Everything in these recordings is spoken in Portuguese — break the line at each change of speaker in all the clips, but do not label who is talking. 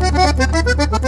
Thank you.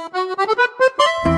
O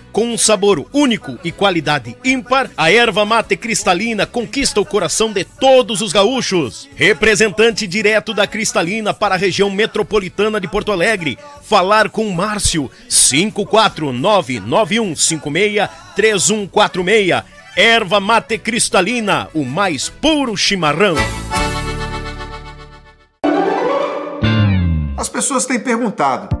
com um sabor único e qualidade ímpar, a erva mate cristalina conquista o coração de todos os gaúchos. Representante direto da Cristalina para a região metropolitana de Porto Alegre. Falar com Márcio 54991563146. Erva mate cristalina, o mais puro chimarrão.
As pessoas têm perguntado: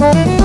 Oi,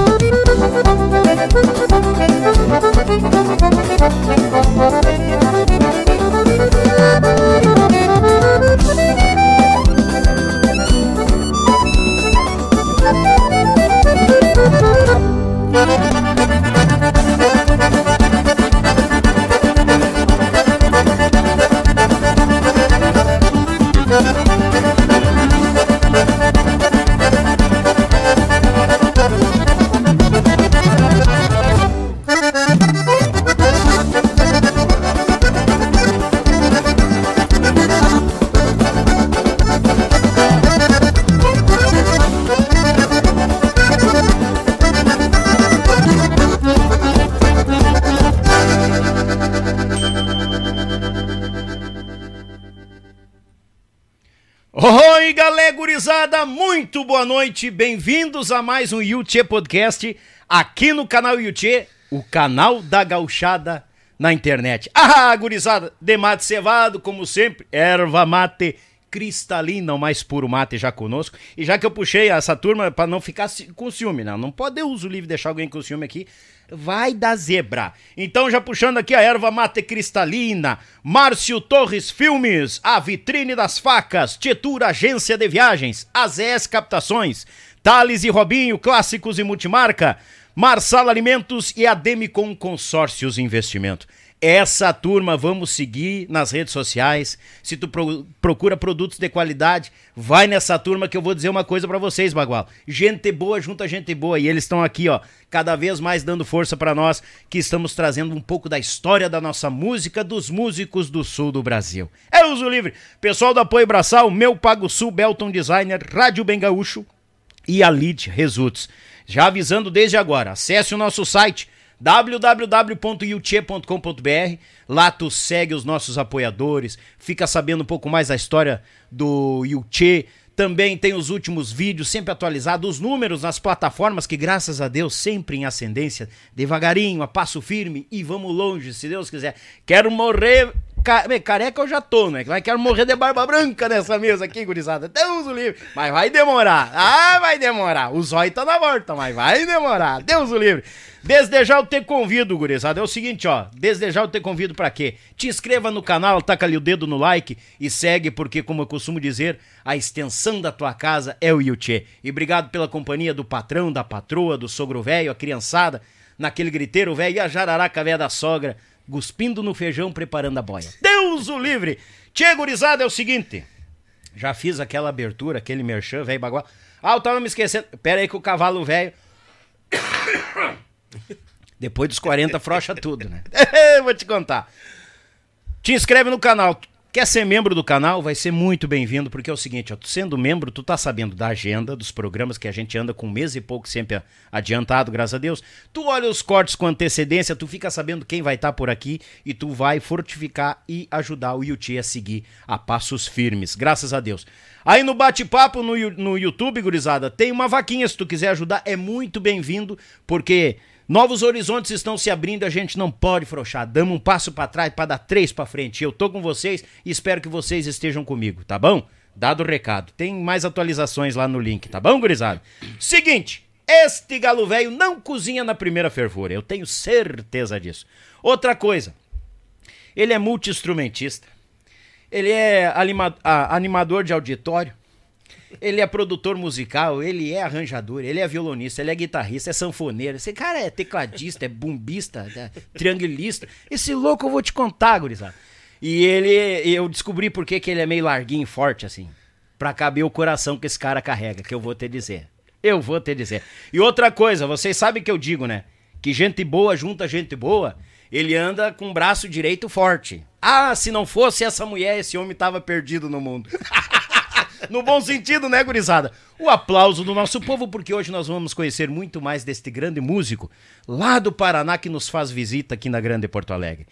boa noite, bem-vindos a mais um Yuchê Podcast aqui no canal Yuchê, o canal da gauchada na internet. Ah, gurizada, de mate cevado, como sempre, erva mate cristalina, o mais puro mate já conosco. E já que eu puxei essa turma para não ficar com ciúme, não, não pode eu uso livre deixar alguém com ciúme aqui, vai dar zebra. Então, já puxando aqui a erva mate cristalina, Márcio Torres Filmes, a vitrine das facas, Tietura Agência de Viagens, AZS Captações, Thales e Robinho, clássicos e multimarca, Marsala Alimentos e a Demicon Consórcios Investimento. Essa turma vamos seguir nas redes sociais. Se tu pro, procura produtos de qualidade, vai nessa turma que eu vou dizer uma coisa para vocês, Bagual. Gente boa junto a gente boa e eles estão aqui, ó, cada vez mais dando força para nós que estamos trazendo um pouco da história da nossa música dos músicos do sul do Brasil. É uso livre. Pessoal do Apoio Braçal, Meu Pago Sul, Belton Designer, Rádio Bem Gaúcho e a Lid Results. Já avisando desde agora, acesse o nosso site www.yuchê.com.br. Lá tu segue os nossos apoiadores, fica sabendo um pouco mais da história do Yuchê. Também tem os últimos vídeos sempre atualizados, os números nas plataformas que, graças a Deus, sempre em ascendência, devagarinho, a passo firme e vamos longe, se Deus quiser. Quero morrer careca eu já tô, né? Vai quero morrer de barba branca nessa mesa aqui, gurizada. Deus o livre. Mas vai demorar. Ah, vai demorar. O zóio tá na volta, mas vai demorar. Deus o livre. Desde já eu te convido, gurizada. É o seguinte, ó. Desde já eu te convido para quê? Te inscreva no canal, taca ali o dedo no like e segue, porque, como eu costumo dizer, a extensão da tua casa é o Yuchê. E obrigado pela companhia do patrão, da patroa, do sogro velho, a criançada, naquele griteiro velho e a jararaca velha da sogra, cuspindo no feijão, preparando a boia. Deus o livre! Tchê, gurizada, é o seguinte. Já fiz aquela abertura, aquele merchan, velho bagual. Ah, eu tava me esquecendo. Pera aí que o cavalo velho... Depois dos 40 frocha tudo, né? Vou te contar. Te inscreve no canal. Quer ser membro do canal? Vai ser muito bem-vindo, porque é o seguinte, ó, tu sendo membro, tu tá sabendo da agenda, dos programas que a gente anda com um mês e pouco sempre adiantado, graças a Deus. Tu olha os cortes com antecedência, tu fica sabendo quem vai estar tá por aqui e tu vai fortificar e ajudar o Yuti a seguir a passos firmes, graças a Deus. Aí no bate-papo no, no YouTube, gurizada, tem uma vaquinha, se tu quiser ajudar, é muito bem-vindo, porque Novos horizontes estão se abrindo, a gente não pode frouxar. Damos um passo para trás para dar três para frente. Eu tô com vocês e espero que vocês estejam comigo, tá bom? Dado o recado. Tem mais atualizações lá no link, tá bom, gurizada? Seguinte, este galo velho não cozinha na primeira fervura, eu tenho certeza disso. Outra coisa, ele é multi-instrumentista, ele é anima animador de auditório, ele é produtor musical, ele é arranjador, ele é violonista, ele é guitarrista, é sanfoneiro. Esse cara é tecladista, é bumbista, é triangulista. Esse louco eu vou te contar, gurizada. E ele, eu descobri por que, ele é meio larguinho e forte, assim. Pra caber o coração que esse cara carrega, que eu vou te dizer. Eu vou te dizer. E outra coisa, vocês sabem que eu digo, né? Que gente boa junta gente boa, ele anda com o braço direito forte. Ah, se não fosse essa mulher, esse homem tava perdido no mundo. No bom sentido, né, gurizada? O aplauso do nosso povo, porque hoje nós vamos conhecer muito mais deste grande músico lá do Paraná que nos faz visita aqui na Grande Porto Alegre.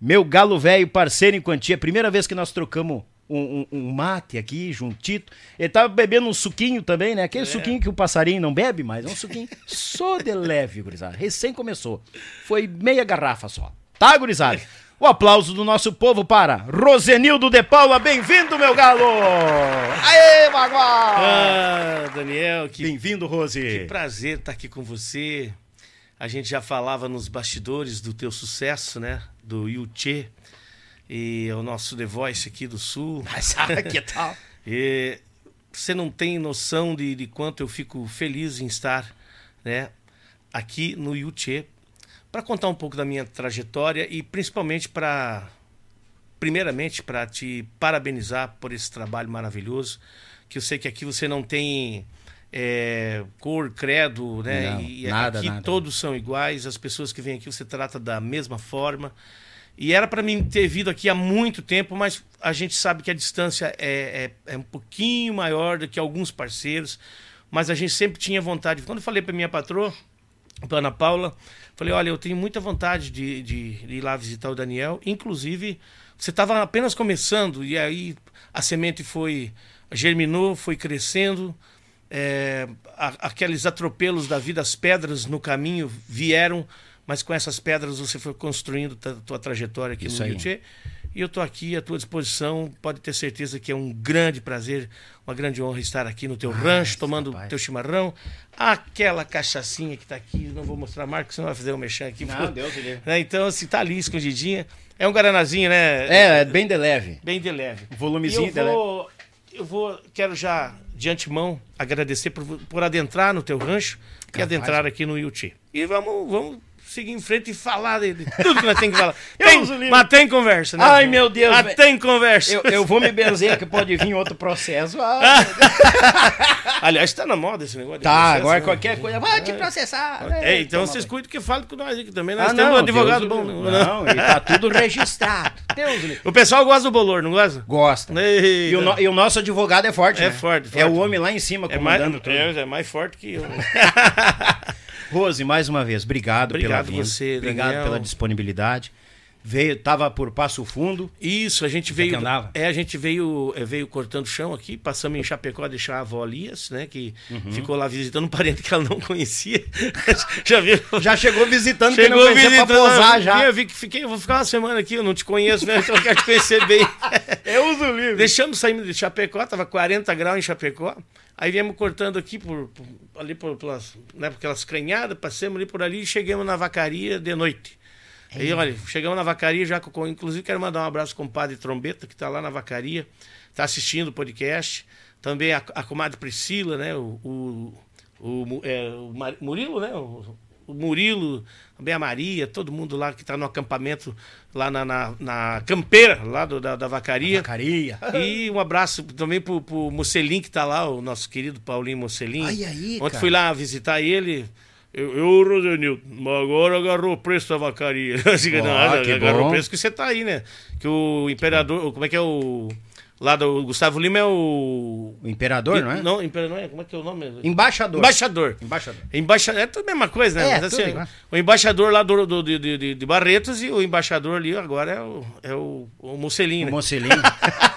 Meu galo velho, parceiro em quantia, primeira vez que nós trocamos um, um, um mate aqui, juntito. Ele tava bebendo um suquinho também, né? Aquele é. suquinho que o passarinho não bebe, mas é um suquinho só de leve, gurizada. Recém começou. Foi meia garrafa só. Tá, gurizada? O aplauso do nosso povo para Rosenildo de Paula. Bem-vindo, meu galo! Aê, Maguá!
Ah, Daniel, que...
Bem-vindo, Rose.
Que prazer estar aqui com você. A gente já falava nos bastidores do teu sucesso, né? Do Yuchê. E é o nosso The Voice aqui do Sul.
Mas ah, que tal?
e você não tem noção de, de quanto eu fico feliz em estar né, aqui no Yuchê para contar um pouco da minha trajetória e principalmente para primeiramente para te parabenizar por esse trabalho maravilhoso que eu sei que aqui você não tem é, cor, credo, né?
Não, e nada,
aqui
nada.
todos são iguais, as pessoas que vêm aqui você trata da mesma forma. E era para mim ter vindo aqui há muito tempo, mas a gente sabe que a distância é, é, é um pouquinho maior do que alguns parceiros, mas a gente sempre tinha vontade. Quando eu falei para minha patroa, para Ana Paula, Falei, olha, eu tenho muita vontade de, de, de ir lá visitar o Daniel. Inclusive, você estava apenas começando e aí a semente foi germinou, foi crescendo. É, a, aqueles atropelos da vida, as pedras no caminho vieram, mas com essas pedras você foi construindo a tua trajetória aqui
Isso
no Rio de e eu estou aqui à tua disposição. Pode ter certeza que é um grande prazer, uma grande honra estar aqui no teu ah, rancho, tomando rapaz. teu chimarrão. Aquela cachaçinha que está aqui, não vou mostrar a marca, senão vai fazer um mexão aqui.
Não, Deus
é, Então, assim, tá ali escondidinha. É um guaranazinho, né?
É, é bem de leve.
Bem de leve.
Volumezinho
eu vou, Eu vou, quero já, de antemão, agradecer por, por adentrar no teu rancho Capaz. e adentrar aqui no Yuti. E vamos, vamos seguir em frente e falar dele. Tudo que nós temos que falar. Tem, mas tem conversa, né?
Ai, meu Deus.
Mas tem conversa.
Eu, eu, vou me benzer que pode vir outro processo. Ah,
Aliás, tá na moda esse negócio.
Tá, processo, agora né? qualquer coisa. Vai te processar.
É, então vocês cuidem que falem com nós aqui também. Nós ah, temos não, um advogado Deus, bom.
Não, não, e tá tudo registrado.
Deus, o pessoal gosta do bolor, não gosta?
Gosta. E o, no, e o, nosso advogado é forte,
É
né?
forte, forte.
É o homem lá em cima comandando
é
tudo.
É, é mais forte que eu.
Rose, mais uma vez, obrigado,
obrigado
pela vinda.
Você,
obrigado
Daniel.
pela disponibilidade. Veio, tava por Passo Fundo.
Isso, a gente veio. É, a gente veio, é, veio cortando chão aqui, passamos em Chapecó a deixar a avó Lias, né? Que uhum. ficou lá visitando um parente que ela não conhecia.
já viu? Já chegou visitando,
chegou
não
visitando,
pra posar já.
Eu vi que fiquei, eu vou ficar uma semana aqui, eu não te conheço, né? Então eu quero te conhecer bem.
eu uso o livro.
Deixamos saindo de Chapecó, tava 40 graus em Chapecó. Aí viemos cortando aqui por, por ali por, pelas, né, por aquelas crenhadas, passamos ali por ali e chegamos na vacaria de noite. Aí, olha, chegamos na vacaria já com. Inclusive, quero mandar um abraço com o padre Trombeta, que está lá na vacaria, está assistindo o podcast. Também a, a comadre Priscila, né? O, o, o, é, o Murilo, né? O, o Murilo, também a Maria, todo mundo lá que está no acampamento lá na, na, na campeira, lá do, da, da vacaria.
vacaria.
E um abraço também pro, pro Mocelin, que está lá, o nosso querido Paulinho Mocelin.
Ai, aí,
Ontem fui lá visitar ele. Eu, eu Rosenilton, agora agarrou o preço da vacaria. Não, agarrou o preço que você tá aí, né? Que o imperador, como é que é o Lá do Gustavo Lima é o.
O imperador, não é?
Não, imperador não é. Como é que é o nome?
Embaixador.
Embaixador.
Embaixador.
Embaixador. É tudo a mesma coisa, né?
É, Mas, assim,
o embaixador lá do, do, de, de, de Barretos e o embaixador ali agora é o, é o, o Mocelin,
O
né?
Mocelin.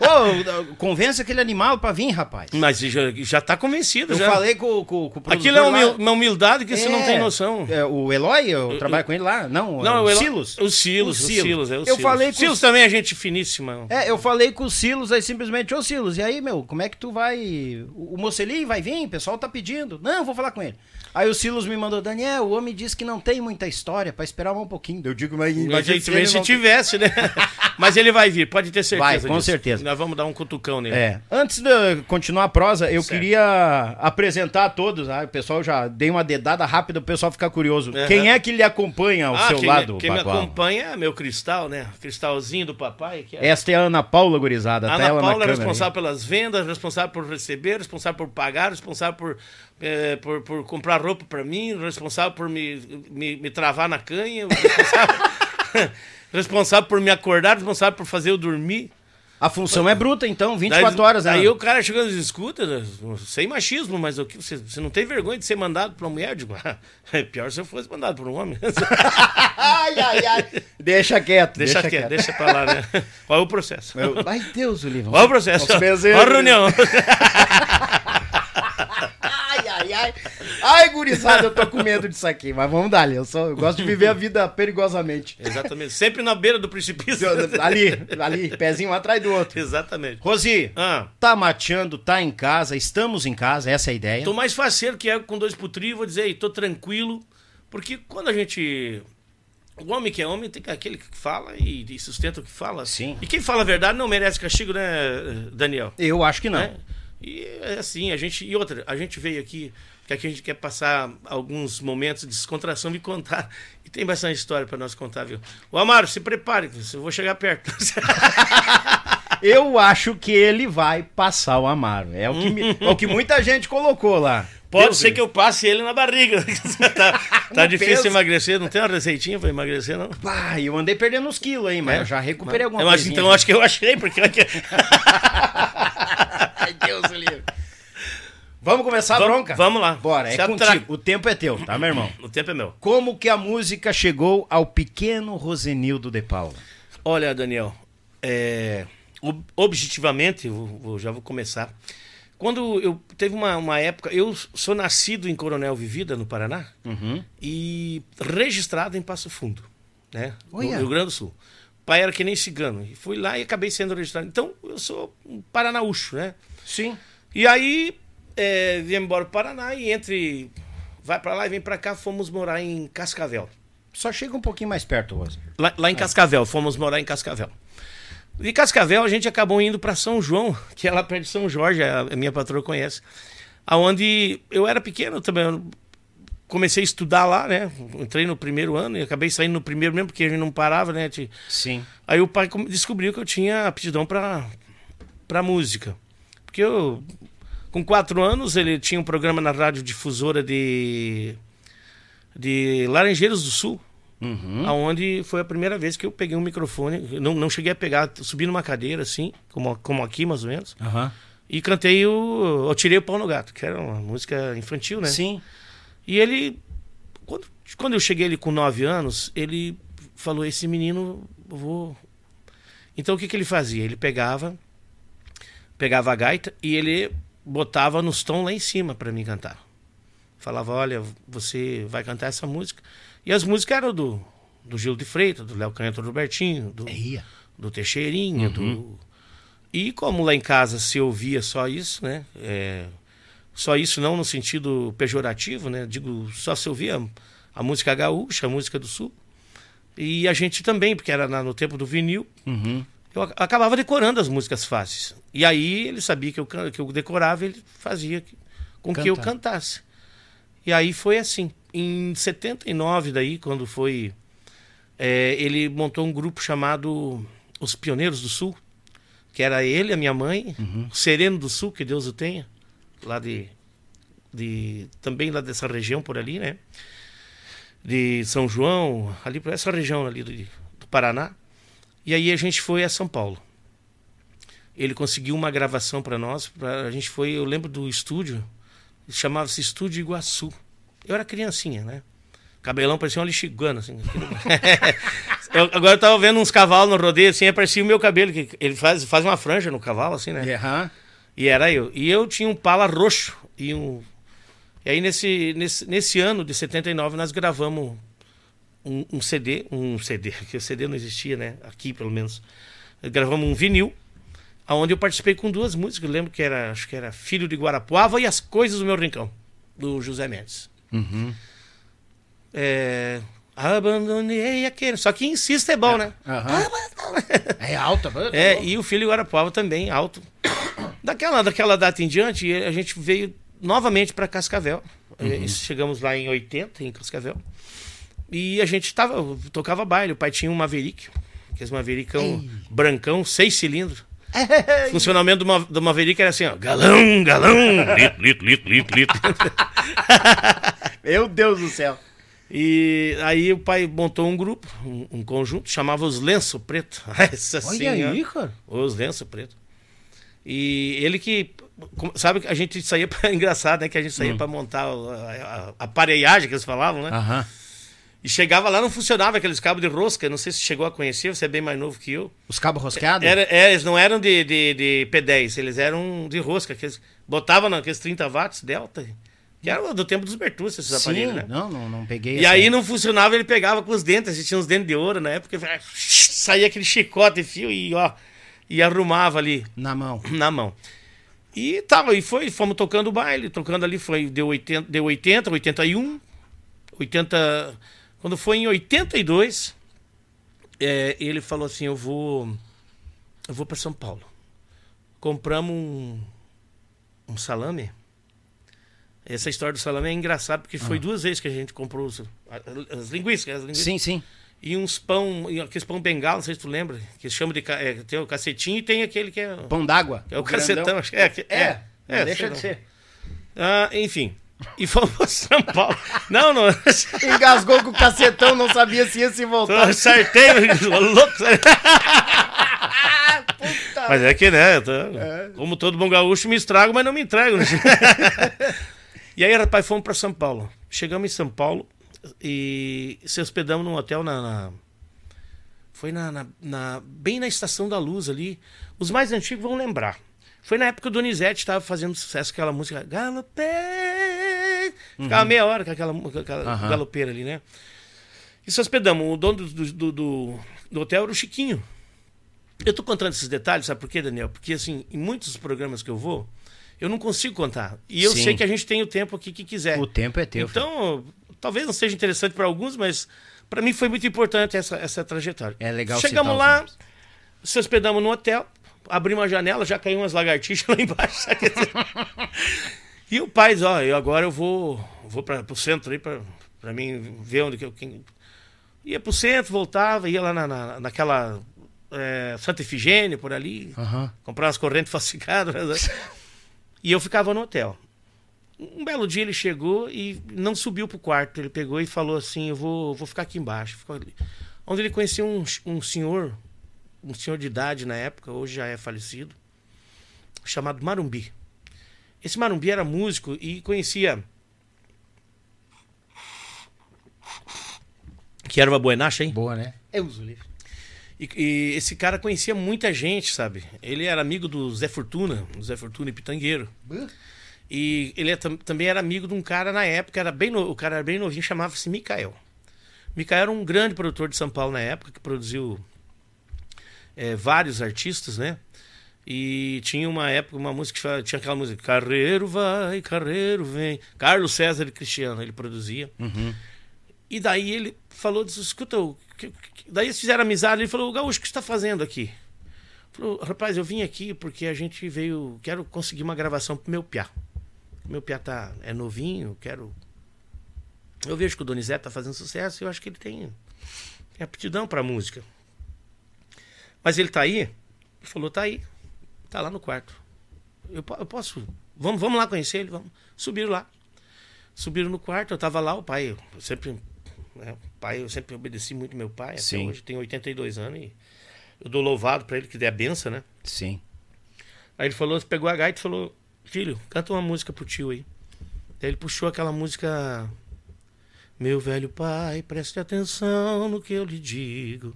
Ô, convence aquele animal pra vir, rapaz.
Mas já, já tá convencido.
Eu
já.
falei com, com, com o
Aquilo é uma, uma humildade que é, você não tem noção.
É, o Eloy, eu, eu trabalho com ele lá. Não,
não
o,
o
Silos.
O Silos, o Silos. é o
eu
Silos.
falei com
Silos
o...
também é gente finíssima.
É, eu falei com o Silos, aí simplesmente, ô Silos, e aí, meu, como é que tu vai... O Mocelin vai vir, o pessoal tá pedindo. Não, vou falar com ele. Aí o Silos me mandou, Daniel, o homem disse que não tem muita história, para esperar um pouquinho. Eu digo, mas...
Mas a gente vê se tivesse, né? mas ele vai vir, pode ter certeza
Vai, com
disso.
certeza.
Nós vamos dar um cutucão nele.
É. Antes de continuar a prosa, eu certo. queria apresentar a todos, ah, o pessoal já dei uma dedada rápida, o pessoal ficar curioso. Uhum. Quem é que lhe acompanha ao
ah,
seu
quem
lado,
Quem me acompanha é meu cristal, né? Cristalzinho do papai.
É... Esta é a Ana Paula Gurizada.
Ana Paula é responsável aí. pelas vendas, responsável por receber, responsável por pagar, responsável por é, por, por comprar roupa para mim, responsável por me, me, me travar na canha, responsável, responsável por me acordar, responsável por fazer eu dormir.
A função é bruta, então, 24
Daí-
horas, né?
Aí o cara chegando e escuta, né, sem machismo, mas o que você, você não tem vergonha de ser mandado pra uma mulher? Eu digo, "Ah, é pior se eu fosse mandado por um homem.
Ai, ai, ai. Deixa quieto,
deixa quieto, deixa pra lá, né? Qual é o processo?
Eu- Ai, Deus, o livro.
Qual é o processo? Qual a reunião?
Ai, ai, ai. Ai, gurizada, eu tô com medo disso aqui, mas vamos dar ali. Eu, só, eu gosto de viver a vida perigosamente.
Exatamente. Sempre na beira do precipício.
Ali, ali, pezinho um atrás do outro.
Exatamente.
Rosi,
Ah,
tá mateando, tá em casa, estamos em casa, essa é a ideia.
tô mais faceiro que é com dois pro vou dizer tô tranquilo. Porque quando a gente. O homem que é homem tem aquele que fala e, e sustenta o que fala.
Sim.
E quem fala a verdade não merece castigo, né, Daniel?
Eu acho que não.
né? E é assim, a gente. E outra, a gente veio aqui, porque aqui a gente quer passar alguns momentos de descontração e contar. E tem bastante história para nós contar, viu? O Amaro, se prepare, eu vou chegar perto.
Eu acho que ele vai passar o Amaro. É o que, me- é o que muita gente colocou lá.
Pode
Deus
ser que eu passe ele na barriga. tá tá difícil emagrecer, não tem uma receitinha para emagrecer, não?
Pai, eu andei perdendo uns quilos aí, mas
É?
eu já recuperei alguma
Eu acho-
coisa.
então eu acho que eu achei, porque.
Ai, Deus livre. Vamos começar a
Vamos-
bronca?
vamos lá.
Bora, é
Se
contigo.
atra-
O tempo é teu, tá, meu irmão?
o tempo é meu.
Como que a música chegou ao pequeno Rosenildo de Paula?
Olha, Daniel, é, ob- objetivamente, eu já vou começar. Quando eu teve uma, uma época, eu sou nascido em Coronel Vivida, no Paraná,
Uhum.
e registrado em Passo Fundo, né? No
Olha.
Rio Grande do Sul. O pai era que nem cigano. E fui lá e acabei sendo registrado. Então, eu sou um paranaúcho, né?
Sim.
E aí, é, viemos embora pro Paraná e entre. Vai pra lá e vem pra cá, fomos morar em Cascavel.
Só chega um pouquinho mais perto, Rosa.
Lá, lá em Cascavel, fomos morar em Cascavel. De Cascavel, a gente acabou indo para São João, que é lá perto de São Jorge, a, minha patroa conhece. Aonde eu era pequeno também, eu comecei a estudar lá, né? Entrei no primeiro ano e acabei saindo no primeiro mesmo, porque a gente não parava, né?
Sim.
Aí o pai descobriu que eu tinha aptidão para para música. Porque eu, com quatro anos, ele tinha um programa na rádio difusora de, de Laranjeiras do Sul,
Uhum.
aonde foi a primeira vez que eu peguei um microfone. Não, não cheguei a pegar, subi numa cadeira assim, como, como aqui mais ou menos,
Aham.
e cantei o Eu Tirei o Pau no Gato, que era uma música infantil, né?
Sim.
E ele, quando, quando eu cheguei ali com 9 anos, ele falou: Esse menino, eu vou. Então o que, que ele fazia? Ele pegava, pegava a gaita e ele botava nos tons lá em cima para mim cantar. Falava: Olha, você vai cantar essa música. E as músicas eram do, do Gil de Freitas, do Léo Canhoto Robertinho, do,
Ia.
do Teixeirinha, do... E como lá em casa se ouvia só isso, né? É, Só isso não no sentido pejorativo, né? Digo, só se ouvia a música gaúcha, a música do sul. E a gente também, porque era na- no tempo do vinil,
Uhum.
Eu ac- acabava decorando as músicas fáceis. E aí ele sabia que eu, que eu decorava, ele fazia com que eu
Cantar.
cantasse. E aí foi assim. Em 79, daí, quando foi. é, ele montou um grupo chamado Os Pioneiros do Sul, que era ele, a minha mãe, o Sereno do Sul, que Deus o tenha, lá de, de. também lá dessa região por ali, né? De São João, ali por essa região ali do, do Paraná. E aí a gente foi a São Paulo. Ele conseguiu uma gravação para nós. Pra, a gente foi, eu lembro do estúdio, chamava-se Estúdio Iguaçu. Eu era criancinha, né? Cabelão parecia um lixiguano, assim. Eu- agora eu tava vendo uns cavalos no rodeio, assim, aí parecia o meu cabelo, que ele faz, faz uma franja no cavalo, assim, né?
Aham.
E era eu. E eu tinha um pala roxo e um. E aí nesse, nesse, nesse ano de 79 nós gravamos um, um CD, um CD, que o CD não existia, né? Aqui pelo menos. Gravamos um vinil, onde eu participei com duas músicas. Eu lembro que era, acho que era Filho de Guarapuava e As Coisas do Meu Rincão, do José Mendes.
Uhum.
É, abandonei aquele. Só que insista é bom, né?
Aham. É alta.
É, e o filho de Guarapuava também, alto. Daquela, daquela data em diante, a gente veio novamente para Cascavel. Eh, Chegamos lá em 80, em Cascavel. E a gente tava, tocava baile. O pai tinha um Maverick, que é um Mavericão brancão, seis cilindros. O funcionamento do, Ma- do Maverick era assim, ó, galão, galão, litro, litro, litro, litro, litro.
Meu Deus do céu.
E aí o pai montou um grupo, um, um conjunto, chamava os Lenço Preto. Essa
Olha
sim,
aí, cara.
Os Lenço Preto. E ele que. Sabe que a gente saía pra. Engraçado, né? Que a gente
Hum.
saía pra montar o- a, a, a aparelhagem que eles falavam, né?
Aham.
E chegava lá, não funcionava aqueles cabos de rosca. Não sei se chegou a conhecer, você é bem mais novo que eu.
Os cabos rosqueados?
Era, é, eles não eram de, de, de P10, eles eram de rosca. Que eles botavam naqueles 30 watts Delta. Que era do tempo dos Bertucci, esses
Sim,
aparelhos, né?
não, não, não peguei.
E
essa-
aí não funcionava, ele pegava com os dentes, ele tinha uns dentes de ouro na época, saía aquele chicote fio e ó, e arrumava ali
Na mão.
na mão. E tava, e foi, fomos tocando o baile, tocando ali, foi, deu 80, deu 80, 81, 80. Quando foi em 82, é, ele falou assim: Eu vou. Eu vou para São Paulo. Compramos um, um salame. Essa história do salame é engraçada, porque foi duas vezes que a gente comprou os- as linguiças. As linguiças
Sim, sim.
e uns pão, aqueles pão bengala, não sei se tu lembra, que chama de. é, tem o cacetinho e tem aquele que é.
Pão d'água.
É o
grandão.
cacetão, acho que é.
É, não
é,
deixa de ser.
Ah, enfim. E fomos pra São Paulo. Não, não.
Engasgou com o cacetão, não sabia se ia se voltar.
Acertei, louco. Mas é que, né? eu tô- Como todo bom gaúcho, me estrago, mas não me entrego. né? e aí, rapaz, fomos pra São Paulo. Chegamos em São Paulo e se hospedamos num hotel na. na- foi na, na- na- bem na Estação da Luz ali. Os mais antigos vão lembrar. Foi na época que o Donizete estava fazendo sucesso aquela música Galopei. Ficava meia hora com aquela, com aquela
Aham.
galopeira ali, né? E se hospedamos. O dono do, do, do- do hotel era o Chiquinho. Eu tô contando esses detalhes, sabe por quê, Daniel? Porque, assim, em muitos programas que eu vou, eu não consigo contar. E eu
Sim.
sei que a gente tem o tempo aqui que quiser.
O tempo é teu. filho.
Então, talvez não seja interessante para alguns, mas para mim foi muito importante essa, essa trajetória.
É legal
Chegamos lá, se hospedamos no hotel, abrimos uma janela, já caiu umas lagartixas lá embaixo. e o pai diz, ó, eu agora eu vou, vou para o centro aí para mim ver onde que eu... Quem... Ia pro centro, voltava, ia lá na, na- naquela é, Santa Efigênia, por ali,
Aham.
comprar umas correntes falsificadas. né? e eu ficava no hotel. Um belo dia ele chegou e não subiu pro quarto. Ele pegou e falou assim: Eu vou, vou ficar aqui embaixo. Ficou ali. Onde ele conheceu um, um senhor, um senhor de idade na época, hoje já é falecido, chamado Marumbi. Esse Marumbi era músico e conhecia. Que era uma buenacha, hein?
Boa, né? Eu uso livre.
E, e esse cara conhecia muita gente, sabe? Ele era amigo do Zé Fortuna, do Zé Fortuna e Pitangueiro. E ele é tam- também era amigo de um cara na época, era bem no- o cara era bem novinho, chamava-se Mikael. Mikael era um grande produtor de São Paulo na época, que produziu é, vários artistas, né? E tinha uma época, uma música que tinha aquela música Carreiro vai, Carreiro vem. Carlos César e Cristiano, ele produzia. E daí ele falou, disse, escuta, que- que- daí eles fizeram amizade, ele falou, Gaúcho, o que você está fazendo aqui? Falou, rapaz, eu vim aqui porque a gente veio, quero conseguir uma gravação pro meu piá. Meu piá tá, é novinho, quero... Eu vejo que o Donizete tá fazendo sucesso e eu acho que ele tem, tem aptidão pra música. Mas ele tá aí? Ele falou, tá aí. Tá lá no quarto. Eu, eu posso... Vamos, vamos lá conhecer ele, vamos. Subiram lá. Subiram no quarto, eu tava lá, o pai, eu sempre, né, pai, eu sempre obedeci muito meu pai, até
Sim.
hoje tem 82 anos e eu dou louvado pra ele que dê a benção, né?
Sim.
Aí ele falou, pegou a gaita e falou, filho, canta uma música pro tio aí. Daí ele puxou aquela música Meu velho pai, preste atenção no que eu lhe digo.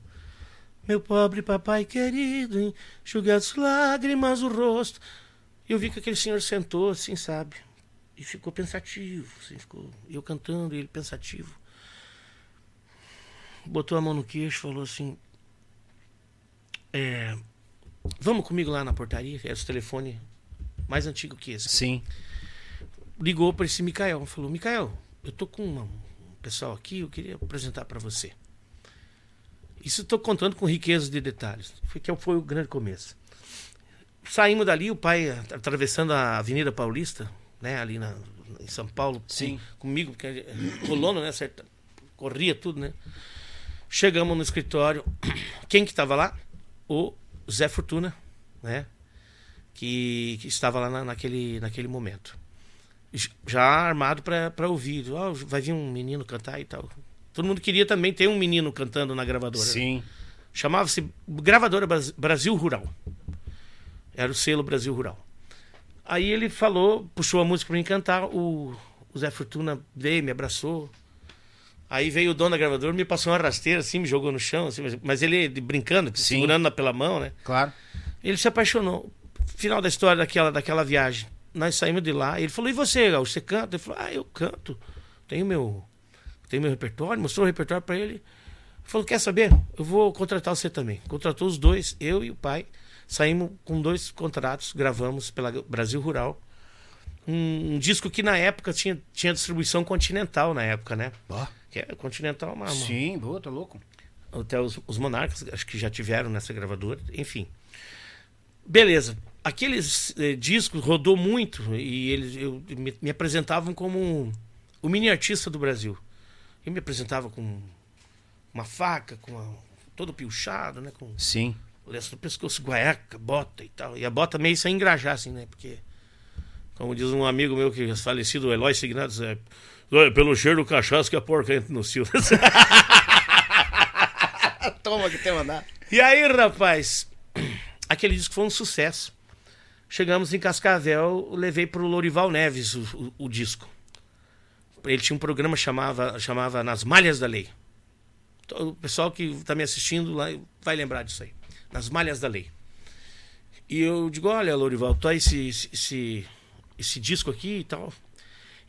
Meu pobre papai querido, enxugue as lágrimas o rosto. E eu vi que aquele senhor sentou assim, sabe? E ficou pensativo, assim, ficou eu cantando e ele pensativo. Botou a mão no queixo falou assim: é, Vamos comigo lá na portaria, que é esse telefone mais antigo que esse.
Sim.
Ligou para esse Mikael, falou: Mikael, eu tô com um pessoal aqui, eu queria apresentar para você. Isso estou contando com riqueza de detalhes, foi que foi o grande começo. Saímos dali, o pai at- atravessando a Avenida Paulista, né, ali na, em São Paulo,
Sim.
com- comigo, porque colono, né, corria tudo, né? Chegamos no escritório, quem que estava lá? O Zé Fortuna, né? Que, que estava lá na- naquele, naquele momento. já armado para ouvir. Oh, vai vir um menino cantar e tal. Todo mundo queria também ter um menino cantando na gravadora.
Sim.
Chamava-se Gravadora Brasil Rural. Era o selo Brasil Rural. Aí ele falou, puxou a música para mim cantar. O, o Zé Fortuna veio, me abraçou. Aí veio o dono da gravadora, me passou uma rasteira assim, me jogou no chão, assim, mas ele brincando, Sim. segurando pela mão, né?
Claro.
Ele se apaixonou. Final da história daquela, daquela viagem. Nós saímos de lá. Ele falou: E você, Gaúcho, você canta? Ele falou: Ah, eu canto. Tenho meu, tenho meu repertório. Mostrou o repertório para ele. Falou: Quer saber? Eu vou contratar você também. Contratou os dois, eu e o pai. Saímos com dois contratos, gravamos pela Brasil Rural. Um, um disco que na época tinha, tinha distribuição continental, na época, né?
Oh.
Que é continental, uma,
Sim, boa, tá louco.
Até os, os Monarcas, acho que já tiveram nessa gravadora, enfim. Beleza. Aqueles eh, discos rodou muito e eles eu, me, me, apresentavam como o mini artista do Brasil. Eu me apresentava com uma faca, com uma, todo piochado, né? Com
Sim.
lenço no pescoço, guaiaca, bota e tal. E a bota meio sem engrajar, assim, né? Porque, como diz um amigo meu que é falecido, o Eloy Signados, é, pelo cheiro do cachaço que a porca entra no cio.
Toma que tem mandar.
E aí, rapaz, aquele disco foi um sucesso. Chegamos em Cascavel, levei para o Lorival Neves o, o, o, disco. Ele tinha um programa chamava chamava Nas Malhas da Lei. Então, o pessoal que está me assistindo lá vai lembrar disso aí. Nas Malhas da Lei. E eu digo, olha, Lorival, tá esse, esse, esse disco aqui e tal.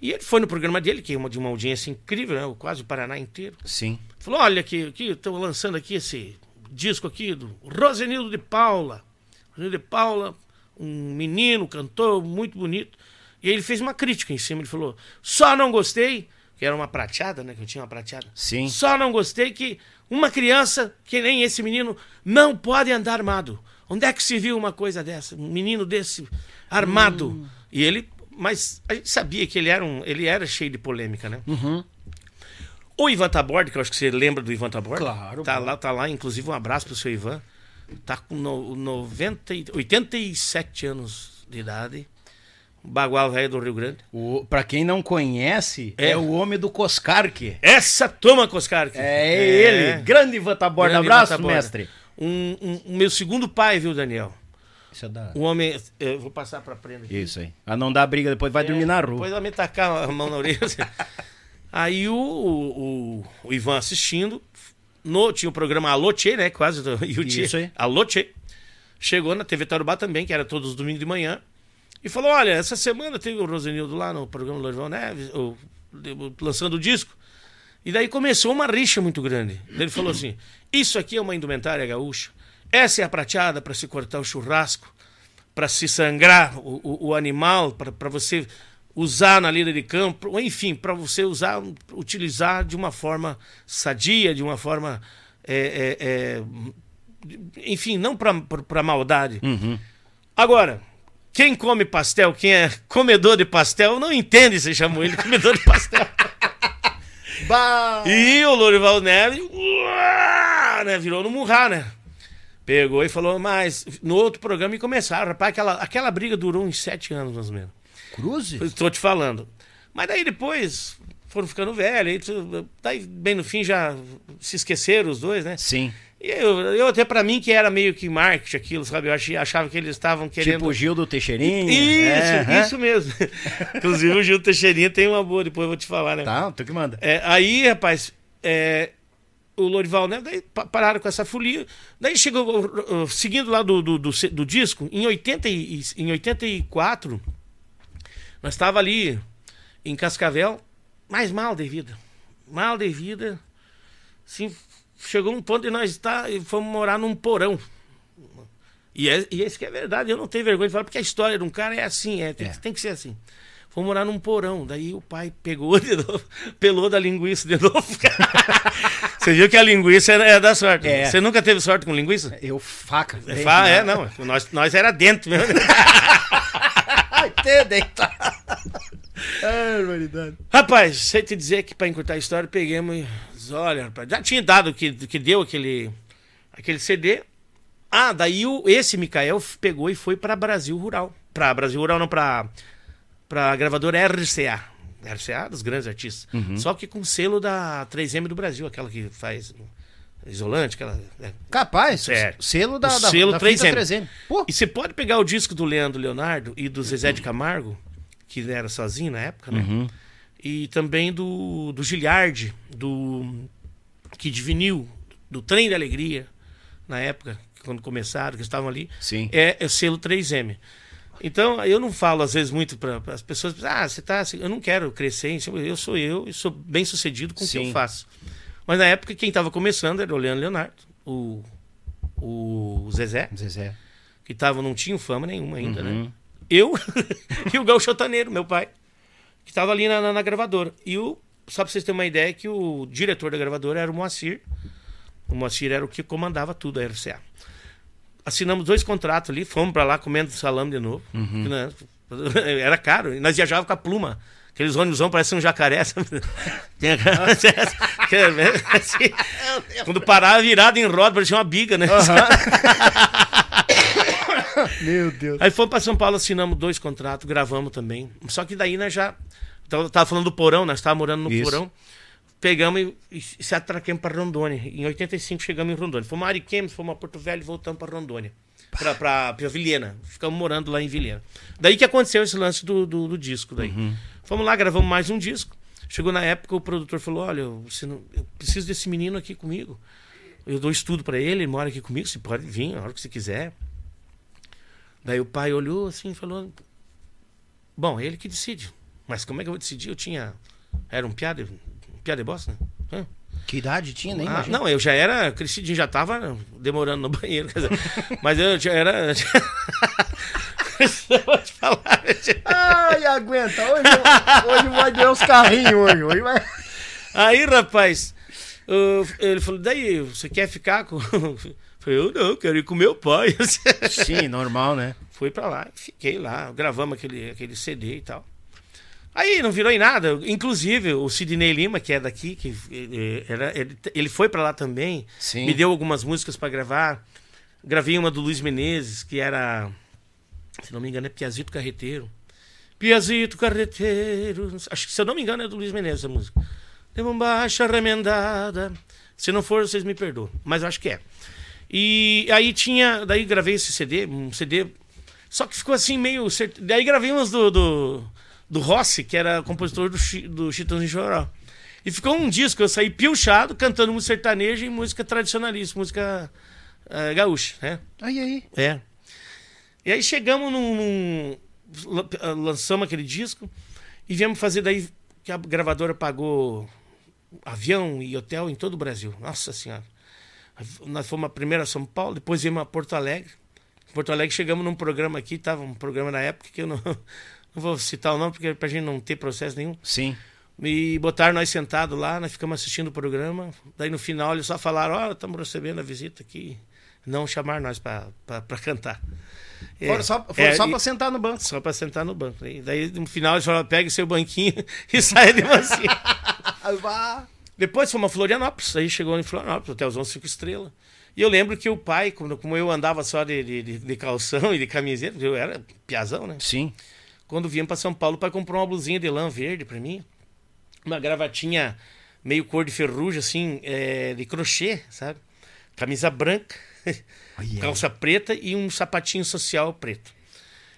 E ele foi no programa dele, que é uma, de uma audiência incrível, né? quase o Paraná inteiro.
Sim.
Falou, olha aqui estou lançando aqui esse disco aqui do Rosenildo de Paula. Rosenildo de Paula, um menino, cantor muito bonito. E ele fez uma crítica em cima. Ele falou: só não gostei, que era uma prateada, né? Que eu tinha uma prateada.
Sim.
Só não gostei que uma criança, que nem esse menino, não pode andar armado. Onde é que se viu uma coisa dessa? Um menino desse armado. Hum. E ele. Mas a gente sabia que ele era, um, ele era cheio de polêmica, né?
Uhum.
O Ivan Taborda, que eu acho que você lembra do Ivan Taborda.
Claro.
Tá lá, tá lá, inclusive um abraço pro seu Ivan. Tá com no, 90, 87 anos de idade. Bagual velho do Rio Grande.
O, pra quem não conhece, é, é o homem do Coscarque.
Essa toma Coscarque.
É, é ele. Grande Ivan Taborda. Abraço, mestre.
Um, um, meu segundo pai, viu, Daniel?
Isso é da...
Um homem. Eu vou passar pra prenda aqui.
Isso aí. A não dar briga, depois vai é, dormir na rua.
Depois vai me tacar a mão na orelha. Aí o, o, o, Ivan assistindo, no, tinha o programa Alô Tchê, né? Quase do
Isso aí.
Alô Tchê. Chegou na TV Tarubá também, que era todos os domingos de manhã. E falou: Olha, essa semana teve o Rosenildo lá no programa Lorival Neves, ou, lançando o disco. E daí começou uma rixa muito grande. Ele falou assim: Isso aqui é uma indumentária gaúcha. Essa é a prateada para se cortar o churrasco, para se sangrar o, o, o animal, para você usar na lida de campo, ou enfim, para você usar, utilizar de uma forma sadia, de uma forma. É, é, é, enfim, não para maldade.
Uhum.
Agora, quem come pastel, quem é comedor de pastel, não entende se chamou ele comedor de pastel. e o Lorival Neves né, virou no murrar, né? Pegou e falou, mas no outro programa e começaram. Rapaz, aquela, aquela briga durou uns sete anos, mais ou menos.
Cruzes?
Estou te falando. Mas daí depois foram ficando velhos, aí, daí bem no fim já se esqueceram os dois, né?
Sim.
E eu, eu até para mim que era meio que marketing aquilo, sabe? Eu achava, achava que eles estavam querendo.
Tipo o Gil do Teixeirinha.
Isso, é, isso mesmo. Inclusive o Gil do Teixeirinha tem uma boa, depois eu vou te falar, né?
Tá, tu que manda.
É, aí, rapaz, é, o Lorival, né? Daí pararam com essa folia. Daí chegou, seguindo lá do, do, do, do disco, em, 80, em 84 nós estava ali em Cascavel, mais mal de vida. Mal de vida. Sim, chegou um ponto de nós tá, e fomos morar num porão. E, é, e esse que é verdade, eu não tenho vergonha de falar, porque a história de um cara é assim, é, tem, é. tem que ser assim. Fomos morar num porão, daí o pai pegou de novo, pelou da linguiça de novo. Você viu que a linguiça é, da sorte. É. Você nunca teve sorte com linguiça?
Eu, faca.
É, fa é não. Nós, nós era dentro mesmo.
Ai, humanidade.
Rapaz, sei te dizer que pra encurtar a história, peguemos Olha, já tinha dado que, que deu aquele, aquele CD. Ah, daí o, esse Mikael pegou e foi pra Brasil Rural. Pra Brasil Rural, não, pra pra gravadora RCA. RCA dos grandes artistas.
Uhum.
Só que com selo da 3M do Brasil, aquela que faz isolante, aquela. é.
Capaz.
Sério.
Selo da, da,
selo
da fita
3M.
3M. Pô,
E você pode pegar o disco do Leandro Leonardo e do Zezé de Camargo, que era sozinho na época, né?
Uhum.
E também do, do Giliardi, do Kid Vinil, do Trem da Alegria, na época, quando começaram, que estavam ali.
Sim.
É, é o selo 3M. Então, eu não falo às vezes muito para as pessoas, ah, você tá assim, eu não quero crescer eu sou eu e sou bem sucedido com o que eu faço. Mas na época quem estava começando era o Leandro Leonardo, o, o Zezé,
Zezé.
que tava, não tinha fama nenhuma ainda,
Uhum.
né? Eu e o Gauchotaneiro, meu pai, que estava ali na, na, na gravadora. E o, só para vocês terem uma ideia, que o diretor da gravadora era o Moacir. O Moacir era o que comandava tudo, a RCA. Assinamos dois contratos ali, fomos para lá comendo salame de novo. que, né, Era caro. E nós viajávamos com a pluma. Aqueles ônibusão parecem um jacaré. assim, Quando parava virado em roda, parecia uma biga, né?
Meu Deus.
Aí fomos para São Paulo, assinamos dois contratos, gravamos também. Só que daí nós já. Então, eu tava falando do porão, nós estávamos morando no
Isso.
porão. Pegamos e, e se atraquemos para Rondônia. Em 85 chegamos em Rondônia. Fomos a Ariquemes, fomos a Porto Velho e voltamos para Rondônia. Para Vilhena. Ficamos morando lá em Vilhena. Daí que aconteceu esse lance do, do, do disco. Daí. Fomos lá, gravamos mais um disco. Chegou na época, o produtor falou: Olha, você não, eu preciso desse menino aqui comigo. Eu dou estudo para ele, ele mora aqui comigo. Você pode vir a hora que você quiser. Daí o pai olhou assim e falou: Bom, ele que decide. Mas como é que eu vou decidir? Eu tinha. Era um piada, um piada de bosta, né? Hã?
Que idade tinha, nem
Ah, não, eu já era crescidinho, já tava demorando no banheiro. quer dizer, mas eu já era. Eu vou te falar.
Ai, aguenta. Hoje, hoje vai dar os carrinhos hoje. Hoje vai...
Aí, rapaz, eu- ele falou: Daí, você quer ficar com. Eu falei: Eu não, quero ir com meu pai.
Sim, normal, né?
Fui pra lá, fiquei lá, gravamos aquele, aquele CD e tal. Aí não virou em nada. Inclusive, o Sidney Lima, que é daqui, que eh, era, ele, ele foi pra lá também.
Sim.
Me deu algumas músicas pra gravar. Gravei uma do Luiz Menezes, que era, se não me engano, é Piazito Carreteiro. Piazito Carreteiro. Acho que, se eu não me engano, é do Luiz Menezes a música. Tem uma baixa remendada. Se não for, vocês me perdoam. Mas eu acho que é. E aí tinha. Daí gravei esse CD, um CD. Só que ficou assim meio. Daí gravei umas do, do, do Rossi, que era compositor do, do Chitãozinho Choró. E ficou um disco, eu saí piochado, cantando música sertaneja e música tradicionalista, música eh, gaúcha, né?
Aí, aí.
É. E aí chegamos num, num- la- Lançamos aquele disco e viemos fazer daí que a gravadora pagou avião e hotel em todo o Brasil. Nossa Senhora. Nós fomos a primeira a São Paulo, depois viemos a Porto Alegre. Em Porto Alegre chegamos num programa aqui, tava um programa na época que eu não, não vou citar o nome, porque pra gente não ter processo nenhum.
Sim.
E botaram nós sentados lá, nós ficamos assistindo o programa. Daí no final eles só falaram: Ó, estamos recebendo a visita aqui. Não chamar nós para cantar. É,
Foram só,
é,
só pra sentar no banco.
só para sentar no banco. E daí no final eles falaram: pega seu banquinho e sai de mansinho. Depois fomos a Florianópolis. Aí chegou em Florianópolis, hotelzão cinco estrelas. E eu lembro que o pai, quando- como eu andava só de, de, de- calção e de camiseta, eu era piazão, né?
Sim.
Quando viemos para São Paulo, o pai comprou uma blusinha de lã verde para mim, uma gravatinha meio cor de ferrugem, assim, é, de crochê, sabe? Camisa branca, calça preta e um sapatinho social preto.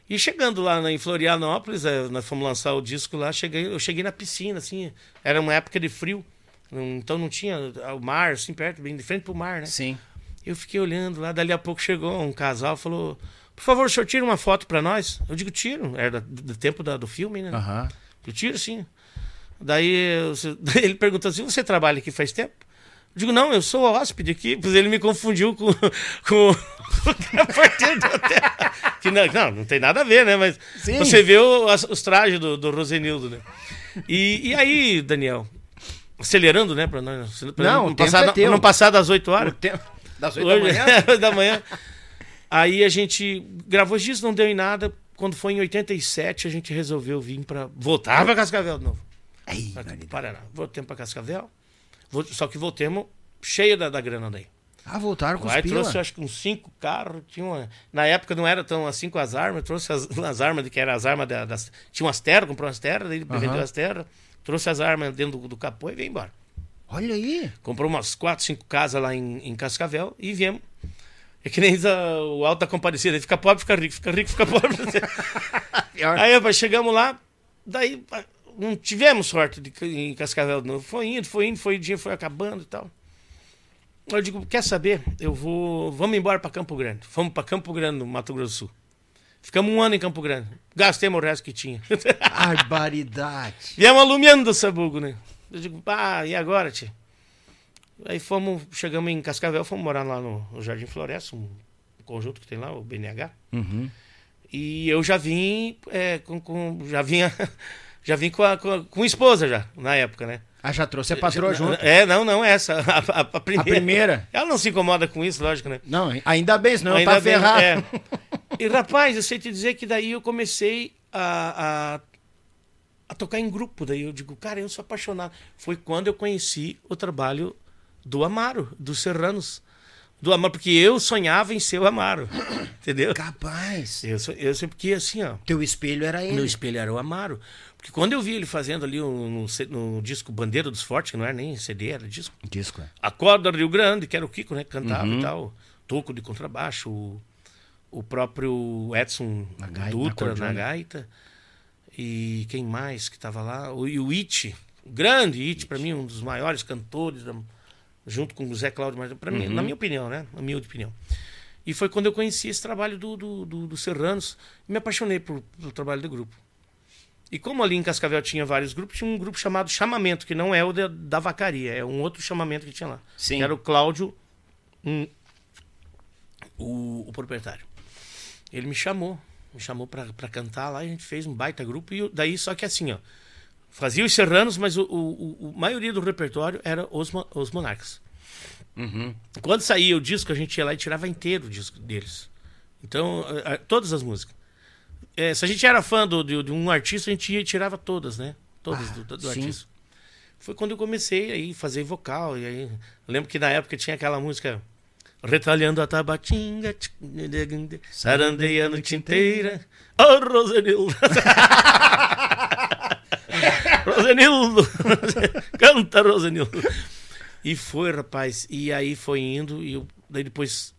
E chegando lá na- em Florianópolis, eh, nós fomos lançar o disco lá, cheguei, eu cheguei na piscina, assim, era uma época de frio, então não tinha o mar, assim, perto, bem de frente pro mar, né?
Sim.
Eu fiquei olhando lá, dali a pouco chegou um casal, falou: Por favor, o senhor tira uma foto pra nós? Eu digo: Tiro, era do, do tempo da- do filme, né?
Aham.
Eu tiro sim. Daí eu- ele perguntou assim: Você trabalha aqui faz tempo? Eu digo: Não, eu sou hóspede aqui. Pois ele me confundiu com, com, com a partir do hotel. Que não, não, não tem nada a ver, né? Mas
Sim.
você vê o- os trajes do, do Rosenildo, né? E, e aí, Daniel? Acelerando, né? Pra nós, pra
Não,
não, passar,
é
não- não passar das 8 horas.
Tempo das oito da
Hoje,
manhã.
da manhã. Aí a gente gravou discos, não deu em nada. Quando foi em 87, a gente resolveu vir para voltar para Cascavel de novo. Aqui pro Paraná. Voltemos para Cascavel. Só que voltemos cheio da, da grana daí.
Ah, voltaram com
Aí
os pila.
trouxe, acho que uns cinco carros. Tinha uma... Na época não era tão assim com as armas. Trouxe as, as armas, que eram as armas da- das. Tinha umas terras, comprou umas terras, daí
Aham.
vendeu as terras. Trouxe as armas dentro do, do capô e veio embora.
Olha aí.
Comprou umas quatro, cinco casas lá em, em Cascavel e viemos. É que nem a- o Alto da Comparecida, ele fica pobre, fica rico, fica rico, fica pobre. Aí rapaz, chegamos lá, daí pá, não tivemos sorte de, em Cascavel de novo. Foi indo, foi indo, foi o dia foi acabando e tal. Eu digo, quer saber? Eu vou. Vamos embora para Campo Grande. Fomos para Campo Grande, no Mato Grosso do Sul. Ficamos um ano em Campo Grande. Gastemos o resto que tinha.
Barbaridade.
Viemos alumiando do sabugo, né? Eu digo, ah, e agora, tia? Aí fomos, chegamos em Cascavel, fomos morar lá no, Jardim Floresta, um conjunto que tem lá, o BNH.
Uhum.
E eu já vim é, com, com- já vinha já vim com a, com a, com a esposa já, na época, né?
Ah, já trouxe a patroa
Já-
junto.
É, não, não essa, a, a- primeira.
A primeira?
Ela não se incomoda com isso, lógico, né?
Não, ainda bem, senão
Ainda
tá ferrado.
é. E rapaz, eu sei te dizer que daí eu comecei a, a, a tocar em grupo. Daí eu digo, cara, eu sou apaixonado. Foi quando eu conheci o trabalho do Amaro, dos Serranos. Do Amaro, porque eu sonhava em ser o Amaro. Entendeu?
Capaz.
Eu, eu sempre que assim, ó.
Teu espelho era ele.
Meu espelho era o Amaro. Porque quando eu vi ele fazendo ali no, no C- no disco Bandeira dos Fortes, que não era nem CD, era disco.
Disco, é.
Acorda Rio Grande, que era o Kiko, né? que Cantava
Uhum.
e tal. Toco de contrabaixo. O, próprio Edson
Na gaita, na
Dutra na,
cordiona.
gaita. E quem mais que tava lá? O, e o It, o grande It, para mim, um dos maiores cantores, da- junto com o Zé Cláudio, mas pra
Uhum.
mim, na minha opinião, né? Na minha opinião. E foi quando eu conheci esse trabalho do, do, do, do Serranos e me apaixonei por, pelo trabalho do grupo. E como ali em Cascavel tinha vários grupos, tinha um grupo chamado Chamamento, que não é o da, da vacaria, é um outro chamamento que tinha lá.
Sim.
Que era o Cláudio, um, o, o proprietário. Ele me chamou, me chamou pra, pra cantar lá e a gente fez um baita grupo. E daí, só que assim, ó, fazia os Serranos, mas o, o, o- a maioria do repertório era os, os Monarcas. Quando saía o disco, a gente ia lá e tirava inteiro o disco deles. Então, a- a- todas as músicas. É, se a gente era fã do, de, de um artista, a gente ia e tirava todas, né? Todas do, do
sim.
artista. Foi quando eu comecei aí fazer vocal. E aí, lembro que na época tinha aquela música Retalhando a tabatinga, sarandeia a noite inteira. Ô, Rosenildo! Rosenildo! Canta, Rosenildo! E foi, rapaz. E aí foi indo. E eu, daí depois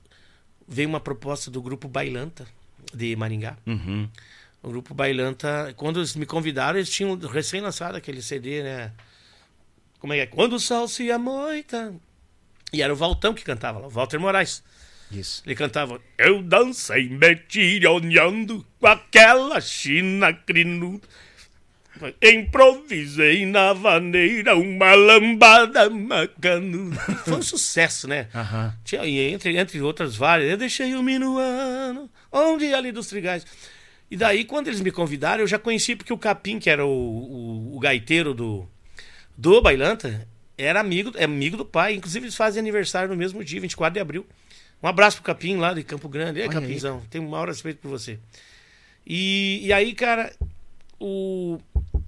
veio uma proposta do grupo Bailanta, de Maringá.
Uhum.
O grupo Bailanta, quando eles me convidaram, eles tinham recém lançado aquele CD, né? Como é que é? Quando o sol se amoita. E era o Valtão que cantava lá, o Walter Moraes.
Isso.
Ele cantava Eu dancei metirionhando com aquela china crinuda Improvisei na vaneira uma lambada macanuda Foi um sucesso, né?
Aham.
Tinha, e entre, entre outras várias, eu deixei o minuano, onde ali dos trigais. E daí, quando eles me convidaram, eu já conheci, porque o Capim, que era o, o, o gaiteiro do, do Bailanta, era amigo, é amigo do pai. Inclusive, eles fazem aniversário no mesmo dia, 24 de abril. Um abraço pro Capim lá de Campo Grande.
Aí.
Capinzão, tenho o maior respeito por você. E, e aí, cara, o,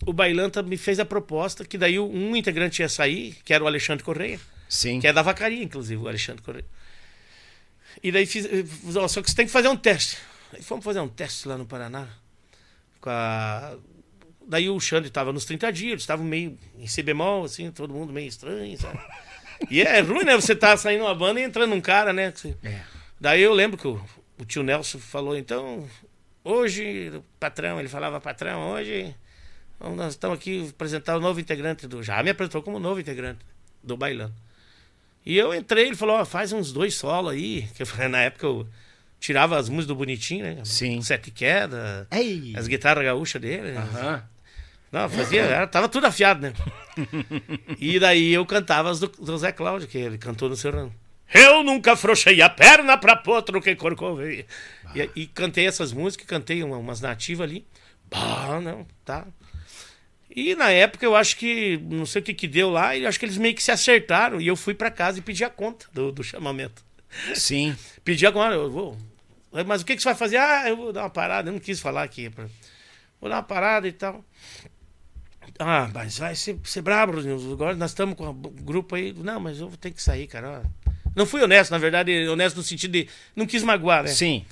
o Bailanta me fez a proposta que daí um integrante ia sair, que era o Alexandre Correia.
Sim.
Que é da vacaria, inclusive, o Alexandre Correia. E daí fiz. Só que você tem que fazer um teste. Aí fomos fazer um teste lá no Paraná. Com a... Daí o Xande estava nos 30 dias, eles estavam meio em C bemol, assim, todo mundo meio estranho, sabe? E é ruim, né? Você tá saindo uma banda e entrando um cara, né?
É.
Daí eu lembro que o, o tio Nelson falou, então, hoje, patrão, ele falava, patrão, hoje nós estamos aqui apresentar o novo integrante do. Já me apresentou como novo integrante do Bailando. E eu entrei, ele falou, ó, faz uns dois solos aí. Que eu na época eu tirava as músicas do bonitinho, né?
Sim.
Sete queda,
Ei.
as guitarras gaúchas dele. né? Não, fazia, era, tava tudo afiado, né? e daí eu cantava as do, do Zé Cláudio, que ele cantou no Serrano. Eu nunca afrouxei a perna pra potro que corcovei. E, e cantei essas músicas, cantei uma- umas nativas ali. Bah, não, tá. E na época eu acho que, não sei o que que deu lá, e acho que eles meio que se acertaram. E eu fui pra casa e pedi a conta do, do chamamento.
Sim.
Pedi agora, eu vou. Mas o que, que você vai fazer? Ah, eu vou dar uma parada. Eu não quis falar aqui. pra- Vou dar uma parada e tal. Ah, mas vai ser, ser brabo. Agora nós estamos com o grupo aí. Não, mas eu vou ter que sair, cara. Não fui honesto, na verdade, honesto no sentido de. Não quis magoar, né?
Sim.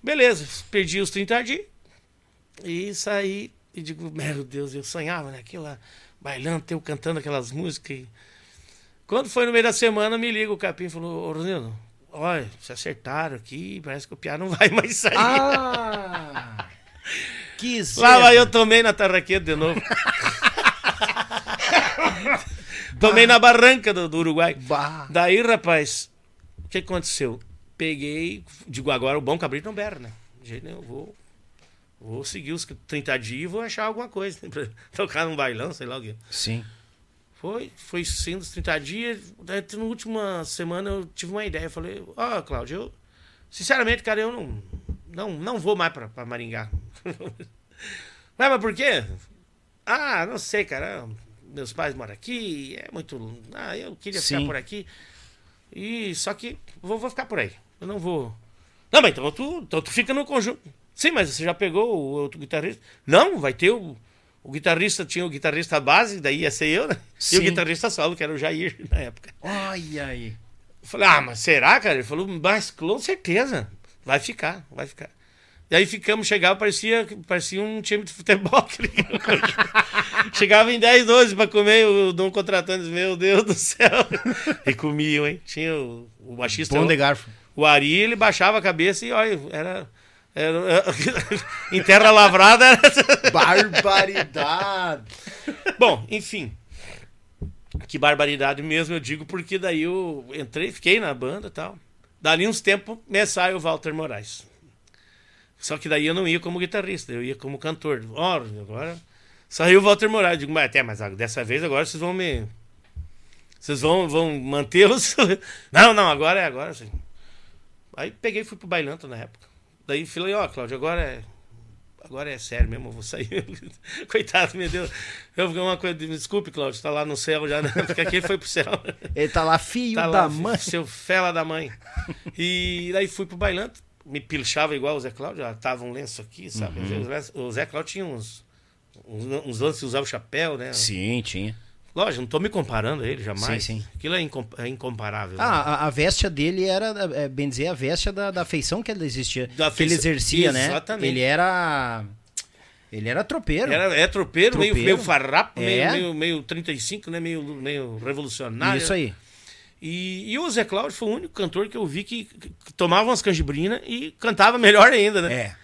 Beleza, perdi os 30 dias. E saí e digo, meu Deus, eu sonhava naquilo lá, bailando, eu cantando aquelas músicas. E... Quando foi no meio da semana, me liga o Capim e falou, ô Ronildo, olha, se acertaram aqui, parece que o piá não vai mais sair.
Ah! que
Lá vai eu tomei na tarraqueta de novo. tomei na barranca do, do Uruguai.
Bah.
Daí, rapaz, o que aconteceu? Peguei, digo, agora o bom cabrito não berra, né? De jeito nenhum, vou, vou seguir os 30 dias e vou achar alguma coisa né? tocar num bailão, sei lá o quê.
Sim.
Foi, foi sendo os 30 dias. Daí, na última semana eu tive uma ideia. Eu falei, ó, Cláudio, eu, sinceramente, cara, eu não, não, não vou mais pra Maringá. Mas, mas por quê? Ah, não sei, cara. Meus pais moram aqui, é muito. Ah, eu queria ficar
Sim.
por aqui. E só que vou, vou ficar por aí. Eu não vou. Não, mas então tu, então tu fica no conjunto. Sim, mas você já pegou o outro guitarrista? Não, vai ter o. O guitarrista tinha o guitarrista base, daí ia ser eu, né? E o guitarrista solo, que era o Jair na época.
Olha aí.
Falei, ah, mas será, cara? Ele falou, mas com certeza. Vai ficar, vai ficar. E aí ficamos, chegava, parecia, parecia um time de futebol. aquele- chegava em 10, 12 pra comer, o Dom contratante, meu Deus do céu. E comiam, hein? Tinha o, o baixista,
Pão de
o,
garfo.
o Ari, ele baixava a cabeça e olha, era... era em terra lavrada era...
Barbaridade.
Bom, enfim. Que barbaridade mesmo, eu digo, porque daí eu entrei, fiquei na banda e tal. Dali uns tempos, me sai o Walter Moraes. Só que daí eu não ia como guitarrista, eu ia como cantor. Ora, agora saiu o Walter Moraes. Digo, mas até, mas dessa vez agora vocês vão me. Vocês vão, vão mantê-los? não, não, agora é agora. Sim. Aí peguei e fui pro Bailanto na época. Daí falei, ó, Cláudio, agora é. Agora é sério mesmo, eu vou sair. Coitado, meu Deus. Eu fiquei uma coisa. Desculpe, Cláudio, tá lá no céu já, né? Porque aqui ele foi pro céu.
Ele tá lá, filho
Tá
da
lá,
mãe.
Seu fela da mãe. E daí fui pro Bailanto, me pilchava igual o Zé Cláudio, já tava um lenço aqui, sabe?
Uhum.
O Zé Cláudio tinha uns, uns, uns lances que usava o chapéu, né?
Sim, tinha.
Lógico, não tô me comparando a ele jamais.
Sim, sim.
Aquilo é, incom- é incomparável. né?
Ah, a, a vestia dele era, é, bem dizer, a vestia da, da feição que ele existia.
Da
que ele exercia, né?
Exatamente.
Ele era. Ele era tropeiro.
Era, é tropeiro, Meio,
Tropeiro.
meio farrapo, meio,
É.
meio, meio 35, né? Meio, meio revolucionário.
Isso aí.
E, e o Zé Cláudio foi o único cantor que eu vi que, que, que tomava umas canjibrinas e cantava melhor ainda, né?
É.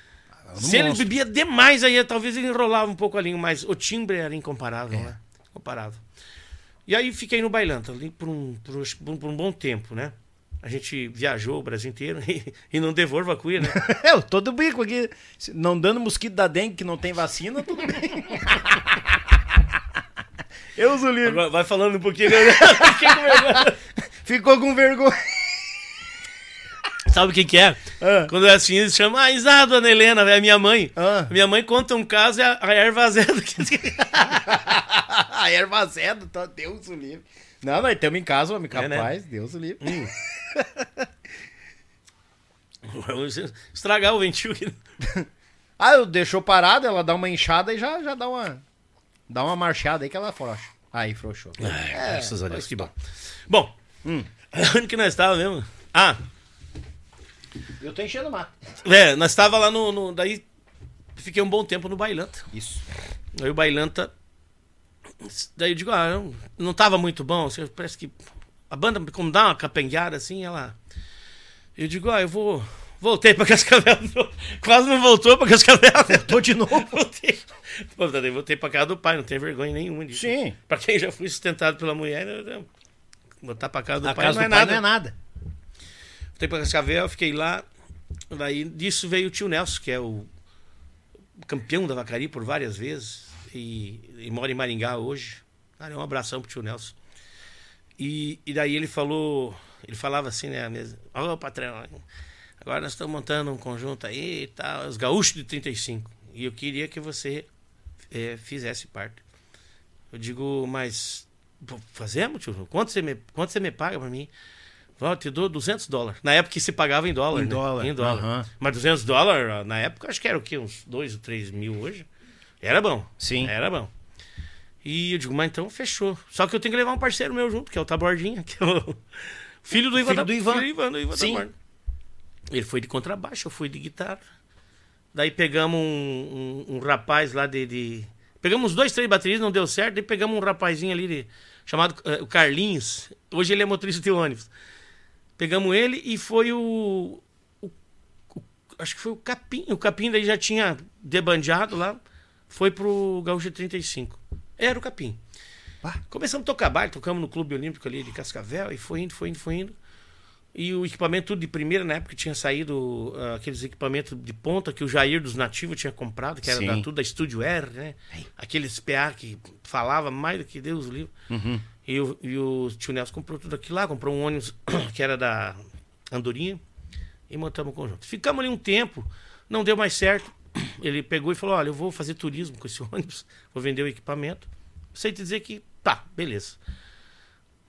Se ele bebia demais, aí talvez ele enrolava um pouco a língua, mas o timbre era incomparável,
É.
né? Incomparável. E aí fiquei no Bailanta ali por um, por, um, por um- bom tempo, né? A gente viajou o Brasil inteiro e, e não devolvo a cuia, né?
É, todo bico aqui. Não dando mosquito da dengue que não tem vacina, tudo bem. Eu uso o livro.
Agora vai falando um pouquinho. né? Com.
Ficou com vergonha.
Sabe o que, que é?
Ah.
Quando é assim, eles chamam, ah, Isa, dona Helena, é a minha mãe.
Ah.
Minha mãe conta um caso e a, a erva azeda.
a erva azeda, tá, Deus o livre. Não, nós estamos em casa, homem,
É, né?
capaz, Deus o livre.
Vamos estragar o ventil.
Ah, eu deixou parado, ela dá uma inchada e já, já dá uma. Dá uma marchada aí que ela frouxa. Aí, frouxou.
É, graças a Deus, que bom. Bom, onde que nós estávamos mesmo? Ah,
Eu tô enchendo o mato.
é, nós estávamos lá no, no- Daí fiquei um bom tempo no Bailanta.
Isso.
Aí o Bailanta. Daí eu digo, ah, não, não tava muito bom. assim, Parece que a banda, como dá uma capengueada assim, ela. Eu digo, ah, eu vou. Voltei pra Cascavel. Quase não voltou pra Cascavel.
Tô de novo.
Voltei. Pô, daí voltei pra casa do pai, não tem vergonha nenhuma disso.
Sim.
Pra quem já fui sustentado pela mulher, voltar pra casa do
A
pai
casa
não é
do pai
nada.
não é nada.
Voltei pra Cascavel, fiquei lá. Daí disso veio o tio Nelson, que é o campeão da Vacari por várias vezes. E, e mora em Maringá hoje. Cara, um abração pro tio Nelson. E, e daí ele falou, ele falava assim, né, mesa, ô patrão, agora nós estamos montando um conjunto aí e tal, os gaúchos de 35. E eu queria que você eh, fizesse parte. Eu digo, mas fazemos, tio? Quanto você me, quanto você me paga pra mim? Ó, eu te dou 200 dólares. Na época que se pagava em dólar,
Em
né?
dólar,
Em dólar.
aham.
Mas 200 dólares, na época, acho que era o quê? Uns 2 ou 3 mil hoje. Era bom.
Sim.
Era bom. E eu digo, mas então fechou. Só que eu tenho que levar um parceiro meu junto, que é o Tabordinha, que é o, Filho do Ivan.
Filho do Ivan.
Filho do Ivan, do Ivan
Sim.
Ele foi de contrabaixo, eu fui de guitarra. Daí pegamos um, um- um rapaz lá de, de- Pegamos dois, três baterias, não deu certo. Daí pegamos um rapazinho ali de- chamado o Carlinhos. Hoje ele é motorista de ônibus. Pegamos ele e foi o, o- o- Acho que foi o Capim. O Capim daí já tinha debandeado lá. Foi pro Gaúcho 35. Era o Capim. Começamos a tocar baile, tocamos no Clube Olímpico ali de Cascavel e foi indo, foi indo, foi indo. E o equipamento tudo de primeira, na época tinha saído ah, aqueles equipamentos de ponta que o Jair dos Nativos tinha comprado, que era
Sim.
da, tudo da Estúdio R, né? Aqueles PA que falava mais do que Deus o livro. E, o, e o tio Nelson comprou tudo aquilo lá, comprou um ônibus que era da Andorinha e montamos o conjunto. Ficamos ali um tempo, não deu mais certo. Ele pegou e falou: Olha, eu vou fazer turismo com esse ônibus, vou vender o equipamento. Sei te dizer que tá, beleza.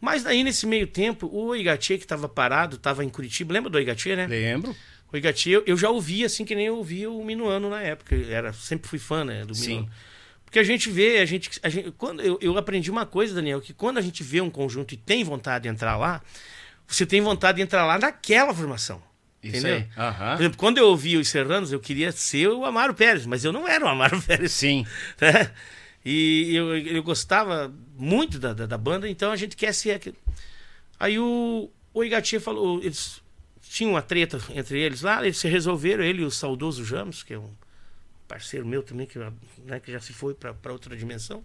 Mas daí, nesse meio tempo, o Igatia, que estava parado, estava em Curitiba. Lembra do Igatia, né?
Lembro.
O Igatia, eu, eu já ouvia assim que nem eu ouvia o Minuano na época. Eu era, sempre fui fã né, do
Sim.
Minuano. Porque a gente vê, a gente, a gente quando eu, eu aprendi uma coisa, Daniel, que quando a gente vê um conjunto e tem vontade de entrar lá, você tem vontade de entrar lá naquela formação.
Isso
entendeu?
aí. Aham.
Por exemplo, quando eu ouvia os Serranos, eu queria ser o Amaro Pérez, mas eu não era o Amaro Pérez.
Sim.
né? E eu, eu gostava muito da, da, da banda, então a gente quer ser aquilo. Aí o, o falou, eles tinham uma treta entre eles lá, eles se resolveram, ele e o saudoso Jamos, que é um parceiro meu também, que, né, que já se foi para outra dimensão.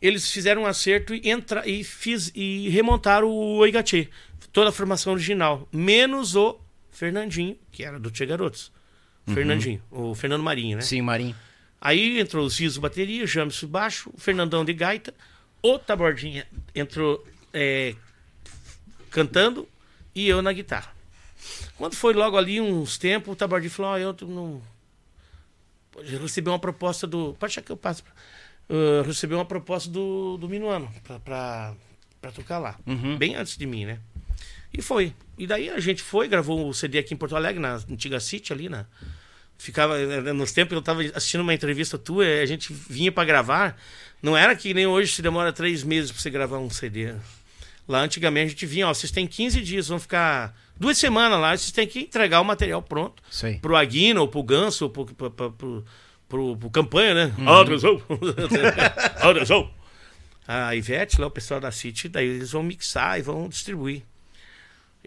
Eles fizeram um acerto e, entra, e, fiz, e remontaram o Igatia, toda a formação original, menos o Fernandinho, que era do Tia Garotos. Fernandinho, o Fernando Marinho, né?
Sim, Marinho.
Aí entrou o Zizo bateria, James baixo, o Fernandão de gaita, o Tabordinha entrou é, cantando e eu na guitarra. Quando foi logo ali uns tempos, o Tabordinho falou: ó, eu não. Eu recebi uma proposta do. Pode achar que eu passo. Uh, recebi uma proposta do, do Minuano pra, pra, pra tocar lá. Bem antes de mim, né? E foi. E daí a gente foi, gravou o CD aqui em Porto Alegre, na antiga City ali, na. Ficava. Nos tempos que eu tava assistindo uma entrevista tua, a gente vinha pra gravar. Não era que nem hoje se demora três meses pra você gravar um CD. Lá antigamente a gente vinha, ó, vocês têm 15 dias, vão ficar duas semanas lá, vocês têm que entregar o material pronto.
Aí.
Pro Aguino, ou pro Ganso, ou pro, pro, pro, pro, pro- pro campanha, né?
Uhum.
Atenção! A Ivete, lá, o pessoal da City, daí eles vão mixar e vão distribuir.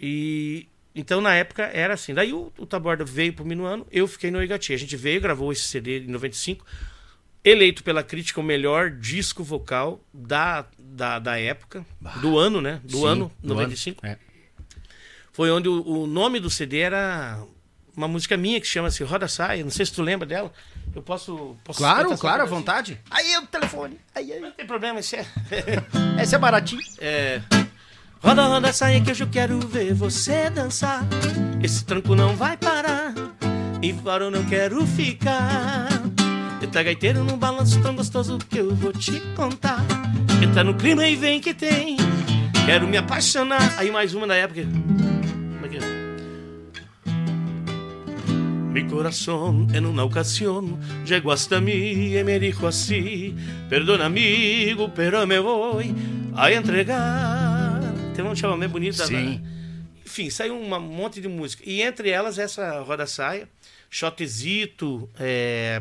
E então na época era assim. Daí o, o Taborda veio pro Minuano, eu fiquei no Igati. A gente veio, gravou esse CD em 95, eleito pela crítica o melhor disco vocal da, da, da época, do ano, né? Do
Sim,
ano
do
95.
ano. É.
Foi onde o, o nome do CD era uma música minha que chama-se Roda Saia. Não sei se tu lembra dela. Eu posso. posso
Claro, claro, à vontade. Aí é o telefone. Aí, aí.
Não tem problema, isso é.
Esse é baratinho.
É. Roda, roda, saia que hoje eu quero ver você dançar. Esse tranco não vai parar. E varão não quero ficar. Eita gaiteiro num balanço tão gostoso que eu vou te contar. Entra no clima e vem que tem. Quero me apaixonar. Aí mais uma da época. Como é que é? Mi corazón en una ocasión llegó hasta mí y me dijo así, perdona amigo, pero me voy a entregar. Tem um chamamento bonito da
Sim.
Enfim, saiu um monte de música. E entre elas essa Roda Saia, Shotezito, é...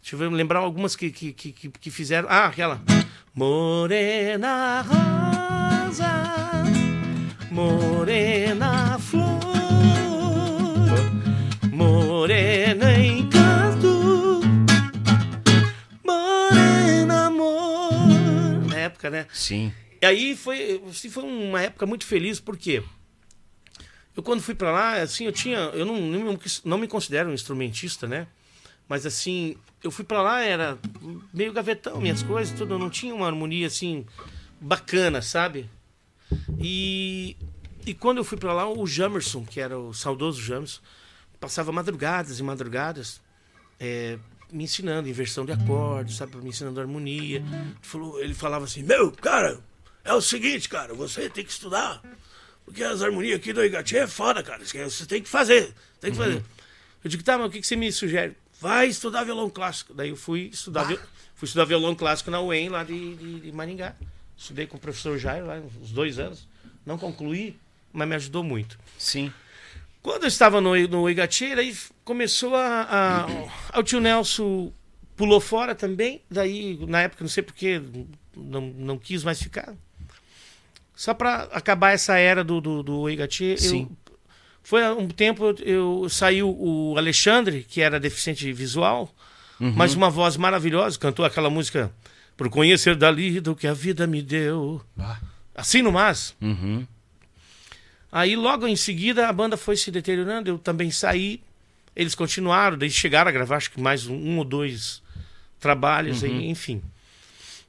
deixa eu ver, lembrar algumas que, que, que- que fizeram. Ah, aquela. Morena Rosa, Morena Flor, Morena Encanto, Morena Amor. Na época, né?
Sim.
Aí foi, assim, foi uma época muito feliz, porque eu quando fui pra lá, assim, eu tinha. Eu não, não, me- não me considero um instrumentista, né? Mas assim, eu fui pra lá, era meio gavetão, minhas coisas, tudo, eu não tinha uma harmonia assim bacana, sabe? E, e quando eu fui pra lá, o Jamerson, que era o saudoso Jamerson, passava madrugadas e madrugadas é, me ensinando inversão de acordes, sabe? Me ensinando harmonia. Ele, ele falava assim: Meu, cara, é o seguinte, cara, você tem que estudar. Porque as harmonias aqui do Igati é foda, cara. Você tem que fazer. Tem que fazer. Eu digo, tá, mas o que, que você me sugere? Vai estudar violão clássico. Daí eu fui estudar, viol- fui estudar violão clássico na UEM, lá de, de, de Maringá. Estudei com o professor Jair lá uns dois anos. Não concluí, mas me ajudou muito.
Sim.
Quando eu estava no, no aí começou a, a. O tio Nelson pulou fora também. Daí, na época, não sei porquê, não, não quis mais ficar. Só para acabar essa era do, do, do Igati,
Sim.
eu, foi há um tempo, eu saiu o Alexandre, que era deficiente visual, mas uma voz maravilhosa, cantou aquela música Por conhecer dali do que a vida me deu. Assim no mas.
Uhum.
Aí logo em seguida a banda foi se deteriorando, eu também saí. Eles continuaram, daí chegaram a gravar acho que mais um, um ou dois trabalhos, aí, enfim.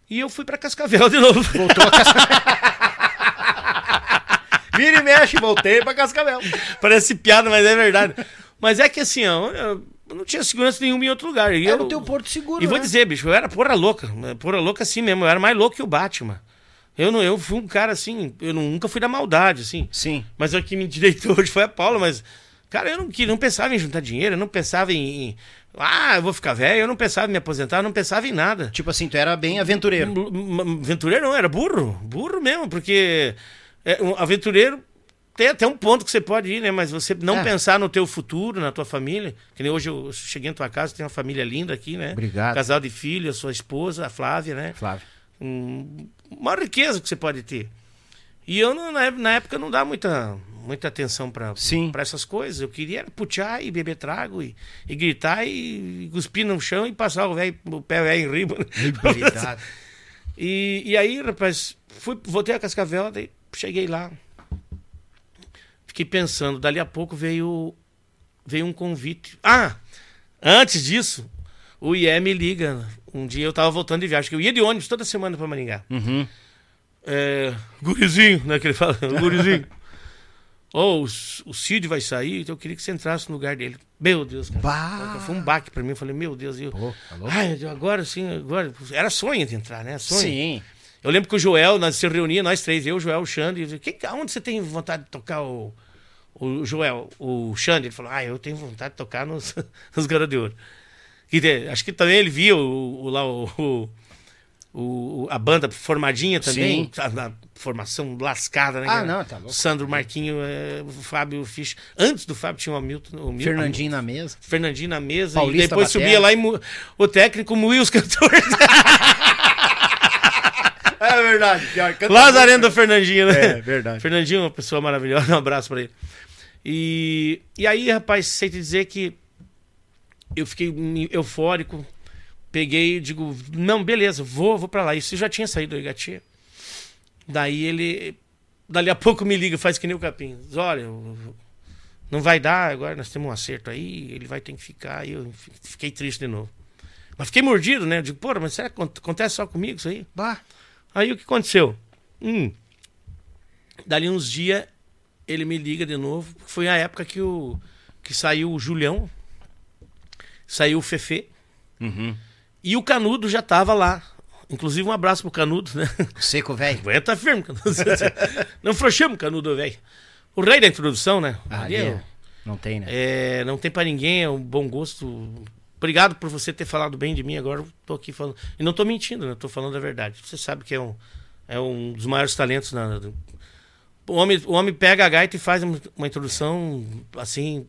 E eu fui pra Cascavel de novo.
Voltou a Cascavel. Vira e mexe, voltei pra Cascavel.
Parece piada, mas é verdade. Mas é que assim, ó, eu não tinha segurança nenhuma em outro lugar. E
Era
eu,
o teu porto seguro,
E vou
né?
dizer, bicho, eu era porra louca. Porra louca assim mesmo. Eu era mais louco que o Batman. Eu, não, eu fui um cara assim, eu nunca fui da maldade, assim.
Sim.
Mas o que me direitou hoje foi a Paula, mas. Cara, eu não, não pensava em juntar dinheiro, eu não pensava em. em, ah, eu vou ficar velho, eu não pensava em me aposentar, eu não pensava em nada.
Tipo assim, tu era bem aventureiro.
Aventureiro não, era burro. Burro mesmo, porque é, um aventureiro tem até um ponto que você pode ir, né? Mas você não
É.
pensar no teu futuro, na tua família. Que nem hoje eu cheguei em tua casa, tem uma família linda aqui, né?
Obrigado.
Casal de filho, a sua esposa, a Flávia, né?
Flávio.
Um, uma riqueza que você pode ter. E eu, não- na, ép- na época, não dava muita, muita atenção para essas coisas. Eu queria putear e beber trago e, e gritar e, e cuspir no chão e passar o, velho- o pé velho em riba. E, e aí, rapaz, fui, voltei a Cascavel, daí cheguei lá. Fiquei pensando, dali a pouco veio, veio um convite. Ah! Antes disso, o IE me liga. Um dia eu tava voltando de viagem, que eu ia de ônibus toda semana pra Maringá.
Uhum.
É, gurizinho, né? Que ele fala, gurizinho. Ô, o, o Cid vai sair, então eu queria que você entrasse no lugar dele. Meu Deus, cara. Foi um baque pra mim. Eu falei, meu Deus, eu.
Pô, tá?
Ai, agora sim, agora. Era sonho de entrar, né? Sonho.
Sim.
Eu lembro que o Joel, nós se reunia, nós três, eu, o Joel, o Xande, eu disse, "Que- aonde você tem vontade de tocar o, o Joel, o Xande? Ele falou, ah, eu tenho vontade de tocar nos, nos Garotos de Ouro. Que, acho que também ele via o, o- lá o, o- a banda formadinha também, a, na formação lascada, né?
Ah, não, tá louco.
Sandro Marquinho, é, o Fábio Fisch. Antes do Fábio tinha o Hamilton. O Mil-
Fernandinho na mesa.
Fernandinho na mesa
Paulista
e depois
batera.
subia lá e o técnico moía os cantores.
É verdade.
Lazareno do Fernandinho, né?
É, verdade.
Fernandinho é uma pessoa maravilhosa, um abraço pra ele. E, e aí, rapaz, sei te dizer que eu fiquei eufórico, peguei e digo, não, beleza, vou, vou pra lá. Isso já tinha saído do Igatia. Daí ele, dali a pouco me liga, faz que nem o Capim. Diz, olha, não vai dar, agora nós temos um acerto aí, ele vai ter que ficar. E eu fi- fiquei triste de novo. Mas fiquei mordido, né? Eu digo, porra, mas será que acon- acontece só comigo isso aí?
Bah.
Aí o que aconteceu? Hum, dali uns dias ele me liga de novo. Foi a época que, o, que saiu o Julião, saiu o Fefe
Uhum.
e o Canudo já tava lá. Inclusive um abraço pro Canudo, né?
Seco, velho.
Aguenta firme, Canudo. Não frouxemos, Canudo, velho. O rei da introdução, né?
Ali
Ali é-
é- Não tem, né?
é, não tem pra ninguém, é um bom gosto. Obrigado por você ter falado bem de mim. Agora eu tô aqui falando. E não tô mentindo, né? Eu tô falando a verdade. Você sabe que é um, é um dos maiores talentos. Na, o, homem, o homem pega a gaita e faz uma introdução assim.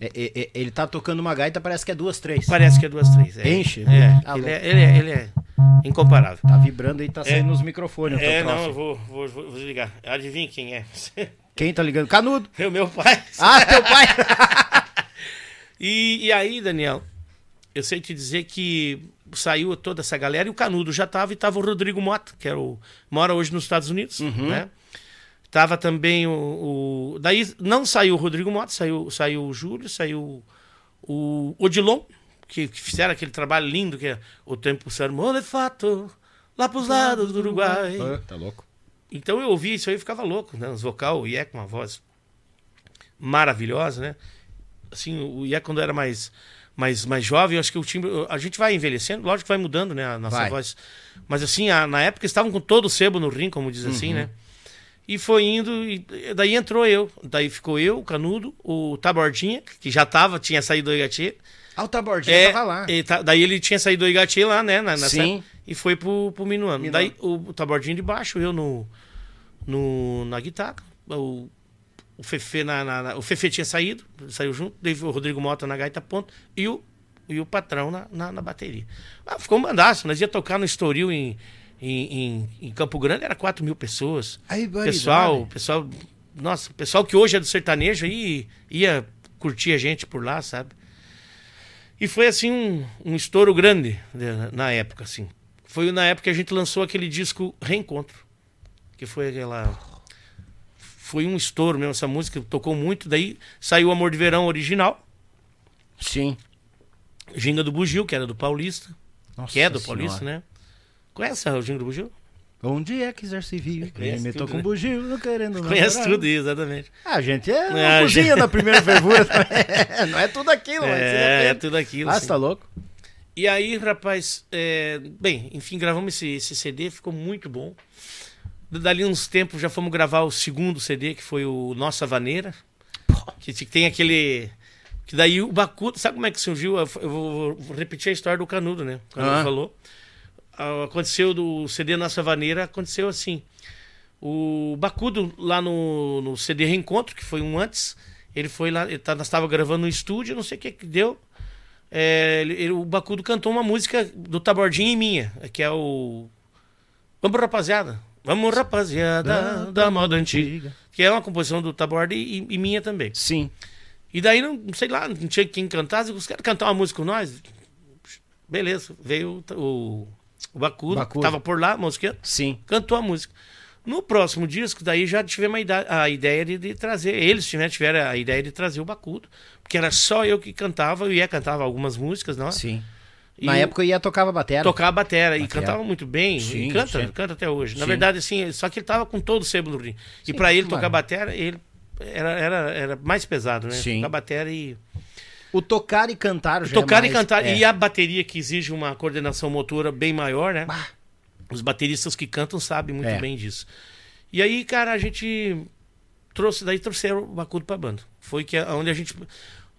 É, é, é, ele tá tocando uma gaita, parece que é duas, três.
Parece que é duas, três. É,
Enche?
É,
Tá
ele, é, ele, é, ele é incomparável.
Tá vibrando aí, tá saindo nos microfones.
É, não, eu vou, vou, vou vou desligar. Adivinha quem é?
Quem tá ligando? Canudo.
É o meu pai.
Ah, teu pai.
E, e aí, Daniel, eu sei te dizer que saiu toda essa galera e o Canudo já tava e tava o Rodrigo Mota, que era o, mora hoje nos Estados Unidos, né? Tava também o, o- Daí não saiu o Rodrigo Mota, saiu, saiu o Júlio, saiu o Odilon, que, que fizeram aquele trabalho lindo que é O Tempo Sermão de Fato, lá pros lados do Uruguai.
tá louco.
Então eu ouvi isso aí e ficava louco, né? Os vocal, o Ié com uma voz maravilhosa, né? Assim, o Ié quando era mais, mais, mais jovem, eu acho que o timbre... A gente vai envelhecendo, lógico que vai mudando, né? A nossa
Vai.
voz. Mas assim, a- na época estavam com todo o sebo no rim, como diz
Uhum.
assim, né? E foi indo, e daí entrou eu. Daí ficou eu, o Canudo, o Tabordinha, que já tava, tinha saído do Igati.
Ah, o Tabordinha
É,
tava lá.
ele tá- daí ele tinha saído do Igati lá, né? na-
Sim.
época, e foi pro, pro Minuano.
Minuano.
Daí o, o Tabordinho de baixo, eu no, no, na guitarra. O, o Fefe, na, na- na- o Fefe tinha saído, saiu junto, o Rodrigo Mota na gaita ponto e o, e o patrão na, na, na bateria. Ah, ficou um bandaço, nós ia tocar no Estoril em, em, em, em Campo Grande, era 4 mil pessoas.
Aí,
pessoal, pessoal, nossa, o pessoal que hoje é do sertanejo aí ia curtir a gente por lá, sabe? E foi assim um, um estouro grande né, na época, assim. Foi na época que a gente lançou aquele disco Reencontro, que foi aquela foi um estouro mesmo essa música, tocou muito, daí saiu o Amor de Verão original,
Sim.
Ginga do Bugio, que era do Paulista,
Nossa
que é do
Senhora.
Paulista, né? Conhece o Ginga do Bugio?
Onde é quiser se vir,
Conhece
me com
né?
bugio, não querendo
Conhece
namorar.
tudo, exatamente.
Ah, gente, é
É,
uma
a
cozinha
gente-
da primeira fervura. não é tudo aquilo, mas
É, é
é
tudo aquilo.
Ah, você tá louco?
E aí, rapaz, é, bem, enfim, gravamos esse, esse CD, ficou muito bom. Dali uns tempos já fomos gravar o segundo CD, que foi o Nossa Vaneira. Que te- tem aquele. Que daí o Bacudo. Sabe como é que surgiu? Eu vou, vou repetir a história do Canudo, né? O Canudo
Ah.
falou. Aconteceu do CD Nossa Vaneira, aconteceu assim. O Bacudo, lá no, no CD Reencontro, que foi um antes, ele foi lá, ele tá, nós estava gravando no estúdio, não sei o que que deu. É, ele- ele- o Bacudo cantou uma música do Tabordinho e minha, que é o. Vamos, rapaziada. Vamos, rapaziada, da, moda antiga. Que é uma composição do Taborda e, e minha também.
Sim.
E daí, não sei lá, não tinha quem cantasse, os caras cantar uma música com nós. Beleza, veio o, o, Bacudo,
Bacudo.
que tava por lá, música,
Sim.
cantou a música. No próximo disco, daí já tivemos a ideia de, de trazer, eles tiveram, tiveram a ideia de trazer o Bacudo, porque era só eu que cantava, eu ia cantava algumas músicas, não é?
Sim.
E
Na época eu ia tocava batera.
tocava a batera, e
Batera.
cantava muito bem,
Sim,
e canta,
sim.
canta até hoje. Na
Sim.
verdade, assim, só que ele tava com todo o sebo no rim. E pra ele tocar batera, ele era, era, era mais pesado, né?
Sim.
Tocar batera e
O tocar e cantar já
tocar
é
e
mais-
cantar.
é.
E a bateria que exige uma coordenação motora bem maior, né? Os bateristas que cantam sabem muito
É.
bem disso. E aí, cara, a gente trouxe, daí trouxeram o Bacudo pra banda. Foi que onde a gente.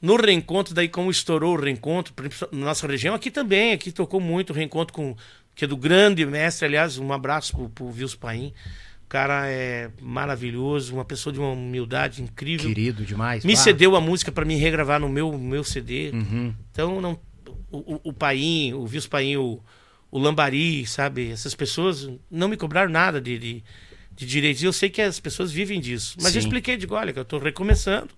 No reencontro, daí como estourou o reencontro, na nossa região, aqui também, aqui tocou muito o reencontro com. Que é do grande mestre, aliás, um abraço pro, pro Vils Paim. O cara é maravilhoso, uma pessoa de uma humildade incrível.
Querido demais.
Me
pá.
cedeu a música para me regravar no meu, meu CD.
Uhum.
Então, não, o, o, o Paim, o Vils Paim, o, o Lambari, sabe? Essas pessoas não me cobraram nada de, de, de direitos. E eu sei que as pessoas vivem disso. Mas eu
Sim.
expliquei, digo, olha, que eu estou recomeçando.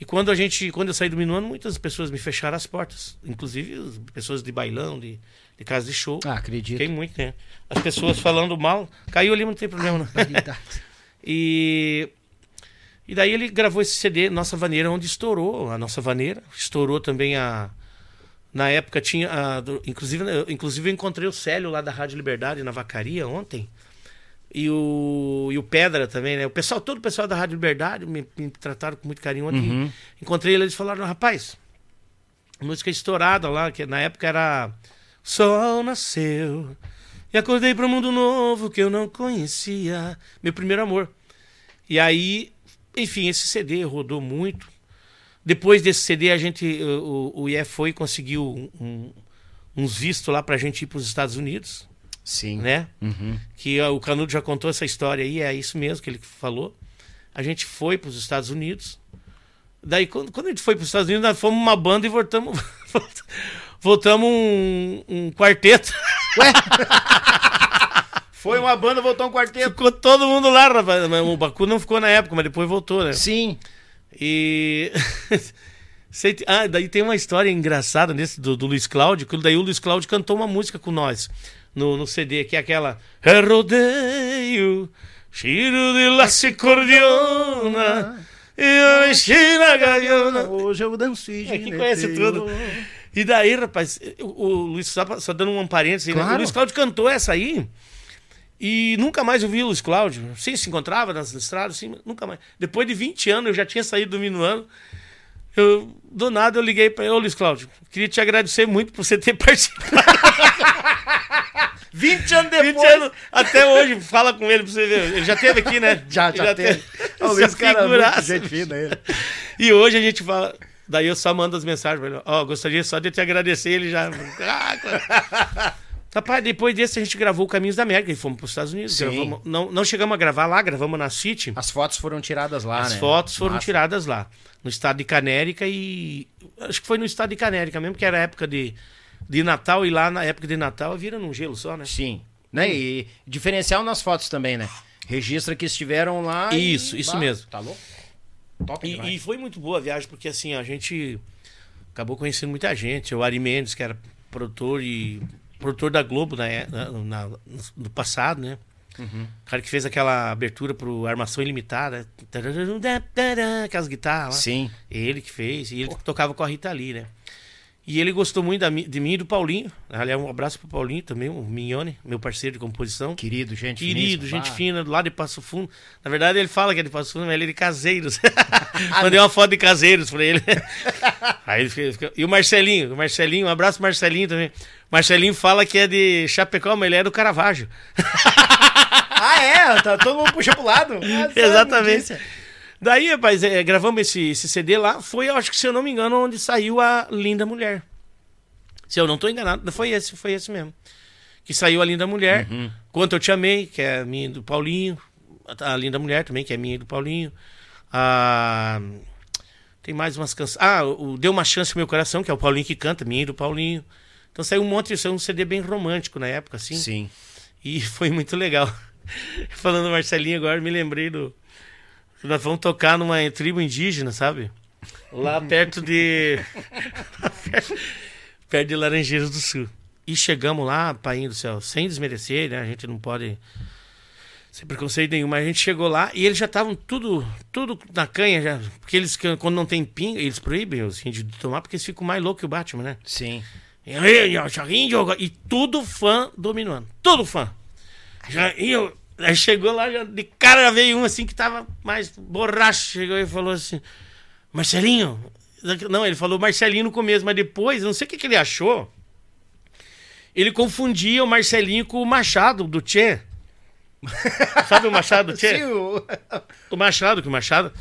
E quando a gente, quando eu saí do Minuano, muitas pessoas me fecharam as portas. Inclusive as pessoas de bailão, de, de casa de show.
Ah, acredito.
Fiquei muito, né? As pessoas falando mal. Caiu ali, não tem problema, não. E, e daí ele gravou esse CD, Nossa Vaneira, onde estourou a Nossa Vaneira. Estourou também a. Na época tinha. a- inclusive, eu- inclusive eu encontrei o Célio lá da Rádio Liberdade na Vacaria ontem. E o, e o Pedra também, né? O pessoal, todo o pessoal da Rádio Liberdade me, me trataram com muito carinho ontem.
Uhum.
Encontrei eles e falaram, rapaz, música estourada lá, que na época era Sol nasceu e acordei para um mundo novo que eu não conhecia. Meu primeiro amor. E aí, enfim, esse CD rodou muito. Depois desse CD, a gente, o, o, IE foi e conseguiu um- uns vistos lá pra gente ir para os Estados Unidos,
Sim.
né?
Uhum.
que o Canudo já contou essa história aí, é isso mesmo que ele falou. A gente foi para os Estados Unidos. Daí, quando, quando a gente foi para os Estados Unidos, nós fomos uma banda e voltamos. voltamos um, um quarteto.
Foi uma banda, voltou um quarteto.
Ficou todo mundo lá, rapaz. O Baku não ficou na época, mas depois voltou, né?
Sim.
E. Ah, daí tem uma história engraçada nesse do, do Luiz Cláudio, que daí o Luiz Cláudio cantou uma música com nós no, no CD, que é aquela É rodeio, cheiro de laço e cordiona, e eu mexi na gaviona.
Hoje eu danço e
É, quem conhece tudo. E daí, rapaz, o, o Luiz, só, só dando um parênteses, aí, né?
Claro.
o Luiz Cláudio cantou essa aí. E nunca mais eu vi o Luiz Cláudio. Sim, se encontrava nas estradas, sim, nunca mais. Depois de 20 anos, eu já tinha saído do Minuano. Eu, do nada eu liguei para ele, ô Luiz Cláudio, queria te agradecer muito por você ter participado.
20 anos
20
depois.
anos, até hoje, fala com ele pra você ver. Ele já teve aqui, né?
Já, já, teve. O Luiz, cara, muito gente fina ele.
E hoje a gente fala. Daí eu só mando as mensagens pra ele. Ó, gostaria só de te agradecer. Ele já. Rapaz, depois desse a gente gravou o Caminhos da América e fomos para os Estados Unidos.
Sim.
Gravamos- não, não chegamos a gravar lá, gravamos na City.
As fotos foram tiradas lá,
As
né?
fotos foram
Massa.
tiradas lá, no estado de Canérica e. Acho que foi no estado de Canérica mesmo, que era época de, de Natal e lá na época de Natal vira num gelo só, né?
Sim. Né? E diferencial nas fotos também, né? Registra que estiveram lá. e-
Isso, isso
Bah,
mesmo.
Tá louco? Top
E, e foi muito boa a viagem, porque assim, a gente acabou conhecendo muita gente. O Ari Mendes, que era produtor e produtor da Globo na, é- na- na- no passado, né?
Uhum.
O cara que fez aquela abertura pro Armação Ilimitada. Aquelas guitarras lá.
Sim.
Ele que fez, e ele que tocava com a Rita Lee, né? E ele gostou muito de mim e do Paulinho. Aliás, um abraço pro Paulinho também, o Mignone, meu parceiro de composição.
Querido, gente
Querido,
finíssima,
gente
pá.
fina, do lado de Passo Fundo. Na verdade, ele fala que é de Passo Fundo, mas ele é de Caseiros. Mandei uma foto de Caseiros pra ele. Aí ele fica, fica- E o Marcelinho, o Marcelinho, um abraço Marcelinho também. Marcelinho fala que é de Chapecó, mas ele é do Caravaggio.
Ah, é? Tá, todo mundo puxa pro lado. Ah, sabe
Exatamente. Daí, rapaz, é, gravamos esse, esse CD lá. Foi, acho que se eu não me engano, onde saiu a Linda Mulher. Se eu não tô enganado, foi esse, foi esse mesmo. Que saiu a Linda Mulher. Quanto Eu Te Amei, que é a minha e do Paulinho. A Linda Mulher também, que é minha e do Paulinho. A... Tem mais umas canções. Ah, o Deu Uma Chance pro Meu Coração, que é o Paulinho que canta, minha e do Paulinho. Então saiu um monte, saiu um CD bem romântico na época, assim.
Sim.
E foi muito legal. Falando do Marcelinho agora, me lembrei do. Nós vamos tocar numa tribo indígena, sabe? Lá perto de. perto de Laranjeiras do Sul. E chegamos lá, Pai do Céu, sem desmerecer, né? A gente não pode. Sem preconceito nenhum, mas a gente chegou lá e eles já estavam tudo, tudo na canha já. Porque eles, quando não tem pinga, eles proíbem os índios de tomar porque eles ficam mais loucos que o Batman, né?
Sim.
E Joguinho jogou. E tudo fã dominando. Tudo fã. Já, e eu, aí chegou lá, de cara veio um assim que tava mais borracho. Chegou e falou assim: Marcelinho. Não, ele falou Marcelinho no começo, mas depois, não sei o que, que ele achou. Ele confundia o Marcelinho com o Machado do Tchê. Sabe o Machado do Tchê?
Sim, o-
O Machado, que o Machado.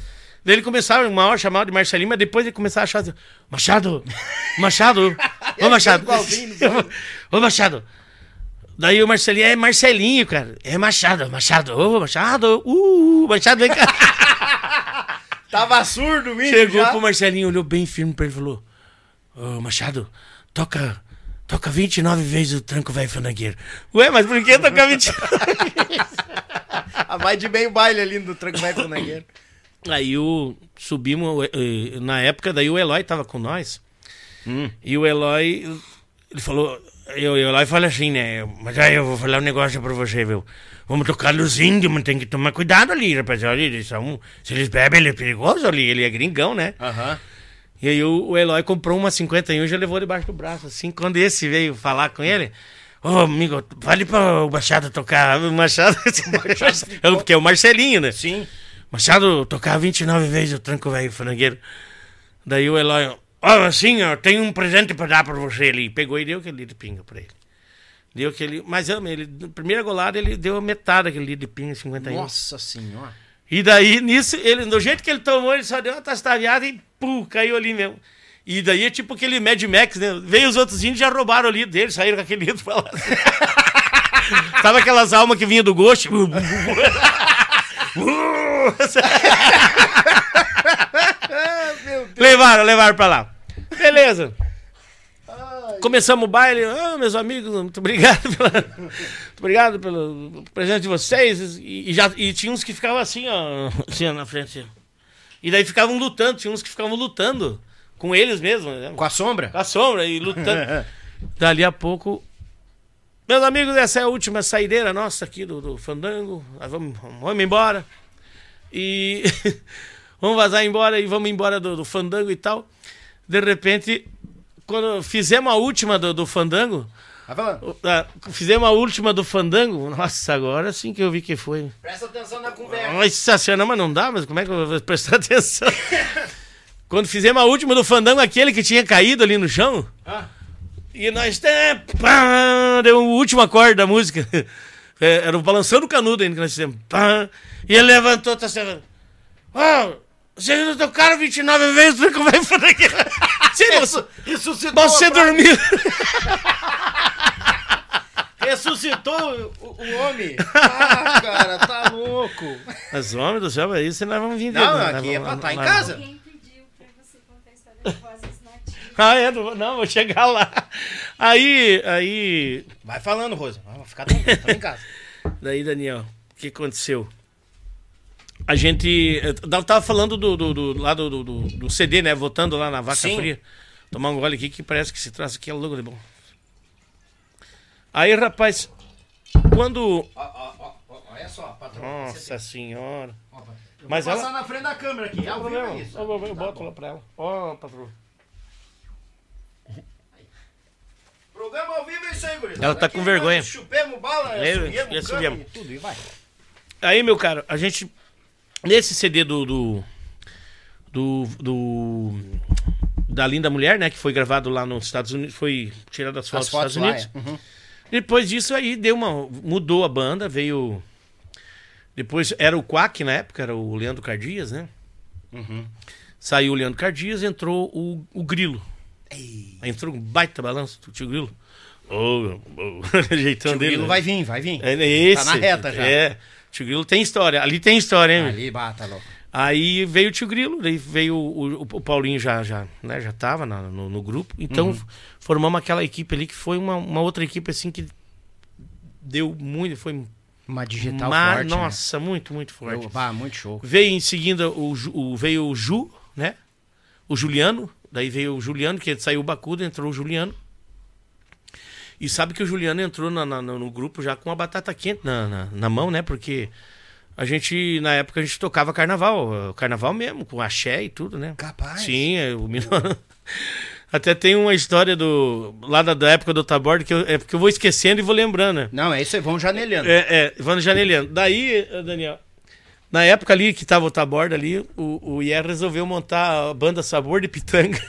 Daí ele começava, uma hora chamava de Marcelinho, mas depois ele começava a achar assim, Machado, Machado, ô Machado. ô Machado. Daí o Marcelinho é Marcelinho, cara. É Machado, Machado, ô Machado, uh, Machado, vem cá.
Tava surdo, o
Chegou
já.
pro Marcelinho, olhou bem firme pra ele e falou: Ô Machado, toca. Toca 29 vezes o tranco velho fandangueiro. Ué, mas por que tocar 29
Ah, Vai de meio baile ali no tranco vai pro Nangueiro.
Aí o, subimos, na época, daí o Eloy tava com nós.
Hum.
E o Eloy, ele falou, eu, o Eloy fala assim, né? Mas aí eu vou falar um negócio pra você, viu? Vamos tocar nos índios, mas tem que tomar cuidado ali, rapaziada. Eles são, se eles bebem, ele é perigoso ali, ele é gringão, né?
Aham.
E aí o, o Eloy comprou uma 51 e já levou debaixo do braço, assim. Quando esse veio falar com ele, ô amigo, vale para o Machado tocar. O Machado, Eu- porque é o Marcelinho, né?
Sim.
Machado tocar 29 vezes o tranco velho frangueiro. Daí o Eloy, ó, assim, ó, tem um presente pra dar pra você ali. Pegou e deu aquele litro de pinga pra ele. Deu aquele. Mas eu, ele, na primeira golada, ele deu metade daquele litro de pinga, 51.
Nossa senhora.
E daí, nisso, ele, do jeito que ele tomou, ele só deu uma tastaviada e pum, caiu ali mesmo. E daí é tipo aquele Mad Max, né? Veio os outros índios e já roubaram o litro dele, saíram com aquele litro pra lá. Tava aquelas almas que vinham do gosto. levaram, levaram pra lá. Beleza. Começamos o baile. Ah, meus amigos, muito obrigado pela, muito obrigado pelo presente de vocês. E, e já, e tinha uns que ficavam assim, ó, assim, ó, na frente. E daí ficavam lutando, tinha uns que ficavam lutando com eles mesmos, né?
Com a sombra?
com a sombra e lutando. Dali a pouco. Meus amigos, essa é a última saideira nossa aqui do, do Fandango. Nós vamos, vamos embora. E vamos vazar embora e vamos embora do, do Fandango e tal. De repente, quando fizemos a última do, do Fandango,
falando.
ah, fizemos a última do Fandango, nossa, agora sim que eu vi que foi.
Presta atenção na conversa.
Nossa senhora, mas não dá, mas como é que eu vou prestar atenção? Quando fizemos a última do fandango, aquele que tinha caído ali no chão.
Ah.
E nós. pá, deu o último acorde da música. É, era o balançando o canudo ainda que nós fizemos. Pá, e ele levantou, tá sendo. Ó, vocês não tocaram 29 vezes, nunca vai fazer aquilo. Sim, você,
Isso se
você dormiu.
Ressuscitou o, o homem. Ah, cara, tá louco.
Mas, homem do céu, aí você nós vamos vir ver,
Não,
né?
aqui é pra estar em
nós-
casa.
Alguém pediu pra você contar a história de vozes nativas.
Ah, é? Não, não, vou chegar lá. Aí, aí.
Vai falando, Rosa. Vamos ficar tranquilo, estamos em casa.
Daí, Daniel, o que aconteceu? A gente. Eu tava falando do, do, do- lá do, do, do- CD, né? Votando lá na vaca
Sim.
fria. Tomar um gole aqui que parece que esse traço aqui é louco de bom. Aí, rapaz, quando.
Ó, ó, ó, ó, olha só, patrão.
Nossa senhora.
Ó. Eu
Mas
vou
ela-
passar na frente da câmera aqui. É ao vivo é isso.
Eu, eu, eu
Tá
boto
bom.
lá pra ela. Ó, patrão.
Programa ao vivo é isso aí, gurizada.
Ela tá
Aqui
com vergonha.
Chupemos bala,
É,
assobiemos,
é,
cama e tudo, e vai.
Aí, meu caro, a gente. Nesse CD do. do. do, do- da Linda Mulher, né? Que foi gravado lá nos Estados Unidos. Foi tirado as fotos
As
dos
fotos
Estados
lá,
Unidos.
é. Uhum.
Depois disso aí deu uma. Mudou a banda, veio. Depois era o Quack na época, era o Leandro Cardias, né?
Uhum.
Saiu o Leandro Cardias, entrou o, o Grilo. Aí entrou um baita balanço do tio Grilo. Ô, ô, jeitão
O
dele.
Grilo
né?
vai vir, vai vir.
É esse.
Tá na reta já.
É. Tio Grilo tem história. Ali tem história, hein?
Ali, bata louco.
Aí veio o tio Grilo, daí veio o, o, o Paulinho já, já, né, já tava na- no, no grupo. Então
Uhum.
formamos aquela equipe ali que foi uma, uma outra equipe assim que deu muito, foi
Uma digital
ma-
forte, né?
nossa, muito, muito forte.
Bah, muito show.
Veio em seguida o, o- veio o Ju, né? O Juliano, daí veio o Juliano, que saiu o Bacudo, entrou o Juliano. E sabe que o Juliano entrou na- na- no, grupo já com a batata quente na, na, na mão, né? Porque a gente, na época, a gente tocava carnaval, eh, carnaval mesmo, com axé e tudo, né?
Capaz.
Sim, é, o Minuano. Até tem uma história do lá da, da época do Taborda que eu, é porque eu vou esquecendo e vou lembrando, né?
Não, é isso aí, vão janelhando.
É, é, Ivano Janeliano. Daí, eh, Daniel, na época ali que tava o Taborda ali, o, o Ier resolveu montar a banda Sabor de Pitanga,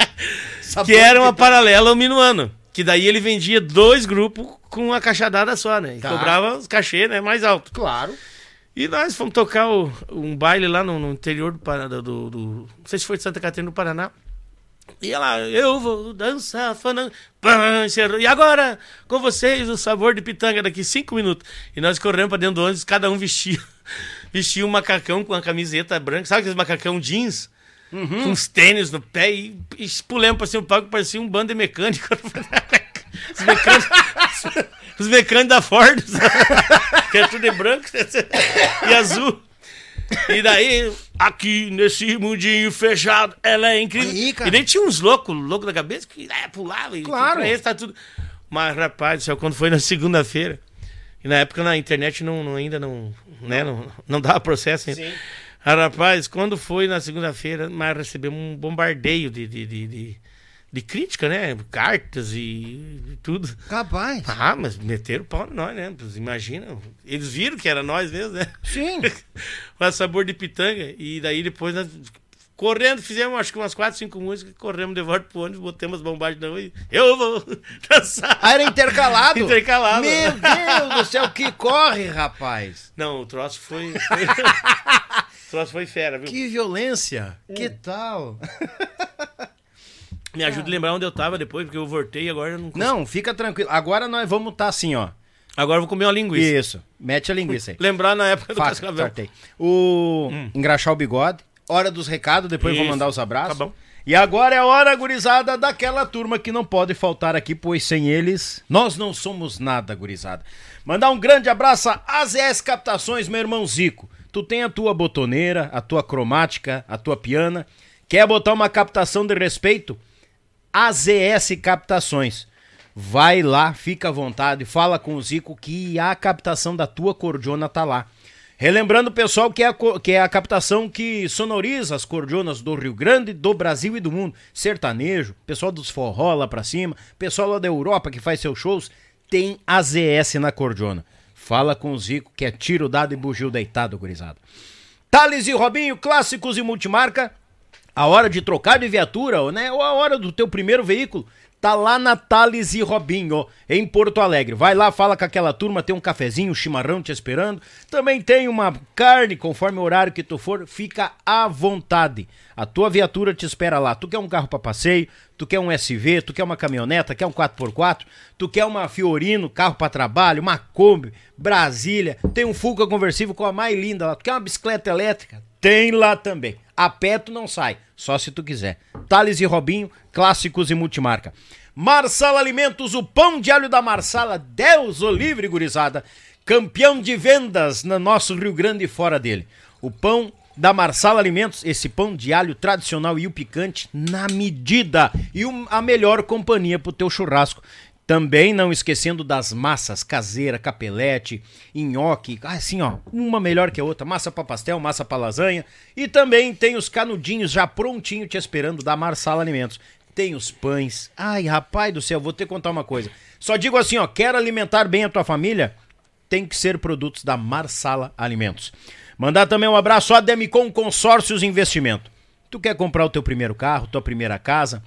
Sabor
que era uma paralela ao Minuano. Que daí ele vendia dois grupos com uma cachadada só, né? E
Tá.
cobrava os cachê, né? Mais alto.
Claro.
E nós fomos tocar o- um baile lá no, no interior do Paraná, do, do- Não sei se foi de Santa Catarina do Paraná. E ela, eu vou dançar, fanando. E agora, com vocês, o sabor de pitanga daqui cinco minutos. E nós corremos pra dentro do ônibus, cada um vestia, vestia um macacão com uma camiseta branca. Sabe aqueles macacão jeans? Com uns tênis no pé e, e pulamos pra cima do palco, parecia um bando de mecânico. Os mecânicos, os mecânicos da Ford, que é tudo de branco e azul. E daí, aqui nesse mundinho fechado, ela é incrível.
Aí.
E nem tinha uns loucos, loucos da cabeça, que é, pulava. E
Claro.
Eles tá tudo. Mas, rapaz do céu, quando foi na segunda-feira, e na época na internet não, não- ainda não, né, não, não dava processo ainda.
Sim.
Ah, rapaz, quando foi na segunda-feira, mas recebemos um bombardeio de, de, de, de, de crítica, né? Cartas e, e tudo.
Capaz.
Ah, mas meteram o pau em nós, né? Imagina. Eles viram que era nós mesmo, né?
Sim.
Com sabor de pitanga. E daí depois nós correndo, fizemos acho que umas 4, 5 músicas, corremos de volta pro ônibus, botamos as bombagens na rua e eu vou dançar.
Ah, era intercalado?
Intercalado.
Meu Deus do céu, que corre, rapaz.
Não, o troço foi. Troço foi fera, viu?
Que violência. Que
Hum.
tal?
Me ajuda a lembrar onde eu tava depois, porque eu voltei e agora eu não consigo.
Não, fica tranquilo. Agora nós vamos estar assim, ó.
Agora eu vou comer uma linguiça.
Isso. Mete a linguiça aí.
Lembrar na época do
Faca,
Cascavel.
sorteio. O engraxar o bigode. Hora dos recados, depois vou
Isso.
mandar os abraços.
Tá bom.
E agora é a hora, gurizada, daquela turma que não pode faltar aqui, pois sem eles nós não somos nada, gurizada. Mandar um grande abraço a AZS Captações, meu irmão Zico. Tu tem a tua botoneira, a tua cromática, a tua piana. Quer botar uma captação de respeito? AZS Captações. Vai lá, fica à vontade, fala com o Zico que a captação da tua cordiona tá lá. Relembrando, pessoal, que é, a, que é a captação que sonoriza as cordionas do Rio Grande, do Brasil e do mundo. Sertanejo, pessoal dos forró lá pra cima, pessoal lá da Europa que faz seus shows, tem AZS na cordiona. Fala com o Zico que é tiro dado e bugio deitado, gurizada. Thales e Robinho, clássicos e multimarca. A hora de trocar de viatura, né? Ou a hora do teu primeiro veículo. Tá lá na Thales e Robinho, em Porto Alegre. Vai lá, fala com aquela turma, tem um cafezinho, um chimarrão te esperando. Também tem uma carne, conforme o horário que tu for, fica à vontade. A tua viatura te espera lá. Tu quer um carro para passeio, tu quer um SV, tu quer uma caminhoneta, quer um 4x4, tu quer uma Fiorino, carro para trabalho, uma Kombi, Brasília, tem um Fuca conversível com a mais linda lá. Tu quer uma bicicleta elétrica? Tem lá também. A pé tu não sai, só se tu quiser. Thales e Robinho, clássicos e multimarca. Marsala Alimentos, o pão de alho da Marsala, Deus o livre, gurizada. Campeão de vendas no nosso Rio Grande e fora dele. O pão da Marsala Alimentos, esse pão de alho tradicional e o picante na medida. E a melhor companhia pro teu churrasco. Também não esquecendo das massas caseira, capelete, nhoque, assim ó, uma melhor que a outra, massa para pastel, massa para lasanha e também tem os canudinhos já prontinho te esperando da Marsala Alimentos. Tem os pães. Ai, rapaz do céu, vou ter que contar uma coisa. Só digo assim, ó, quer alimentar bem a tua família? Tem que ser produtos da Marsala Alimentos. Mandar também um abraço a Demicon Consórcios Investimento. Tu quer comprar o teu primeiro carro, tua primeira casa?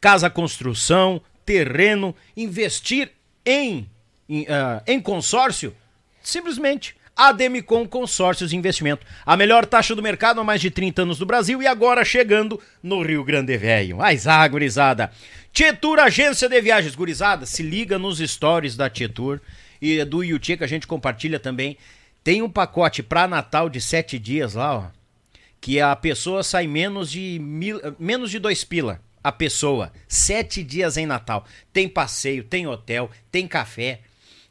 casa construção, terreno, investir em, em, ah, em consórcio? Simplesmente. Ademicon Consórcios de Investimento. A melhor taxa do mercado há mais de 30 anos no Brasil e agora chegando no Rio Grande Velho. Mas ah, gurizada. Tietur Agência de Viagens. Gurizada, se liga nos stories da Tietur e do Yuti que a gente compartilha também. Tem um pacote para Natal de sete dias lá, ó que a pessoa sai menos de mil, menos de dois pila a pessoa. Sete dias em Natal. Tem passeio tem hotel tem café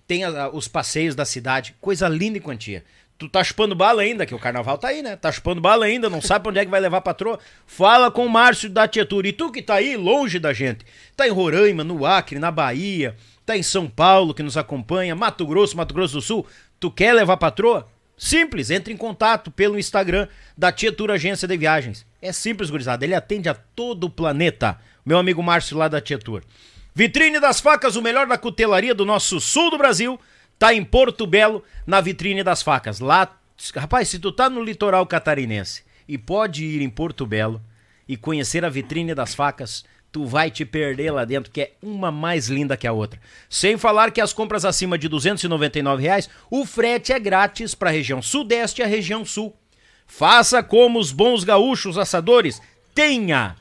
tem a- os passeios da cidade. Coisa linda e quantia. Tu tá chupando bala ainda que o carnaval tá aí né? Tá chupando bala ainda não sabe pra onde é que vai levar a patroa. Fala com o Márcio da Tietur e tu que tá aí longe da gente. Tá em Roraima no Acre na Bahia. Tá em São Paulo que nos acompanha. Mato Grosso Mato Grosso do Sul. Tu quer levar a patroa Simples, entre em contato pelo Instagram da Tietur Agência de Viagens. É simples, gurizada, ele atende a todo o planeta. Meu amigo Márcio lá da Tietur. Vitrine das Facas, o melhor da cutelaria do nosso sul do Brasil, tá em Porto Belo, na Vitrine das Facas. Lá, rapaz, se tu tá no litoral catarinense e pode ir em Porto Belo e conhecer a Vitrine das Facas, tu vai te perder lá dentro, que é uma mais linda que a outra. Sem falar que as compras acima de 299 reais, o frete é grátis para a região sudeste e a região sul. Faça como os bons gaúchos assadores. Tenha!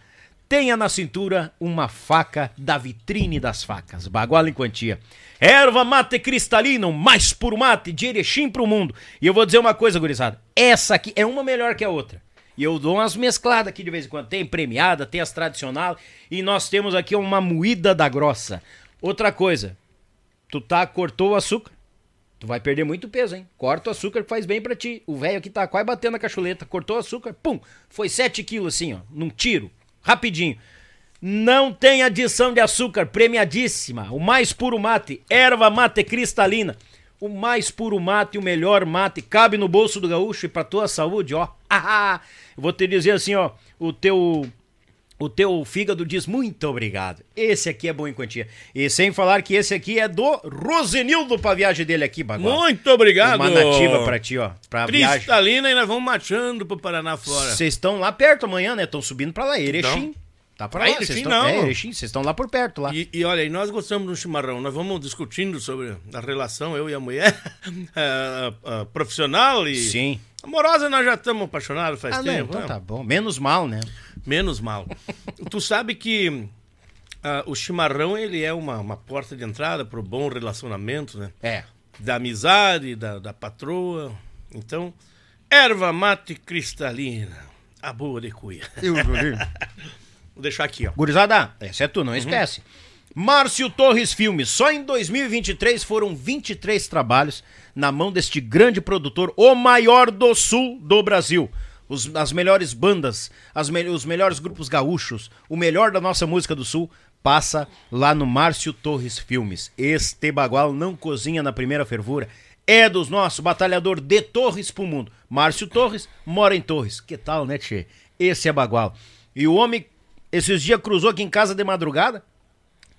Tenha na cintura uma faca da vitrine das facas. Baguala em quantia. Erva mate cristalina, mais puro mate de Erechim pro mundo. E eu vou dizer uma coisa, gurizada. Essa aqui é uma melhor que a outra. E eu dou umas mescladas aqui de vez em quando. Tem premiada, tem as tradicional. E nós temos aqui uma moída da grossa. Outra coisa. Tu tá, cortou o açúcar. Tu vai perder muito peso, hein? Corta o açúcar que faz bem pra ti. O velho aqui tá quase batendo a cacholeta. Cortou o açúcar, pum! Foi 7 quilos assim, ó. Num tiro. Rapidinho. Não tem adição de açúcar, premiadíssima. O mais puro mate, erva mate cristalina. O mais puro mate, o melhor mate, cabe no bolso do gaúcho e pra tua saúde, ó. Ah, eu vou te dizer assim, ó, o teu o teu fígado diz muito obrigado. Esse aqui é bom em quantia. E sem falar que esse aqui é do Rosenildo pra viagem dele aqui, Bagual.
Muito obrigado.
Uma nativa pra ti, ó. Pra viagem.
Cristalina e nós vamos marchando pro Paraná fora.
Vocês estão lá perto amanhã, né? Estão subindo pra lá, Erechim. Tá pra lá,
Erechim
vocês
não.
É, Erechim, vocês estão lá por perto lá.
E, e olha, e nós gostamos do chimarrão. Nós vamos discutindo sobre a relação, eu e a mulher, eh, eh, profissional e
Sim.
Amorosa. Nós já estamos apaixonados faz
Ah, não,
tempo.
então
né?
tá bom. Menos mal, né?
Menos mal. tu sabe que ah, o chimarrão ele é uma, uma porta de entrada para o bom relacionamento, né?
É.
Da amizade, da, da patroa. Então, erva mate cristalina, a boa de cuia. Vou deixar aqui, ó.
Gurizada, essa é tu, não esquece. Márcio Torres Filmes, só em 2023 foram 23 trabalhos na mão deste grande produtor, o maior do sul do Brasil. Os- as melhores bandas, as me- os melhores grupos gaúchos, o melhor da nossa música do sul, passa lá no Márcio Torres Filmes. Este bagual não cozinha na primeira fervura. É dos nossos, batalhador de Torres pro mundo. Márcio Torres mora em Torres. Que tal, né, Tchê? Esse é bagual. E o homem, esses dias, cruzou aqui em casa de madrugada.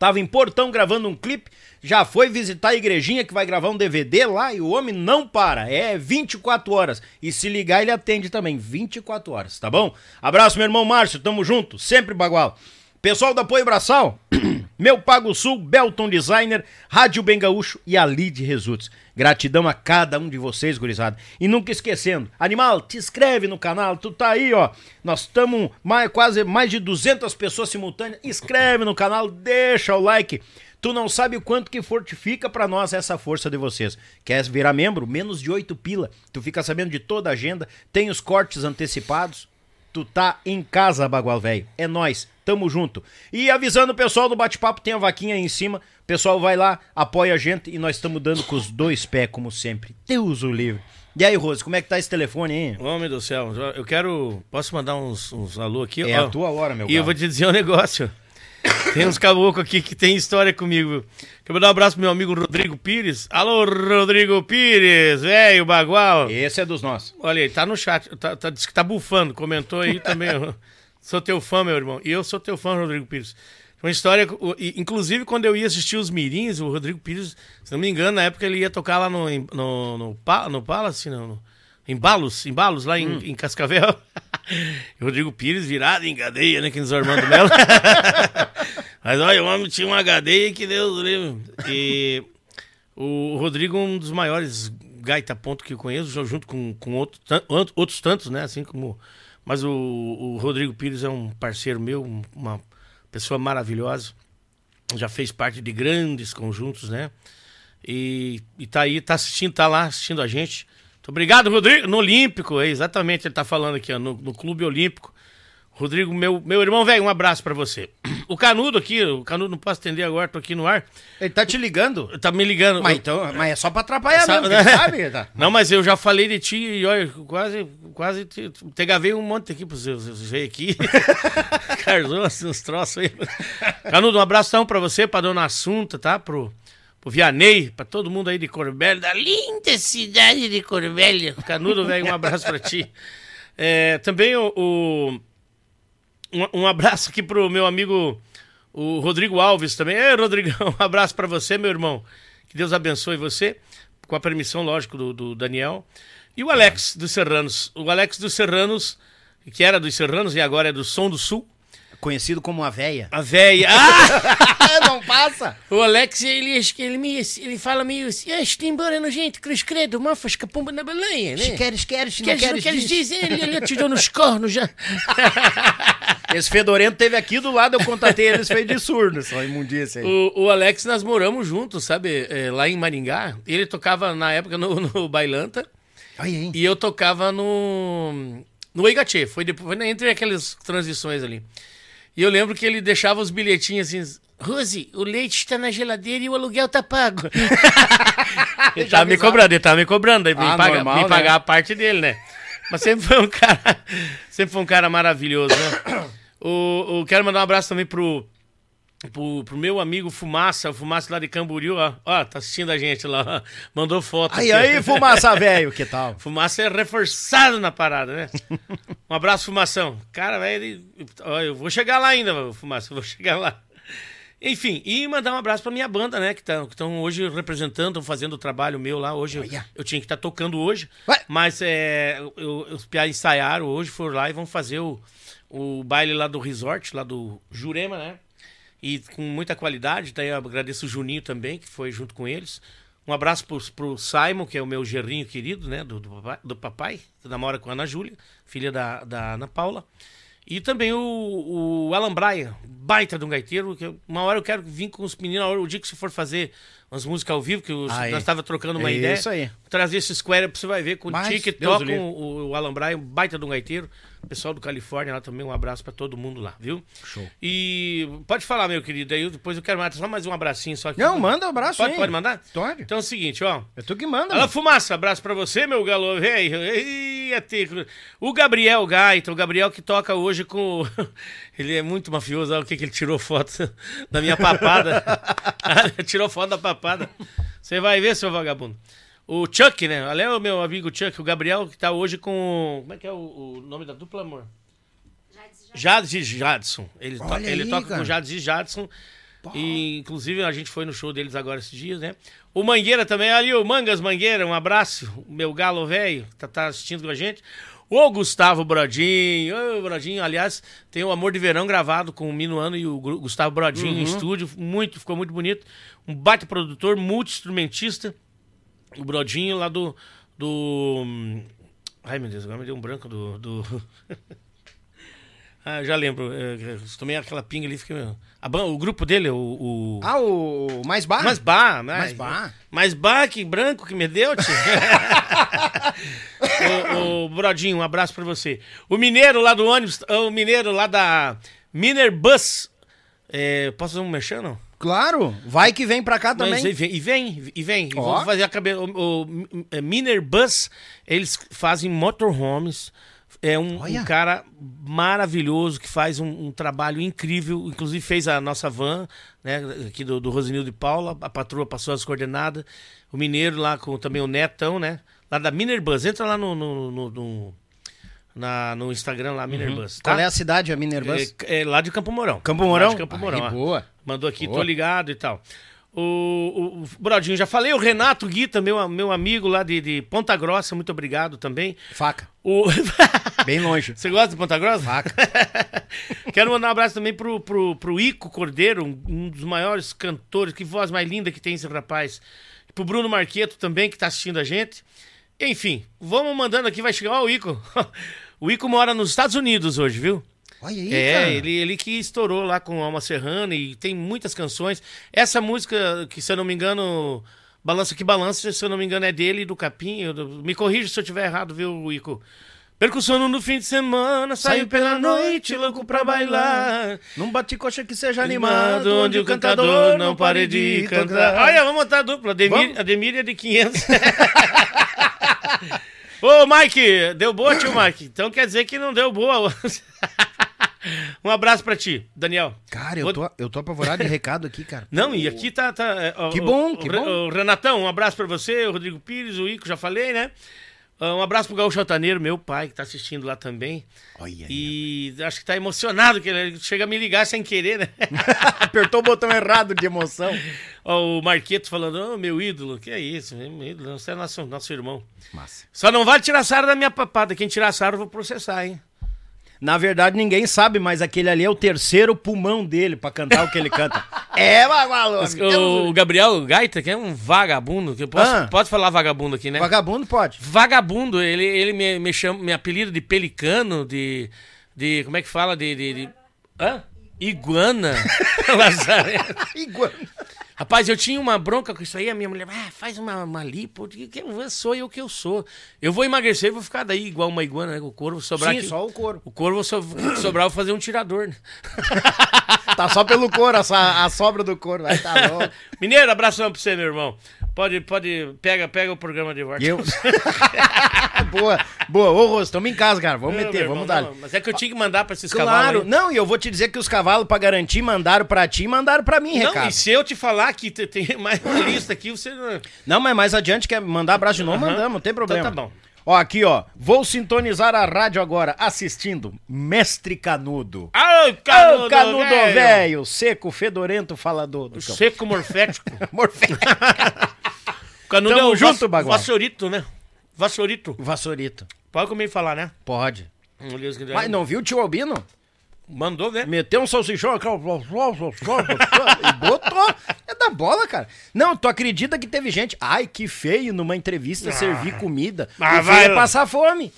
Tava em Portão gravando um clipe, já foi visitar a igrejinha que vai gravar um DVD lá e o homem não para, é 24 horas. E se ligar ele atende também, 24 horas, tá bom? Abraço meu irmão Márcio, tamo junto, sempre bagual. Pessoal do Apoio Braçal, Meu Pago Sul, Belton Designer, Rádio Bem Gaúcho e a Lide Results. Gratidão a cada um de vocês, gurizada. E nunca esquecendo, animal, te inscreve no canal, tu tá aí, ó. Nós estamos quase mais de 200 pessoas simultâneas. Inscreve no canal, deixa o like. Tu não sabe o quanto que fortifica pra nós essa força de vocês. Quer virar membro? Menos de 8 pila. Tu fica sabendo de toda a agenda, tem os cortes antecipados. Tu tá em casa, Bagual Velho. É nós, tamo junto. E avisando o pessoal do bate-papo, tem a vaquinha aí em cima. O pessoal vai lá, apoia a gente e nós estamos dando com os dois pés, como sempre. Deus o livre. E aí, Rose, como é que tá esse telefone aí?
Homem do céu, eu quero. Posso mandar uns, uns alô aqui?
É
Ó,
a tua hora, meu
E eu
galo.
vou te dizer um negócio. Tem uns caboclos aqui que tem história comigo. Quero mandar um abraço pro meu amigo Rodrigo Pires. Alô, Rodrigo Pires, velho, bagual.
Esse é dos nossos.
Olha aí, tá no chat, tá, tá, disse que tá bufando, comentou aí também. sou teu fã, meu irmão. E eu sou teu fã, Rodrigo Pires. Uma história, inclusive quando eu ia assistir os Mirins, o Rodrigo Pires, se não me engano, na época ele ia tocar lá no, no, no, no Palace, não, no, em Balos, em Balos, lá em, em Cascavel. Rodrigo Pires virado em cadeia, né, que nos Armando Melo. Mas olha, o homem tinha uma cadeia que Deus livre. E o Rodrigo é um dos maiores gaita ponto que eu conheço, ju- junto com, com outro, outros tantos, né? Assim como. Mas o, o Rodrigo Pires é um parceiro meu, um- uma pessoa maravilhosa. Já fez parte de grandes conjuntos, né? E, e tá aí, tá assistindo, tá lá assistindo a gente. Muito obrigado, Rodrigo. No Olímpico, é exatamente, ele tá falando aqui, ó, no, no Clube Olímpico. Rodrigo, meu, meu irmão, velho, um abraço pra você. O Canudo aqui, o Canudo não posso atender agora, tô aqui no ar.
Ele tá te ligando?
Tá me ligando.
Mas, então, mas é só pra atrapalhar
Sabe-
mesmo, quem sabe? Tá.
Não, mas eu já falei de ti e olha, quase, quase te, te gravei um monte aqui pra você, você ver aqui. Carzou assim, uns troços aí. Canudo, um abração pra você, pra dona Assunta, tá? Pro, pro Vianney, pra todo mundo aí de Corbélia, da linda cidade de Corbélia. Canudo, velho, um abraço pra ti. É, também o, o- um, um abraço aqui pro meu amigo o Rodrigo Alves também. É, Rodrigão, um abraço pra você, meu irmão. Que Deus abençoe você, com a permissão, lógico, do, do Daniel. E o Alex dos Serranos. O Alex dos Serranos, que era dos Serranos e agora é do Som do Sul.
Conhecido como a véia.
A véia. Ah!
não passa!
O Alex, ele, ele, meio, ele fala meio assim: ah, está embora nojento, cruz credo, mafas, capumba na balanha, né?
Queres, queres, não
Queres, não
queres,
queres
diz.
dizer? Ele, ele atirou nos cornos já.
Esse fedorento teve aqui do lado, eu contatei eles, fez de surdo, essa imundícia aí.
O, o Alex, nós moramos juntos, sabe? É, lá em Maringá. Ele tocava na época no, no Bailanta
aí.
e eu tocava no. No Eigatê. Foi, depois, foi entre aquelas transições ali. E eu lembro que ele deixava os bilhetinhos assim. Rose, o leite está na geladeira e o aluguel tá pago. ele tava me cobrando, ele tava me cobrando, aí me,
Ah,
paga-
normal,
me
né?
pagar a parte dele, né? Mas sempre foi um cara, sempre foi um cara maravilhoso, né? O, o- quero mandar um abraço também pro, pro, pro meu amigo Fumaça, o Fumaça lá de Camboriú, ó, ó, tá assistindo a gente lá, ó, mandou foto.
Aí, aí, fumaça, velho, que tal?
Fumaça é reforçado na parada, né? Um abraço, Fumação. Cara, velho, eu vou chegar lá ainda, Fumaça, eu vou chegar lá. Enfim, e mandar um abraço pra minha banda, né? Que estão hoje representando, estão fazendo o trabalho meu lá. Hoje eu, eu tinha que estar tocando hoje. Mas é, eu- os piá ensaiaram hoje, foram lá e vão fazer o, o baile lá do resort, lá do Jurema, né? E com muita qualidade. Daí eu agradeço o Juninho também, que foi junto com eles. Um abraço pro, pro Simon, que é o meu gerrinho querido, né? Do, do, papai, do papai, que namora com a Ana Júlia, filha da, da Ana Paula. E também o, o Alan Braia, baita de um gaiteiro, que eu- uma hora eu quero vir com os meninos, hora- o dia que você for fazer umas músicas ao vivo, que nós estava trocando uma
É
ideia.
isso aí.
Trazer esse square pra você vai ver com o
Mas,
ticket,
Deus o
o, Alan um baita de um gaiteiro. Pessoal do Califórnia lá também, um abraço pra todo mundo lá, viu?
Show.
E pode falar, meu querido, aí depois eu quero mais, só mais um abracinho só aqui.
Não, manda um abraço
Pode, pode mandar?
Pode.
Então é o seguinte, ó.
É tu que manda, mano.
Fumaça, abraço pra você, meu galo velho. Ter- O Gabriel Gaita, o Gabriel que toca hoje com. Ele é muito mafioso, olha o que, que ele tirou foto da minha papada. tirou foto da papada. Você vai ver, seu vagabundo. O Chuck, né? Olha o meu amigo Chuck, o Gabriel, que tá hoje com. Como é que é o, o nome da dupla, amor? Jades e Jadson. Ele, to-
Olha
ele
aí,
toca
cara.
com Jades e Jadson. E, inclusive, a gente foi no show deles agora esses dias, né? O Mangueira também, ali, o Mangas Mangueira, um abraço. O meu galo velho, tá, tá assistindo com a gente. O Gustavo Brodinho, ô Brodinho, aliás, tem o Amor de Verão gravado com o Minuano e o Gu- Gustavo Brodinho em estúdio, muito, ficou muito bonito. Um baita produtor, multi-instrumentista. O Brodinho lá do. do. hum, Ai meu Deus, agora me deu um branco do. do... ah, já lembro. é, tomei aquela pinga ali, fiquei. Ban- o grupo dele, o. o...
Ah, o mais bar?
Mais bar, né?
Mais bar.
Mais bar que branco que me deu, tio. o, o Brodinho, um abraço pra você. O mineiro lá do ônibus, o mineiro lá da Miner Bus. É, posso fazer um merchan, não?
Claro, vai que vem pra cá também.
Mas e vem, e vem, e vem.
Ó.
Vamos fazer a cabeça. O, o, é, Miner Bus, eles fazem motorhomes. É um, um cara maravilhoso que faz um, um trabalho incrível. Inclusive fez a nossa van, né? Aqui do, do Rosinildo de Paula. A patroa passou as coordenadas. O mineiro lá com também o Netão, né? Lá da Miner Bus. Entra lá no, no, no, no- na, no Instagram lá, Miner Bus. Tá?
Qual é a cidade, a Minerbus?
É, é lá de Campo Mourão.
Campo Mourão?
Campo Mourão.
Aí,
ó.
boa.
Mandou aqui,
Boa.
tô ligado e tal. O, o, o Brodinho, já falei, o Renato Guita, meu, meu amigo lá de, de Ponta Grossa, muito obrigado também.
Faca.
O...
Bem longe.
Você gosta de Ponta Grossa?
Faca.
Quero mandar um abraço também pro, pro, pro Ico Cordeiro, um, dos maiores cantores, que voz mais linda que tem esse rapaz. Pro Bruno Marqueto também, que tá assistindo a gente. Enfim, vamos mandando aqui, vai chegar ó, o Ico. O Ico mora nos Estados Unidos hoje, viu?
Olha aí,
É,
cara.
ele, ele que estourou lá com Alma Serrana e tem muitas canções. Essa música, que se eu não me engano, Balança que Balança, se eu não me engano, é dele e do Capim. Eu- me corrija se eu estiver errado, viu, Ico? Percussão no fim de semana, saiu pela noite, louco pra bailar.
Num bate-coxa que seja
Animado, onde o cantador não pare de cantar. Olha, vamos montar a dupla. Ademir. Ademir é de 500. Ô, Mike, deu boa, tio Mike? Então quer dizer que não deu boa. um abraço pra ti, Daniel.
Cara, eu
Vou-
tô, eu tô apavorado de recado aqui, cara.
Não, e aqui tá. tá é, ó,
Que bom,
o,
que bom.
o Renatão, um abraço pra você, o Rodrigo Pires, o Ico, já falei, né? Ah, Um abraço pro Gaúcho Altaneiro, meu pai, que tá assistindo lá também.
Olha.
E acho que tá emocionado, que ele chega a me ligar sem querer, né?
Apertou o botão errado de emoção.
Ó, o Marqueto falando, ô, meu ídolo, que é isso? Meu ídolo, você é nosso, nosso irmão.
Massa.
Só não vale tirar sarro da minha papada. Quem tirar sarro eu vou processar, hein?
Na verdade, ninguém sabe, mas aquele ali é o terceiro pulmão dele pra cantar o que ele canta. é, Bagualo!
O, o Gabriel Gaita, que é um vagabundo, que eu posso,
Ah.
pode falar vagabundo aqui, né?
Vagabundo pode.
Vagabundo, ele, ele me, me chama, me apelido de pelicano, de. de como é que fala? De. de, de- hã? Iguana. Lazarento. Rapaz, eu tinha uma bronca com isso aí, a minha mulher, ah, faz uma, uma lipo, eu digo, "Que- sou eu que eu sou. Eu vou emagrecer e vou ficar daí igual uma iguana, né? O couro sobrar
Sim,
aqui.
só o couro.
O couro vou so, sobrar, eu vou fazer um tirador, né?
Tá só pelo couro, essa, a sobra do couro. Vai tá louco.
Mineiro, abração pra você, meu irmão. Pode, pode, pega, pega o programa de volta.
Eu... boa, boa. Ô, Rosto, tamo em casa, cara. Vamos
Não,
meter,
meu
vamos
irmão,
dar.
não, Mas é que eu tinha que mandar pra esses cavalos.
Claro, não, e eu vou te dizer que os cavalos, pra garantir, mandaram pra ti e mandaram pra mim,
Não,
recado.
e se eu te falar que te- tem mais uma lista aqui, você não.
Mas mais adiante quer mandar abraço de novo,
Aham.
mandamos, não tem problema.
Então tá bom.
Ó, aqui, ó. Vou sintonizar a rádio agora, assistindo Mestre Canudo.
Ah,
Ô, Canudo velho, seco, fedorento, falador do cão.
Seco morfético.
Morfé.
Canudo
Tamo
é o
junto, Bagual.
vassourito, né? Vassourito.
Vassourito.
Pode comer e falar, né?
Pode.
Que
Mas não viu o tio Albino?
Mandou, né?
Meteu um salsichão e botou. É da bola, cara. Não, tu acredita que teve gente. Ai, que feio numa entrevista servir comida.
Ah,
o
vai
é passar fome.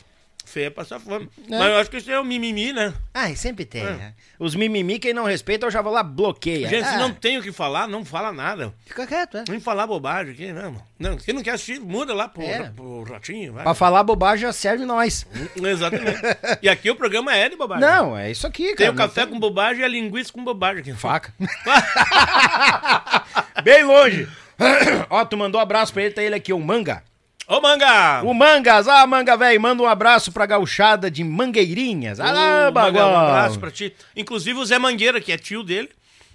Feia passar fome.
Né?
Mas eu acho que isso é o mimimi, né?
Ai, sempre tem. né? Os mimimi, quem não respeita, eu já vou lá, bloqueia.
Gente, se
Ah,
não tem o que falar, não fala nada.
Fica quieto, é.
Nem falar bobagem aqui, né, mano? Não, quem não quer assistir, muda lá pro,
É.
pro ratinho, vai.
Pra falar bobagem já serve nós.
Exatamente. e aqui o programa é de bobagem.
Não, é isso aqui, cara.
Tem o
não
café com bobagem e a linguiça com bobagem aqui.
Faca. Bem longe. Ó, tu mandou um abraço pra ele, tá ele aqui, o Manga.
Ô, manga!
O Mangas, ah, Manga, velho, manda um abraço pra gauchada de Mangueirinhas. Ah,
Ô, Manga,
bagual.
um abraço pra ti. Inclusive o Zé Mangueira, que é tio dele.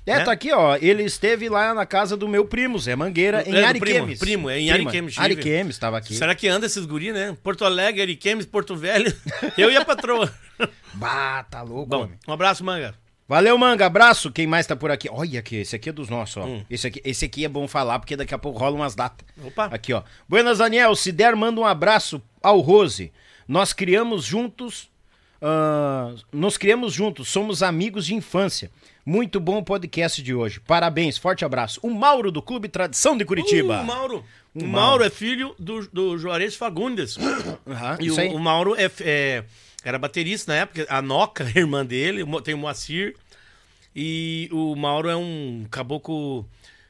É,
né?
tá aqui, ó. Ele esteve lá na casa do meu primo, Zé Mangueira, em
É,
Ariquemes.
primo, primo, é em
Prima.
Ariquemes, tive.
Ariquemes, tava aqui.
Será que anda esses guri, né? Porto Alegre, Ariquemes, Porto Velho. Eu e a patroa.
Bah, tá louco,
Bom,
homem.
um abraço, manga.
Valeu, Manga. Abraço. Quem mais tá por aqui? Olha aqui, esse aqui é dos nossos, ó. Esse, aqui, esse aqui é bom falar, porque daqui a pouco rola umas datas.
Opa.
Aqui, ó. Buenas, Daniel. Se der, manda um abraço ao Rose. Nós criamos juntos. ah, nós criamos juntos, somos amigos de infância. Muito bom o podcast de hoje. Parabéns, forte abraço. O Mauro do Clube Tradição de Curitiba.
Uh, o Mauro. O Mauro
Mauro.
é filho do, do Juarez Fagundes.
Aham,
E o, o Mauro é, é- era baterista na época. A Noca, irmã dele, tem o Moacir. E o Mauro é um caboclo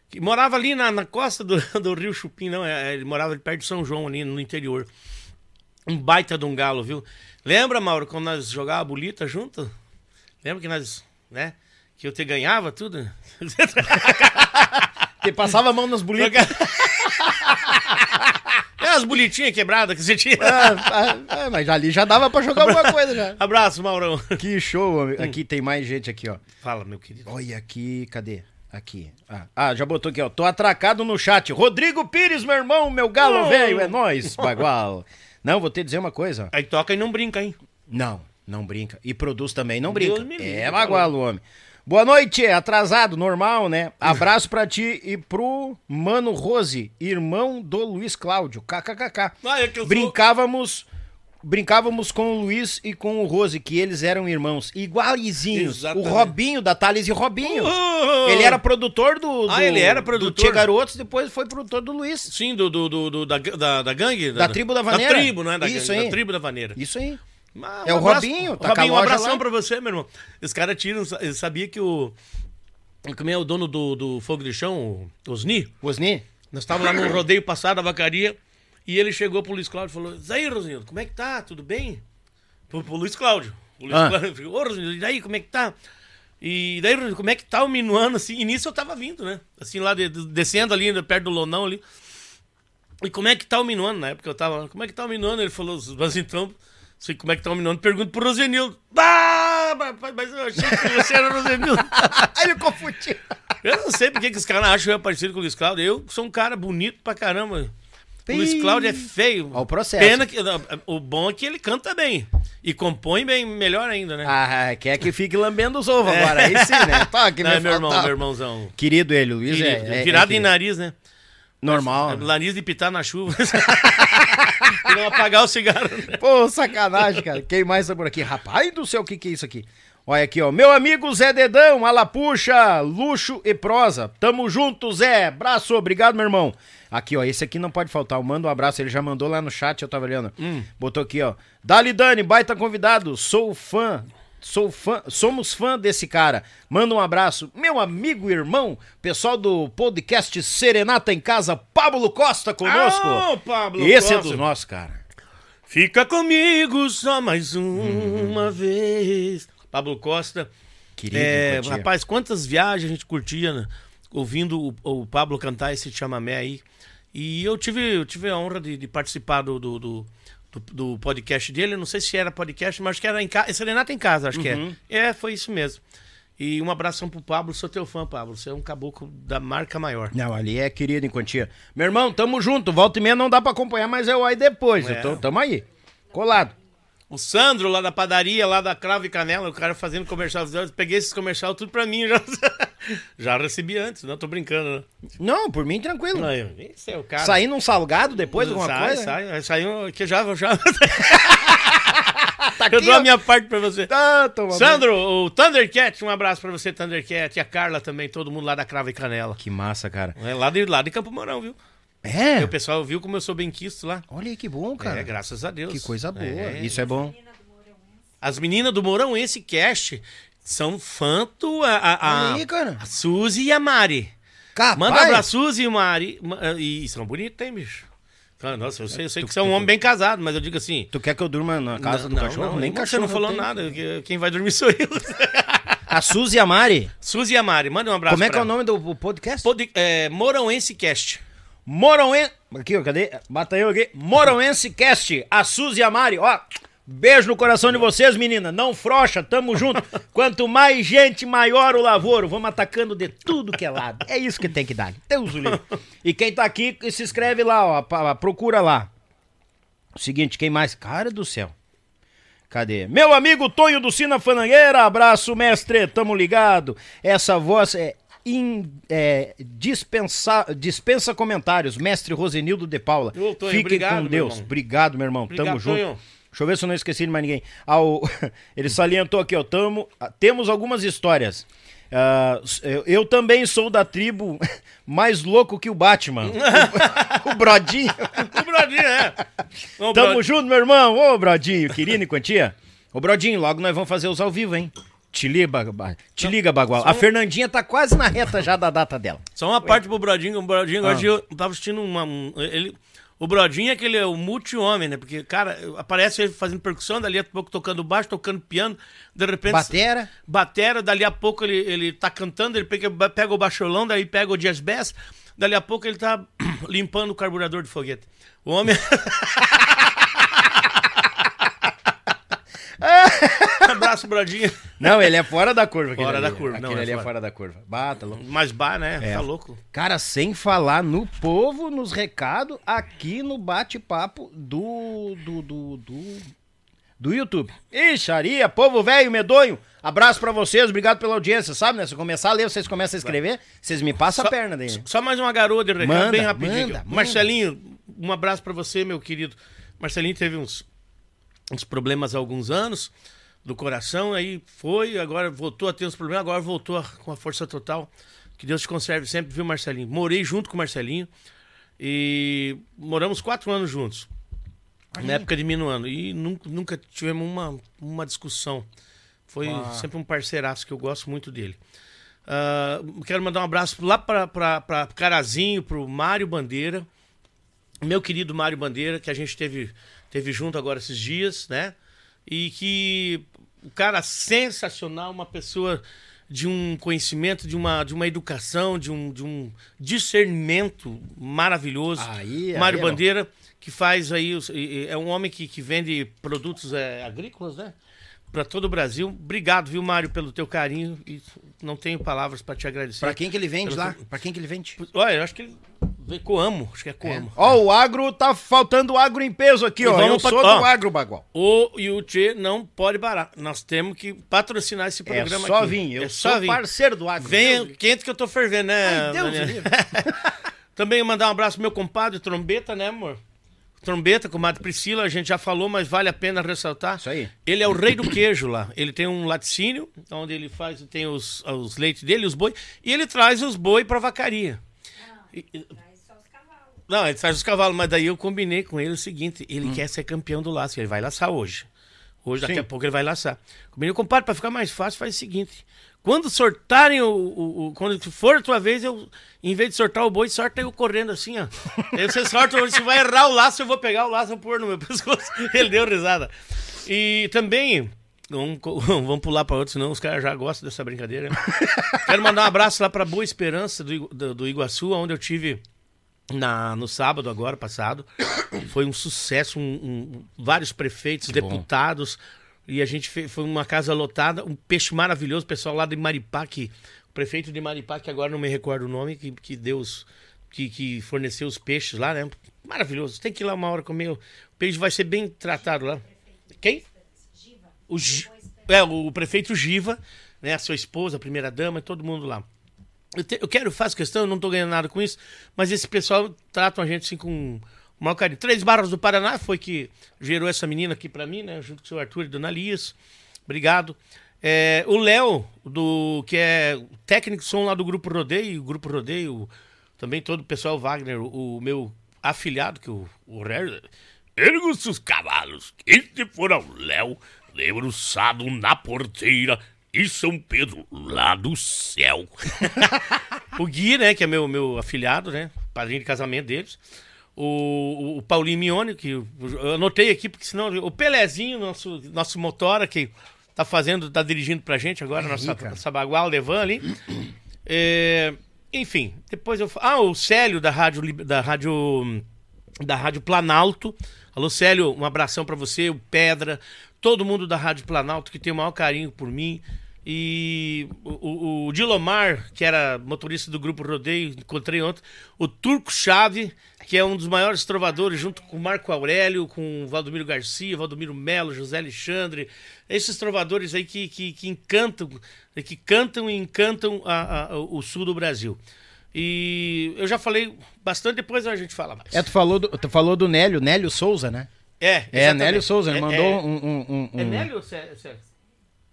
que morava ali na, na costa do, do Rio Chupim, não. é- ele morava perto de São João, ali no interior. Um baita de um galo, viu? Lembra, Mauro, quando nós jogávamos bolita junto? Lembra que nós, né? Que eu te ganhava tudo?
Que passava a mão nas bolitas.
É as bolitinhas quebradas que você tinha.
Ah, ah, ah, mas ali já dava pra jogar alguma coisa já.
Abraço, Maurão.
Que show, homem. Aqui tem mais gente aqui, ó.
Fala, meu querido.
Olha aqui, cadê? Aqui. Ah, ah, já botou aqui, ó. Tô atracado no chat. Rodrigo Pires, meu irmão, meu galo
Oh.
velho, é nóis, bagual. Não, vou te dizer uma coisa.
Aí toca e não brinca, hein?
Não, não brinca. E produz também, não
Deus
brinca.
me livre,
É bagual o homem. Boa noite, atrasado, normal, né? Abraço pra ti e pro Mano Rose, irmão do Luiz Cláudio, kkkk.
Ah, é que eu sou-
Brincávamos, brincávamos com o Luiz e com o Rose, que eles eram irmãos, iguaizinhos.
Exatamente.
O Robinho, da Thales e Robinho. Ele era produtor do, do
Ah, ele era
do
produtor?
Tia Garotos, depois foi produtor do Luiz.
Sim, do, do, do, do- da, da, da gangue?
Da tribo da Vaneira.
Da tribo, né? Da,
Isso
gangue,
aí.
da tribo da vaneira.
Isso aí.
Mas
É o
abraço-
Robinho, tá com a
Robinho, um abração
lá.
pra você, meu irmão. Os caras tiram, sabia que o... Como é o dono do, do Fogo de Chão, o Osni?
Osni?
Nós estávamos lá no rodeio passado, a vacaria, e ele chegou pro Luiz Cláudio e falou: E aí, Rosinho, como é que tá? Tudo bem? Pro, pro Luiz Cláudio. O Luiz
Ah.
Cláudio falou: Ô, Rosinho, e daí, como é que tá? E daí, Rosinho, como é que tá o minuano, assim? E nisso eu tava vindo, né? Assim, lá de- de- descendo ali, perto do Lonão ali. E como é que tá o minuano? Na época eu tava, como é que tá o minuano? Ele falou, mas então, sei como é que tá o minuano. Pergunto pro Rosenildo. Ah, mas eu achei que você era o Rosenildo.
Aí ele confundiu.
Eu não sei porque que os caras acham eu parecido com o Luiz Cláudio. Eu sou um cara bonito pra caramba. O Luiz. Cláudio é feio.
Ó o processo.
Pena que. O bom é que ele canta bem. E compõe bem, melhor ainda, né?
Ah, quer que fique lambendo os ovos agora. Aí sim, né? Tá, que
Não,
me
é meu irmão, meu irmãozão.
Querido ele, Luiz
Querido,
é, é-
virado
é
em nariz, né?
Normal.
Nariz de pitar na chuva. e não apagar o cigarro. né?
Pô, sacanagem, cara. Quem mais tá por aqui? Rapaz do céu, o que que é isso aqui? Olha aqui, ó. Meu amigo Zé Dedão, Alapuxa, luxo e prosa. Tamo junto, Zé. Abraço, obrigado, meu irmão. Aqui, ó. Esse aqui não pode faltar. Eu mando um abraço. Ele já mandou lá no chat, eu tava olhando. Botou aqui, ó. Dali Dani, baita convidado. Sou fã. Sou fã, somos fã desse cara. Manda um abraço. Meu amigo e irmão, pessoal do podcast Serenata em Casa, Pablo Costa conosco.
Ah, Pablo
Esse é
Costa.
dos nossos, cara.
Fica comigo só mais uma vez. Pablo Costa.
Querido,
É, rapaz, quantas viagens a gente curtia né? ouvindo o, o Pablo cantar esse chamamé aí. E eu tive, eu tive a honra de, de participar do, do, do, do- do podcast dele. Não sei se era podcast, mas acho que era em casa. Serenata em casa, acho que é. É, foi isso mesmo. E um abração pro Pablo, sou teu fã, Pablo. Você é um caboclo da marca maior.
Não, ali é querido em quantia. Meu irmão, tamo junto. Volta e meia não dá pra acompanhar, mas eu aí depois.
É.
Tô, tamo aí. Colado.
O Sandro, lá da padaria, lá da Cravo e Canela, o cara fazendo comercial. Eu peguei esses comercial tudo pra mim. Já, já recebi antes, não tô brincando, né?
Não, por mim tranquilo.
Aí, Esse é o cara.
Saindo um salgado depois, alguma
sai,
coisa?
Sai, sai. Saiu que já, já.
Tá
Eu
aqui,
dou
ó.
a minha parte pra você.
Tá,
Sandro, o Thundercat, um abraço pra você, Thundercat. E a Carla também, todo mundo lá da Cravo e Canela.
Que massa, cara.
É, lá, de, lá de Campo Mourão, viu?
É?
E o pessoal viu como eu sou bem quisto lá.
Olha aí que bom, cara.
É, graças a Deus.
Que coisa boa.
É.
Isso é bom.
As meninas do Mourão, esse cast, são do... A, a, a,
aí, cara.
a Suzy e a Mari.
Capaz.
Manda um abraço, Suzy e Mari. Ma- E são bonitos, hein, bicho? Nossa, eu sei, eu sei que você é um homem bem casado, mas eu digo assim...
Tu quer que eu durma na casa do
não,
cachorro?
não,
Nem
você
cachorro
não falou
tenho.
nada. que- Quem vai dormir sou eu.
A Suzy e a Mari.
Suzy e a Mari, manda um abraço
Como é que é o nome do podcast?
Pod, é, Cast.
Moronense. Aqui, ó, cadê? Bata eu aqui. Moronense Cast. A Suzy e a Mari. Ó, beijo no coração de vocês, menina. Não frocha, tamo junto. Quanto mais gente, maior o lavoro. Vamos atacando de tudo que é lado. É isso que tem que dar. Deus o livre. E quem tá aqui, se inscreve lá, ó. Procura lá. O seguinte, quem mais? Cara do céu. Cadê? Meu amigo Tonho do Sina Fanangueira, abraço, mestre, tamo ligado. Essa voz é, in- é, dispensa, dispensa comentários, mestre Rosenildo de Paula.
Ô, Tonho,
Fiquem
obrigado,
com
meu
Deus.
irmão.
Obrigado, meu irmão.
Obrigado,
tamo junto.
Tonho.
Deixa eu ver se eu não esqueci de mais ninguém. Ah, o- ele salientou aqui, ó. Tamo, ah, temos algumas histórias. Ah, eu, eu também sou da tribo mais louco que o Batman. o, o Brodinho.
O Brodinho, é.
Tamo
Brodinho.
junto, meu irmão. Ô, Brodinho, querido e quantia. Ô, Brodinho, logo nós vamos fazer os ao vivo, hein? Te liga, te liga Bagual. A Fernandinha tá quase na reta já da data dela.
Só uma parte pro Brodinho. O Brodinho,
Ah.
hoje eu tava assistindo uma. um- ele, o Brodinho é aquele é o multi-homem, né? Porque, cara, aparece ele fazendo percussão, dali a pouco tocando baixo, tocando piano, de repente.
Batera.
Batera, dali a pouco ele, ele tá cantando, ele pega, pega o baixolão, daí pega o jazz bass, dali a pouco ele tá limpando o carburador de foguete. O homem. Abraço, Brodinho.
Não, ele é fora da curva.
Fora
ali.
da curva,
Aquele
não, é
ali é
fora.
fora da curva. Bata, louco.
Mais bar, né?
É.
Tá louco.
Cara, sem falar no povo, nos recados, aqui no bate-papo do, do, do, do, do YouTube. Ixaria, povo velho, medonho. Abraço pra vocês, obrigado pela audiência, sabe, né? Se eu começar a ler, vocês começam a escrever, vocês me passam a perna daí.
Só mais uma garota de recado,
Manda,
bem rapidinho.
manda, manda.
Marcelinho, um abraço pra você, meu querido. Marcelinho teve uns, uns problemas há alguns anos do coração, aí foi, agora voltou a ter uns problemas, agora voltou a- com a força total. Que Deus te conserve sempre, viu, Marcelinho? Morei junto com o Marcelinho e moramos quatro anos juntos. Na época de Minuano. E nunca, nunca tivemos uma, uma discussão. Foi sempre um parceiraço que eu gosto muito dele. Ah, quero mandar um abraço lá para Carazinho, pro Mário Bandeira. Meu querido Mário Bandeira, que a gente teve, teve junto agora esses dias, né? E que o cara sensacional, uma pessoa de um conhecimento, de uma, de uma educação, de um, de um discernimento maravilhoso.
Aí,
Mário
aí.
Bandeira, que faz aí, é um homem que, que vende produtos é, agrícolas, né? Para todo o Brasil. Obrigado, viu, Mário, pelo teu carinho. E não tenho palavras para te agradecer.
Pra quem que ele vende
Eu
lá?
tô-
Pra quem que ele vende?
Olha, eu acho que ele vem Coamo, acho que é Coamo.
Ó, o agro, tá faltando agro em peso aqui,
E
ó. Eu
vamos pra-
sou
ó.
do agro, Bagual.
O Yuchê não pode parar. Nós temos que patrocinar esse
É
programa
só
aqui.
vir, eu
é
sou
só vir.
parceiro do agro.
Venha
Deus-
quente que eu tô fervendo, né?
Ai, Deus.
Também mandar um abraço pro meu compadre, Trombeta, né, amor? Trombeta, comadre Priscila, a gente já falou, mas vale a pena ressaltar.
Isso aí.
Ele é o rei do queijo lá. Ele tem um laticínio, onde ele faz, tem os, os leites dele, os boi, e ele traz os boi pra vacaria. E- e-
Traz só os cavalos.
não, ele traz os cavalos, mas daí eu combinei com ele o seguinte: ele quer ser campeão do laço, ele vai laçar hoje. Hoje, daqui
Sim.
a pouco, ele vai laçar. Combinei, compadre, pra ficar mais fácil, faz o seguinte: quando sortarem o, o- o- Quando for a tua vez, eu, em vez de sortar o boi, sorta eu correndo assim, ó. Aí você sorta, se vai errar o laço, eu vou pegar o laço e pôr no meu pescoço. Ele deu risada. E também. Vamos, co- vamos pular para outro, senão os caras já gostam dessa brincadeira. Quero mandar um abraço lá para Boa Esperança do, do, do Iguaçu, onde eu tive na, no sábado agora passado. Foi um sucesso, um- um- vários prefeitos, deputados. E a gente fez, foi uma casa lotada, um peixe maravilhoso, pessoal lá de Maripá, que, o prefeito de Maripá, que agora não me recordo o nome, que, que deu os, que, que forneceu os peixes lá, né? Maravilhoso. Tem que ir lá uma hora comer. O peixe vai ser bem tratado lá. Quem? O, Gi- é, o prefeito Giva, né? A sua esposa, a primeira dama, todo mundo lá. Eu, te- eu quero, faço questão, eu não tô ganhando nada com isso, mas esse pessoal tratam a gente assim com maior carinho. Três Barras do Paraná foi que gerou essa menina aqui pra mim, né? Junto com o seu Arthur e Dona Lias. Obrigado. É, o Léo, do que é técnico de som lá do Grupo Rodeio, o Grupo Rodeio, também todo o pessoal Wagner, o, o meu afilhado, que o, o Erga os seus cavalos, este for ao Léo, debruçado na porteira, e São Pedro lá do céu. o Gui, né, que é meu, meu afilhado, né, padrinho de casamento deles. O, o Paulinho Mione, que eu anotei aqui, porque senão. O Pelezinho, nosso, nosso motora, que tá fazendo, tá dirigindo pra gente agora, nossa,
cara.
nossa bagual, Levan ali. É, enfim, depois eu. Ah, o Célio da Rádio, da Rádio da Rádio Planalto. Alô, Célio, um abração pra você, o Pedra, todo mundo da Rádio Planalto que tem o maior carinho por mim. E o, o, o Dilomar, que era motorista do grupo Rodeio, encontrei ontem. O Turco Chave, que é um dos maiores trovadores, junto com o Marco Aurélio, com o Valdomiro Garcia, Valdomiro Melo, José Alexandre. Esses trovadores aí que, que, que encantam, que cantam e encantam a- a- o sul do Brasil. E eu já falei bastante, depois a gente fala mais.
É, tu falou do, tu falou do Nélio, Nélio Souza, né?
É,
É,
exatamente.
Nélio Souza, ele
É-
mandou
é-
um, um, um, um-
É Nélio ou Cé- Cé-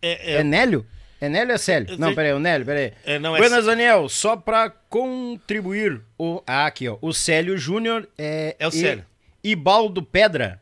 É,
É Nélio? É Nélio ou é Célio? Não, peraí, o Nélio, peraí.
É, não, é
Buenas, Daniel, só pra contribuir. O, ah, aqui, ó. O Célio Júnior é.
É o
e-
Célio.
Ibaldo Pedra.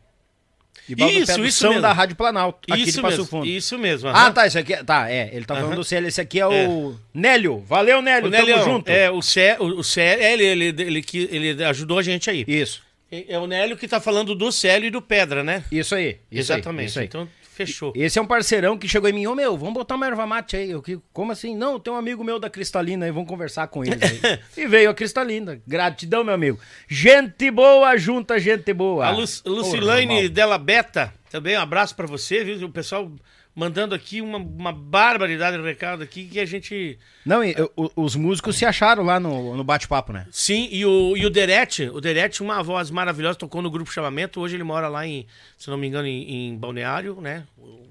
Ibaldo
Isso,
Pedra,
isso
são
mesmo.
da Rádio Planalto, aqui
isso
de Passo
mesmo,
Fundo.
Isso mesmo.
Ah, tá, isso aqui é. Tá, é. Ele tá falando
Aham.
do Célio. Esse aqui é
É.
o Nélio. Valeu, Nélio.
O Nélio,
tamo junto.
É, o Cé, o, o Cé, é, ele, ele, ele, ele ajudou a gente aí.
Isso.
É é o Nélio que tá falando do Célio e do Pedra, né?
Isso aí. Isso aí,
Exatamente.
isso aí.
Então, fechou.
Esse é um parceirão que chegou em mim, ô meu, vamos botar uma erva mate aí. Eu, que, como assim? Não, tem um amigo meu da Cristalina aí, vamos conversar com eles aí. e veio a Cristalina. Gratidão, meu amigo. Gente boa, junta gente boa.
A Lu, Lucilane
Porra,
Della Beta, também um abraço pra você, viu? O pessoal mandando aqui uma, uma barbaridade de recado aqui que a gente...
Não, e, o- os músicos se acharam lá no, no bate-papo, né?
Sim, e o, e o Derete, o Derete, uma voz maravilhosa, tocou no grupo Chamamento, hoje ele mora lá em, se não me engano, em, em Balneário, né?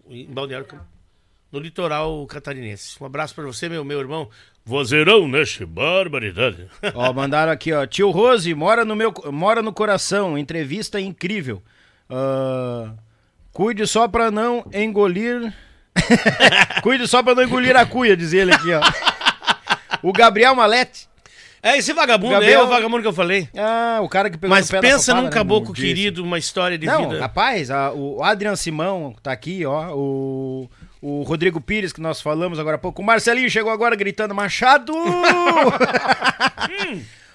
Em Balneário, no litoral catarinense. Um abraço pra você, meu, meu irmão. Vozeirão, né? Barbaridade.
Ó, mandaram aqui, ó. Tio Rose, mora no meu mora no coração, entrevista incrível. Ah, cuide só pra não engolir. cuide só pra não engolir a cuia, diz ele aqui, ó. o Gabriel Malete.
É esse vagabundo
Gabriel-
é o vagabundo que eu falei.
Ah, o cara que pegou
Mas pensa
papada,
num
né,
caboclo
disse.
querido, uma história de
Não,
vida.
rapaz, a- o Adrian Simão tá aqui, ó. O, o Rodrigo Pires, que nós falamos agora há pouco. O Marcelinho chegou agora gritando: Machado!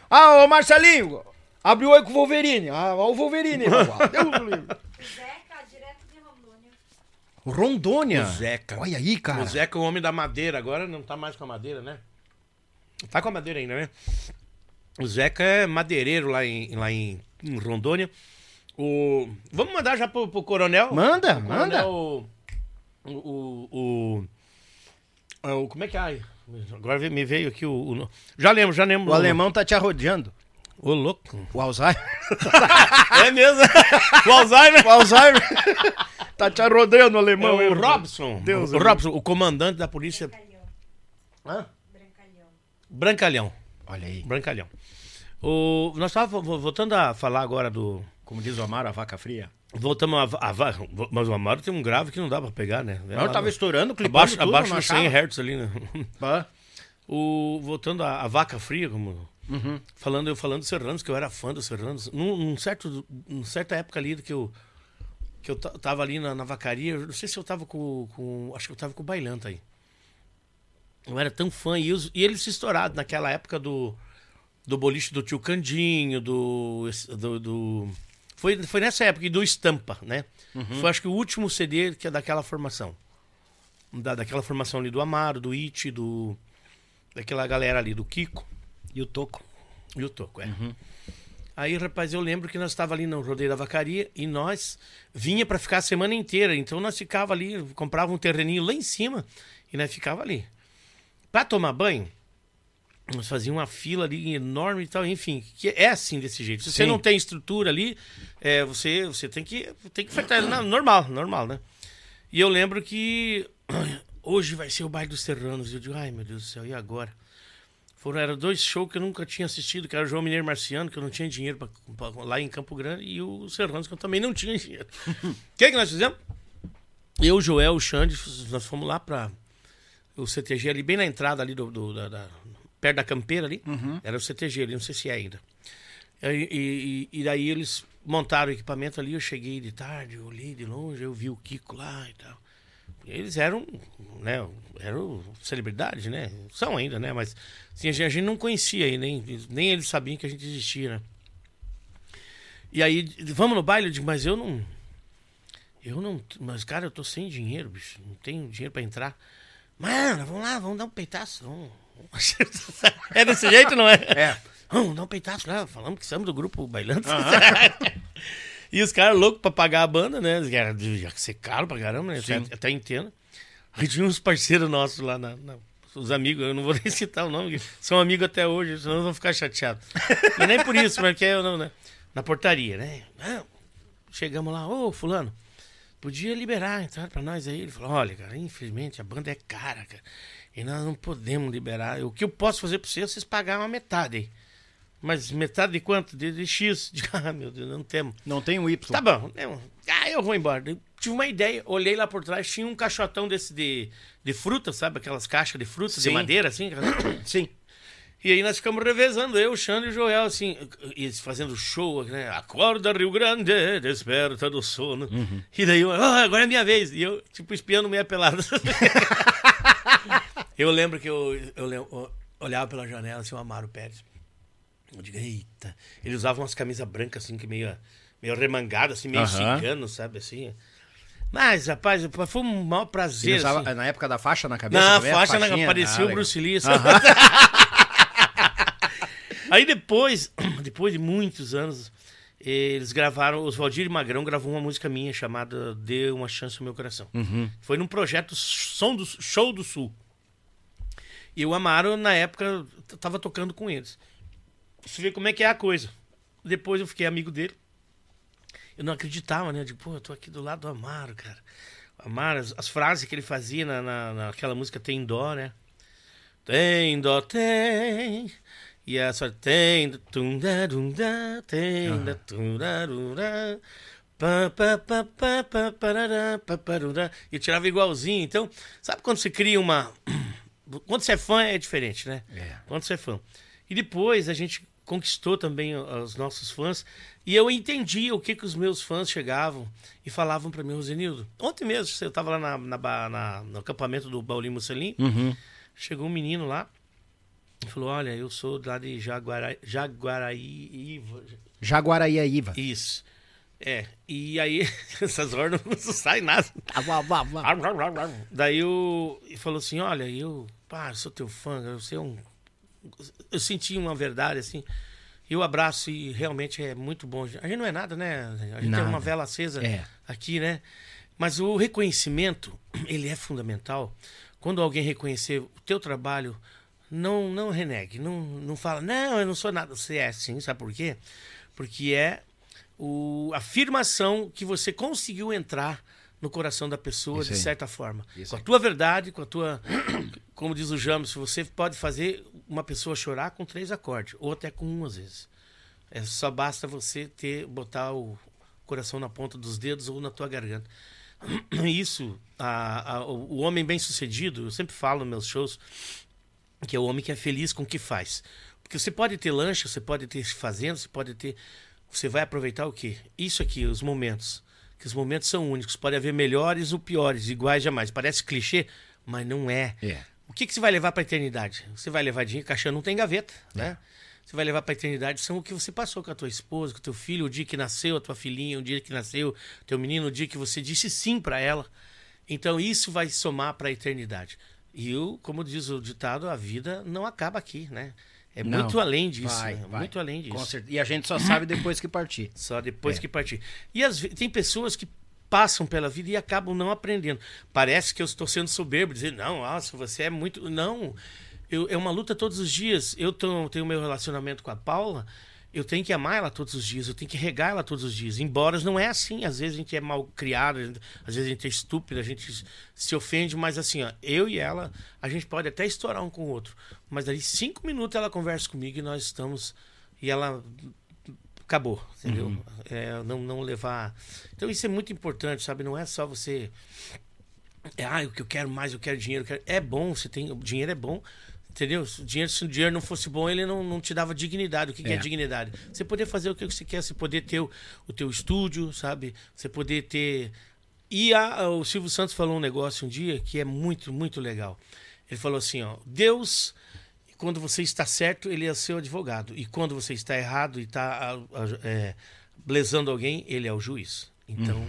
ah, ô Marcelinho! Abriu o olho com o Wolverine. Ah, ó o Wolverine. rapaz. Deus do livre.
Zeca, direto de Rondônia.
Rondônia.
O Zeca.
Olha aí, cara.
O Zeca é o homem da madeira, agora não tá mais com a madeira, né? Tá com a madeira ainda, né? O Zeca é madeireiro lá em, lá em, em Rondônia. O... Vamos mandar já pro, pro coronel?
Manda,
O
manda.
coronel, O, o, o, o, o- Como é que é? Agora me veio aqui o. o- Já lembro, já lembro.
O alemão tá te arrodeando.
Ô, louco.
O Alzheimer.
É mesmo? o Alzheimer.
o Alzheimer. tá te arrodeando, o
É
alemão.
o Robson.
Deus
o Robson, o comandante da polícia.
Brancalhão.
Hã?
Brancalhão.
Brancalhão.
Olha aí.
Brancalhão. O, nós estávamos voltando a falar agora do.
Como diz o Amaro, a vaca fria.
Voltamos a, a, va- Mas o Amaro tem um grave que não dá pra pegar, né?
Não, eu tava estourando, clipando
Abaixo,
tudo,
abaixo dos 100
achava.
Hz ali, né?
Pá.
O, voltando à vaca fria, como.
Uhum.
Falando, eu falando do Serranos, que eu era fã do Serranos. Num, num certo, num certa época ali que eu. Que eu ta- tava ali na, na vacaria, não sei se eu tava com, com. Acho que eu tava com o Bailanta aí. Eu era tão fã. E, e eles se estouraram naquela época do. Do boliche do tio Candinho, do. do, do- foi, foi nessa época, e do Estampa, né? Foi acho que o último CD que é daquela formação. Da, daquela formação ali do Amaro, do It, do. Daquela galera ali, do Kiko
E o Toco.
e o Toco, é. Aí, rapaz, eu lembro que nós estava ali no rodeio da vacaria e nós vinha para ficar a semana inteira. Então nós ficava ali, comprava um terreninho lá em cima e nós ficava ali. Para tomar banho, nós fazíamos uma fila ali enorme e tal, enfim, que é assim desse jeito. Se você
Sim.
não tem estrutura ali, é, você, você tem que tem que na- normal, normal, né? E eu lembro que hoje vai ser o baile dos Serranos. E eu digo, ai meu Deus do céu, e agora? Foram, eram dois shows que eu nunca tinha assistido, que era o João Mineiro Marciano, que eu não tinha dinheiro pra, pra- lá em Campo Grande, e o Serranos, que eu também não tinha dinheiro. O que, que nós fizemos? Eu, o Joel, o Xande, nós fomos lá pra o CTG ali, bem na entrada ali do, do- da, da- perto da campeira ali. Era o CTG ali, não sei se é ainda. E, e- e daí eles montaram o equipamento ali, eu cheguei de tarde, eu olhei de longe, eu vi o Kiko lá e tal. Eles eram, né, eram celebridades, né? São ainda, né? Mas assim, a gente não conhecia aí, nem, nem eles sabiam que a gente existia, né? E aí, vamos no baile? Eu digo, mas eu não. Eu não. Mas, cara, eu tô sem dinheiro, bicho. Não tenho dinheiro pra entrar. Mano, vamos lá, vamos dar um peitaço. Vamos. É desse jeito, não é? É. Vamos dar um peitaço lá. Falamos que somos do grupo bailando. e os caras loucos pra pagar a banda, né? Era- Ia ser caro pra caramba, né? Até, até entendo. Aí tinha uns parceiros nossos lá, na, na- os amigos, eu não vou nem citar o nome, são amigos até hoje, senão vou ficar chateado. E nem por isso, mas que eu não, né? Na portaria, né? Ah, chegamos lá, ô fulano, podia liberar a entrada pra nós aí. Ele falou, olha, cara, infelizmente a banda é cara, cara. E nós não podemos liberar. O que eu posso fazer pra vocês, vocês pagarem uma metade aí. Mas metade de quanto? De, de X. De, ah, meu Deus, não temos.
Não tem o Y.
Tá bom. né? Ah, eu vou embora. Eu tive uma ideia, olhei lá por trás, tinha um caixotão desse de, de fruta, sabe? Aquelas caixas de fruta, de
Sim.
madeira, assim.
Sim.
E aí nós ficamos revezando, eu, o Xandro e o Joel, assim, e eles fazendo show, né? Acorda, Rio Grande, desperta do sono. E daí eu, ah, agora é minha vez. E eu, tipo, espiando meia pelada. eu lembro que eu, eu, eu olhava pela janela, assim, o Amaro Pérez. Eu digo, eita. Ele usava umas camisas brancas, assim, que meio, meio remangada, assim, meio
Aham.
cigano, sabe, assim. Mas, rapaz, foi um maior prazer,
usava,
assim.
na época da faixa na cabeça?
Na faixa, na, parecia
Ah,
o. Bruce Lee. sabe? Aí depois, depois de muitos anos, eles gravaram, os Valdir Magrão gravou uma música minha chamada Dê uma Chance ao Meu Coração.
Uhum.
Foi num projeto Som do, Show do Sul. E o Amaro, na época, tava tocando com eles. Você vê como é que é a coisa. Depois eu fiquei amigo dele. Eu não acreditava, né? Eu digo, pô, eu tô aqui do lado do Amaro, cara. O Amaro, as, as frases que ele fazia na, na, naquela música Tem Dó, né? Tem dó, tem. E essa tem. tum, da, dum, da, tem. da, tum, da, dum, da. E eu tirava igualzinho. Então, sabe quando você cria uma. Quando você é fã é diferente, né?
É.
Quando você é fã. E depois a gente conquistou também os nossos fãs. E eu entendi o que, que os meus fãs chegavam e falavam para mim, Rosenildo. Ontem mesmo, eu tava lá na, na na- no acampamento do Paulinho Mussolini.
Uhum.
Chegou um menino lá e falou: Olha, eu sou lá de Jaguara, Jaguaraíva.
Jaguaraíaíva.
Isso. É. E aí, essas horas não saem nada. Daí eu e falou assim: Olha, eu, pá, eu sou teu fã, eu sei um. Eu senti uma verdade assim. Eu abraço e realmente é muito bom. A gente não é nada, né? A gente
Nada.
tem uma vela acesa
É.
aqui, né? Mas o reconhecimento, ele é fundamental. Quando alguém reconhecer o teu trabalho, não não renegue, não, não fala, não, eu não sou nada. Você é sim, sabe por quê? Porque é o, a afirmação que você conseguiu entrar no coração da pessoa de certa forma.
Isso
com a
aí.
tua verdade, com a tua. Como diz o James, você pode fazer uma pessoa chorar com três acordes, ou até com um às vezes. É, só basta você ter botar o coração na ponta dos dedos ou na tua garganta. Isso, a- a- o o homem bem sucedido, eu sempre falo nos meus shows, que é o homem que é feliz com o que faz. Porque você pode ter lancha, você pode ter fazenda, você pode ter. Você vai aproveitar o quê? Isso aqui, os momentos. Que os momentos são únicos. Pode haver melhores ou piores, iguais jamais. Parece clichê, mas não é.
É.
O que, que você vai levar para a eternidade? Você vai levar dinheiro, caixão não tem gaveta, né? Você vai levar para a eternidade são o que você passou com a tua esposa, com o teu filho, o dia que nasceu, a tua filhinha, o dia que nasceu, teu menino, o dia que você disse sim para ela. Então isso vai somar para a eternidade. E eu, como diz o ditado, a vida não acaba aqui, né? É
Não.
muito além disso,
Vai,
né?
vai.
muito além disso.
E a gente só sabe depois que partir.
Só depois
É.
que partir. E vezes, tem pessoas que passam pela vida e acabam não aprendendo. Parece que eu estou sendo soberbo, dizer, não, nossa, você é muito. Não. Eu, é uma luta todos os dias. Eu tô- tenho meu relacionamento com a Paula, eu tenho que amar ela todos os dias, eu tenho que regar ela todos os dias. Embora não é assim. Às vezes a gente é mal criado, gente- às vezes a gente é estúpido, a gente se ofende, mas assim, ó, eu e ela, a gente pode até estourar um com o outro. Mas ali cinco minutos ela conversa comigo e nós estamos. E ela acabou, entendeu?
Uhum.
É, não, não levar. Então isso é muito importante, sabe? Não é só você. É, ah, o que eu quero mais, eu quero dinheiro. eu quero-" É bom, você tem. O dinheiro é bom. Entendeu? Se o dinheiro, se o dinheiro não fosse bom, ele não, não te dava dignidade. O que, que é
É.
dignidade? Você poder fazer o que você quer, você poder ter o, o teu estúdio, sabe? Você poder ter. E a- o Silvio Santos falou um negócio um dia que é muito, muito legal. Ele falou assim: ó, Deus quando você está certo, ele é seu advogado. E quando você está errado e está é, blesando alguém, ele é o juiz. Então,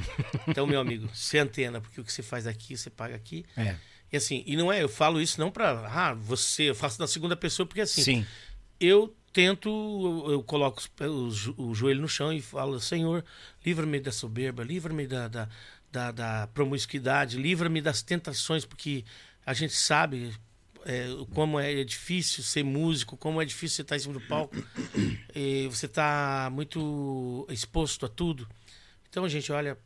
então meu amigo, se antena, porque o que você faz aqui, você paga aqui.
É.
E assim, e não é, eu falo isso não para, ah, você, eu faço na segunda pessoa, porque assim,
Sim.
eu tento, eu, coloco o, jo- o joelho no chão e falo, Senhor, livra-me da soberba, livra-me da, da, da, da promiscuidade, livra-me das tentações, porque a gente sabe é, como é difícil ser músico, como é difícil você estar em cima do palco, e você está muito exposto a tudo. Então, gente, olha,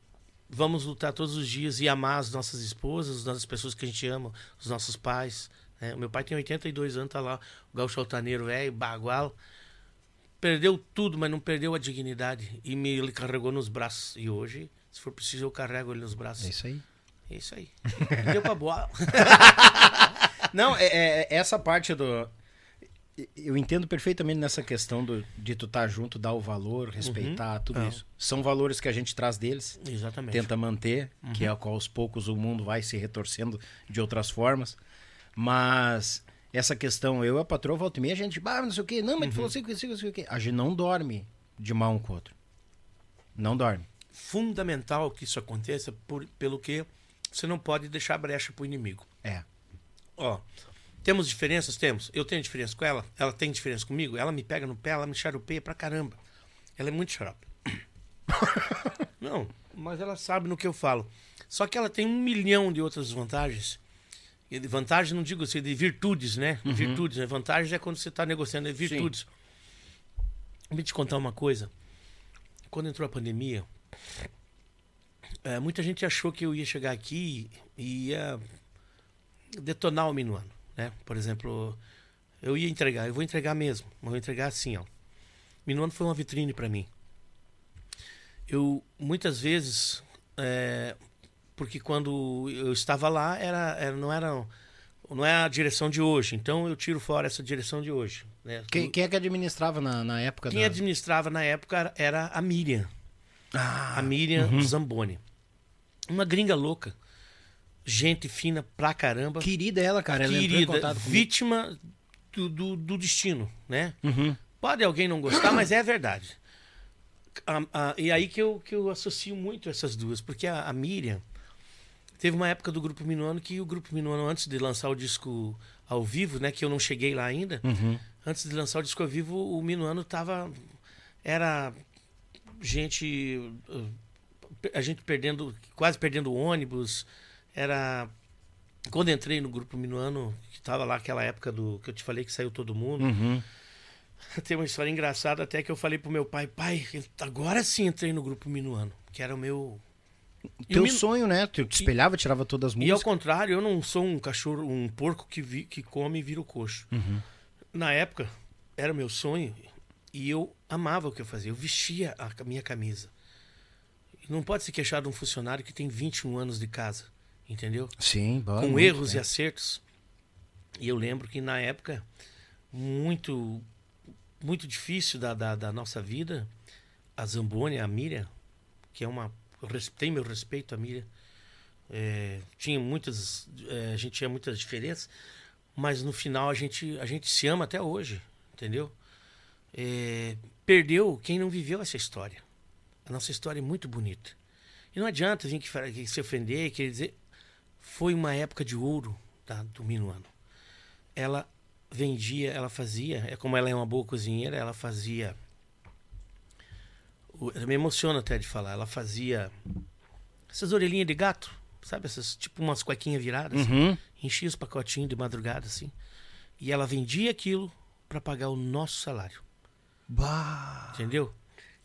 vamos lutar todos os dias e amar as nossas esposas, as nossas pessoas que a gente ama, os nossos pais. né? O meu pai tem 82 anos, tá lá, o gaúcho altaneiro velho, bagual. Perdeu tudo, mas não perdeu a dignidade. E me ele carregou nos braços. E hoje, se for preciso, eu carrego ele nos braços.
É isso aí.
É isso aí. Deu pra boa.
Não, é, é- essa parte do. Eu entendo perfeitamente nessa questão do, de tu estar junto, dar o valor, respeitar, tudo
É.
isso. São valores que a gente traz deles,
Exatamente.
tenta manter, que é qual aos poucos o mundo vai se retorcendo de outras formas. Mas essa questão, eu e a patroa, volta e meia, a gente, bah, não sei o quê, não, mas tu falou assim, assim, assim, o quê. A gente não dorme de mal um com o outro. Não dorme.
Fundamental que isso aconteça por, pelo que você não pode deixar brecha pro inimigo.
É.
Ó, temos diferenças? Temos. Eu tenho diferença com ela, ela tem diferença comigo, ela me pega no pé, ela me charupeia pra caramba. Ela é muito xarope. Não, mas ela sabe no que eu falo. Só que ela tem um milhão de outras vantagens. E de vantagem não digo assim, de virtudes, né? Virtudes, né? Vantagens é quando você está negociando, é virtudes. Vou te contar uma coisa. Quando entrou a pandemia, eh, muita gente achou que eu ia chegar aqui e ia detonar o minuano, né? Por exemplo, eu ia entregar, eu vou entregar mesmo, mas vou entregar assim, ó. Minuano foi uma vitrine para mim. Eu muitas vezes, é, porque quando eu estava lá era, era- não era não é a direção de hoje, então eu tiro fora essa direção de hoje. Né?
Quem, quem é que administrava na, na época
Quem
da...
administrava na época era a Miriam. a Miriam
uhum.
Zamboni. Uma gringa louca. Gente fina pra caramba.
Querida ela, cara. Ela
querida, vítima do, do, do destino, né?
Uhum.
Pode alguém não gostar, mas é verdade. A- a- e aí que eu, que eu associo muito essas duas, porque a, a Miriam teve uma época do Grupo Minuano que o Grupo Minuano, antes de lançar o disco ao vivo, né, que eu não cheguei lá ainda,
Uhum.
antes de lançar o disco ao vivo, o Minuano tava. Era gente. uh, A gente perdendo, quase perdendo o ônibus. Era. Quando entrei no grupo Minuano, que tava lá aquela época do que eu te falei que saiu todo mundo,
Uhum.
tem uma história engraçada até que eu falei pro meu pai, pai, agora sim entrei no grupo Minuano, que era o meu.
Teu
Minu-
sonho, né? Tu te espelhava, tirava todas as
e ao
músicas.
contrário, eu não sou um cachorro, um porco que, vi- que come e vira o coxo.
Uhum.
Na época, era meu sonho e eu amava o que eu fazia. Eu vestia a minha camisa. Não pode se queixar de um funcionário que tem 21 anos de casa, entendeu?
Sim, bora,
Com erros
né?
e acertos. E eu lembro que na época, muito muito difícil da, da, da nossa vida, a Zamboni, a Miriam, que é uma. Tem meu respeito, a Miriam. é, tinha muitas. é, a gente tinha muitas diferenças, mas no final a gente, a gente se ama até hoje, entendeu? É, perdeu quem não viveu essa história. A nossa história é muito bonita. E não adianta vir que, que se ofender, quer dizer. Foi uma época de ouro tá, do Minuano. Ela vendia, ela fazia, é como ela é uma boa cozinheira, ela fazia. Ela me emociona até de falar. Ela fazia essas orelhinhas de gato, sabe? Essas, tipo umas cuequinhas viradas.
Uhum.
Enchia os pacotinhos de madrugada, assim. E ela vendia aquilo para pagar o nosso salário.
Bah.
Entendeu?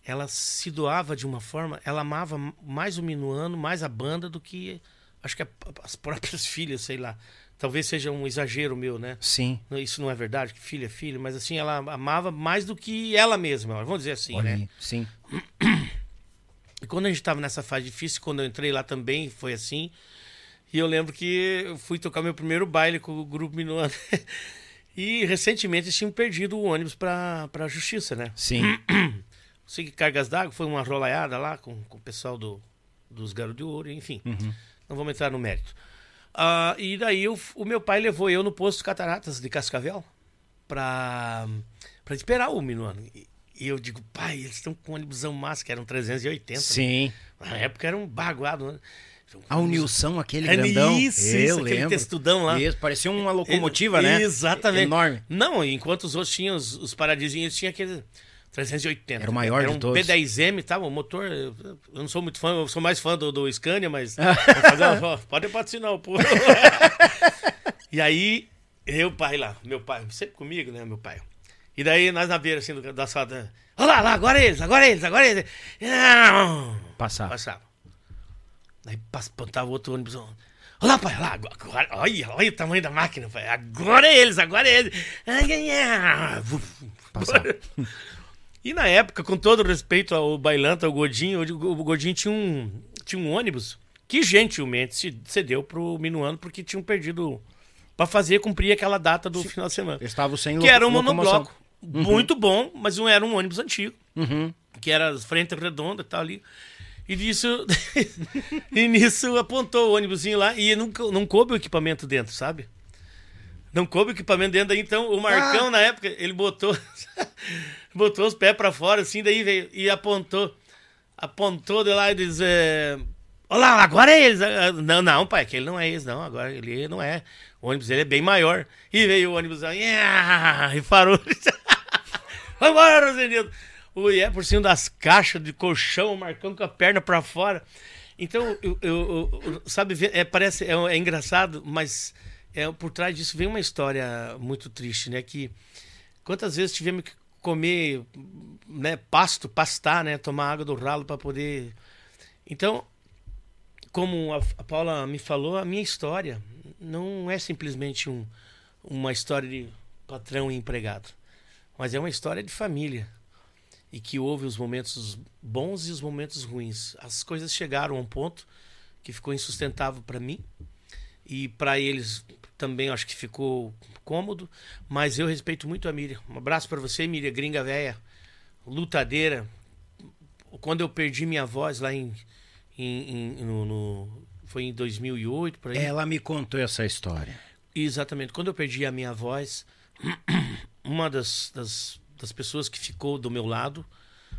Ela se doava de uma forma, ela amava mais o Minuano, mais a banda do que acho que a- as próprias filhas, sei lá. Talvez seja um exagero meu, né?
Sim.
Isso não é verdade, que filho é filho, mas assim, ela amava mais do que ela mesma, vamos dizer assim,
Olha
né?
Sim.
E quando a gente tava nessa fase difícil, quando eu entrei lá também, foi assim. E eu lembro que eu fui tocar meu primeiro baile com o grupo Minuano. e recentemente eles tinham perdido o ônibus pra, pra justiça, né?
Sim.
Sei que Cargas d'Água foi uma rolaiada lá com, com o pessoal do, dos Garotos de Ouro, enfim. Não vamos entrar no mérito. Ah, e daí eu- o meu pai levou eu no posto Cataratas de Cascavel pra esperar o Minuano. E, e eu digo, pai, eles estão com um ônibusão massa, que eram 380. né?
Sim.
Na época era um baguado, né?
A Unilson, aquele
É
grandão.
isso,
eu
isso, aquele
lembro.
textudão lá.
Isso, parecia uma locomotiva, né?
Exatamente.
Enorme.
Não, enquanto os outros tinham os, os paradisinhos, tinha aquele. 380.
Era o maior
Era
de
um
todos.
B10M, tá? O motor, eu não sou muito fã, eu sou mais fã do, do Scania, mas. Uma- pode patrocinar o pô. e aí, eu, pai lá, meu pai, sempre comigo, né, meu pai. E daí nós na beira assim do, da sala. Olha lá, lá, agora eles, agora eles, agora eles. Não!
Passava.
Passava. Aí pas- apontava o outro ônibus. Olha lá, pai, lá, agora, olha, olha o tamanho da máquina, pai. Agora é eles, agora é eles. Ai.
Passava.
E na época, com todo respeito ao Bailanta, ao Godinho, o Godinho tinha um, tinha um ônibus que gentilmente se cedeu pro Minuano porque tinham perdido pra fazer cumprir aquela data do final de semana.
Estava sem
Que era um monobloco. Muito bom, mas não era um ônibus antigo.
Uhum.
Que era frente redonda e tal ali. E nisso, e nisso apontou o ônibusinho lá e não, não coube o equipamento dentro, sabe? Não coube o equipamento dentro. Então, o Marcão,
Ah.
na época, ele botou botou os pés pra fora, assim, daí veio e apontou. Apontou de lá e disse... É, Olha lá, agora é eles. Ah, Não, não, pai, aquele não é eles, não. Agora ele não é. O ônibus ele é bem maior. E veio o ônibus "Ah", e parou. Vambora, Rosenildo. O é por cima das caixas de colchão, o Marcão com a perna pra fora. Então, eu, eu- eu- sabe, é, parece, é, é engraçado, mas é, por trás disso vem uma história muito triste, né? Que quantas vezes tivemos que comer né, pasto, pastar, né? Tomar água do ralo para poder. Então, como a, Paula me falou, a minha história não é simplesmente um, uma história de patrão e empregado, mas é uma história de família e que houve os momentos bons e os momentos ruins. As coisas chegaram a um ponto que ficou insustentável para mim e para eles também acho que ficou cômodo, mas eu respeito muito a Miriam. Um abraço para você, Miriam, gringa velha, lutadeira. Quando eu perdi minha voz lá em, em- em- no, no- foi em 2008 por aí.
Ela me contou essa história.
Exatamente. Quando eu perdi a minha voz, uma das, das, das pessoas que ficou do meu lado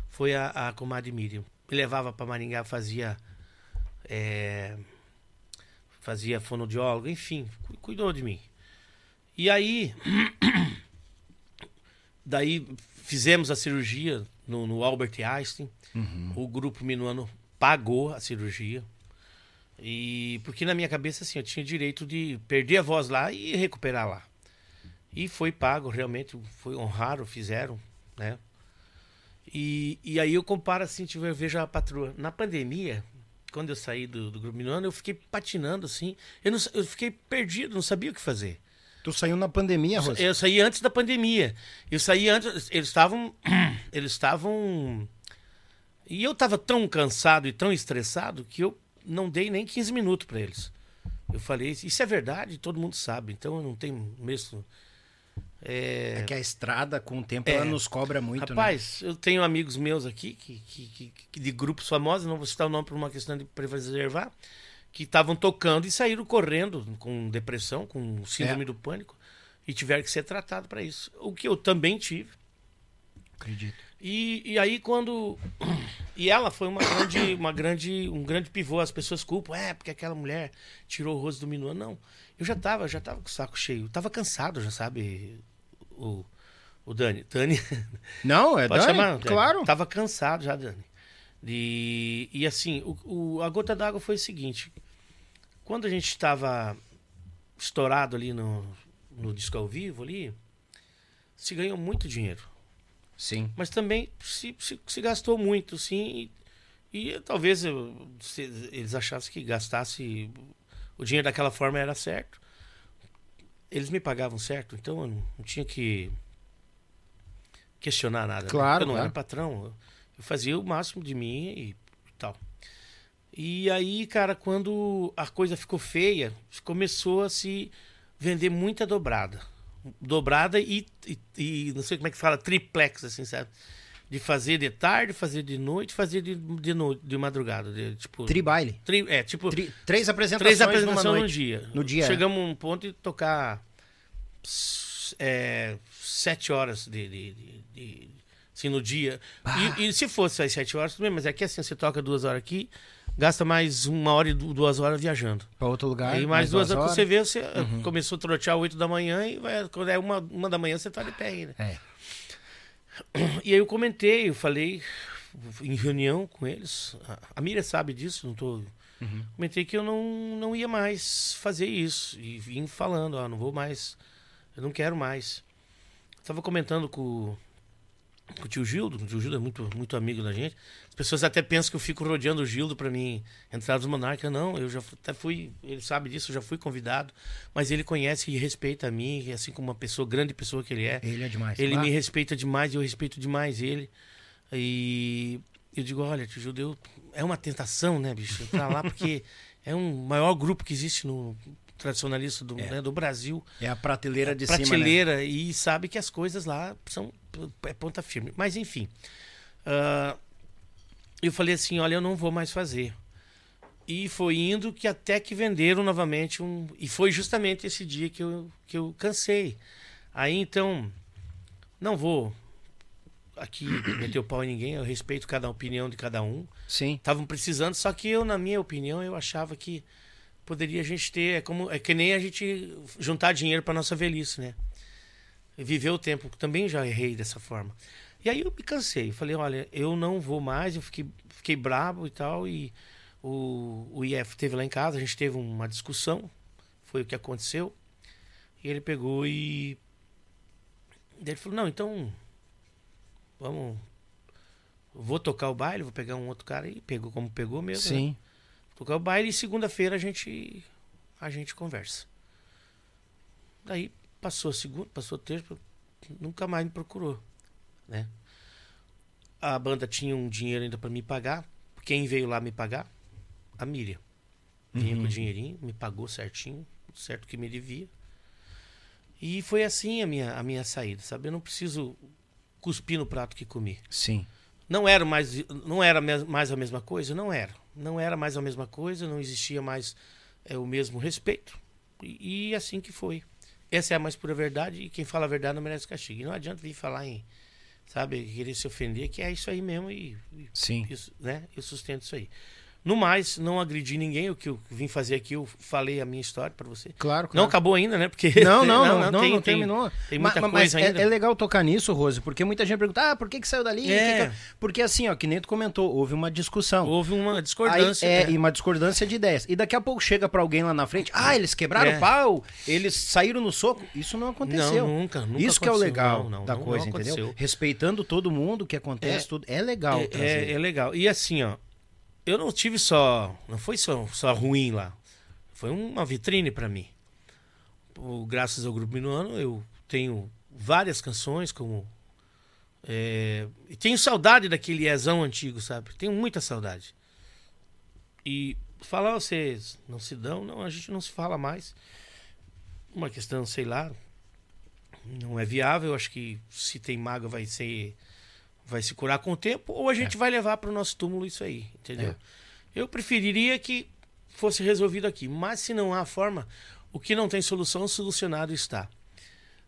foi a, a comadre Miriam. Me levava para Maringá, fazia. é, fazia fonoaudiólogo, enfim, cu- cuidou de mim. E aí. Daí fizemos a cirurgia no, no Albert Einstein. O grupo minuano pagou a cirurgia. E porque na minha cabeça assim, eu tinha direito de perder a voz lá e recuperar lá. E foi pago, realmente foi honrado, fizeram, né? E, e aí eu comparo assim, tipo, eu vejo a patroa. Na pandemia, quando eu saí do, do grupo Minuano, eu fiquei patinando assim. Eu, não, eu fiquei perdido, não sabia o que fazer.
Tu saiu na pandemia, Rosa?
Eu saí antes da pandemia. Eu saí antes. Eles estavam. Eles estavam. E eu estava tão cansado e tão estressado que eu não dei nem 15 minutos para eles. Eu falei, isso é verdade, todo mundo sabe, então eu não tenho mesmo. É,
É que a estrada, com o tempo,
É.
ela nos cobra muito, né?
Rapaz, eu tenho amigos meus aqui, que, que, que- de grupos famosos, não vou citar o nome por uma questão de preservar, que estavam tocando e saíram correndo com depressão, com síndrome
É.
do pânico, e tiveram que ser tratados para isso. O que eu também tive.
Acredito.
E, e aí quando e ela foi uma grande uma grande um grande pivô as pessoas culpam é porque aquela mulher tirou o rosto do Minuano não eu já tava já tava com o saco cheio tava cansado já sabe o o Dani Dani
Não, é
pode
Dani?
chamar Dani.
Claro.
tava cansado já Dani e, e assim o, o- a gota d'água foi o seguinte quando a gente estava estourado ali no no disco ao vivo ali se ganhou muito dinheiro
Sim.
mas também se, se, se gastou muito, sim. E, e talvez eu- eles achassem que gastasse o dinheiro daquela forma era certo. Eles me pagavam certo, então eu não, não tinha que questionar nada. né?
Claro,
Eu não
claro.
era patrão. eu- Eu fazia o máximo de mim e tal. E aí, cara, quando a coisa ficou feia, começou a se vender muita dobrada. Dobrada e, e, e não sei como é que fala, triplex, assim, sabe? De fazer de tarde, fazer de noite, fazer de, de, no, de madrugada. De, tipo,
Tribaile.
tri- é, tipo,
Tri- três apresentações,
três apresentações no dia.
No dia, é.
Chegamos a um ponto de tocar é, sete horas de, de, de- assim, no dia. E, e se fosse às sete horas, tudo bem, mas é que assim, você toca duas horas aqui, gasta mais uma hora e du- duas horas viajando.
Pra outro lugar.
Aí mais duas horas,
horas.
você vê, você começou a trotear oito da manhã e vai, quando é uma, uma da manhã você tá de pé ainda.
É.
E aí eu comentei, eu falei em reunião com eles. A- Miriam sabe disso, não tô. Comentei que eu não, não ia mais fazer isso. E vim falando, ó, não vou mais. Eu não quero mais. Tava comentando com, com o tio Gildo, o tio Gildo é muito, muito amigo da gente. As pessoas até pensam que eu fico rodeando o Gildo para mim entrar nos Monarca. Não, eu já até fui, ele sabe disso, eu já fui convidado. Mas ele conhece e respeita a mim, assim como uma pessoa, grande pessoa que ele é.
Ele é demais.
Ele
Ah,
me respeita demais e eu respeito demais ele. E eu digo, olha, tio Judeu, é uma tentação, né, bicho? Entrar lá porque é um maior grupo que existe no tradicionalista do, né, do Brasil.
É a prateleira de cima, né?
prateleira e sabe que as coisas lá são é ponta firme. Mas enfim, ah, eu falei assim, olha, eu não vou mais fazer. E foi indo que até que venderam novamente um. E foi justamente esse dia que eu, que eu cansei. Aí então, não vou aqui meter o pau em ninguém, eu respeito cada opinião de cada um.
Sim.
Estavam precisando, só que eu, na minha opinião, eu achava que poderia a gente ter. É, como, é que nem a gente juntar dinheiro para nossa velhice, né? Viver o tempo, também já errei dessa forma. E aí eu me cansei, falei, olha, eu não vou mais, eu fiquei, fiquei brabo e tal, e o, o IF teve lá em casa, a gente teve uma discussão, foi o que aconteceu, e ele pegou e. Ele falou, não, então. Vamos. Vou tocar o baile, vou pegar um outro cara e pegou como pegou mesmo. né?
Sim.
Tocar o baile e segunda-feira a gente a gente conversa. Daí passou a segunda, passou terça, nunca mais me procurou, né? A banda tinha um dinheiro ainda para me pagar. Quem veio lá me pagar? A Miriam. Vinha com o dinheirinho, me pagou certinho, certo que me devia. E foi assim a minha, a minha saída, sabe? Eu não preciso cuspir no prato que comi.
Sim.
Não era mais, não era mais a mesma coisa? Não era. Não era mais a mesma coisa, não existia mais é, o mesmo respeito. E, e assim que foi. Essa é a mais pura verdade e quem fala a verdade não merece castigo. E não adianta vir falar em, sabe, querer se ofender, que é isso aí mesmo e,
Sim.
isso, né? Eu sustento isso aí. No mais, não agredi ninguém. O que eu vim fazer aqui, eu falei a minha história para você.
Claro,
Não
claro.
acabou ainda, né? Porque
Não, não, não, não,
tem,
não
tem-
terminou.
Tem muita
ma-
coisa
mas é-
ainda.
É, legal tocar nisso, Rose, porque muita gente pergunta, ah, por que, que saiu dali?
É.
Que- Porque assim, ó, que nem tu comentou, houve uma discussão.
Houve uma
Aí,
discordância.
é,
né?
e uma discordância de ideias. E daqui a pouco chega pra alguém lá na frente, ah, eles quebraram
É.
o pau, eles saíram no soco. Isso não aconteceu.
Não, nunca, nunca
Isso que é o legal
Não, não,
da
não,
coisa,
não
entendeu? Respeitando todo mundo, o que acontece,
É.
tudo. É legal
É, é, é legal. E assim, ó, eu não tive só. Não foi só, só ruim lá. Foi uma vitrine pra mim. O- graças ao Grupo Minuano, eu tenho várias canções, como. é, e tenho saudade daquele Ezão antigo, sabe? Tenho muita saudade. E falar vocês não se dão, não, a gente não se fala mais. Uma questão, sei lá, não é viável. Acho que se tem mágoa vai ser vai se curar com o tempo ou a gente vai levar para o nosso túmulo isso aí, entendeu? Eu preferiria que fosse resolvido aqui, mas se não há forma, o que não tem solução, solucionado está.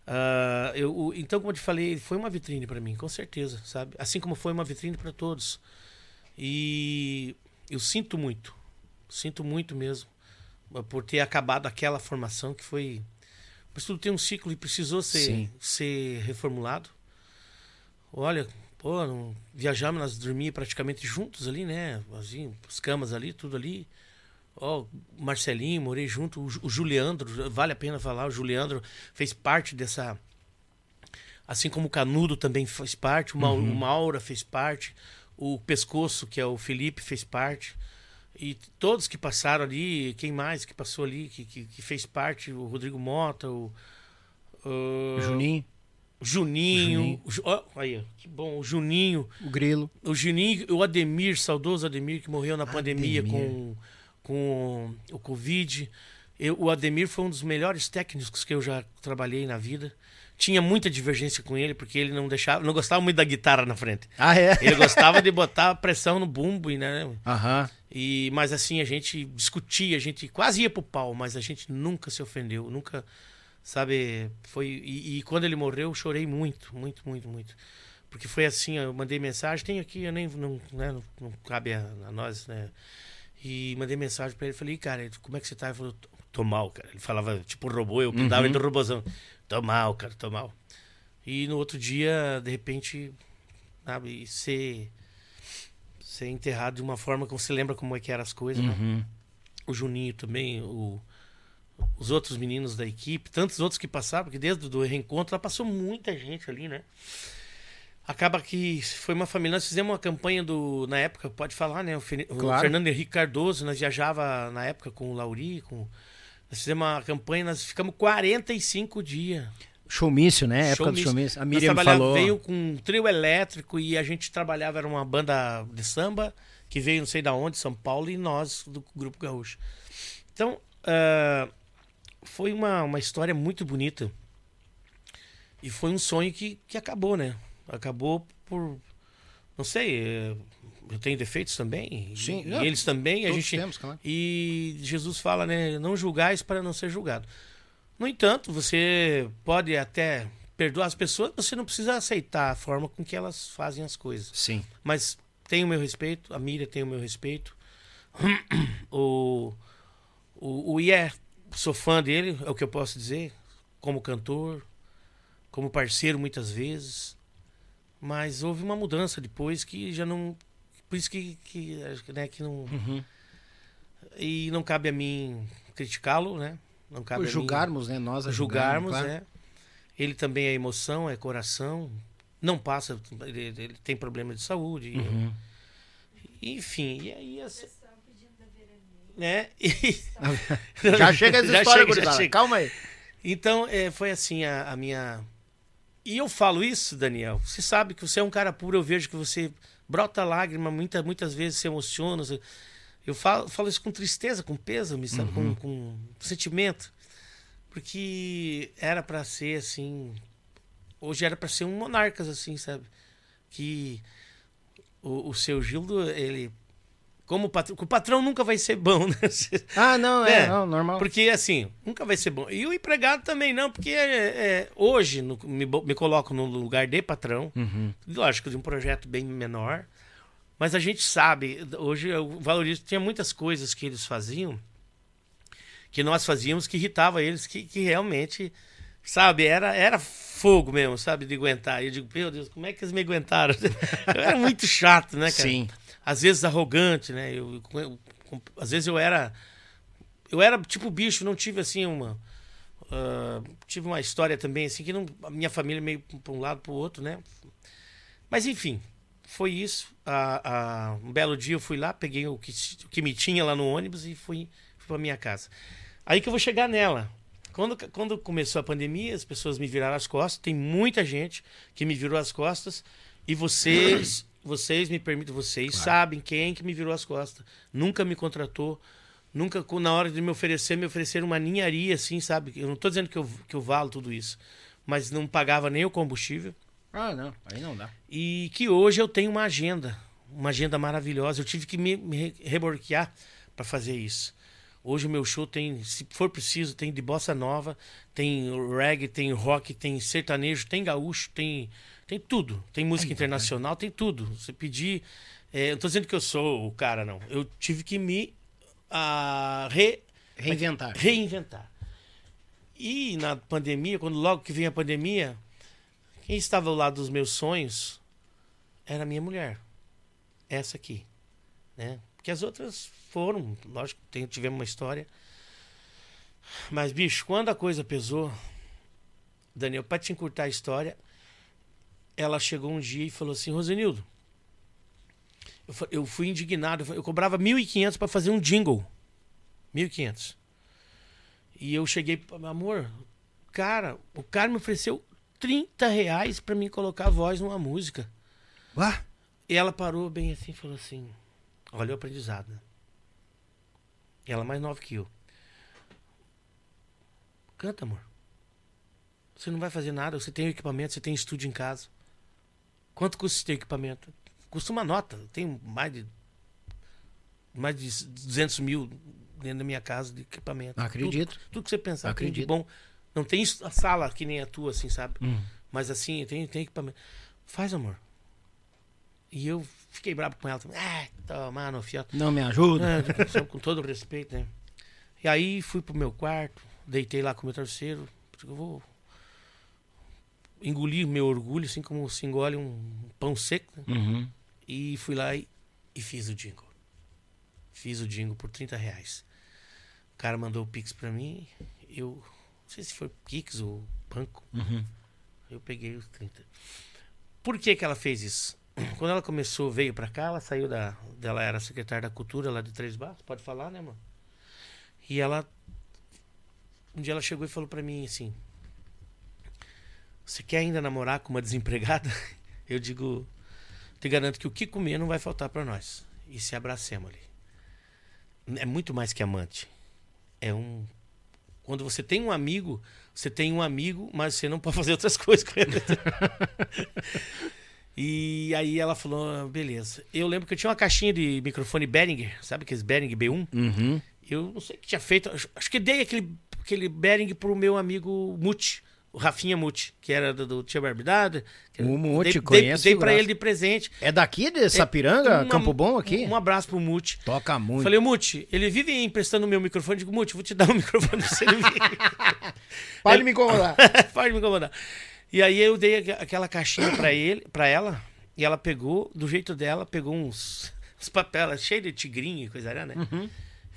Ah, eu, então, como eu te falei, foi uma vitrine para mim, com certeza, sabe? Assim como foi uma vitrine para todos. E eu sinto muito, sinto muito mesmo, ah, por ter acabado aquela formação que foi. Mas tudo tem um ciclo e precisou ser,
Sim.
ser reformulado. Olha, pô, não, viajamos, nós dormíamos praticamente juntos ali, né? Assim, as camas ali, tudo ali. Ó, o Marcelinho, morei junto, o, o Juliandro, vale a pena falar, o Juliandro fez parte dessa. Assim como o Canudo também fez parte, o, Mau- o Maura fez parte, o Pescoço, que é o Felipe, fez parte. E todos que passaram ali, quem mais que passou ali, que, que, que fez parte, o Rodrigo Mota, o. o-
Juninho,
Juninho.
Juninho.
Ju- ó, aí, que bom. O Juninho.
o Grilo.
O Juninho, o Ademir, saudoso Ademir, que morreu na pandemia com, com o Covid. Eu, o Ademir foi um dos melhores técnicos que eu já trabalhei na vida. Tinha muita divergência com ele, porque ele não deixava, não gostava muito da guitarra na frente.
Ah, é?
Ele gostava de botar pressão no bumbo, e, né?
Aham.
E, mas assim, a gente discutia, a gente quase ia pro pau, mas a gente nunca se ofendeu, nunca, sabe, foi... E, e quando ele morreu, eu chorei muito, muito, muito, muito. Porque foi assim, eu mandei mensagem, tem aqui, eu nem, não, né, não, não cabe a, a nós, né? E mandei mensagem pra ele, falei, cara, como é que você tá? Ele falou, tô mal, cara. Ele falava, tipo robô, eu dava ele do robôzão. Tô mal, cara, tô mal. E no outro dia, de repente, sabe, ser, ser enterrado de uma forma que você lembra como é que eram as coisas, né?
Uhum.
O Juninho também, o, os outros meninos da equipe, tantos outros que passaram, porque desde o reencontro lá passou muita gente ali, né? Acaba que foi uma família. Nós fizemos uma campanha do. Na época, pode falar, né? O, Fe- o
Claro.
Fernando Henrique Cardoso, nós viajava na época com o Lauri, com. Nós fizemos uma campanha, nós ficamos 45 dias.
Showmício, né? Época do
Showmício.
showmício. A
Nós
Miriam
trabalhava-
falou.
Veio com um trio elétrico e a gente trabalhava, era uma banda de samba que veio não sei da onde, São Paulo, e nós do Grupo Gaúcho. Então, ah, foi uma, uma história muito bonita. E foi um sonho que, que acabou, né? Acabou por. Não sei, eh, eu tenho defeitos também.
Sim,
e
não,
eles também. A gente,
temos, claro.
E Jesus fala, né? Não julgais para não ser julgado. No entanto, você pode até perdoar as pessoas, você não precisa aceitar a forma com que elas fazem as coisas.
Sim.
Mas tem o meu respeito, a Miriam tem o meu respeito. O, o, o Ié, sou fã dele, é o que eu posso dizer, como cantor, como parceiro muitas vezes. Mas houve uma mudança depois que já não. Por isso que, que, né, que não.
Uhum.
E não cabe a mim criticá-lo, né? Não cabe
Por
a mim
julgarmos, né? Nós
julgarmos,
claro.
né? Ele também é emoção, é coração. Não passa, ele, ele tem problema de saúde. e-
Uhum.
Enfim, e aí assim, né? E-
Já chega essa história,
chega, chega.
Calma aí.
Então, é, foi assim a, a minha. E eu falo isso, Daniel. Você sabe que você é um cara puro, eu vejo que você brota lágrima, muita, muitas vezes se emociona. Eu falo, falo isso com tristeza, com peso, sabe? Com, com sentimento. Porque era pra ser assim. Hoje era pra ser um monarcas, assim, sabe? Que o, o seu Gildo, ele. Como o patrão, o patrão nunca vai ser bom, né?
Ah, não, é,
É,
não, normal.
Porque assim, nunca vai ser bom. E o empregado também não, porque é, é, hoje no- me, me coloco no lugar de patrão,
Uhum.
lógico, de um projeto bem menor. Mas a gente sabe, hoje eu valorizo, tinha muitas coisas que eles faziam, que nós fazíamos, que irritava eles, que, que realmente, sabe, era, era fogo mesmo, sabe, de aguentar. E eu digo, meu Deus, como é que eles me aguentaram? Eu era muito chato, né, cara?
Sim.
Às vezes arrogante, né? Eu, eu- às vezes eu era eu era tipo bicho, não tive assim uma ah, tive uma história também assim que não a minha família meio para um lado para o outro, né? Mas enfim, foi isso. Ah, ah, um belo dia eu fui lá, peguei o que, o que me tinha lá no ônibus e fui, fui para minha casa. Aí que eu vou chegar nela. Quando, quando começou a pandemia, as pessoas me viraram as costas. Tem muita gente que me virou as costas. E vocês, vocês me permitem, vocês sabem quem que me virou as costas. Nunca me contratou. Nunca, na hora de me oferecer, me ofereceram uma ninharia, assim, sabe? Eu não tô dizendo que eu, que eu valo tudo isso. Mas não pagava nem o combustível
Ah, não. Aí não dá.
e que hoje eu tenho uma agenda, uma agenda maravilhosa. Eu tive que me, me re- reborquear para fazer isso. Hoje o meu show tem, se for preciso, tem de bossa nova, tem reggae, tem rock, tem sertanejo, tem gaúcho, tem, tem tudo. Tem música internacional, tem tudo. Você pedir. é, não tô dizendo que eu sou o cara, não. Eu tive que me ah, re-
Reinventar.
reinventar. E na pandemia, quando logo que veio a pandemia, quem estava ao lado dos meus sonhos era a minha mulher. Essa aqui, né? Porque as outras foram, lógico, tem, tivemos uma história. Mas, bicho, quando a coisa pesou, Daniel, para te encurtar a história, ela chegou um dia e falou assim: Rosenildo, eu, eu fui indignado, eu cobrava 1.500 para fazer um jingle. 1.500. E eu cheguei, meu amor, cara, o cara me ofereceu 30 reais para mim colocar a voz numa música.
Ah,
E ela parou bem assim e falou assim: Olha o aprendizado. né? Ela mais nova que eu. Canta, amor. Você não vai fazer nada, você tem o equipamento, você tem estúdio em casa. Quanto custa esse teu equipamento? Custa uma nota. Eu tenho mais de. Mais de 200 mil dentro da minha casa de equipamento.
Acredito.
Tudo, tudo que você pensar tem de
Acredito.
bom. Não tem a sala que nem a tua, assim, sabe?
Hum.
Mas assim, tem, tem equipamento. Faz, amor. E eu fiquei bravo com ela também. Ah, toma no fiato.
não me ajuda.
É, com todo respeito, né? E aí fui pro meu quarto, deitei lá com o meu terceiro. Eu vou. Engoli meu orgulho, assim como se engole um pão seco, né?
Uhum.
E fui lá e, e fiz o jingle. Fiz o jingle por 30 reais. O cara mandou o Pix pra mim, eu. Não sei se foi Pix ou banco.
Uhum.
Eu peguei os 30. Por que, que ela fez isso? Quando ela começou, veio pra cá, ela saiu da. Ela era secretária da cultura lá de Três Barros, pode falar, né, mano? E ela. Um dia ela chegou e falou pra mim assim: Você quer ainda namorar com uma desempregada? Eu digo: Te garanto que o que comer não vai faltar pra nós. E se abracemos ali. É muito mais que amante. É um. Quando você tem um amigo, você tem um amigo, mas você não pode fazer outras coisas com ele. E aí ela falou, "Ah, beleza. Eu lembro que eu tinha uma caixinha de microfone Behringer, sabe aqueles Behringer B1?
Uhum.
Eu não sei o que tinha feito, acho- acho que dei aquele, aquele Behringer pro meu amigo Muti, o Rafinha Muti, que era do, do Tia Barbidade.
O Muti,
dei, dei,
conheço,
dei pra
figuraça.
ele de presente.
É daqui de Sapiranga,
Uma-
Campo Bom aqui?
Um abraço pro Muti.
Toca muito.
Falei, Muti, ele vive emprestando o meu microfone. Digo, Muti, vou te dar um microfone pra você.
Pode me incomodar.
Pode me incomodar. E aí eu dei aqu- aquela caixinha pra ele, para ela, e ela pegou, do jeito dela, pegou uns, uns papéis cheios de tigrinho e coisa né?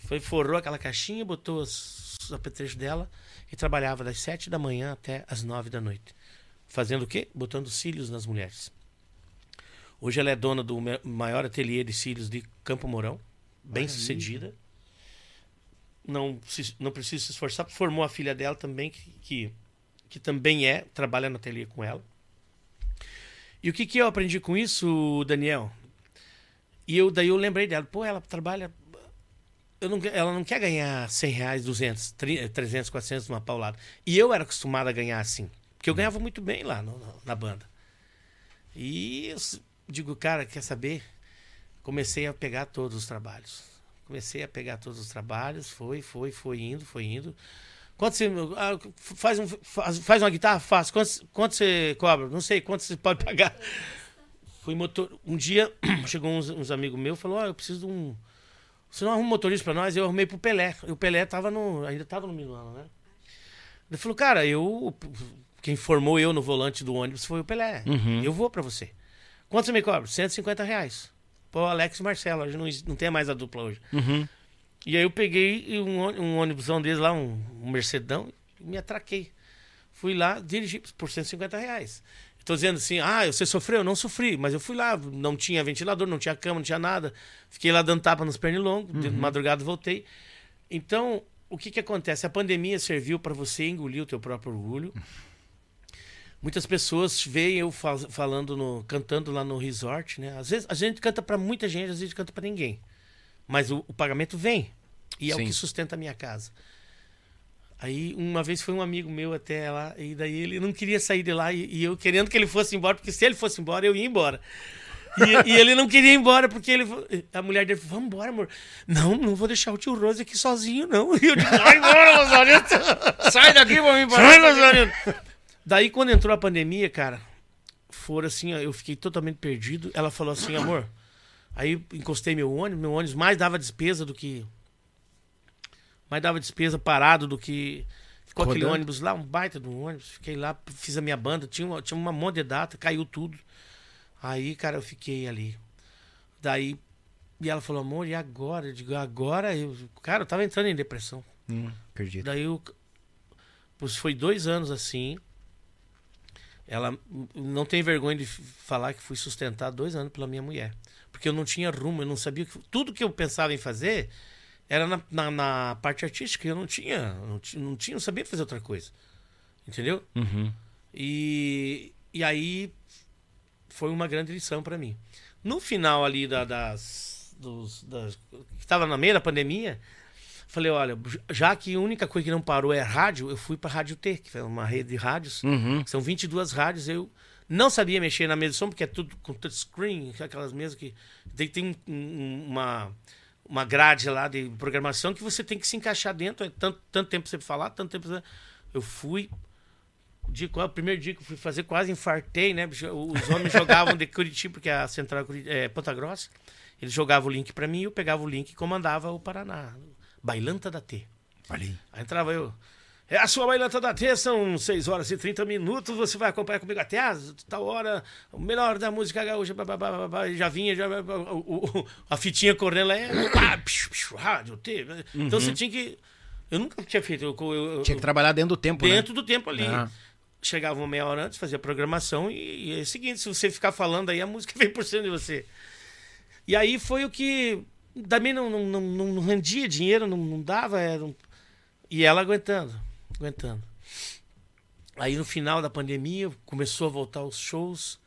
Foi, forrou aquela caixinha, botou os, os apetrechos dela e trabalhava das sete da manhã até as nove da noite. Fazendo o quê? Botando cílios nas mulheres. Hoje ela é dona do maior ateliê de cílios de Campo Mourão, bem sucedida. Não, se- não precisa se esforçar. Formou a filha dela também, que, que, que também é, trabalha no ateliê com ela. E o que, que eu aprendi com isso, Daniel? E eu, daí eu lembrei dela, pô, ela trabalha. Eu não, ela não quer ganhar 100 reais, 200, tri- 300, 400 numa paulada. E eu era acostumado a ganhar assim. Porque eu ganhava muito bem lá no- no- na banda. E eu digo, cara, quer saber? Comecei a pegar todos os trabalhos. Comecei a pegar todos os trabalhos, foi, foi, foi indo, foi indo. Quanto você. ah, faz, um, faz, faz uma guitarra? Faz. Quanto, quanto você cobra? Não sei, quanto você pode pagar? Fui motor. Um dia chegou uns, uns amigos meus e falou: Ó, eu preciso de um. Você não arruma um motorista pra nós? Eu arrumei pro Pelé. E o Pelé tava no, ainda tava no Milano, né? Ele falou: Cara, eu. Quem formou eu no volante do ônibus foi o Pelé. Eu vou pra você. Quanto você me cobra? 150 reais. Pô, Alex e Marcelo, hoje não, não tem mais a dupla hoje. E aí eu peguei um, um ônibusão deles lá, um, um Mercedão, e me atraquei. Fui lá, dirigi por 150 reais. Estou dizendo assim, ah, você sofreu? Eu não sofri, mas eu fui lá, não tinha ventilador, não tinha cama, não tinha nada. Fiquei lá dando tapa nos pernilongos, de madrugada voltei. Então, o que que acontece? A pandemia serviu para você engolir o teu próprio orgulho. Muitas pessoas veem eu faz- falando, no, cantando lá no resort, né? Às vezes a gente canta para muita gente, às vezes canta para ninguém. Mas o, o pagamento vem. E é
Sim.
o que sustenta a minha casa. Aí uma vez foi um amigo meu até lá, e daí ele não queria sair de lá, e, e eu querendo que ele fosse embora, porque se ele fosse embora, eu ia embora. E, e ele não queria ir embora, porque ele, a mulher dele falou, vamos embora, amor. Não, não vou deixar o tio Rose aqui sozinho, não. E eu digo, vai embora, Lazarento.
Sai daqui, vou me
Sai, Lazarento. Daí, quando entrou a pandemia, cara, foram assim, ó, eu fiquei totalmente perdido. Ela falou assim, amor. Aí encostei meu ônibus, meu ônibus mais dava despesa do que. Mais dava despesa parado do que. Ficou aquele
Rodando.
ônibus lá, um baita do ônibus. Fiquei lá, fiz a minha banda, tinha uma, tinha uma monte de data, caiu tudo. Aí, cara, eu fiquei ali. Daí. E ela falou, amor, e agora? Eu digo, agora eu. Cara, eu tava entrando em depressão.
Hum, acredito.
Daí eu. Pois foi dois anos assim. Ela não tem vergonha de falar que fui sustentado dois anos pela minha mulher. Porque eu não tinha rumo, eu não sabia. Que, tudo que eu pensava em fazer era na, na, na parte artística. Eu não tinha, não não tinha, não sabia fazer outra coisa. Entendeu?
Uhum.
E, e aí foi uma grande lição para mim. No final ali da, das, dos, das, que estava na meio da pandemia, falei, olha, já que a única coisa que não parou é rádio, eu fui para Rádio T, que é uma rede de rádios.
Uhum.
São 22 rádios, eu não sabia mexer na mesa de som, porque é tudo com touchscreen, aquelas mesas que tem, tem um- um- uma uma grade lá de programação que você tem que se encaixar dentro, é tanto, tanto tempo você falar, tanto tempo você... Eu fui o, dia, qual- o primeiro dia que eu fui fazer, quase infartei, né? Os homens jogavam de Curitiba, porque a central é é Ponta Grossa. Eles jogavam o link pra mim, eu pegava o link e comandava o Paraná. Bailanta da T.
Olha aí.
Aí entrava eu. É a sua bailanta da T, são 6 horas e 30 minutos. Você vai acompanhar comigo até as tal hora. O melhor da música gaúcha. Já vinha, já, o, o- a fitinha correndo lá. É, pá, psh, psh, rádio, T. Então você tinha que. Eu nunca tinha feito. Eu, eu-
Uhum. Tinha que trabalhar dentro do tempo,
dentro
né?
do tempo ali.
Ah.
Chegava uma meia hora antes, fazia a programação e, e é o seguinte, se você ficar falando aí, a música vem por cima de você. E aí foi o que também não, não, não, não rendia dinheiro, não, não dava. Era um- E ela aguentando, aguentando. Aí no final da pandemia, começou a voltar os shows.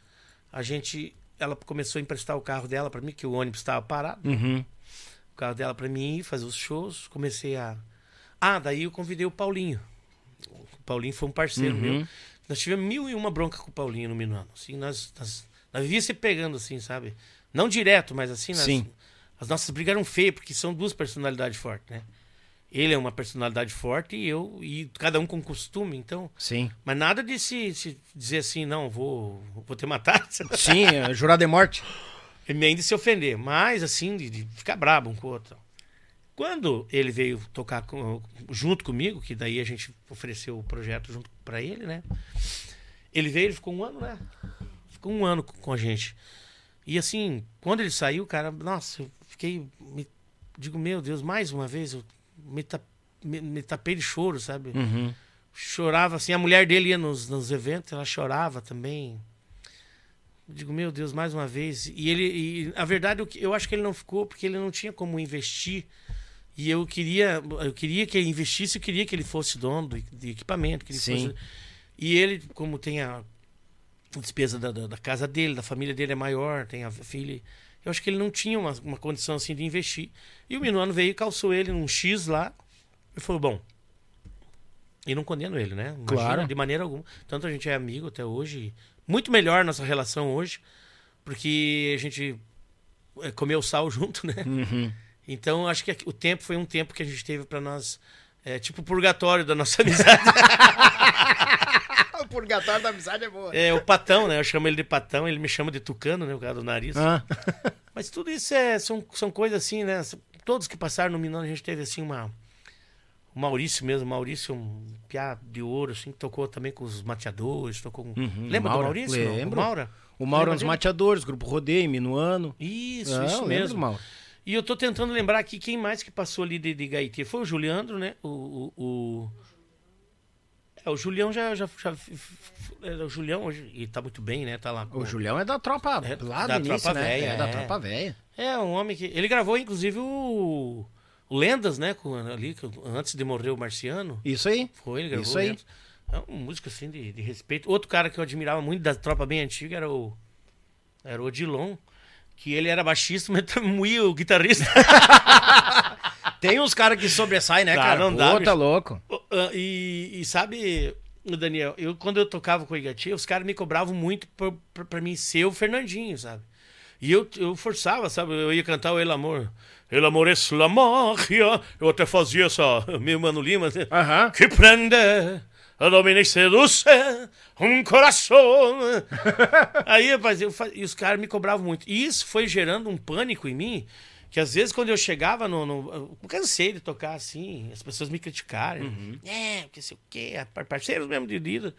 A gente, ela começou a emprestar o carro dela para mim, que o ônibus estava parado
Uhum.
o carro dela para mim ir fazer os shows. Comecei a. Ah, daí eu convidei o Paulinho. O Paulinho foi um parceiro
Uhum.
meu. Nós tivemos mil e uma bronca com o Paulinho no Minuano. Assim, nós, nós, nós vivíamos se pegando, assim, sabe? Não direto, mas assim, nós-
Sim.
as nossas brigas eram feias, porque são duas personalidades fortes, né? Ele é uma personalidade forte e eu, e cada um com costume, então.
Sim.
Mas nada de se, se dizer assim, não, vou, vou te matar.
Sim, é, jurado de morte.
E nem de se ofender, mas assim, de, de ficar brabo um com o outro. Quando ele veio tocar com- junto comigo, que daí a gente ofereceu o projeto junto pra ele, né? Ele veio, ele ficou um ano, né? Ficou um ano com com a gente. E assim, quando ele saiu, cara, nossa, eu fiquei. me- digo, meu Deus, mais uma vez, eu me, ta- me- me tapei de choro, sabe?
Uhum.
chorava assim. A mulher dele ia nos, nos eventos, ela chorava também. Eu digo, meu Deus, mais uma vez. E ele, e, a verdade, eu, eu acho que ele não ficou porque ele não tinha como investir. E eu queria, eu queria que ele investisse, eu queria que ele fosse dono do, de equipamento, que ele
Sim.
fosse. E ele, como tem a despesa da, da, da casa dele, da família dele é maior, tem a filha. Eu acho que ele não tinha uma, uma condição assim de investir. E o Minuano veio e calçou ele num X lá e falou: bom, e não condeno ele, né? Imagina,
Claro.
De maneira alguma. Tanto a gente é amigo até hoje. Muito melhor nossa relação hoje, porque a gente é, comeu sal junto, né?
Uhum.
Então acho que o tempo foi um tempo que a gente teve pra nós. É, tipo o purgatório da nossa amizade.
o purgatório da amizade é boa.
é o patão, né? Eu chamo ele de patão, ele me chama de tucano, né? O cara do nariz.
Ah.
Mas tudo isso é, são, são coisas assim, né? Todos que passaram no Minão, a gente teve assim uma. O Maurício mesmo, Maurício, um piá de ouro, assim, que tocou também com os mateadores, tocou com. Lembra
Maura,
do Maurício?
lembro.
O Maura?
O Mauro
Lembra
nos
dele?
Mateadores, Grupo Rodeio, Minuano.
Isso,
Ah,
isso mesmo.
Mauro.
E eu tô tentando lembrar aqui quem mais que passou ali de, de Gaiti. Foi o Juliandro, né? O. o, o... É, o Julião já. já, já é, o Julião hoje. E tá muito bem, né? Tá lá.
O Julião é da tropa
É,
lá
da
do início,
tropa
né?
velha,
é da
é.
tropa velha.
É, um homem que. Ele gravou, inclusive, o. O Lendas, né? Com, ali, antes de morrer o Marciano.
Isso aí.
Foi, ele gravou.
Isso aí.
Lendas. É um músico assim de, de respeito. Outro cara que eu admirava muito da tropa bem antiga era o. Era o Odilon. Que ele era baixista, mas também o guitarrista.
Tem uns caras que sobressaem, né,
Tá,
cara?
não dá,
Pô, tá louco.
E, e sabe, Daniel, eu quando eu tocava com o Igati, os caras me cobravam muito pra, pra, pra mim ser o Fernandinho, sabe? E eu, eu forçava, sabe? Eu ia cantar o El Amor. El Amor es la magia. Eu até fazia essa, meio Mano Lima, né?
Aham.
Que prende, a domina seduce um coração. Aí, rapaz, eu, fa- e os caras me cobravam muito. E isso foi gerando um pânico em mim, que às vezes quando eu chegava no. no eu cansei de tocar assim, as pessoas me criticarem. É, porque sei o quê, par- parceiros mesmo de vida.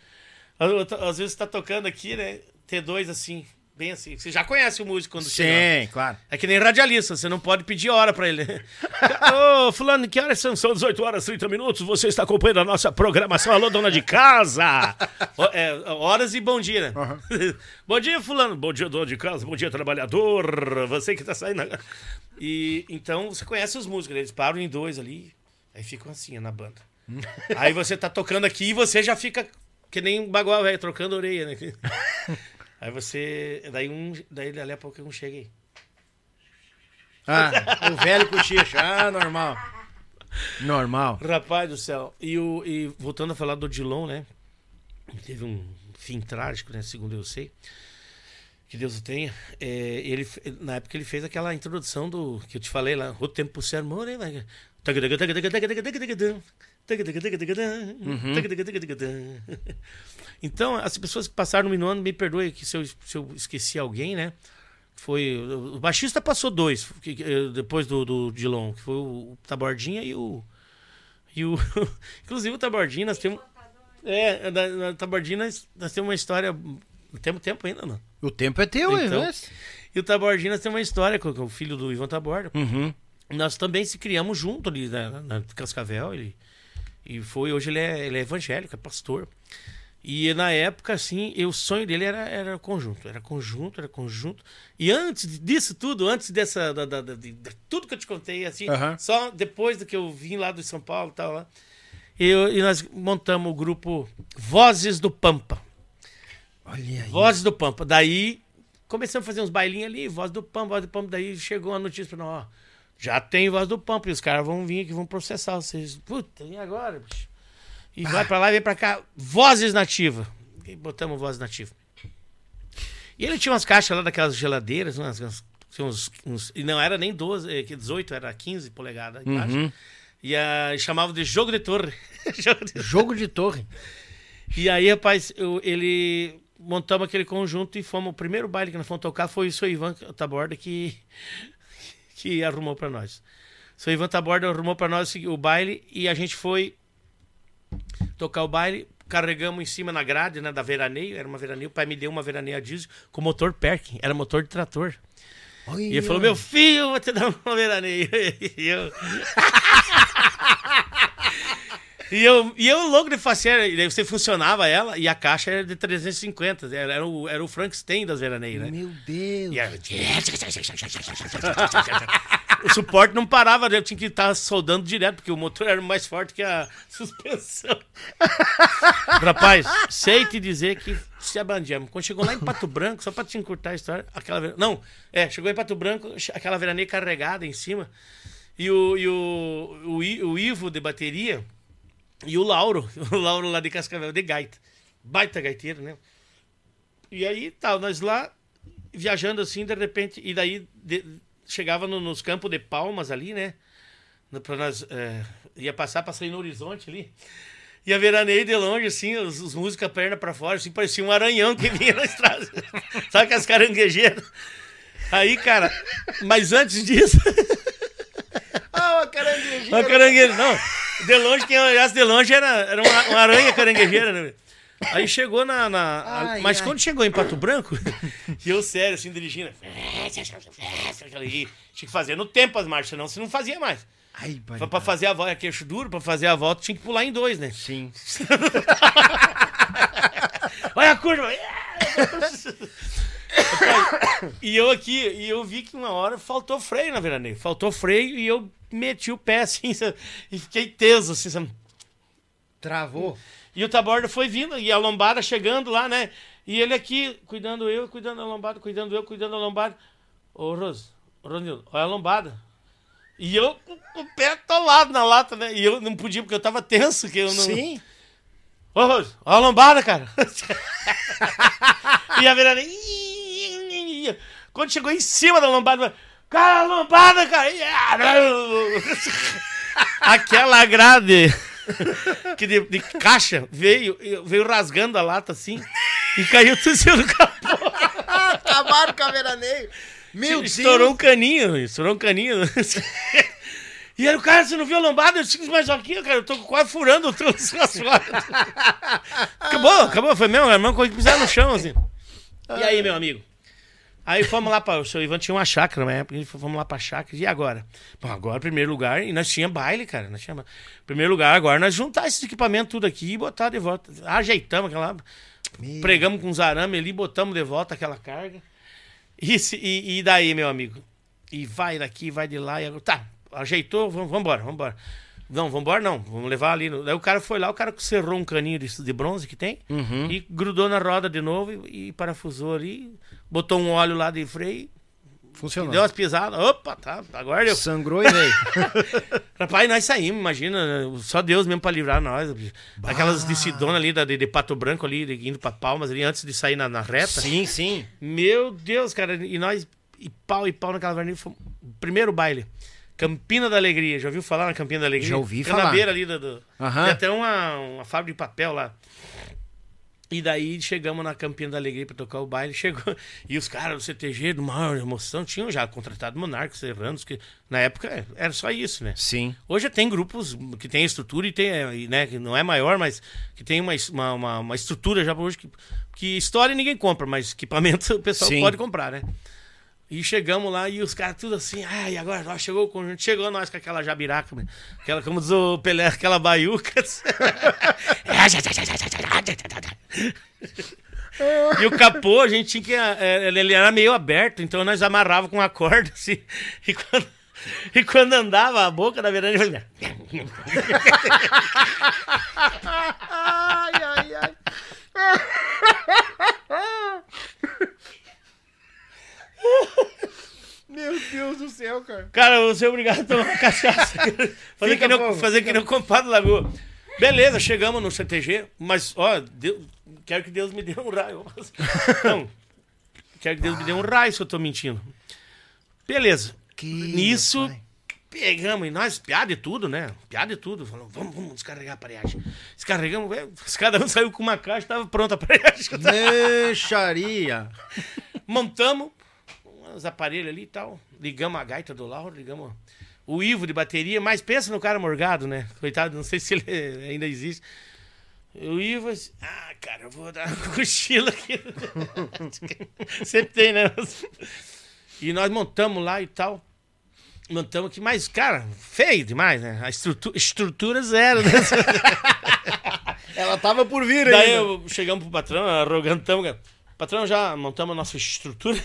Às vezes tá tocando aqui, né? T2 assim, bem assim. Você já conhece o músico quando chega.
Sim, claro.
É que nem radialista, você não pode pedir hora pra ele. Ô, fulano, que horas são? São 18 horas e 30 minutos, você está acompanhando a nossa programação. Alô, dona de casa! É, horas e bom dia, né? bom dia, fulano. Bom dia, dona de casa. Bom dia, trabalhador. Você que tá saindo agora. E, então, você conhece os músicos, né? eles param em dois ali, aí ficam assim, na banda. aí você tá tocando aqui e você já fica que nem um bagual velho, trocando orelha, né? Aí você. Daí um. Daí dali a pouco um chega aí.
Ah, o velho cochicho. Ah, normal. Normal.
Rapaz do céu. E, o, e voltando a falar do Odilon, né? Teve um fim trágico, né? Segundo eu sei. Que Deus o tenha. É, ele, na época ele fez aquela introdução do. Que eu te falei lá. O tempo se armou, né? Vai. Então, as pessoas que passaram no Minuano, me perdoe que se eu, se eu esqueci alguém, né? Foi. O baixista passou dois, eh, depois do, do Dilon, que foi o Tabordinha e o. E o. Inclusive o Tabordinho, nós temos. É, na, na Tabordinho nós, nós temos uma história. Temos tempo ainda, não?
O tempo é teu,
Então,
hein?
E o Tabordinho nós temos uma história com, com o filho do Ivan Taborda.
Uhum.
Nós também se criamos junto ali na, na Cascavel. Ele, e foi, hoje ele é, ele é evangélico, é pastor. E na época, assim, e o sonho dele era, era conjunto. Era conjunto, era conjunto. E antes disso tudo, antes dessa. Da, da- da- de, de tudo que eu te contei, assim,
Aham.
só depois do que eu vim lá do São Paulo e tal, lá, eu, e nós montamos o grupo Vozes do Pampa.
Olha aí.
Vozes do Pampa. Daí começamos a fazer uns bailinhos ali, Voz do Pampa, Voz do Pampa. Daí chegou a notícia pra nós, ó, já tem Voz do Pampa e os caras vão vir aqui, vão processar vocês. Puta, e agora, bicho? E vai pra lá e vem pra cá. Vozes nativa. E botamos Vozes nativa. E ele tinha umas caixas lá daquelas geladeiras, umas, umas- uns, uns- e não era nem 12, eh, que 18, era 15 polegadas. caixa. E a, chamava de jogo de torre. jogo de
Jogo de torre.
e aí, rapaz, eu- ele montamos aquele conjunto e fomos. O primeiro baile que nós fomos tocar foi o seu Ivan Taborda que, que arrumou pra nós. Seu Ivan Taborda arrumou pra nós o baile e a gente foi tocar o baile. Carregamos em cima na grade, né, da veraneio. Era uma veraneio. O pai me deu uma veraneio a diesel com motor Perkin. Era motor de trator.
Olha.
E ele falou: Meu filho, vou te dar uma veraneio. E eu. E eu, e eu louco de faceira, e daí você funcionava ela e a caixa era de 350, era, era o, era o Frankenstein das veraneiras, né?
Meu Deus.
E era... O suporte não parava, eu tinha que estar soldando direto, porque o motor era mais forte que a suspensão. Rapaz, sei te dizer que se abandemos. Quando chegou lá em Pato Branco, só pra te encurtar a história, aquela. Não, é, chegou em Pato Branco, aquela veraneia carregada em cima. E o, e o, o, o Ivo de bateria e o Lauro, o Lauro lá de Cascavel, de gaita. Baita gaiteiro, né? E aí, tal, nós lá, viajando assim, de repente, e daí de- chegava no- nos campos de palmas ali, né? No- Pra nós, é, ia passar pra sair no horizonte ali. E a veraneio de longe, assim, os, os músicos a perna pra fora, assim, parecia um aranhão que vinha na estrada. Sabe que as caranguejeiras? Aí, cara, mas antes disso.
Ah, uma caranguejinha.
Uma carangueja. Não, de longe, quem olhasse de longe era, era uma, uma aranha caranguejeira, né? Aí chegou na. na-
Ai,
mas
ai.
quando chegou em Pato Branco, e eu sério, assim, dirigindo. Tinha que fazer no tempo as marchas, senão você não fazia mais.
Ai,
Pra, pra fazer a volta, é queixo duro, pra fazer a volta tinha que pular em dois, né?
Sim.
Olha a curva! E eu aqui, e eu vi que uma hora faltou freio na veraneio. Faltou freio e eu meti o pé assim, e fiquei teso, assim, sabe?
Travou.
E o Taborda foi vindo, e a lombada chegando lá, né? E ele aqui, cuidando eu, cuidando da lombada, cuidando eu, cuidando da lombada. Ô, Rose, Ronildo, olha a lombada. E eu com o pé atolado na lata, né? E eu não podia, porque eu tava tenso, que eu não...
Sim.
Ô, Rose, olha a lombada, cara. e a veraneia... Quando chegou em cima da lombada, cara, a lombada, cara. Aquela grade que de, de caixa veio, veio rasgando a lata assim e caiu tudo do capô.
Acabaram com a veraneio. Meu
estourou
Deus.
um caninho, estourou um caninho. E aí o cara, você não viu a lombada? Eu disse, mas aqui, cara, eu tô quase furando o troço as fotos. Acabou, acabou, foi mesmo, a irmã coisa que pisar no chão, assim. E aí, meu amigo? Aí fomos lá para o seu Ivan tinha uma chácara na época, a gente foi- fomos lá pra chácara. E agora? Bom, agora, primeiro lugar, e nós tinha baile, cara. Nós tinha... Primeiro lugar, agora nós juntar esses equipamentos tudo aqui e botar de volta. Ajeitamos aquela. Pregamos com uns arame ali, botamos de volta aquela carga. E, e, e daí, meu amigo? E vai daqui, vai de lá. E agora, tá, ajeitou, vamos embora, vamos embora. Não, vamos embora não, vamos levar ali. no- Daí o cara foi lá, o cara cerrou um caninho de, de bronze que tem e grudou na roda de novo e, e parafusou ali, botou um óleo lá de freio,
Funcionou.
deu umas pisadas. Opa, tá, agora deu.
Sangrou e veio.
Rapaz, nós saímos, imagina, só Deus mesmo pra livrar nós. Aquelas decidona ali da- de, de Pato Branco ali, de- indo pra Palmas ali, antes de sair na, na reta.
sim, sim.
Meu Deus, cara, e nós, e pau e pau naquela fomos- primeiro baile. Campina da Alegria, já ouviu falar na Campina da Alegria?
Já ouvi
Fica
falar.
na beira ali do. do-. Tem até uma, uma fábrica de papel lá. E daí chegamos na Campina da Alegria pra tocar o baile, chegou. E os caras do CTG, do maior emoção, tinham já contratado Monarcos, Serranos, que na época era só isso, né?
Sim.
Hoje tem grupos que tem estrutura e tem, né, que não é maior, mas que tem uma, uma, uma, estrutura já hoje que, que história ninguém compra, mas equipamento o pessoal
Sim.
pode comprar, né? E chegamos lá e os caras tudo assim, ai, agora ó, chegou o conjunto, chegou nós com aquela jabiraca, aquela, como diz o Pelé, aquela baiuca. e o capô, a gente tinha que. é, Ele era meio aberto, então nós amarrava com uma corda assim. E quando, e quando andava a boca, na verdade.
Ai, ai, ai. Meu Deus do céu, cara.
Cara, eu vou ser obrigado a tomar cachaça. fazer
Fica
que, não, fazer que não compadre Lagoa. Beleza, chegamos no CTG, mas, ó, Deus- quero que Deus me dê um raio. Não, quero que Deus me dê um raio se eu tô mentindo. Beleza. Nisso, pegamos, e nós, piada e tudo, né? Piada e tudo. Falamos, vamos, vamos descarregar a aparelhagem. Descarregamos, velho, cada um saiu com uma caixa, tava pronta a aparelhagem.
Deixaria.
Montamos os aparelhos ali e tal. Ligamos a gaita do Lauro, ligamos o Ivo de bateria, mas pensa no cara morgado, né? Coitado, não sei se ele ainda existe. O Ivo, assim, ah, cara, eu vou dar uma cochila aqui. Sempre tem, né? E nós montamos lá e tal. Montamos aqui, mas, cara, feio demais, né? A estrutura, estrutura zero, né?
Ela tava por vir
Daí
ainda.
eu, chegamos pro patrão, arrogantamos. cara. Patrão, já montamos a nossa estrutura.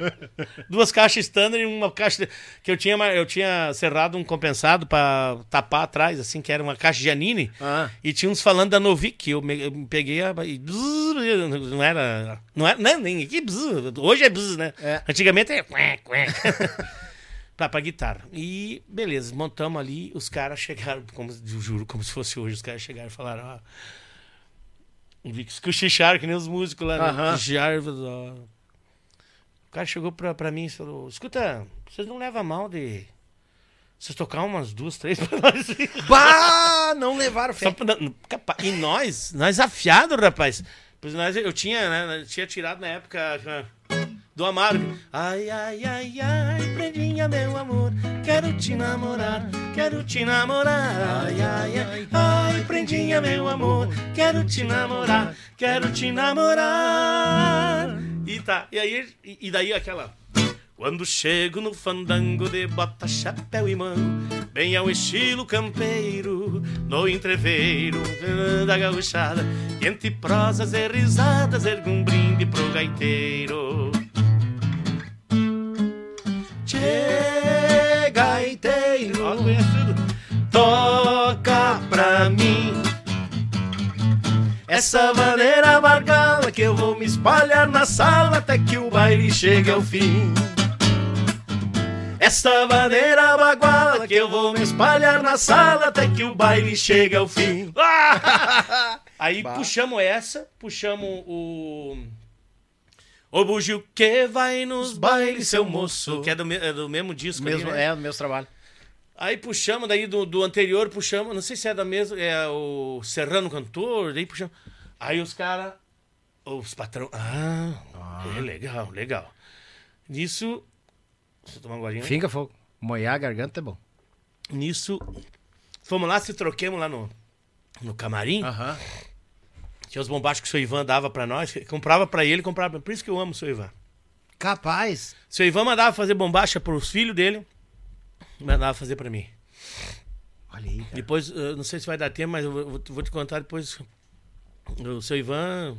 Duas caixas standard e uma caixa. Que eu tinha, eu tinha cerrado um compensado pra tapar atrás, assim, que era uma caixa de Anine.
Ah.
E tinha uns falando da Novik, que eu, me- eu peguei a. E não era. Não era. Não, nem aqui, hoje é bzz, né?
É.
Antigamente é. Quê. pra, guitarra. E beleza, montamos ali, os caras chegaram, como, eu juro, como se fosse hoje, os caras chegaram e falaram, ó. Vi que cochicharam, que nem os músicos lá, né? Cochicharam, ó. O cara chegou pra, pra mim e falou: Escuta, vocês não levam mal de. Vocês tocar umas duas, três pra nós.
Bah, não levaram fé.
pra- E nós, nós afiados, rapaz. Pois nós, eu tinha, né? eu Tinha tirado na época do Amaro. Ai, ai, ai, ai, prendinha, meu amor. Quero te namorar, quero te namorar. Ai, ai, ai, ai, prendinha, meu amor. Quero te namorar, quero te namorar. E tá, e aí, e, daí aquela. Quando chego no fandango de bota, chapéu e mango, bem ao estilo campeiro, no entreveiro da gauchada, entre prosas e risadas, ergo um brinde pro gaiteiro. Che, gaiteiro, ó, conhece tudo. toca pra mim. Essa maneira bargala que eu vou me espalhar na sala até que o baile chegue ao fim. Essa maneira baguala que eu vou me espalhar na sala até que o baile chegue ao fim. Ah! Aí puxamos essa, puxamos o. O bugio que vai nos bailes, seu moço. Que é do, é do mesmo disco. ali,
Mesmo,
né?
é, do mesmo trabalho.
Aí puxamos daí do, do anterior, puxamos, não sei se é da mesma, é o Serrano Cantor, daí puxamos. Aí os caras, os patrão, ah, é legal, legal. Nisso, deixa eu tomar uma golinha.
Finca fogo. Moiar a garganta é bom.
Nisso, fomos lá, se troquemos lá no, no camarim,
Aham.
Tinha os bombachos que o seu Ivan dava pra nós, comprava pra ele, comprava pra... Por isso que eu amo o seu Ivan.
Capaz.
Seu Ivan mandava fazer bombacha pros filhos dele, mandava fazer pra mim.
Olha aí, cara.
Depois, eu não sei se vai dar tempo, mas eu vou, vou te contar depois. O seu Ivan,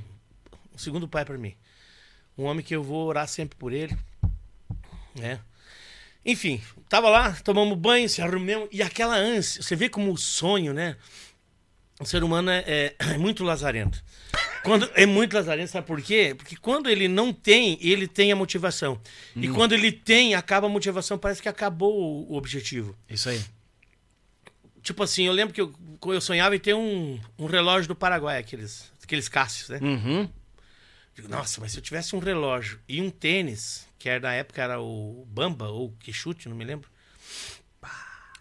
o segundo pai pra mim. Um homem que eu vou orar sempre por ele. Né? Enfim, tava lá, tomamos banho, se arrumamos. E aquela ânsia, você vê como o sonho, né? O ser humano é, é- é muito lazarento. Quando, é muito lazarento, sabe por quê? Porque quando ele não tem, ele tem a motivação. E quando ele tem, acaba a motivação, parece que acabou o- o objetivo.
Isso aí.
Tipo assim, eu lembro que eu, eu sonhava em ter um, um relógio do Paraguai, aqueles, aqueles Cássios, né?
Uhum.
Digo, nossa, mas se eu tivesse um relógio e um tênis, que era, na época era o Bamba ou Quixute, não me lembro.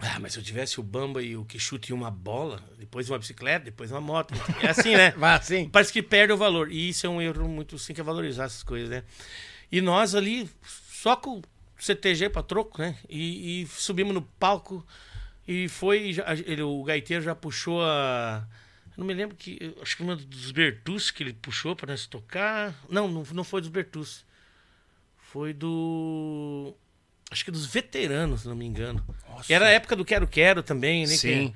Ah, mas se eu tivesse o Bamba e o que chute uma bola, depois uma bicicleta, depois uma moto. É assim, né?
Vai assim.
Parece que perde o valor. E isso é um erro muito sim que é valorizar essas coisas, né? E nós ali, só com CTG pra troco, né? E, e subimos no palco e foi. já- ele, o gaiteiro já puxou a. Não me lembro que. Acho que uma dos Bertus que ele puxou pra nós tocar. Não, não, não foi dos Bertus. Foi do. Acho que dos veteranos, se não me engano. E era a época do Quero Quero também, né?
Sim.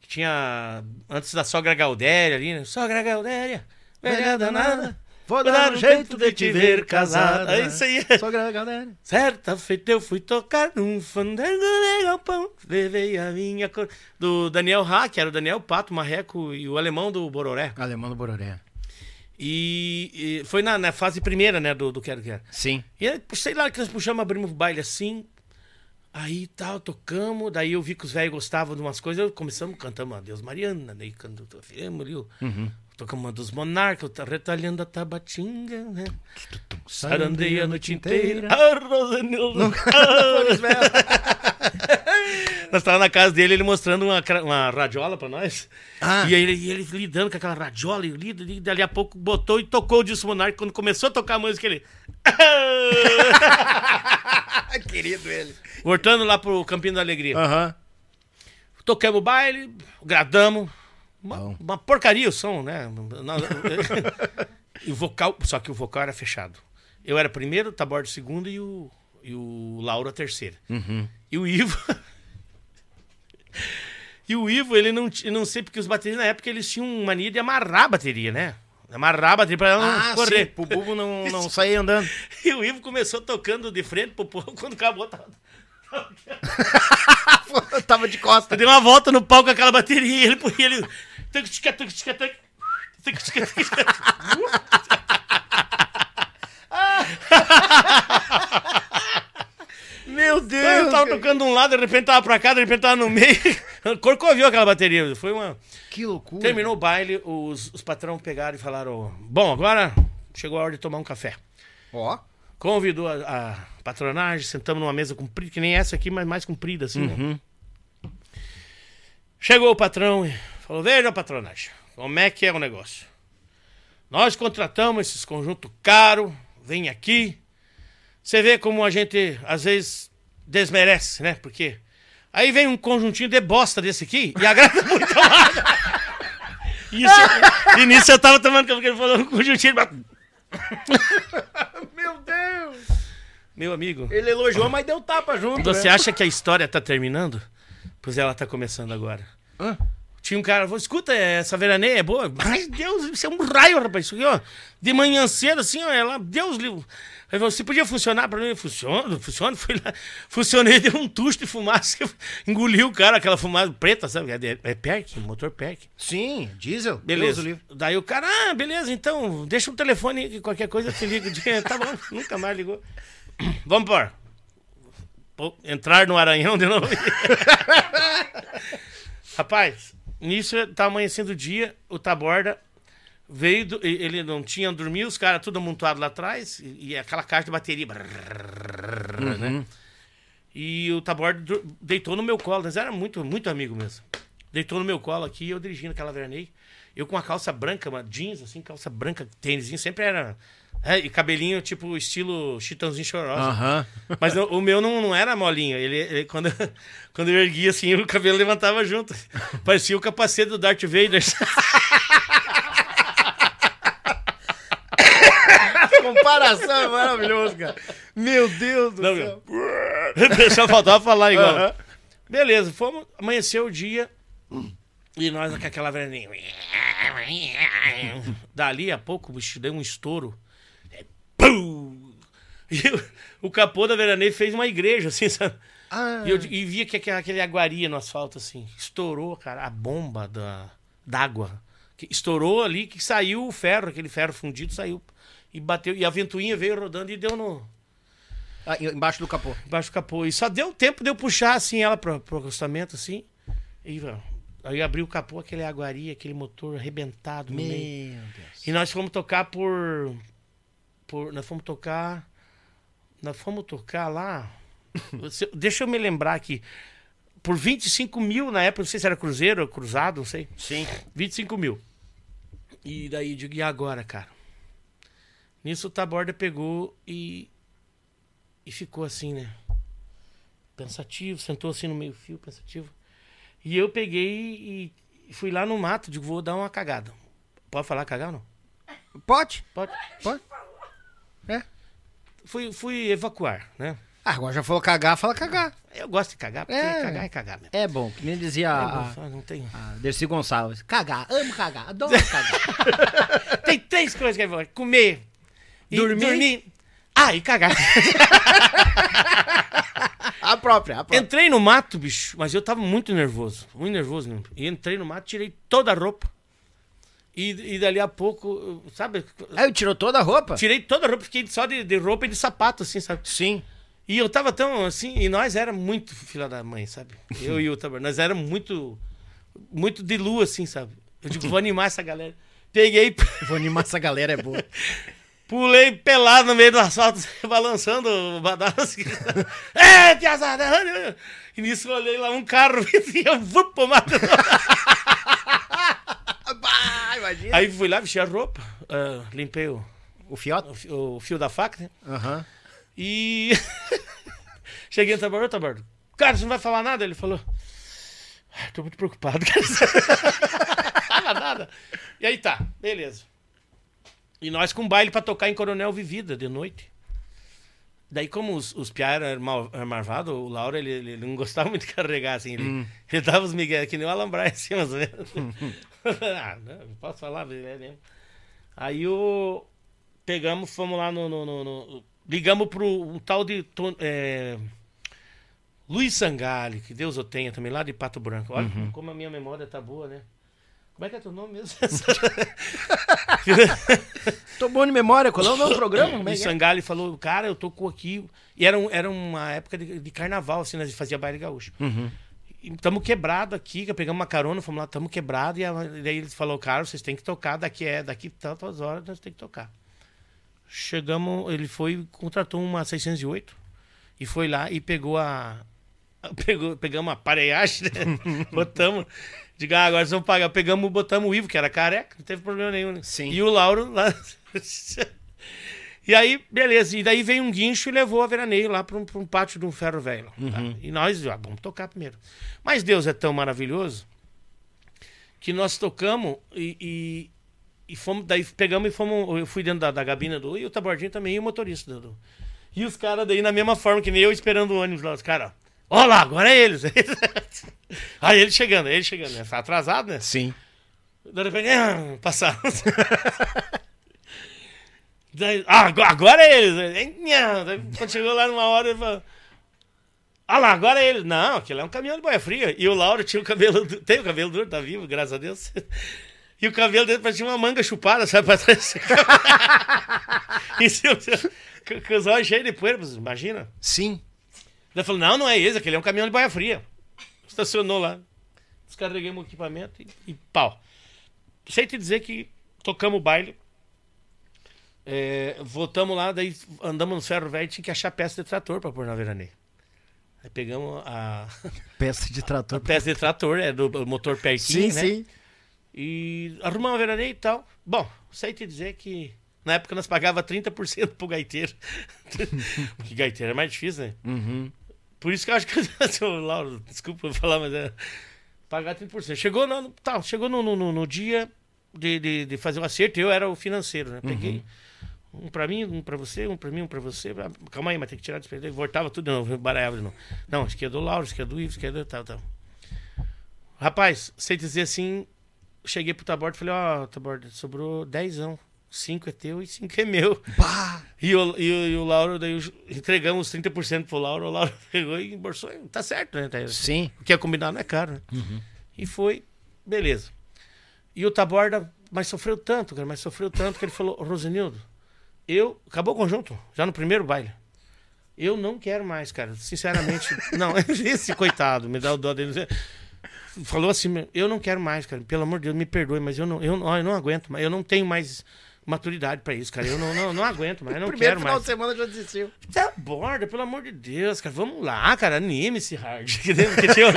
Que, que tinha. Antes da sogra Gaudéria ali, né? Sogra Gaudéria, velha danada.
Vou
dar um jeito de te ver casada. É isso aí.
Só gra- galera.
Certa feita eu fui tocar num fandango de galpão. Levei a minha cor. Do Daniel Ha, que era o Daniel Pato, Marreco e o alemão do Bororé.
Alemão do Bororé.
E, e foi na, na fase primeira, né, do, do Quero Quero.
Sim.
E aí, sei lá que nós puxamos, abrimos o baile assim. Aí tal, tocamos. Daí eu vi que os velhos gostavam de umas coisas. Começamos, cantamos Adeus Mariana. Daí cantamos ali, o- tocamos uma dos Monarcas, tá retalhando a tabatinga, né? Sarandei a noite inteira. Ah, Rosanildo. Nós estávamos na casa dele, ele mostrando uma, uma radiola pra nós.
Ah.
E aí ele, e ele lidando com aquela radiola, e e dali a pouco botou e tocou o Dilson Monarque. Quando começou a tocar a música, ele.
Querido ele.
Voltando lá pro Campinho da Alegria.
Aham.
Tocamos o baile, gradamos. Uma, uma porcaria o som, né? E o vocal, só que o vocal era fechado. Eu era primeiro, o Taborda segundo e o, e o Laura terceiro. E o Ivo. e o Ivo, ele não, não sei porque os bateristas na época eles tinham mania de amarrar a bateria, né? Amarrar a bateria pra ela não
Ah,
correr.
sim. Pro bubo não, não sair andando.
E o Ivo começou tocando de frente pro povo quando acabou. Tava...
Tava de costa.
Deu uma volta no palco com aquela bateria e ele põe ele.
Meu Deus.
Eu tava tocando de um lado, de repente tava pra cá, de repente tava no meio. Corcoviou aquela bateria. Foi uma.
Que loucura.
Terminou o baile, os, os patrão pegaram e falaram: Bom, agora chegou a hora de tomar um café.
Ó.
Convidou a, a patronagem, sentamos numa mesa comprida, que nem essa aqui, mas mais comprida, assim. né? Chegou o patrão e falou: Veja, patronagem, como é que é o negócio? Nós contratamos esses conjuntos caros, vem aqui. Você vê como a gente, às vezes, desmerece, né? Porque aí vem um conjuntinho de bosta desse aqui e agrada muito mais. Isso, e nisso eu tava tomando porque ele falou um conjuntinho.
Meu Deus.
Meu amigo.
Ele elogiou, mas deu tapa junto.
Você
né?
acha que a história tá terminando? Pois ela tá começando agora.
Hã?
Tinha um cara, falou, escuta, essa veraneia é boa. Ai, Deus, isso é um raio, rapaz. Isso aqui, ó. De manhã cedo, assim, ó, ela, Deus livre. Aí falou, você podia funcionar pra mim? Funciona, funciona. Fui lá, funcionei, deu um tucho de fumaça. Engoliu o cara, aquela fumaça preta, sabe? É, é PERC, motor PERC.
Sim, diesel.
Beleza.
Deus o.
Daí o cara, ah, beleza, então, deixa um telefone que qualquer coisa eu te ligo. tá bom, nunca mais ligou. Vamos embora. Pô, entrar no Aranhão de novo. Rapaz, nisso tá amanhecendo o dia, o Taborda veio, do- ele não tinha dormido, os caras tudo amontoado lá atrás, e, e aquela caixa de bateria. brrr, né? E o Taborda dur- deitou no meu colo, nós era muito, muito amigo mesmo. Deitou no meu colo aqui, eu dirigindo aquela vernei. Eu com uma calça branca, uma jeans, assim, calça branca, tênisinho, sempre era. É, e cabelinho tipo estilo Chitãozinho Chorosa.
Aham.
Mas o, o meu não, não era molinho. Ele, ele- quando, quando eu erguia assim, o cabelo levantava junto. Parecia o capacete do Darth Vader.
Comparação é maravilhoso, cara. Meu Deus do
Não,
céu.
Só faltava falar igual.
Aham.
Beleza, fomos, amanheceu o dia e nós com aquela veninha. Dali a pouco o bicho deu um estouro. É, pum! E o, o capô da veraneia fez uma igreja, assim, sabe?
Ah.
E, eu, e via que aquele, aquele aguaria no asfalto, assim. Estourou, cara, a bomba da, d'água. Estourou ali, que saiu o ferro, aquele ferro fundido, saiu. E bateu. E a ventoinha veio rodando e deu no,
Ah, embaixo do capô.
embaixo do capô. E só deu tempo de eu puxar assim ela pro, pro acostamento, assim. E aí abriu o capô, aquele aguaria, aquele motor arrebentado no meio.
Meu Deus.
E nós fomos tocar por. por nós fomos tocar. Nós fomos tocar lá. Você- deixa eu me lembrar aqui. por 25 mil na época, não sei se era cruzeiro ou cruzado, não sei.
Sim.
25 mil. E daí eu digo, e agora, cara? Nisso o Taborda pegou e. E ficou assim, né? Pensativo, sentou assim no meio fio, pensativo. E eu peguei e fui lá no mato, digo, vou dar uma cagada. Pode falar cagar ou não?
Pode?
Pode.
Pode. É.
Fui, fui evacuar, né?
Ah, agora já falou cagar, fala cagar.
Eu gosto de cagar, porque
É.
cagar é cagar mesmo.
É bom, que nem dizia a,
Ah, não tem.
a Dercy Gonçalves. Cagar, amo cagar, adoro cagar.
Tem três coisas que é bom: comer, e
Dormir.
dormir. Ah, e cagar.
a própria, a própria.
Entrei no mato, bicho, mas eu tava muito nervoso, muito nervoso mesmo. E entrei no mato, tirei toda a roupa. E, e dali a pouco, sabe?
Aí tirou toda a roupa?
Tirei toda a roupa, fiquei só de, de roupa e de sapato, assim, sabe?
Sim.
E eu tava tão assim, e nós era muito filha da mãe, sabe? Eu e o Tabar, nós era muito, muito de lua, assim, sabe? Eu digo, vou animar essa galera. Peguei,
Vou animar essa galera, é boa.
pulei pelado no meio do asfalto, balançando o badalo assim. é, piazada! E nisso eu olhei lá um carro e eu vou pro mato.
Imagina.
Aí fui lá, vesti a roupa, ah, limpei o,
O fiote?
o o fio da faca, né?
Aham.
E cheguei no Tabordo, Tabordo. Cara, você não vai falar nada? Ele falou. "Ah, Tô muito preocupado, cara. Fala nada. E aí tá, beleza. E nós com baile pra tocar em Coronel Vivida de noite. Daí, como os, os piá eram marvados, o Lauro ele, ele não gostava muito de carregar assim. Ele, ele dava os migué que nem o Alambrar assim, mais ou menos. ah, não, posso falar, é mesmo. Aí o. Pegamos, fomos lá no. no- no- no- ligamos pro um tal de. É, Luiz Sangali, que Deus o tenha também, lá de Pato Branco. Olha como a minha memória tá boa, né? Como é que é teu nome mesmo?
Tô bom de memória, qual é o meu programa? É
Luiz
que é?
Sangali falou, cara, eu tô com aqui. E era, um- era uma época de, de carnaval, assim, nós fazia baile gaúcho.
Uhum.
E tamo quebrado aqui, pegamos uma carona, fomos lá, tamo quebrado. E, a- e daí ele falou, cara, vocês têm que tocar, daqui é daqui tantas horas nós temos que tocar. Chegamos, ele foi, contratou uma 608 e foi lá e pegou a. Pegou, pegamos a pareagem, né? botamos. Diga, ah, agora vocês vão pagar. Pegamos, botamos o Ivo, que era careca, não teve problema nenhum, né?
Sim.
E o Lauro lá. E aí, beleza. E daí veio um guincho e levou a veraneio lá para um, um pátio de um ferro velho. tá? E nós, ah, vamos tocar primeiro. Mas Deus é tão maravilhoso que nós tocamos e, e, e fomos, daí pegamos e fomos. Eu fui dentro da, da gabina do. E o Tabordinho também, e o motorista do. do- E os caras daí na mesma forma que nem eu esperando o ônibus lá. Os caras, ó lá, agora é eles. aí ele chegando, ele chegando, né? Tá atrasado, né?
Sim.
De repente, ah, passaram. Daí, ah, agora, é eles. Daí, Quando chegou lá numa hora, ele falou. Ah lá, agora é eles. Não, aquele é um caminhão de boia fria. E o Lauro tinha o cabelo. du- Tem o cabelo duro, tá vivo, graças a Deus. E o cabelo dele parecia uma manga chupada, sabe? Pra trás. e se, com, com os olhos cheios de poeira, imagina.
Sim.
Daí falou: não, não é esse, aquele é um caminhão de boia fria. Estacionou lá. Descarreguemos o equipamento e, e pau. Sei te dizer que tocamos o baile. É, voltamos lá, daí andamos no ferro velho e tinha que achar peça de trator pra pôr na veraneia. Aí pegamos a,
Peça de
a
trator.
peça de trator, é do motor pertinho,
Sim,
né?
sim.
E arrumamos a veraneia e tal. Bom, sei te dizer que na época nós pagava 30% pro gaiteiro. Porque gaiteiro é mais difícil, né?
Uhum.
Por isso que eu acho que. Eu, Lauro, desculpa falar, mas é. Pagar 30%. Chegou, no, tá, chegou no, no, no dia de, de, de, fazer o acerto, eu era o financeiro, né? Uhum. Peguei uhum. um pra mim, um pra você, um pra mim, um pra você. Ah, calma aí, mas tem que tirar do. Voltava tudo de novo, baralhava de novo. Não, isso é do Lauro, isso é do Ivo, isso é do. Tal, tal. Rapaz, sei dizer assim, cheguei pro Taborda e falei: Ó, oh, Taborda, sobrou 10 anos. 5 é teu e 5 é meu. Bah! E o, e, e o Lauro, daí entregamos 30% pro Lauro, o Lauro pegou e embolsou. Tá certo, né? Tá,
Sim.
O que é combinado é caro, né? Uhum. E foi, beleza. E o Taborda, mas sofreu tanto, cara, mas sofreu tanto que ele falou, Rosenildo, eu... Acabou o conjunto, já no primeiro baile. Eu não quero mais, cara. Sinceramente, não. Esse coitado, me dá o dó dele falou assim: Eu não quero mais, cara. Pelo amor de Deus, me perdoe, mas eu não, eu, eu não aguento mas Eu não tenho mais maturidade pra isso, cara. Eu não, não, não aguento mais, não
Primeiro
quero
final
mais.
de semana já desistiu.
Tá borda, pelo amor de Deus, cara. Vamos lá, cara. Anime-se, hard. Que tinha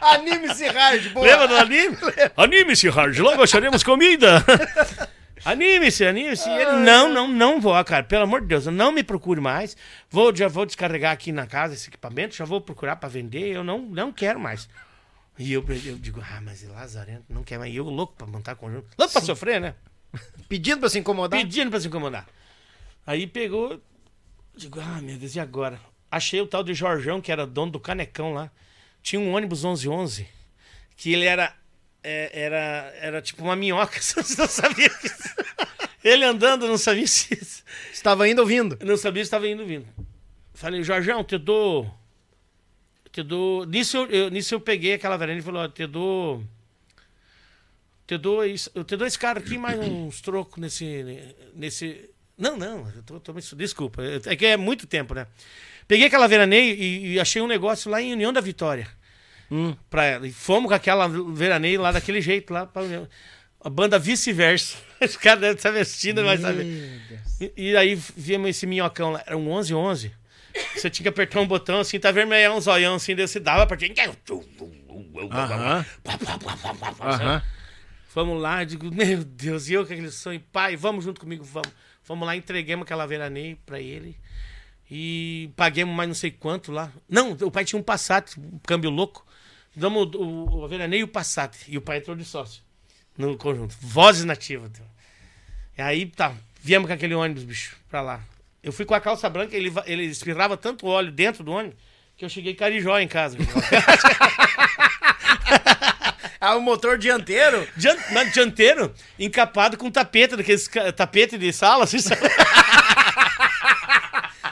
Anime-se hard, boa.
Lembra do anime? Anime-se, hard. Logo acharemos comida. Anime-se, anime-se. Ele, não, não, não vou, cara. Pelo amor de Deus, não me procure mais. Vou, já vou descarregar aqui na casa esse equipamento, já vou procurar pra vender. Eu não, não quero mais. E eu, eu digo, ah, mas é Lazarento, não quer mais. E eu louco pra montar conjunto. Louco pra sofrer, né?
Pedindo pra se incomodar.
Pedindo pra se incomodar. Aí pegou. Digo, ah, meu Deus, e agora? Achei o tal de Jorjão, que era dono do Canecão lá. Tinha um ônibus 1111, que ele era. é, era, era tipo uma minhoca, você não sabia que. Ele andando, não sabia se.
Estava indo ouvindo.
Não sabia se estava indo vindo. Falei, Jorjão, te dou. Te dou. Nisso eu, eu- nisso eu peguei aquela varanda e falou, ó, te dou. Te dou isso. Eu te dou esse cara aqui mais uns trocos nesse. nesse. Não, não, eu tô, tô desculpa. É que é muito tempo, né? Peguei aquela veraneio e, e achei um negócio lá em União da Vitória. Pra ela. E fomos com aquela veraneio lá daquele jeito, lá pra União. A banda vice-versa. Os caras devem estar vestindo, mas sabe. E, e aí viemos esse minhocão lá, era um 11 11. Você tinha que apertar um botão assim, tá vermelhão, um zoião assim, você dava pra gente.
Aham. Aham.
Vamos lá, digo, meu Deus, e eu com aquele sonho, pai, vamos junto comigo, vamos. Vamos lá, entreguemos aquela veraneio pra ele. E paguemos mais não sei quanto lá. Não, o pai tinha um Passat, um câmbio louco. Damos o, o, o e o Passat. E o pai entrou de sócio no conjunto. Vozes nativas. E aí, tá, viemos com aquele ônibus, bicho, pra lá. Eu fui com a calça branca, ele, ele espirrava tanto óleo dentro do ônibus que eu cheguei carijó em casa.
Ah, o motor dianteiro?
Dian- na- dianteiro, encapado com tapete, daqueles tapete de sala, assim, sabe?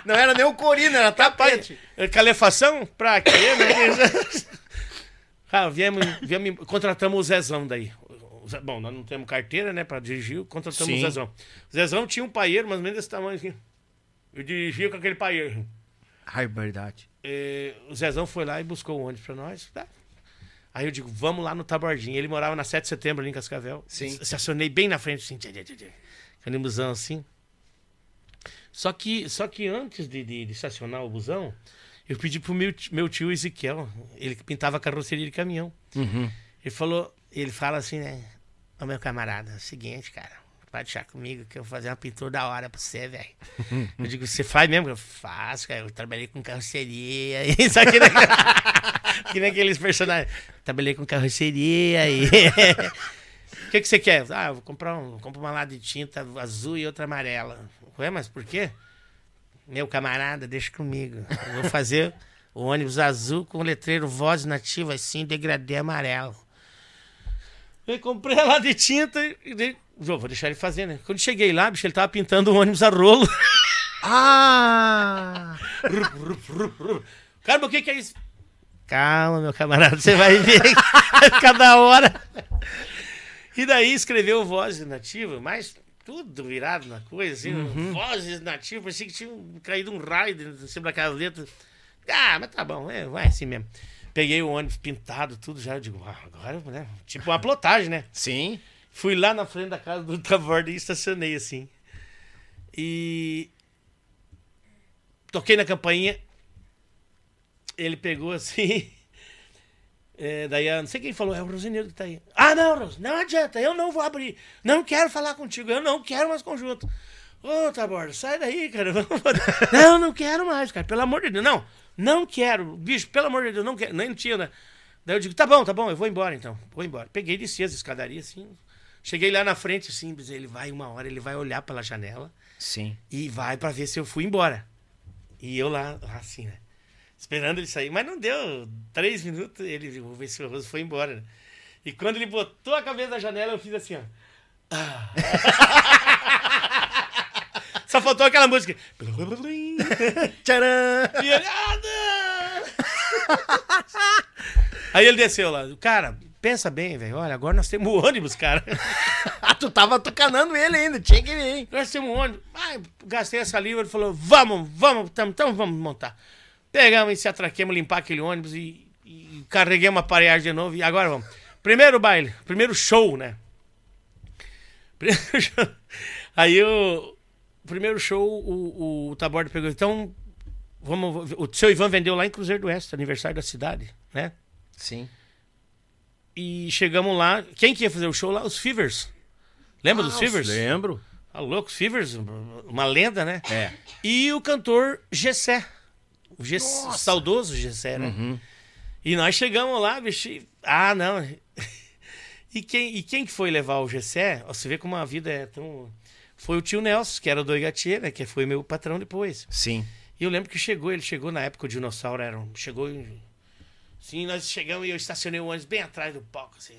Não era nem o corino, era tapete.
Eh, Calefação? Pra quê, né? ah, viemos, viemos, contratamos o Zezão daí. Bom, nós não temos carteira, né, pra dirigir, contratamos
Sim.
o Zezão. O Zezão tinha um paieiro, mais ou menos desse tamanho assim. Eu dirigia com aquele paieiro.
Ai, verdade.
Eh, o Zezão foi lá e buscou o ônibus pra nós. tá? Aí eu digo, vamos lá no Tabardinho. Ele morava na 7 de setembro ali em Cascavel.
Sim.
Estacionei bem na frente, assim. Tchê, tchê, tchê, tchê. Aquele busão assim. Só que, só que antes de, de, de estacionar o busão, eu pedi pro meu, meu tio Ezequiel, ele que pintava carroceria de caminhão. Ele falou, ele fala assim, né? Ô meu camarada, é o seguinte, cara, pode deixar comigo que eu vou fazer uma pintura da hora pra você, velho. eu digo, você faz mesmo? Eu faço, cara, eu trabalhei com carroceria. Isso aqui, que nem aqueles personagens. Trabalhei com carroceria e. O que, que você quer? Ah, eu vou comprar um, compro uma lata de tinta azul e outra amarela. Ué, mas por quê? Meu camarada, deixa comigo. Eu vou fazer o ônibus azul com letreiro voz nativa assim, degradê amarelo. Eu comprei a lata de tinta e dei- Vou vou deixar ele fazer, né? Quando cheguei lá, bicho, ele tava pintando o ônibus a rolo.
Ah!
Cara, o que, que é isso? Calma, meu camarada, você vai ver vai ficar da hora. E daí escreveu vozes nativas, mas tudo virado na coisa, assim, vozes nativas, parecia que tinha caído um raio dentro daquelas letras. Ah, mas tá bom, é, vai assim mesmo. Peguei o ônibus pintado, tudo já, eu digo, ah, agora, né? Tipo uma plotagem, né?
Sim.
Fui lá na frente da casa do Taborda e estacionei assim. E. Toquei na campainha. Ele pegou assim. É, daí, não sei quem falou, é o Rosineiro que tá aí. Ah, não, Ros, não adianta, eu não vou abrir. Não quero falar contigo, eu não quero mais conjunto. Ô, Taborda, sai daí, cara. não, não quero mais, cara, pelo amor de Deus. Não, não quero. Bicho, pelo amor de Deus, não quero. Nem tinha, né? Daí eu digo, tá bom, tá bom, eu vou embora então. Vou embora. Peguei, desci as escadarias assim. Cheguei lá na frente, assim, ele vai uma hora, ele vai olhar pela janela
Sim.
e vai pra ver se eu fui embora. E eu lá, assim, né? Esperando ele sair. Mas não deu três minutos, ele, vou ver se o Roso foi embora. né? E quando ele botou a cabeça na janela, eu fiz assim, ó. Ah. Faltou aquela música.
Tcharam!
Ah! Aí ele desceu lá. Cara, pensa bem, velho. Olha, agora nós temos ônibus, cara.
Ah, tu tava tucanando ele ainda, tinha que vir, hein?
Nós temos ônibus. Ai, gastei essa livre. Ele falou: vamos, vamos, então, vamos montar. Pegamos e se atraquemos, limpar aquele ônibus e, e carreguemos a aparelhagem de novo. E agora vamos. Primeiro baile, primeiro show, né? Primeiro show- Aí o primeiro show, o, o Taborda pegou. Então, vamos. O seu Ivan vendeu lá em Cruzeiro do Oeste, aniversário da cidade, né?
Sim.
E chegamos lá. Quem que ia fazer o show lá? Os Fevers. Lembra dos Fevers?
Lembro.
Tá louco, os Fevers, uma lenda, né?
É.
E o cantor Gessé. O Gessé, saudoso Gessé, né?
Uhum.
E nós chegamos lá, bicho. e- Ah, não. E quem, e quem que foi levar o Gessé? Você vê como a vida é tão. Foi o tio Nelson, que era do Igatier, né? Que foi meu patrão depois.
Sim.
E eu lembro que chegou, ele chegou na época o dinossauro era. um- Chegou. Sim, nós chegamos e eu estacionei o ônibus bem atrás do palco, assim.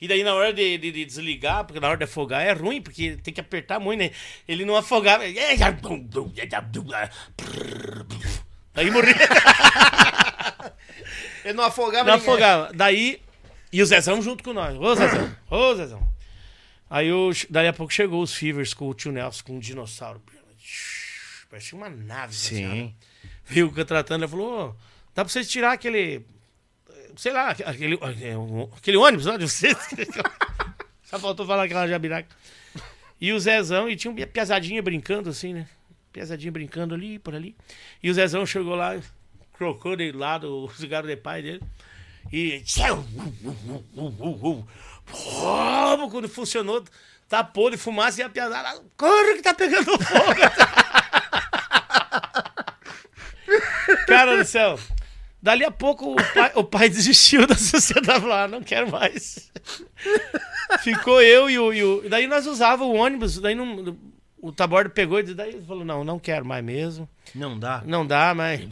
E daí na hora de, de- de desligar, porque na hora de afogar é ruim, porque tem que apertar muito, né? Ele não afogava. Daí morria.
Ele não afogava
Não
ninguém.
afogava. Daí. E o Zezão junto com nós. Ô, Zezão. Ô, Zezão. Aí eu, daí a pouco chegou os Fevers com o tio Nelson, com um dinossauro. Parecia uma nave. né?
Sim.
Veio o tratando, ele falou: "Ô, dá pra vocês tirar aquele. Sei lá, aquele, aquele ônibus lá de vocês. Só faltou falar aquela jabiraca. E o Zezão, e tinha uma piazadinha brincando assim, né? Piazadinha brincando ali, por ali. E o Zezão chegou lá, crocou de lado o cigarro de pai dele. E. Como quando funcionou, tapou de fumaça e a piazada. Corre que tá pegando fogo! Cara do céu. Dali a pouco o pai, o pai desistiu da sociedade. Falou, ah, não quero mais. Ficou eu e o, e o- Daí nós usávamos o ônibus. Daí não, o Taborda pegou e daí ele falou: não, não quero mais mesmo.
Não dá.
Não dá, mas.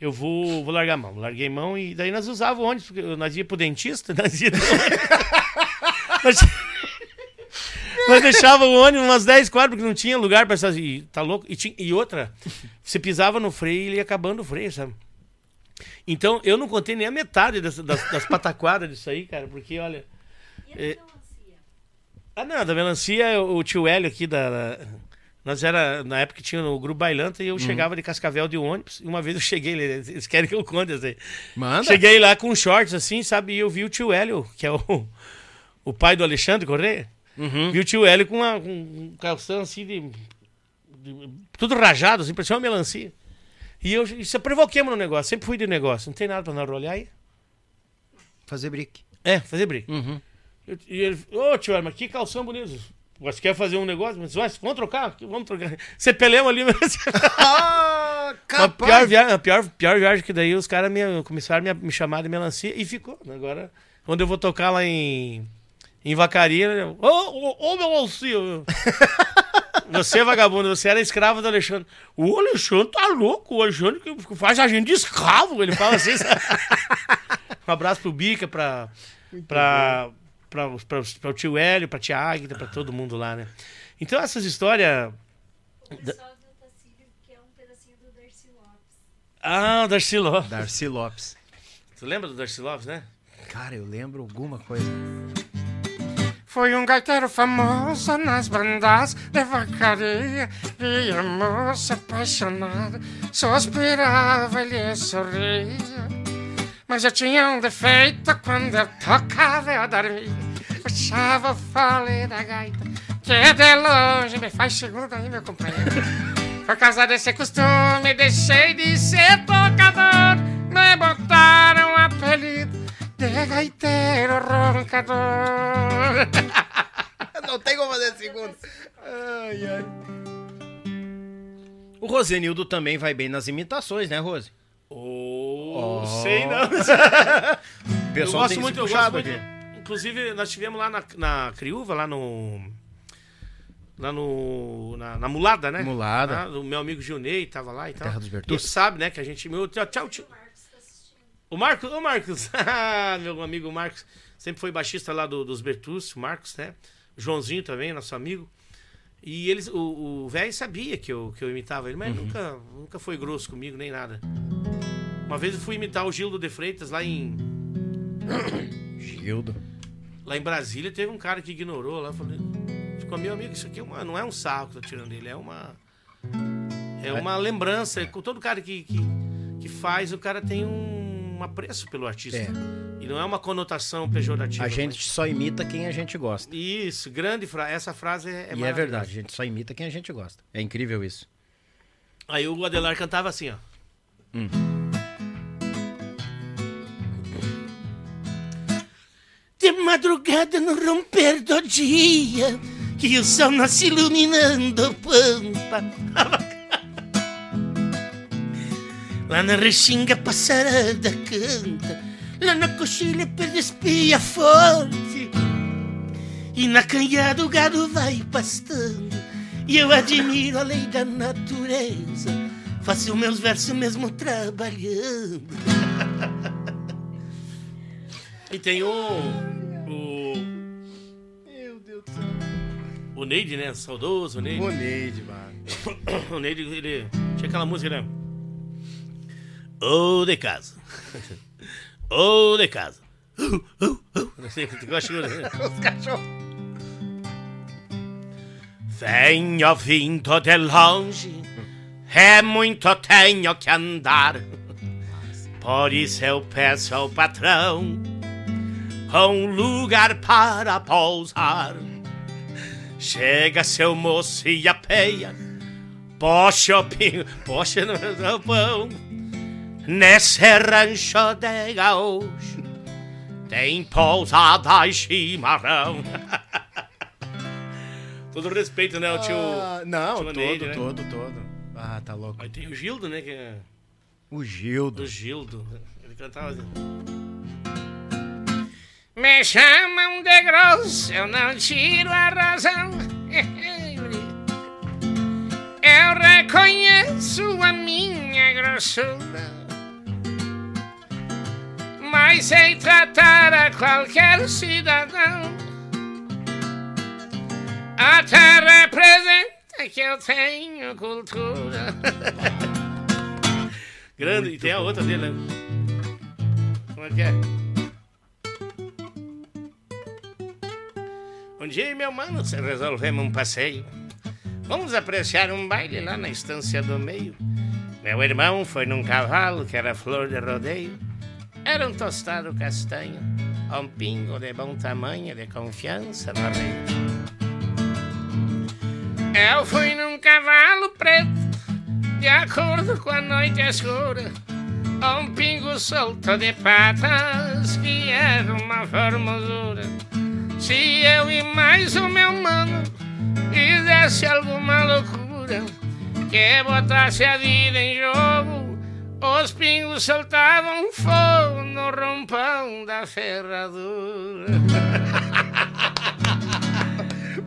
Eu vou, vou largar a mão. Larguei a mão e daí nós usávamos ônibus, porque nós ia pro dentista, nós ia. nós, nós deixava o ônibus umas 10 quadras, porque não tinha lugar pra essas. E, tá louco? E, tinha- e outra, você pisava no freio e ele ia acabando o freio, sabe? Então eu não contei nem a metade dessa- das, das pataquadas disso aí, cara, porque olha.
E a
É.
melancia?
Ah, não, da melancia, o tio Hélio aqui da. da- nós era, na época que tinha o grupo Bailanta e eu chegava de Cascavel de ônibus. E uma vez eu cheguei, eles eles querem que eu conte assim.
Manda.
Cheguei lá com shorts assim, sabe? E eu vi o tio Hélio, que é o, o pai do Alexandre Correia.
Uhum.
Vi o tio Hélio com, uma, com um calção assim de, de- Tudo rajado, assim, parecia uma melancia. E eu isso eu provoquemos no negócio, sempre fui de negócio. Não tem nada pra nós olhar aí.
Fazer brick.
É, fazer briga.
Uhum.
Eu- E ele, ô tio Hélio, mas que calção bonito. Você quer fazer um negócio? Mas, "Ué, vamos trocar? Vamos trocar. Você pelema ali mesmo.
Ah,
A pior, viagem, a pior, pior viagem que daí os caras me, começaram a me, me chamar de melancia e ficou. Agora, quando eu vou tocar lá em, em Vacaria, ô, ô, ô, melancia! Você, vagabundo, você era escravo do Alexandre. O Alexandre tá louco, o Alexandre que faz a gente de escravo. Ele fala assim. um abraço pro Bica, pra, pra, pra, pra, pra o tio Hélio, pra tia Águida, pra todo mundo lá, né? Então essas histórias.
O pessoal do Tacílio que é um pedacinho do Darcy Lopes.
Ah, o Darcy Lopes.
Darcy Lopes.
Tu lembra do Darcy Lopes, né?
Cara, eu lembro alguma coisa.
Foi um gaiteiro famoso nas bandas de vacaria E a moça apaixonada suspirava, ele sorria Mas eu tinha um defeito quando eu tocava eu dormia Puxava o fole da gaita Que de longe me faz segunda aí meu companheiro Por causa desse costume deixei de ser tocador Me botaram o apelido de gaiteiro roncador
Não tem como fazer segundo. Ai, ai. O Rosenildo também vai bem nas imitações, né, Rose?
Oh, sei não.
O
eu
pessoal
gosto muito, eu gosto muito.
aqui.
Inclusive, nós tivemos lá na, na Criúva, lá no. Lá no. Na, na Mulada, né?
Mulada.
Ah, o meu amigo Gilney tava lá e tal.
Terra dos.
Ele sabe, né? Que a gente. Meu, tchau, tchau, tchau. O Marcos, ô Marcos, meu amigo Marcos, sempre foi baixista lá do- dos Bertus, o Marcos, né? Joãozinho também, nosso amigo. E eles, o o velho sabia que eu, que eu imitava ele, mas nunca, nunca foi grosso comigo, nem nada. Uma vez eu fui imitar o Gildo de Freitas lá em,
Gildo.
lá em Brasília, teve um cara que ignorou lá, falei, ficou meu amigo, isso aqui é uma, não é um sarro que tô tirando dele, é uma é uma lembrança, com todo cara que, que, que faz, o cara tem um apreço pelo artista.
É.
E não é uma conotação pejorativa.
A gente só imita quem a gente gosta.
Isso, grande frase. Essa frase é, é
e é verdade, a gente só imita quem a gente gosta. É incrível isso.
Aí o Adelar cantava assim, ó. De madrugada no romper do dia, que o sol nasce iluminando a pampa. Lá na restinga a passarada canta, lá na coxilha perde espia forte. E na canhada o gado vai pastando E eu admiro a lei da natureza Faço meus versos mesmo trabalhando E tem o... O... Meu Deus do céu O Neide, né? Saudoso, o Neide
Boneide, mano.
O Neide, ele... Tinha aquela música, né? Ô de casa Ô de casa Uh, uh, uh. Não sei, eu que...
Os cachorros.
Venho vindo de longe, é muito tenho que andar. Por isso eu peço ao patrão um lugar para pousar. Chega seu moço e apeia, poxa o pingo, poxa no meu pão. Nesse rancho de gaúcho tem pousada e chimarrão. Todo respeito, né, o tio...
Ah, não,
tio
todo,
Neide, né?
todo, todo. Ah, tá louco.
Aí tem o Gildo, né, que é...
O Gildo.
Do Gildo. Ele cantava assim.
Me chamam de grosso, eu não tiro a razão. Eu reconheço a minha grossura, mas sei tratar a qualquer cidadão. Até representa que eu tenho cultura.
Grande. e tem a outra dele, né? Como é que é? Um dia, meu mano, se resolvemos um passeio. Vamos apreciar um baile lá na estância do meio. Meu irmão foi num cavalo que era flor de rodeio. Era um tostado castanho, um pingo de bom tamanho, de confiança no arreio.
Eu fui num cavalo preto, de acordo com a noite escura. Um pingo solto de patas, que era uma formosura. Se eu e mais o meu mano fizesse alguma loucura, que botasse a vida em jogo, os pingos soltavam fogo no rompão da ferradura.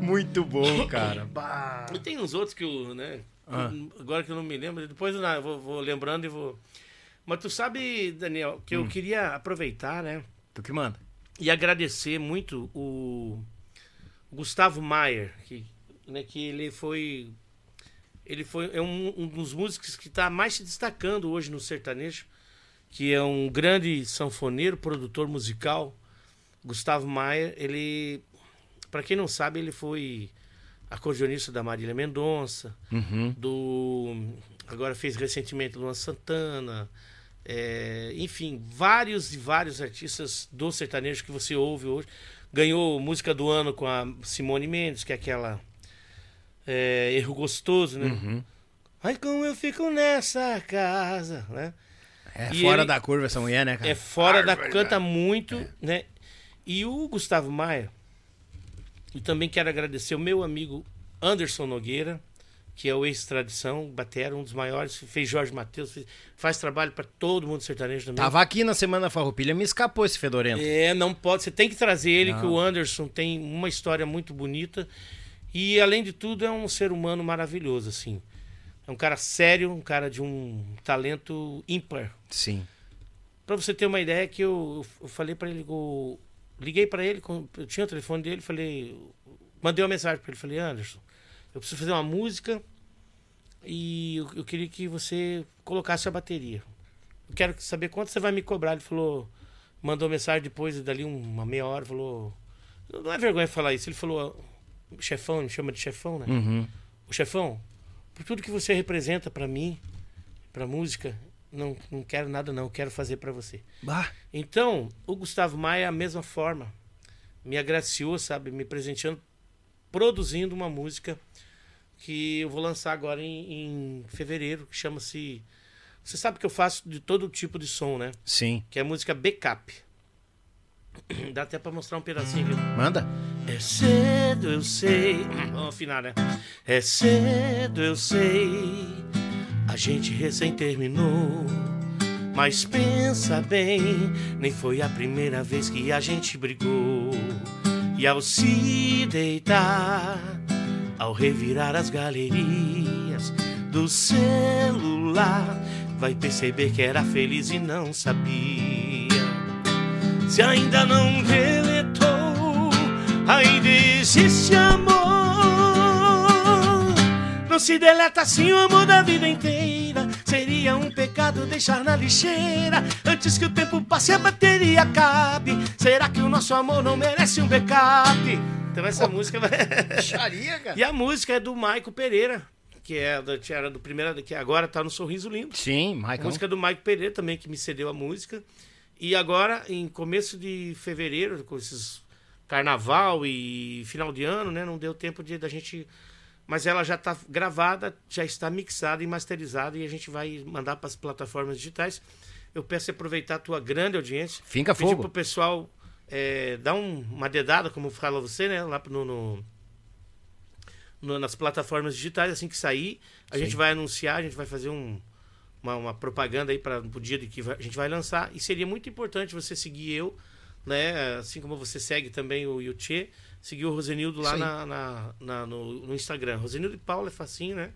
Muito bom, cara. Bah.
E tem uns outros que eu, né?
Ah.
Agora que eu não me lembro, depois eu vou, vou lembrando e vou. Mas tu sabe, Daniel, que
Hum.
eu queria aproveitar, né?
Tu que manda.
E agradecer muito o Gustavo Maier, que, né, que ele foi. Ele foi é um, um dos músicos que está mais se destacando hoje no sertanejo, que é um grande sanfoneiro, produtor musical. Gustavo Maier, ele. Para quem não sabe, ele foi acordeonista da Marília Mendonça,
Uhum.
do agora fez recentemente Luan Santana, é, enfim, vários e vários artistas do sertanejo que você ouve hoje. Ganhou música do ano com a Simone Mendes, que é aquela é, erro gostoso, né?
Uhum.
Ai, como eu fico nessa casa, né?
É
E
fora
ele-
da curva essa mulher, né, cara?
É fora da canta muito, né? E o Gustavo Maia, e também quero agradecer o meu amigo Anderson Nogueira, que é o ex-tradição, batera, um dos maiores, fez Jorge Matheus, fez- faz trabalho para todo mundo sertanejo também.
Tava aqui na Semana Farroupilha, me escapou esse fedorento.
É, não pode, você tem que trazer ele,
Não.
que o Anderson tem uma história muito bonita e além de tudo é um ser humano maravilhoso, assim. É um cara sério, um cara de um talento ímpar.
Sim.
Pra você ter uma ideia que eu, eu falei pra ele, eu liguei pra ele, com- eu tinha o telefone dele, falei, mandei uma mensagem pra ele, falei, Anderson, eu preciso fazer uma música e eu, eu queria que você colocasse a bateria. Eu quero saber quanto você vai me cobrar. Ele falou, mandou mensagem depois, dali uma meia hora, falou, não é vergonha falar isso. Ele falou, chefão, me chama de chefão, né?
Uhum.
O chefão, por tudo que você representa pra mim, pra música, não, não quero nada não, quero fazer pra você.
Bah,
Então, o Gustavo Maia, a mesma forma, me agraciou, sabe, me presenteando, produzindo uma música que eu vou lançar agora em, em fevereiro, que chama-se. Você sabe que eu faço de todo tipo de som, né?
sim.
Que é a música Backup. Dá até pra mostrar um pedacinho.
Manda.
É cedo, eu sei. Vamos afinar, né? É cedo, eu sei. A gente recém terminou. Mas pensa bem, nem foi a primeira vez que a gente brigou. E ao se deitar, ao revirar as galerias do celular, vai perceber que era feliz e não sabia. Se ainda não deletou, ainda existe amor. Não se deleta assim o amor da vida inteira. Seria um pecado deixar na lixeira. Antes que o tempo passe e a bateria acabe. Será que o nosso amor não merece um backup? Então essa música vai.
Xaria, cara.
E a música é do Maico Pereira, que é da, era do primeiro, que agora tá no Sorriso Lindo.
Sim,
A
Michael.
música do Maico Pereira também, que me cedeu a música. E agora, em começo de fevereiro, com esses carnaval e final de ano, né? Não deu tempo de da gente. Mas ela já está gravada, já está mixada e masterizada e a gente vai mandar para as plataformas digitais. Eu peço aproveitar a tua grande audiência. Pedir
fogo.
pro pessoal é, dar um- uma dedada, como fala você, né? Lá no, no- no- nas plataformas digitais, assim que sair, a gente vai anunciar, a gente vai fazer um, uma, uma propaganda aí para o dia de que a gente vai lançar. E seria muito importante você seguir eu, né? Assim como você segue também o Yuchê, seguir o Rosenildo lá na, na- na- no, no Instagram. Rosenildo e Paulo é facinho, né?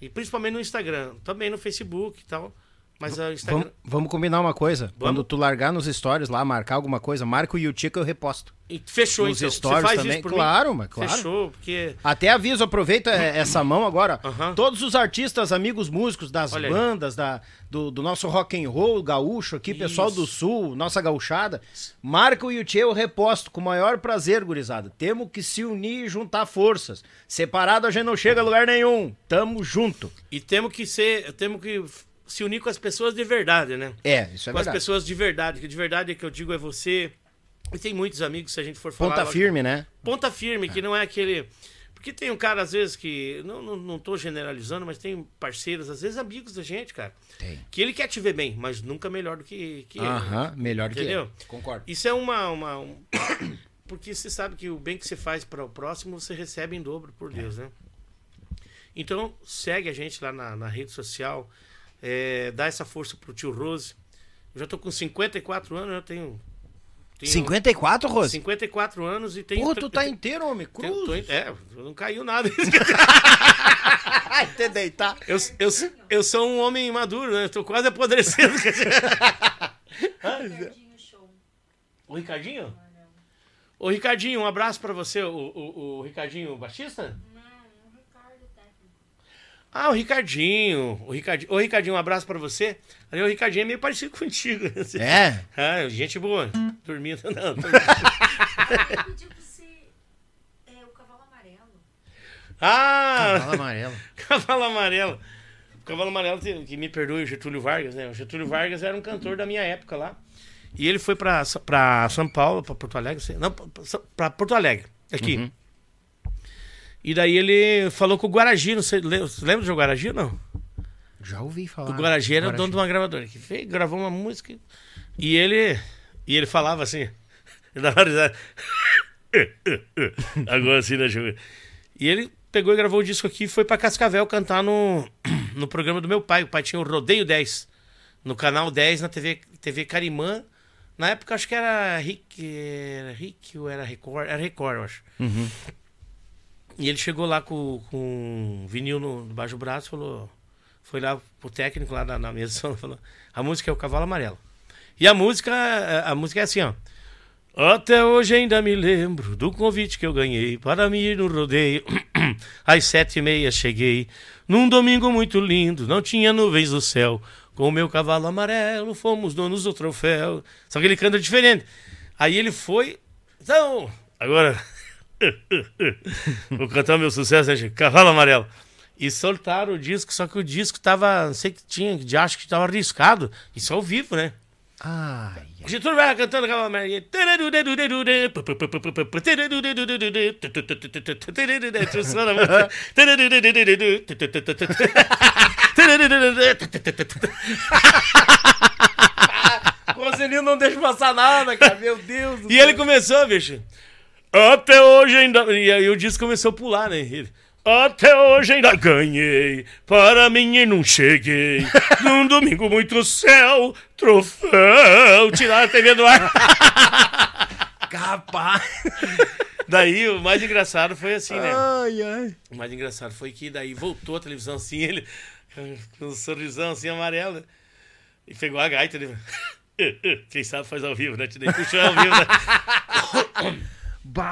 E principalmente no Instagram, também no Facebook e tal. Mas o Instagram.
Vamos, vamos combinar uma coisa. Quando tu largar nos stories lá, marcar alguma coisa, marca o Yuti que eu reposto.
E fechou
Nos
então.
stories
você faz
também?
isso por
Claro, mas claro.
Fechou, porque
Até aviso, aproveita é, essa mão agora. Todos os artistas, amigos músicos das
Olha aí.
bandas, da, do, do nosso rock and roll gaúcho aqui, pessoal
Isso.
do sul, nossa gauchada, marca o Yuti, eu reposto com o maior prazer, gurizada. Temos que se unir e juntar forças. Separado a gente não chega a lugar nenhum. Tamo junto.
E temos que ser, temos que se unir com as pessoas de verdade, né?
É, isso é
com as
verdade.
pessoas de verdade, que de verdade é que eu digo é você. E tem muitos amigos, se a gente for falar.
Ponta firme, né?
Ponta firme, que não é aquele. Porque tem um cara, às vezes, que. Não, não, não tô generalizando, mas tem parceiros, às vezes amigos da gente, cara.
Tem.
Que ele quer te ver bem, mas nunca melhor do que, que ele.
Aham, melhor que
Entendeu?
Concordo.
Isso é uma. uma um- Porque você sabe que o bem que você faz para o próximo, você recebe em dobro, por Deus, né? Então, segue a gente lá na, na rede social, é, dá essa força pro tio Rose. Eu já tô com 54 anos, eu tenho. tenho
54, Rose?
54 anos e tenho.
Pô, tu tá inteiro, homem.
tenho-
Cruz.
tô- é, não caiu nada.
Até deitar.
eu, eu, eu sou um homem maduro, né? Eu tô quase apodrecendo.
Ricardinho Show.
O Ricardinho? Ô, Ricardinho, um abraço pra você, o, o, o Ricardinho Batista?
O técnico.
Ah, o Ricardinho. O Ricardinho, ô, Ricardinho, um abraço pra você. Ali, o Ricardinho é meio parecido contigo.
É?
Ah, gente boa. Dormindo, não. tô-
Eu pedi pra você. É, o cavalo amarelo.
Ah,
Cavalo amarelo.
Cavalo Amarelo. O Cavalo Amarelo, que me perdoe, o Getúlio Vargas, né? O Getúlio Vargas era um cantor da minha época lá. E ele foi pra, pra São Paulo, pra Porto Alegre, não, pra, pra Porto Alegre, aqui. E daí ele falou com o Guaragi, não sei, lembra do Guaragi, não?
Já ouvi falar.
O Guaragi era o dono de uma gravadora, que fez, gravou uma música, e ele, e ele falava assim, ele dava risada. Agora assim, né? E ele pegou e gravou o disco aqui e foi pra Cascavel cantar no, no programa do meu pai. O pai tinha o Rodeio 10, no canal 10, na TV, TV Carimã. Na época acho que era Rick, era Rick ou era Record? Era Record, eu acho. E ele chegou lá com, com um vinil no, debaixo do braço falou. Foi lá pro técnico lá na, na mesa falou: a música é o Cavalo Amarelo. E a música, a música é assim, ó. Até hoje ainda me lembro do convite que eu ganhei para me ir no rodeio. Às sete e meia cheguei, num domingo muito lindo, não tinha nuvens no céu. Com o meu cavalo amarelo, fomos donos do troféu. Só que ele canta diferente. Aí ele foi. Então, agora. Vou cantar meu sucesso, né, gente? Cavalo Amarelo. E soltaram o disco, só que o disco tava, não sei que tinha, de acho que tava arriscado. Isso ao vivo, né?
Ai,
Getúlio vai cantando aquela merda. Funciona muito.
O Roselinho não deixa passar nada, cara. Meu Deus do
E ele começou, bicho. Até hoje ainda. E aí o disco começou a pular, né? Ele, Até hoje ainda ganhei, para mim e não cheguei. Num domingo muito céu, troféu, tirar a TV do ar.
Capaz.
Daí o mais engraçado foi assim, né?
Ai, ai.
O mais engraçado foi que daí voltou a televisão assim, ele com um sorrisão assim amarelo. E pegou a gaita dele. Quem sabe faz ao vivo, né? Te dei puxou ao vivo, né?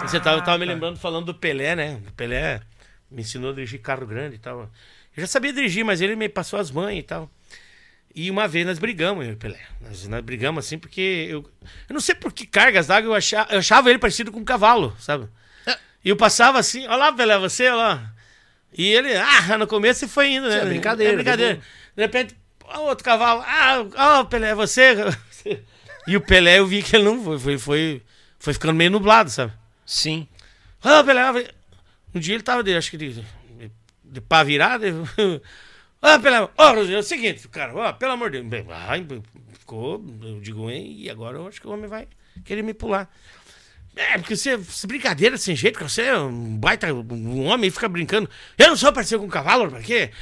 Você tava, tava me lembrando falando do Pelé, né? O Pelé me ensinou a dirigir carro grande e tal. Eu já sabia dirigir, mas ele me passou as mães e tal. E uma vez nós brigamos, eu e o Pelé. Nós, nós brigamos assim porque eu. Eu não sei por que cargas d'água eu achava, eu achava ele parecido com um cavalo, sabe? E eu passava assim, olha lá, Pelé, você, olha lá. E ele, ah, no começo ele foi indo, né?
Isso é brincadeira,
É brincadeira. De repente, ó, outro cavalo, ah, ó, Pelé, você. E o Pelé, eu vi que ele não foi, foi, foi, foi ficando meio nublado, sabe?
Sim.
Ah, Pelé, um dia ele tava, de, acho que de, de, de pá virado. ele- Ah, Pelé, ó, Rogério, é o seguinte, cara, ó, pelo amor de Deus. Ai, ficou, eu digo, hein, e agora eu acho que o homem vai querer me pular. É, porque você, brincadeira sem jeito, você é um baita, um homem e fica brincando. Eu não sou parecido com um cavalo, pra quê?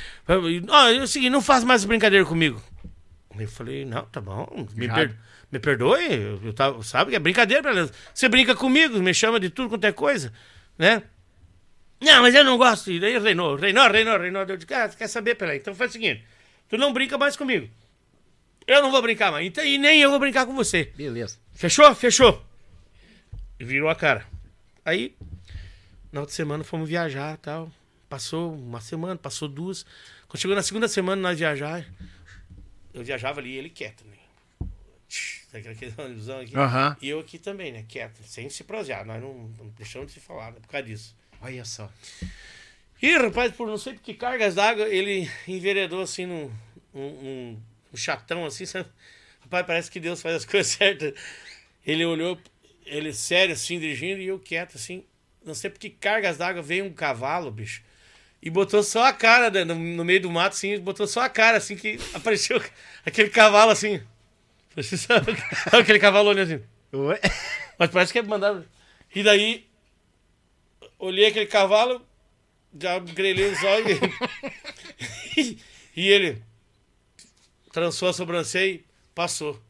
Ó, é o seguinte, não faz mais brincadeira comigo. Eu falei, não, tá bom, me,
Já.
Me perdoe, eu, eu tava- sabe que é brincadeira, beleza. Você brinca comigo, me chama de tudo quanto é coisa, né? Não, mas eu não gosto. E daí reinou, reinou, reinou, reinou. Eu disse, ah, quer saber, peraí, então faz o seguinte, tu não brinca mais comigo. Eu não vou brincar mais, então, e nem eu vou brincar com você.
Beleza.
Fechou? Fechou. E virou a cara. Aí, na outra semana fomos viajar e tal. Passou uma semana, passou duas. Quando chegou na segunda semana nós viajar, eu viajava ali e ele quieto, né? Sabe aquela ilusão aqui?
Aham.
E eu aqui também, né? Quieto, sem se prosear. Nós não, não deixamos de se falar, né? Por causa disso.
Olha só.
Ih, rapaz, por não sei por que cargas d'água, ele enveredou assim num um, um- um chatão assim, sabe? Rapaz, parece que Deus faz as coisas certas. Ele olhou, ele sério assim, dirigindo, e eu quieto assim. Não sei por que cargas d'água veio um cavalo, bicho. E botou só a cara né, no, no meio do mato, assim, botou só a cara, assim, que apareceu aquele cavalo assim. Sabe aquele cavalo olhando assim.
Ué?
Mas parece que é mandado. E daí, olhei aquele cavalo, já grelhei os olhos. e, e ele trançou a sobrancelha e passou.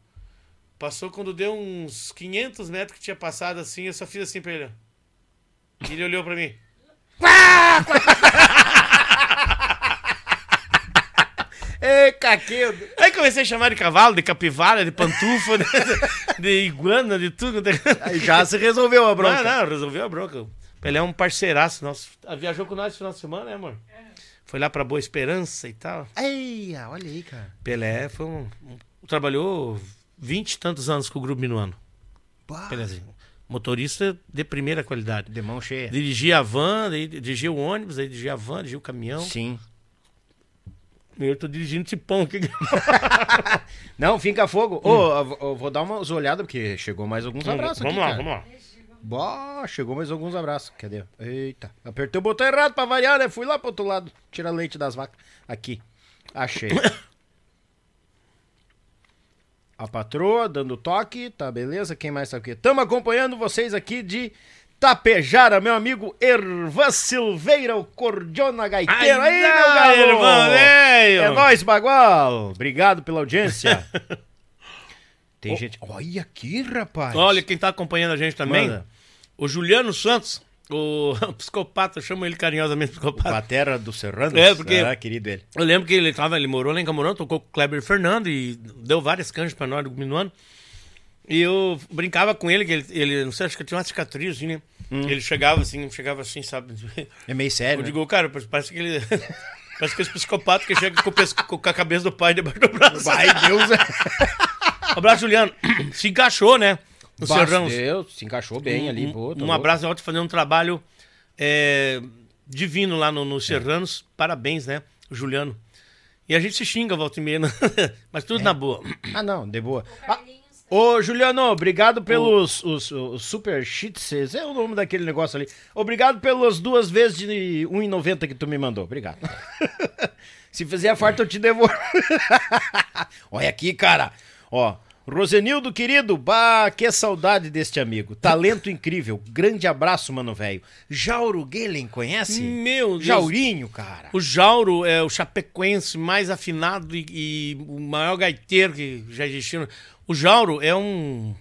Passou quando deu uns 500 metros que tinha passado assim, eu só fiz assim pra ele. E ele olhou pra mim.
Ei, caquedo.
Aí comecei a chamar de cavalo, de capivara, de pantufa, de, de iguana, de tudo.
Aí já se resolveu a bronca.
Não, não, resolveu a bronca. Ele é um parceiraço nosso. Ah, Viajou com nós no final de semana, né, amor? Foi lá pra Boa Esperança e tal.
Eia, olha aí, cara.
Pelé foi um, um- trabalhou vinte e tantos anos com o Grupo Minuano.
Bah.
Pelézinho. Motorista de primeira qualidade.
De mão cheia.
Dirigia a van, dirigia o ônibus, aí dirigia a van, dirigia o caminhão.
Sim.
Eu tô dirigindo tipão aqui.
Não, finca fogo. Ô, eu- eu vou dar uma olhada, porque chegou mais alguns abraços
vamos
aqui,
lá,
cara.
vamos lá.
Bah, chegou mais alguns abraços. Cadê? Eita. Apertei o botão errado pra variar, né? Fui lá pro outro lado. Tirar leite das vacas. Aqui. Achei. A patroa dando toque. Tá, beleza? Quem mais tá aqui? Tamo acompanhando vocês aqui de Tapejara, meu amigo Ervan Silveira, o cordiona gaiteiro.
Ai,
aí, meu galo!
Ervan, velho!
É nóis, Bagual! Obrigado pela audiência. Tem gente... Olha aqui, rapaz.
Olha quem tá acompanhando a gente também.
Manda.
O Juliano Santos, o psicopata, eu chamo ele carinhosamente psicopata.
Patera do Serrano.
É, porque-
Ah, querido ele.
Eu lembro que ele tava, ele morou lá em Camorão, tocou com o Kleber Fernando e deu várias canjas pra nós do Minuano. E eu brincava com ele, que ele, ele não sei, acho que tinha uma cicatriz, assim, né? Ele chegava assim, chegava assim, sabe?
É meio sério,
Eu
né?
digo, cara, parece que ele. Parece que esse psicopata que chega com, pesco- com a cabeça do pai debaixo do braço.
Vai, Deus.
Abraço, Juliano. Se encaixou, né? No Serrão.
Deus, se encaixou bem
um,
ali.
um-
pô, tá
um
louco.
abraço alto fazendo um trabalho é, divino lá no, no Serranos. Parabéns, né? Juliano. E a gente se xinga, volta e meia, né? mas tudo na boa.
Ah, não, de boa. Ah, ô, Juliano, obrigado pelos os, os super cheats. É o nome daquele negócio ali. Obrigado pelas duas vezes de 1,90 que tu me mandou. Obrigado. Se fizer a farta, eu te devolvo. Olha aqui, cara. Ó, Rosenildo, querido, bah, que saudade deste amigo. Talento incrível. Grande abraço, mano velho. Jauro Gelen, conhece?
Meu Deus.
Jaurinho, cara.
O Jauro é o chapecoense mais afinado e, e o maior gaiteiro que já existiu. O Jauro é um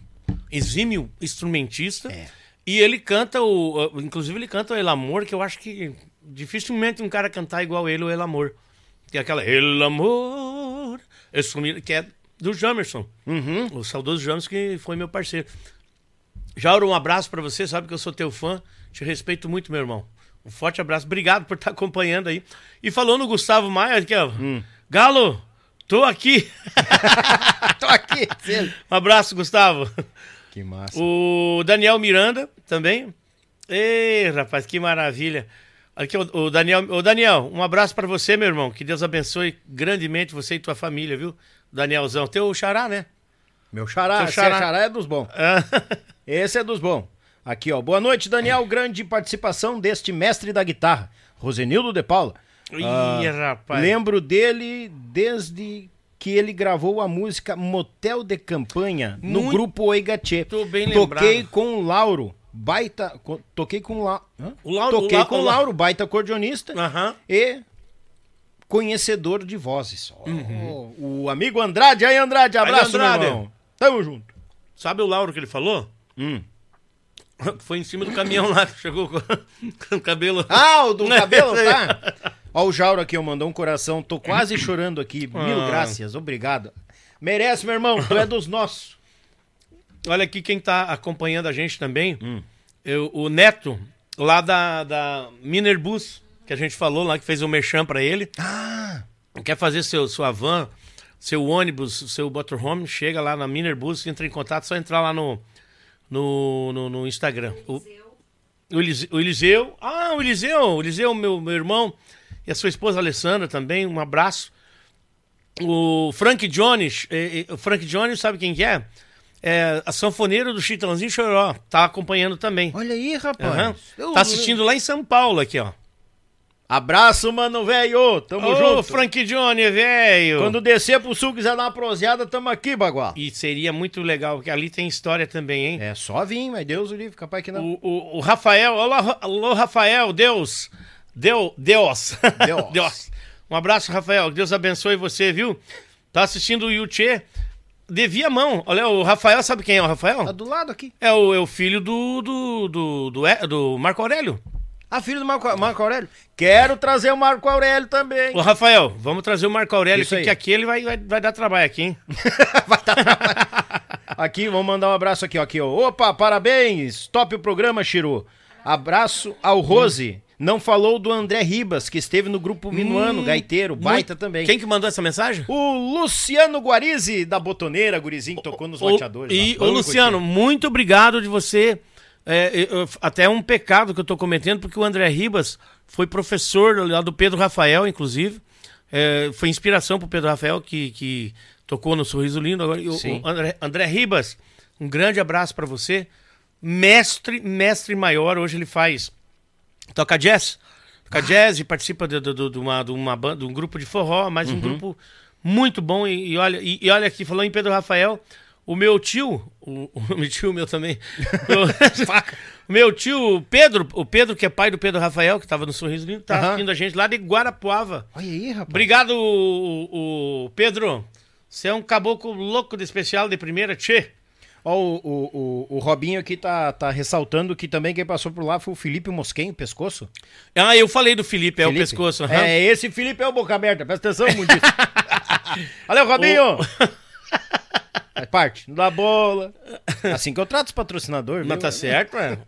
exímio instrumentista.
É.
E ele canta o. Inclusive, ele canta o El Amor, que eu acho que dificilmente um cara cantar igual ele, o El Amor. Que é aquela El Amor. esse Que é do Jamerson.
Uhum.
O saudoso Jamerson, que foi meu parceiro. Jauro, um abraço pra você. Sabe que eu sou teu fã. Te respeito muito, meu irmão. Um forte abraço. Obrigado por estar acompanhando aí. E falou no Gustavo Maia, aqui, ó. Galo, tô aqui.
Tô aqui.
Um abraço, Gustavo.
Que massa.
O Daniel Miranda também. Ei, rapaz, que maravilha. Aqui, o, o Daniel, o Daniel, um abraço pra você, meu irmão. Que Deus abençoe grandemente você e tua família, viu? Danielzão, teu xará, né?
Meu xará,
xará.
é xará é dos bons. Esse é dos bons. Aqui, ó. Boa noite, Daniel. Grande participação deste mestre da guitarra, Rosenildo de Paula.
Ih, rapaz.
Lembro dele desde que ele gravou a música Motel de Campanha no
Muito-
grupo Oigatê.
Tô bem
Toquei
lembrado.
com o Lauro, baita. toquei com o Lauro.
O Lauro-
Toquei
o La-
com o
La-
Lauro, baita acordeonista
Aham.
e conhecedor de vozes.
Uhum.
O amigo Andrade. Aí, Andrade, abraço,
Andrade.
meu irmão. Tamo junto.
Sabe o Lauro que ele falou?
Hum.
Foi em cima do caminhão lá que chegou com, o cabelo.
Ah, o do cabelo, tá? Ó, o Jauro aqui, eu mandou um coração. Tô quase chorando aqui. Mil
Ah.
graças, obrigado. Merece, meu irmão. Tu é dos nossos.
Olha aqui quem tá acompanhando a gente também.
Hum.
Eu- o Neto, lá da, da Minerbus, que a gente falou lá, que fez o merchan pra ele.
Ah,
Quer fazer seu, sua van, seu ônibus, seu motorhome, chega lá na Minerbus, entra em contato, só entrar lá no, no, no, no Instagram. O, o, Elise- o Eliseu. Ah, o Eliseu. O Eliseu, meu, meu irmão. E a sua esposa Alessandra também. Um abraço. O Frank Jones. eh, eh, o Frank Jones, sabe quem que é? É a sanfoneira do Chitãozinho Choró. Tá acompanhando também.
olha aí, rapaz. Eu-
Tá assistindo lá em São Paulo, aqui, ó.
Abraço, mano, velho. Tamo
Ô,
junto.
Frank Johnny, velho.
Quando descer pro sul, quiser dar uma proseada, tamo aqui, bagual.
E seria muito legal, porque ali tem história também, hein?
É só vir, mas Deus o livre, capaz que não.
O, o, o Rafael, olá, alô, Rafael, Deus, Deu, Deus,
Deus.
Deus. Um abraço, Rafael, Deus abençoe você, viu? Tá assistindo o Yuchê, devia mão. Olha, o Rafael, sabe quem é o
Tá
Rafael?
do lado aqui.
É o, é o filho do, do, do, do, do Marco Aurélio.
Ah, filho do Marco, Marco Aurélio. Quero trazer o Marco Aurélio também.
Ô, Rafael, vamos trazer o Marco Aurélio,
Isso aí.
porque aqui ele vai, vai, vai dar trabalho aqui, hein?
Aqui, vamos mandar um abraço aqui, ó. Aqui, ó. Opa, parabéns! Top o programa, Chiru. Abraço ao Rose. Não falou do André Ribas, que esteve no grupo Minuano, gaiteiro, baita
Muito-
também.
Quem que mandou essa mensagem?
O Luciano Guarizi, da Botoneira, gurizinho, que tocou nos bateadores.
E, ô,
Vamos
Luciano,
curtir.
muito obrigado de você. é, eu- eu- até é um pecado que eu tô cometendo, porque o André Ribas foi professor lá do Pedro Rafael, inclusive. É, foi inspiração pro Pedro Rafael, que, que tocou no Sorriso Lindo. Agora, o- o André, André Ribas, um grande abraço para você. Mestre, mestre maior, hoje ele faz. Toca jazz. Toca jazz e participa de, de- de- de uma, de, uma banda, de um grupo de forró, mas
Uhum.
um grupo muito bom. E, e olha, e, e olha aqui, falou em Pedro Rafael, o meu tio, o, o meu tio meu também, o, meu tio Pedro, o Pedro que é pai do Pedro Rafael, que estava no Sorriso Lindo, tá
Aham.
assistindo a gente lá de Guarapuava.
Olha aí, rapaz.
Obrigado, o, o Pedro. Você é um caboclo louco de especial de primeira, tchê.
Ó, o, o, o, o Robinho aqui tá, tá ressaltando que também quem passou por lá foi o Felipe Mosquem, pescoço.
Ah, eu falei do Felipe, é
Felipe?
o pescoço. aham.
É, esse Felipe é o boca aberta, presta atenção, Mundito. Valeu, Robinho! Faz parte, dá bola. Assim que eu trato os patrocinadores,
Mas tá certo, mano.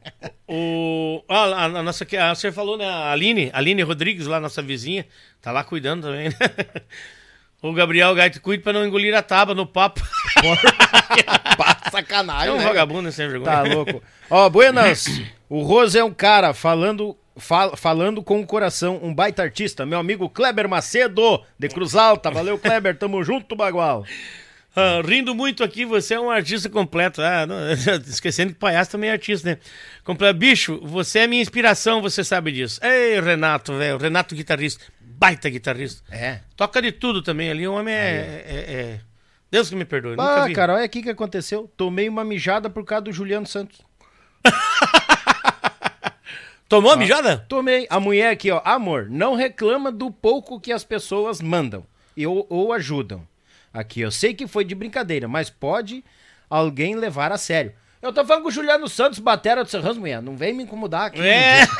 O, ah, a, nossa, que a, você falou, né? A Aline, Aline Rodrigues, lá, nossa vizinha, tá lá cuidando também, né? O Gabriel Gaito, cuide pra não engolir a tábua no papo.
Pá,
É
sacanagem,
um
né?
vagabundo sem vergonha.
Tá louco. Ó, Buenas, o Rose é um cara falando, fal- falando com o coração, um baita artista, meu amigo Kleber Macedo, de Cruz Alta. Valeu, Kleber, tamo junto, Bagual.
Ah, rindo muito aqui, você é um artista completo. Ah, não, esquecendo que palhaço também é artista, né? Completo. Bicho, você é minha inspiração, você sabe disso. Ei, Renato, velho. Renato guitarrista. Baita guitarrista.
É.
Toca de tudo também ali. O homem é. é- é- Deus que me perdoe. nunca
Ah,
vi.
cara, olha aqui que aconteceu. Tomei uma mijada por causa do Juliano Santos.
Tomou a mijada?
Tomei. A mulher aqui, ó. Amor, não reclama do pouco que as pessoas mandam e, ou, ou ajudam. Aqui, eu sei que foi de brincadeira, mas pode alguém levar a sério. Eu tô falando com o Juliano Santos, batera do Serrans, mulher. Não vem me incomodar aqui.
É.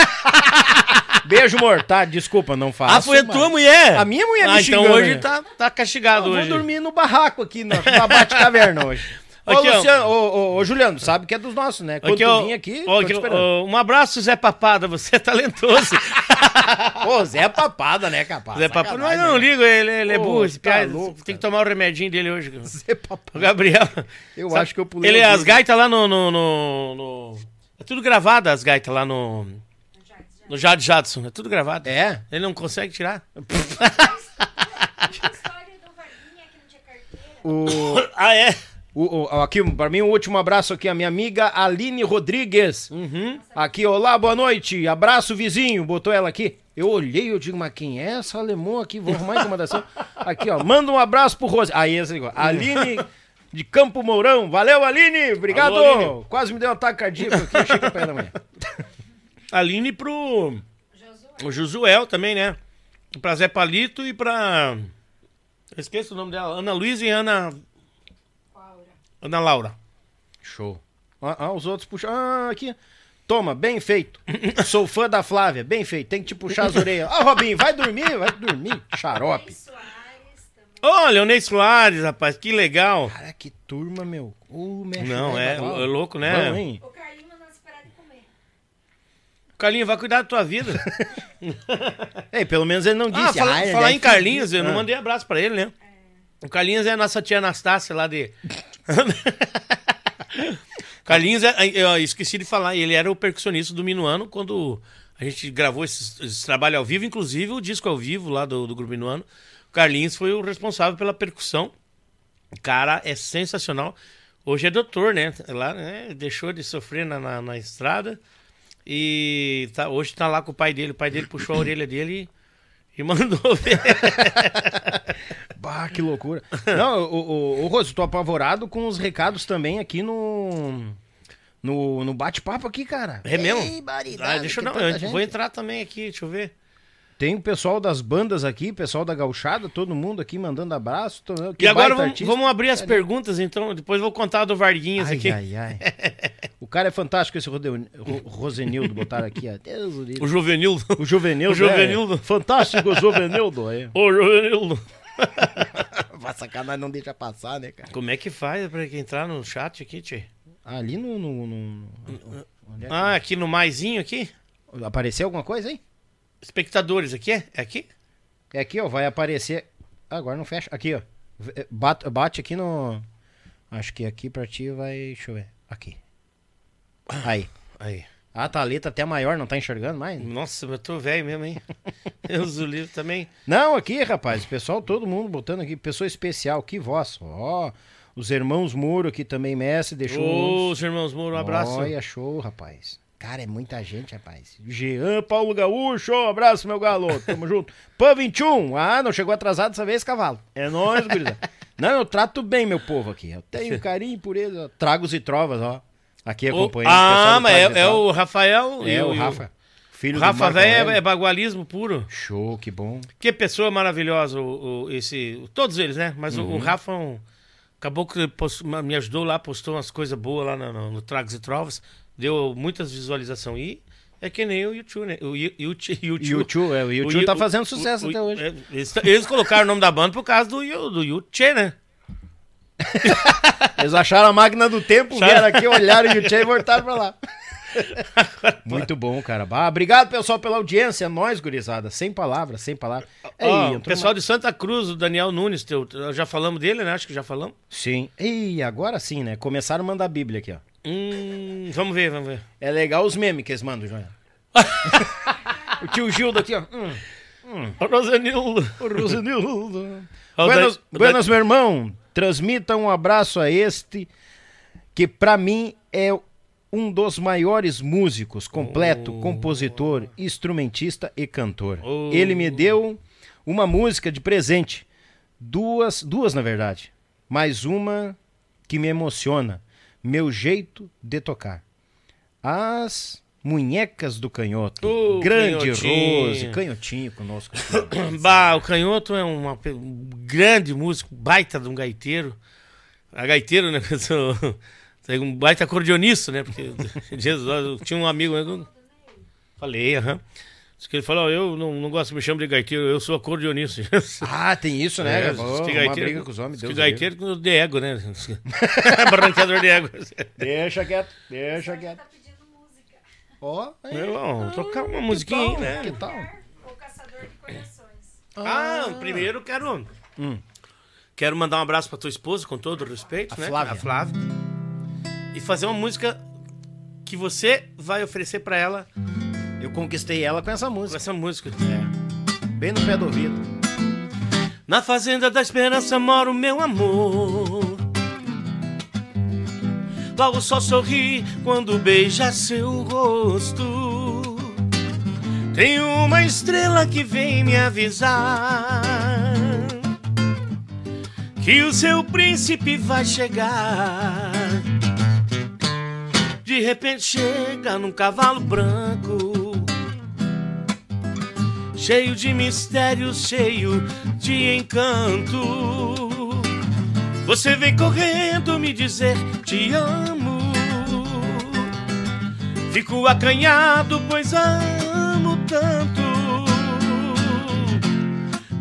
Beijo, amor. Tá, desculpa, não faço.
Ah, foi a tua mulher?
A minha mulher me
Ah, então
xingando,
hoje
né?
tá, tá castigado
Eu vou
hoje.
dormir no barraco aqui, na, na Bate-Caverna hoje. Ô,
Aqui, ó.
Luciano, ô, ô, ô, Juliano, sabe que é dos nossos, né? Quando
Aqui,
tu
ó,
vir aqui,
ó, aqui, ó, um abraço, Zé Papada, você é talentoso.
Ô, Zé Papada, né, capaz?
Zé Papada, mas não
né?
ligo, ele, ele é burro, esse
tá
piá,
louco,
tem que tomar o remedinho dele hoje. cara.
Zé
O
Papada.
Gabriel.
Eu
Sabe,
acho que eu pulei.
Ele,
o
as gaitas lá no, no, no- no- É tudo gravado, as gaitas lá no. No Jade Jadson. É tudo gravado.
É?
Ele não consegue tirar.
A história do Varginha que não tinha carteira.
O,
Ah, é?
o, o- aqui, pra mim, um último abraço aqui, a minha amiga Aline Rodrigues.
Uhum.
Aqui, olá, boa noite. Abraço, vizinho. Botou ela aqui. Eu olhei, eu digo, mas quem é essa alemã aqui? Vou arrumar a incomodação. Aqui, ó. Manda um abraço pro Rose. Aí, esse igual. Aline de Campo Mourão. Valeu, Aline. Obrigado.
Alô, Aline.
Quase me deu um ataque cardíaco aqui. Chega perto da manhã.
Aline pro. O Josuel também, né? Pra Zé Palito e pra. Eu esqueço o nome dela. Ana Luísa e Ana. Ana Laura.
Show. Ah, ah, os outros puxam. Ah, aqui. Toma, bem feito. Sou fã da Flávia, bem feito. Tem que te puxar as orelhas. Ah, Robinho, vai dormir, vai dormir. Xarope.
Soares também.
Olha, o Ney Soares, rapaz, que legal.
Cara, que turma, meu. Mexe
Não,
né,
é, é louco, né?
Vamos, hein?
O Carlinho mandando se parar de comer.
Carlinhos, vai cuidar da tua vida.
Ei, pelo menos ele não
ah,
disse.
fala-
"Ai,
falar em Carlinhos,
fugir."
eu não
Ah.
mandei abraço pra ele, né? O Carlinhos é a nossa tia Anastácia lá de. Carlinhos, é, eu esqueci de falar, ele era o percussionista do Minuano quando a gente gravou esse, esse trabalho ao vivo, inclusive o disco ao vivo lá do, do Grupo Minuano. O Carlinhos foi o responsável pela percussão. O cara é sensacional. Hoje é doutor, né? Lá, né? Deixou de sofrer na, na, na estrada. E tá, hoje tá lá com o pai dele. O pai dele puxou a orelha dele e, e mandou ver.
Bah, que loucura. Não, o, o, o Roso, tô apavorado com os recados também aqui no. No, no bate-papo aqui, cara.
É mesmo?
Ei, baridade,
Ah, deixa eu não, eu vou entrar também aqui, deixa eu ver.
Tem o pessoal das bandas aqui, pessoal da gauchada, todo mundo aqui mandando abraço. Tô- que
e agora vamos, vamos abrir as perguntas, então. Depois vou contar do Varguinhas
Ai,
aqui.
ai, ai. O cara é fantástico, esse Rode- Ro- Rosenildo, botaram aqui. ó. Deus o.
O Juvenildo.
O Juvenildo.
O Juvenildo.
É. Fantástico, Juvenildo. É.
Ô, Juvenildo.
Vai sacanagem, não deixa passar, né, cara?
Como é que faz pra entrar no chat aqui, tchê?
Ali no. no, no- é que-
Ah, aqui no maisinho aqui?
Apareceu alguma coisa aí?
Espectadores aqui, é? É aqui?
É aqui, ó, vai aparecer. Ah, Agora não fecha. Aqui, ó. V- Bate, bate aqui no. Acho que aqui pra ti vai. Deixa eu ver. Aqui. Aí.
Aí.
Ah, tá a letra até maior, não tá enxergando mais?
Nossa, eu tô velho mesmo, hein? Deus o livro também.
Não, aqui, rapaz, pessoal, todo mundo botando aqui, pessoa especial, que voz. Ó, os irmãos Muro aqui também, mestre, deixou.
Ô, os irmãos Moro, um abraço.
Olha, show, rapaz. Cara, é muita gente, rapaz. Jean, Paulo Gaúcho, abraço, meu galo. Tamo junto. Pan 21. Ah, não chegou atrasado dessa vez, cavalo. É nóis, gurizada. Não, eu trato bem meu povo aqui. Eu tenho carinho por eles. ó. Tragos e trovas, ó. Aqui acompanhando o
ah, mas
e
é, é o Rafael e
É, o
e
Rafa. Filho
O
do
Rafa velho é, é bagualismo puro.
Show, que bom.
Que pessoa maravilhosa, o, o- esse, todos eles, né? Mas o-
Uhum.
o, Rafa é um, acabou que post- me ajudou lá, postou umas coisas boas lá no, no, no Tragos e Trovas, deu muitas visualizações. E é que nem o YouTube, né? O Yuchi-
YouTube, é, o YouTube tá fazendo sucesso
o-
até
o-
hoje.
é, eles, eles colocaram o nome da banda por causa do, Yu- do Yuchê, né?
Eles acharam a máquina do tempo, vieram aqui, olharam o Tchê e voltaram pra lá. Muito bom, cara. Bah, obrigado, pessoal, pela audiência. É nóis, gurizada. Sem palavras, sem palavras. Ei,
Ó, o
entrou
pessoal
uma-
de Santa Cruz, o Daniel Nunes, teu, já falamos dele, né? Acho que já falamos.
Sim. Ei, agora sim, né? Começaram a mandar a Bíblia aqui, ó.
Hum, vamos ver, vamos ver.
É legal os memes que eles mandam, Joel. O tio Gildo aqui, ó. Hum,
Rosenildo.
o Rosenildo.
O
Buenas,
da- o
buenas
da-
meu irmão. Transmita um abraço a este, que pra mim é um dos maiores músicos, completo, compositor, instrumentista e cantor.
Oh.
Ele me deu uma música de presente. Duas, duas na verdade. Mais uma que me emociona. Meu jeito de tocar. As Munhecas do Canhoto.
Oh,
Grande
Canhotinho.
Rose. Canhotinho conosco.
Bah, o Canhoto é uma um grande músico, baita de um gaiteiro. A gaiteiro, né? um baita acordeonista, né? Porque Jesus, tinha um amigo. Falei, aham. Diz que ele falou, ó, eu não, não gosto de me chamar de gaiteiro, eu sou acordeonista.
Ah, tem isso, né?
É,
Oh,
que
uma briga com os homens.
que
Deus o
gaiteiro com de ego, né? Barranqueador de ego.
Deixa quieto, deixa quieto.
Tá pedindo música.
Ó, aí.
Meu, vamos tocar uma
Que
musiquinha,
tal,
aí, né?
Que tal?
O caçador de corações.
Ah, primeiro quero. Quero mandar um abraço pra tua esposa, com todo o respeito,
A
né?
Flávia.
A Flávia. E fazer uma música que você vai oferecer pra ela
Eu conquistei ela com essa
com
música.
essa música.
Bem no pé do ouvido.
Na fazenda da esperança mora o meu amor. Logo só sorri quando beija seu rosto. Tem uma estrela que vem me avisar que o seu príncipe vai chegar. De repente chega num cavalo branco cheio de mistérios, cheio de encanto. Você vem correndo me dizer te amo. Fico acanhado, pois amo tanto.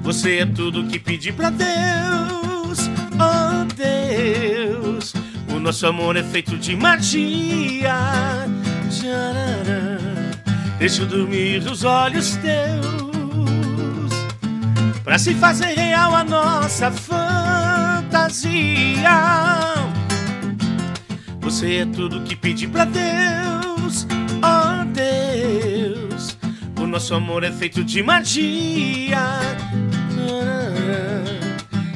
Você é tudo que pedi pra Deus, oh Deus. O nosso amor é feito de magia. Deixa eu dormir os olhos teus Pra se fazer real a nossa fantasia. Você é tudo que pedi pra Deus Oh Deus. O nosso amor é feito de magia.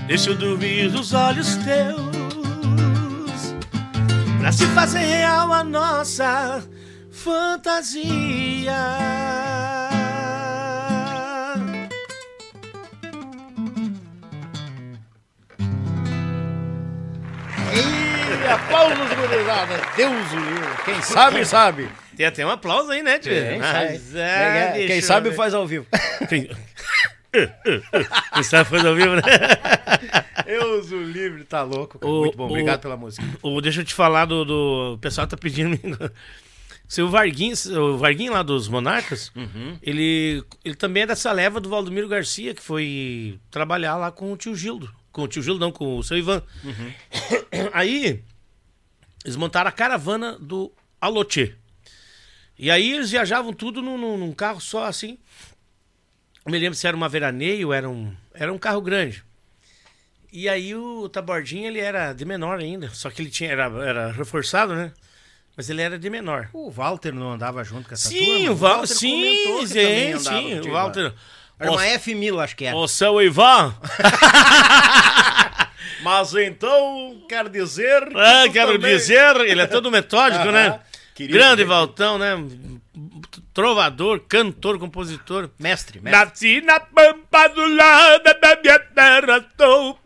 Deixa eu dormir os olhos teus. Pra se fazer real a nossa fantasia.
Aplausos, gurizada. Deus o livre. Quem sabe, sabe.
Tem até um aplauso aí, né, tio?
Quem
Mas,
sabe,
é,
Quem
deixa
sabe faz ao vivo.
Quem Quem sabe faz ao vivo, né?
Deus o livre, tá louco. cara.
O-
Muito bom,
o-
obrigado pela música.
Ô, deixa eu te falar do, do- O pessoal tá pedindo. Seu Varguinho, o Varguinho lá dos Monarcas,
Uhum.
ele, ele também é dessa leva do Valdomiro Garcia, que foi trabalhar lá com o tio Gildo. Com o tio Gildo, não, com o seu Ivan.
Uhum.
Aí, eles montaram a caravana do Alote. E aí eles viajavam tudo num, num- carro só assim. Não me lembro se era uma veraneio, era um, era um carro grande. E aí o Tabordinho, ele era de menor ainda. Só que ele tinha, era, era reforçado, né? Mas ele era de menor.
O Walter não andava junto com essa turma?
Sim, o Val,
Walter
sim, sim, sim. O Walter.
Era uma F1000, acho que era.
Ô, seu Ivan,
Mas então, quer dizer...
ah, quero
também-
dizer, ele é todo metódico, né?
Querido,
Grande
gente.
Valtão, né? Trovador, cantor, compositor.
Mestre, mestre.
Nasci na pampa do lado da minha terra, sou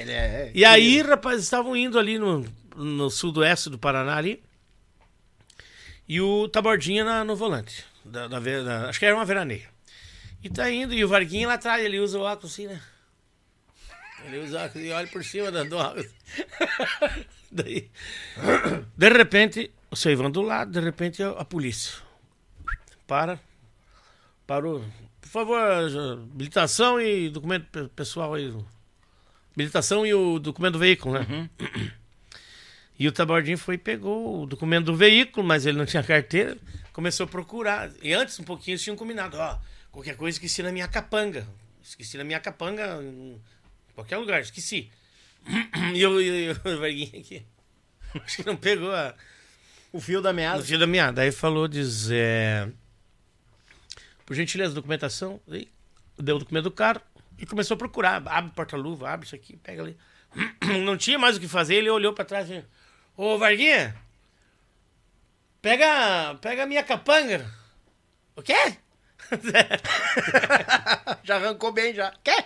ele é-
E aí, rapaz, estavam indo ali no, no sudoeste do Paraná ali. E o Tabordinha na- no volante. Da, da da- acho que era uma veraneia. E tá indo, e o Varguinho lá atrás, ele usa o óculos assim, né? Ele usa óculos e olha por cima do óculos. Daí, de repente, o seu Ivan do lado, de repente a, polícia. Para. Parou. Por favor, habilitação e documento pe- pessoal aí. Habilitação e o documento do veículo, né? E o Tabordinho foi e pegou o documento do veículo, mas ele não tinha carteira. Começou a procurar. E antes, um pouquinho, eles tinham combinado. Ó, qualquer coisa esqueci na minha capanga. Esqueci na minha capanga qualquer lugar, esqueci. E eu, e eu, o Varguinho aqui. Acho que não pegou a,
O fio da meada.
fio da meada. Aí falou, diz, é... por gentileza, documentação. Deu o documento do carro e começou a procurar. Abre o porta-luva, abre isso aqui, pega ali. Não tinha mais o que fazer, ele olhou pra trás e Ô, Varguinha, pega, pega a minha capanga. O quê?
Já arrancou bem, já.
Quê?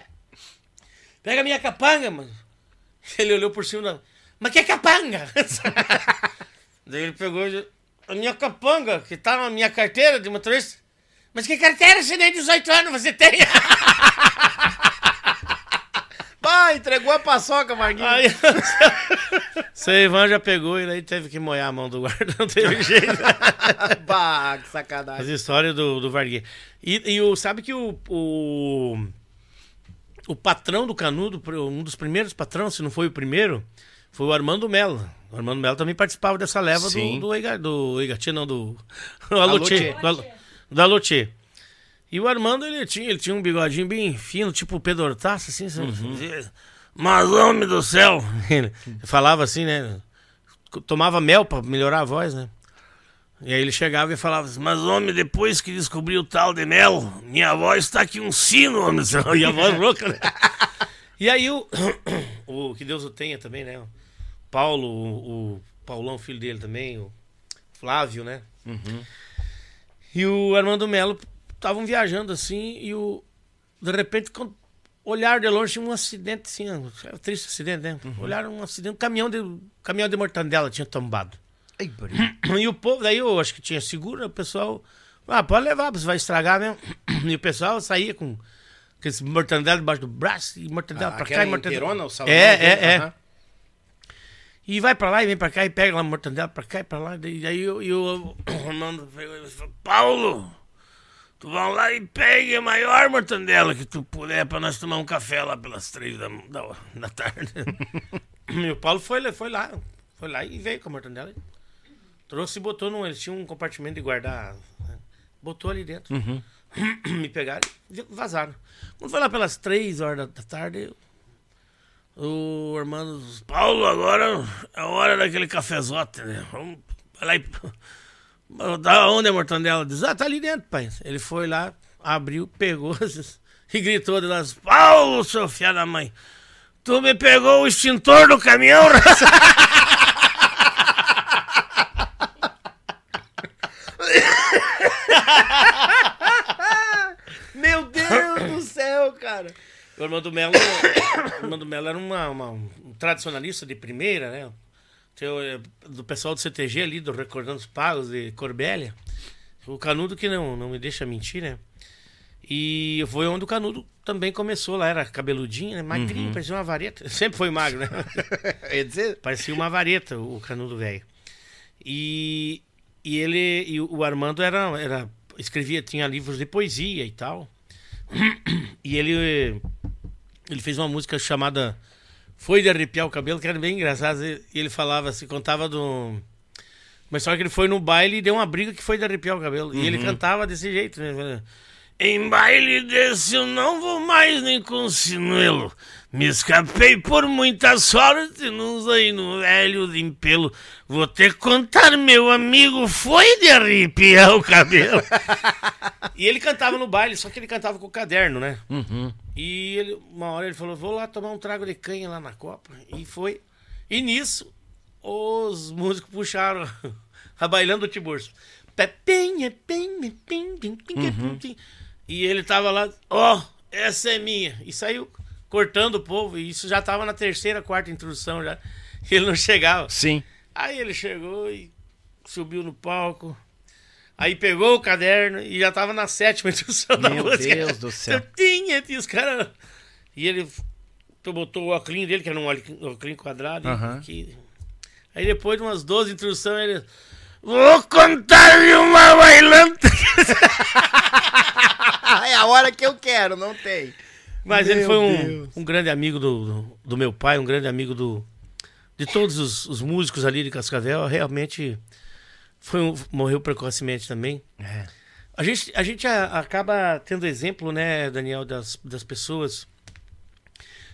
Pega a minha capanga, mano. Ele olhou por cima da. Mas que capanga? Daí ele pegou e- a minha capanga, que tá na minha carteira de motorista. Mas que carteira? Você nem 18 anos você tem.
Pá, entregou a paçoca, Marguinhos.
Aí, seu Ivan já pegou e daí teve que molhar a mão do guarda, não teve jeito.
bah, que
As
sacanagem.
histórias do, do Varguinha. E, e o, sabe que o, o, o patrão do Canudo, um dos primeiros patrões, se não foi o primeiro, foi o Armando Mello. O Armando Mello também participava dessa leva
Sim.
do, do, Ega- do não, do, do. E o Armando, ele tinha, ele tinha um bigodinho bem fino, tipo o Pedro Hortaço, assim. sabe? Mas, homem do céu! Ele falava assim, né? Tomava mel pra melhorar a voz, né? E aí ele chegava e falava assim, mas homem, depois que descobri o tal de mel, minha voz tá aqui um sino, homem. do céu." E a voz louca, né? E aí o, o que Deus o tenha também, né? O Paulo, o, o Paulão, filho dele também, o Flávio, né? E o Armando Melo estavam viajando assim e o de repente quando olharam de longe tinha um acidente assim, um triste acidente, né? Olharam um acidente, um caminhão de caminhão de mortandela tinha tombado.
Ai.
E o povo, daí eu acho que tinha seguro, o pessoal. Ah, pode levar, você vai estragar mesmo. E o pessoal saía com aqueles mortandela debaixo do braço e mortandela pra cá e mortandela.
o salão
É, é, é.
aham.
E vai pra lá e vem pra cá e pega lá a mortandela pra cá e pra lá. E aí eu- e o Armando e falou, Paulo, tu vai lá e pegue a maior mortandela que tu puder pra nós tomar um café lá pelas três da, da, da tarde. e o Paulo foi, foi lá, foi lá e veio com a mortandela. Trouxe e botou num. Eles tinham um compartimento de guardar. né? Botou ali dentro. Me pegaram e vazaram. Quando foi lá pelas três horas da- tarde, o Armando. disse, Paulo, agora é hora daquele cafezote, né? Vamos lá e. Da onde é a mortandela? Diz, ah, tá ali dentro, pai. Ele foi lá, abriu, pegou e gritou de lá: Paulo, seu filho da mãe, tu me pegou o extintor do caminhão,
Meu Deus céu, cara.
O Armando Melo, o Armando Melo era uma, uma- um tradicionalista de primeira, né? Eh, do pessoal do CTG ali, do Recordando os Pagos, de Corbélia. O Canudo que não, não me deixa mentir, né? E foi onde o Canudo também começou lá, era cabeludinho, né? Magrinho, parecia uma vareta. Sempre foi magro, né?
Eu ia dizer,
Parecia uma vareta, o Canudo velho. E, e ele, e o Armando era, era, escrevia, tinha livros de poesia e tal. E ele, ele fez uma música chamada Foi de Arrepiar o Cabelo, que era bem engraçado. E ele falava assim, contava do. Mas só que ele foi no baile e deu uma briga que foi de arrepiar o cabelo. E ele cantava desse jeito, né? Em baile desse eu não vou mais nem com sinuelo. Me escapei por muita sorte, não usei no velho de empelo. Vou ter que contar, meu amigo, foi de arrepiar o cabelo. e ele cantava no baile, só que ele cantava com o caderno, né? E ele, uma hora ele falou: vou lá tomar um trago de canha lá na Copa. E foi. E nisso, os músicos puxaram a bailando do Tiburcio. Pepinha, E ele tava lá, ó, essa é minha. E saiu cortando o povo. E isso já tava na terceira, quarta introdução já. E ele não chegava.
sim.
Aí ele chegou e subiu no palco. Aí pegou o caderno e já tava na sétima introdução da
Meu
música.
Deus do céu.
Tinha, tinha os caras. E ele botou o óculos dele, que era um óculos quadrado. e
Aham.
aqui. Aí depois de umas 12 introduções, ele. Vou contar de uma bailanta.
é a hora que eu quero, não tem.
Mas ele
Meu
foi um, um grande amigo do, do, meu pai, um grande amigo do, de todos os, os músicos ali de Cascavel. Realmente foi um- morreu precocemente também.
É.
A gente, a gente acaba tendo exemplo, né, Daniel, das, das pessoas.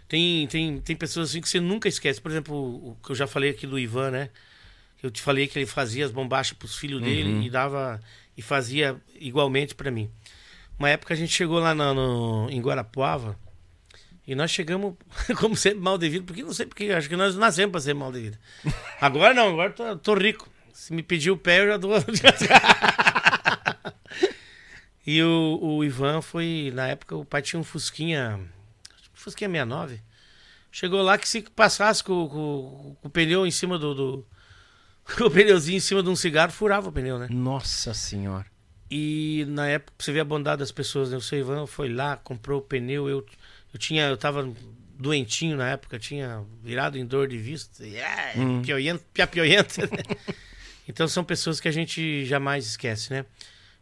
Tem, tem, tem pessoas assim que você nunca esquece. Por exemplo, o que eu já falei aqui do Ivan, né? Eu te falei que ele fazia as bombachas pros filhos dele e dava e fazia igualmente pra mim. Uma época a gente chegou lá no, no- em Guarapuava e nós chegamos, como sempre, mal devido, porque não sei porque, acho que nós nascemos pra ser mal devido. Agora não, agora tô, tô rico. Se me pedir o pé, eu já dou. e o, o Ivan foi, na época, o pai tinha um Fusquinha, Fusquinha 69. Chegou lá que se passasse com, com- com o pneu em cima do, do. O pneuzinho em cima de um cigarro, furava o pneu, né?
Nossa senhora.
E na época, você ver a bondade das pessoas, né? O seu Ivan foi lá, comprou o pneu. Eu, eu tinha, eu tava doentinho na época, tinha virado em dor de vista. E, é, pioiento, piapioiento, né? Então são pessoas que a gente jamais esquece, né?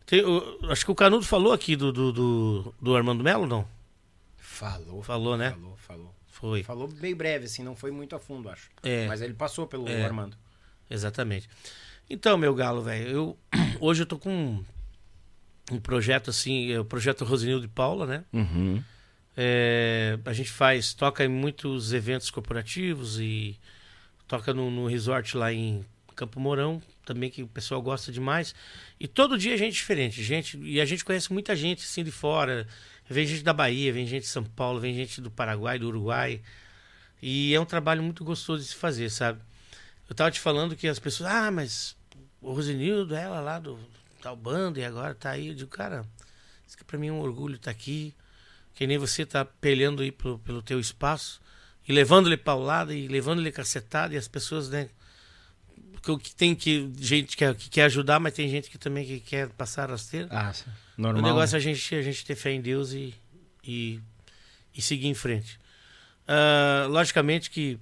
Tem, o- acho que o Canudo falou aqui do, do, do, do Armando Melo, não?
Falou.
Falou, né?
Falou, falou.
Foi.
Falou bem breve, assim, não foi muito a fundo, acho.
É.
Mas ele passou pelo
É.
Armando.
Exatamente. Então, meu galo, velho, eu hoje eu tô com um, um projeto assim, é o projeto Rosinildo de Paula, né?
Uhum.
É, a gente faz, toca em muitos eventos corporativos e toca no, no resort lá em Campo Mourão, também que o pessoal gosta demais. E todo dia a gente é diferente, gente, e a gente conhece muita gente assim de fora. Vem gente da Bahia, vem gente de São Paulo, vem gente do Paraguai, do Uruguai. E é um trabalho muito gostoso de se fazer, sabe? Eu tava te falando que as pessoas, ah, mas o Rosenildo, ela lá do tal bando e agora tá aí. Eu digo, cara, isso que pra mim é um orgulho estar aqui. Que nem você tá peleando aí pelo, pelo teu espaço e levando-lhe paulada e levando-lhe cacetada e as pessoas, né? Que, que tem que gente que, que quer ajudar, mas tem gente que também que quer passar a rasteira.
Ah,
O
normal.
negócio é a gente, a gente ter fé em Deus e, e, e seguir em frente. Ah, logicamente que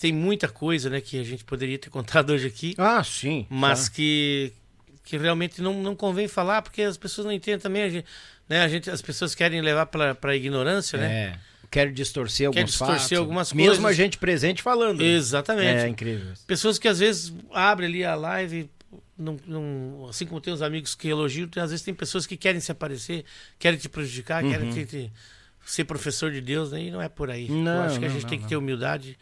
tem muita coisa né, que a gente poderia ter contado hoje aqui,
Ah, sim.
mas que, que realmente não, não convém falar, porque as pessoas não entendem também. A gente, né, a gente, as pessoas querem levar para a ignorância, né?
É. Quero distorcer alguns
distorcer
fatos.
algumas
Mesmo
coisas.
a gente presente falando.
Exatamente.
É incrível.
Pessoas que às vezes abrem ali a live, não, não- assim como tem os amigos que elogiam, tem- às vezes tem pessoas que querem se aparecer, querem te prejudicar,
Uhum.
querem te, te- ser professor de Deus, né? e não é por aí.
Não,
Eu acho que a
não,
gente
não,
tem que ter humildade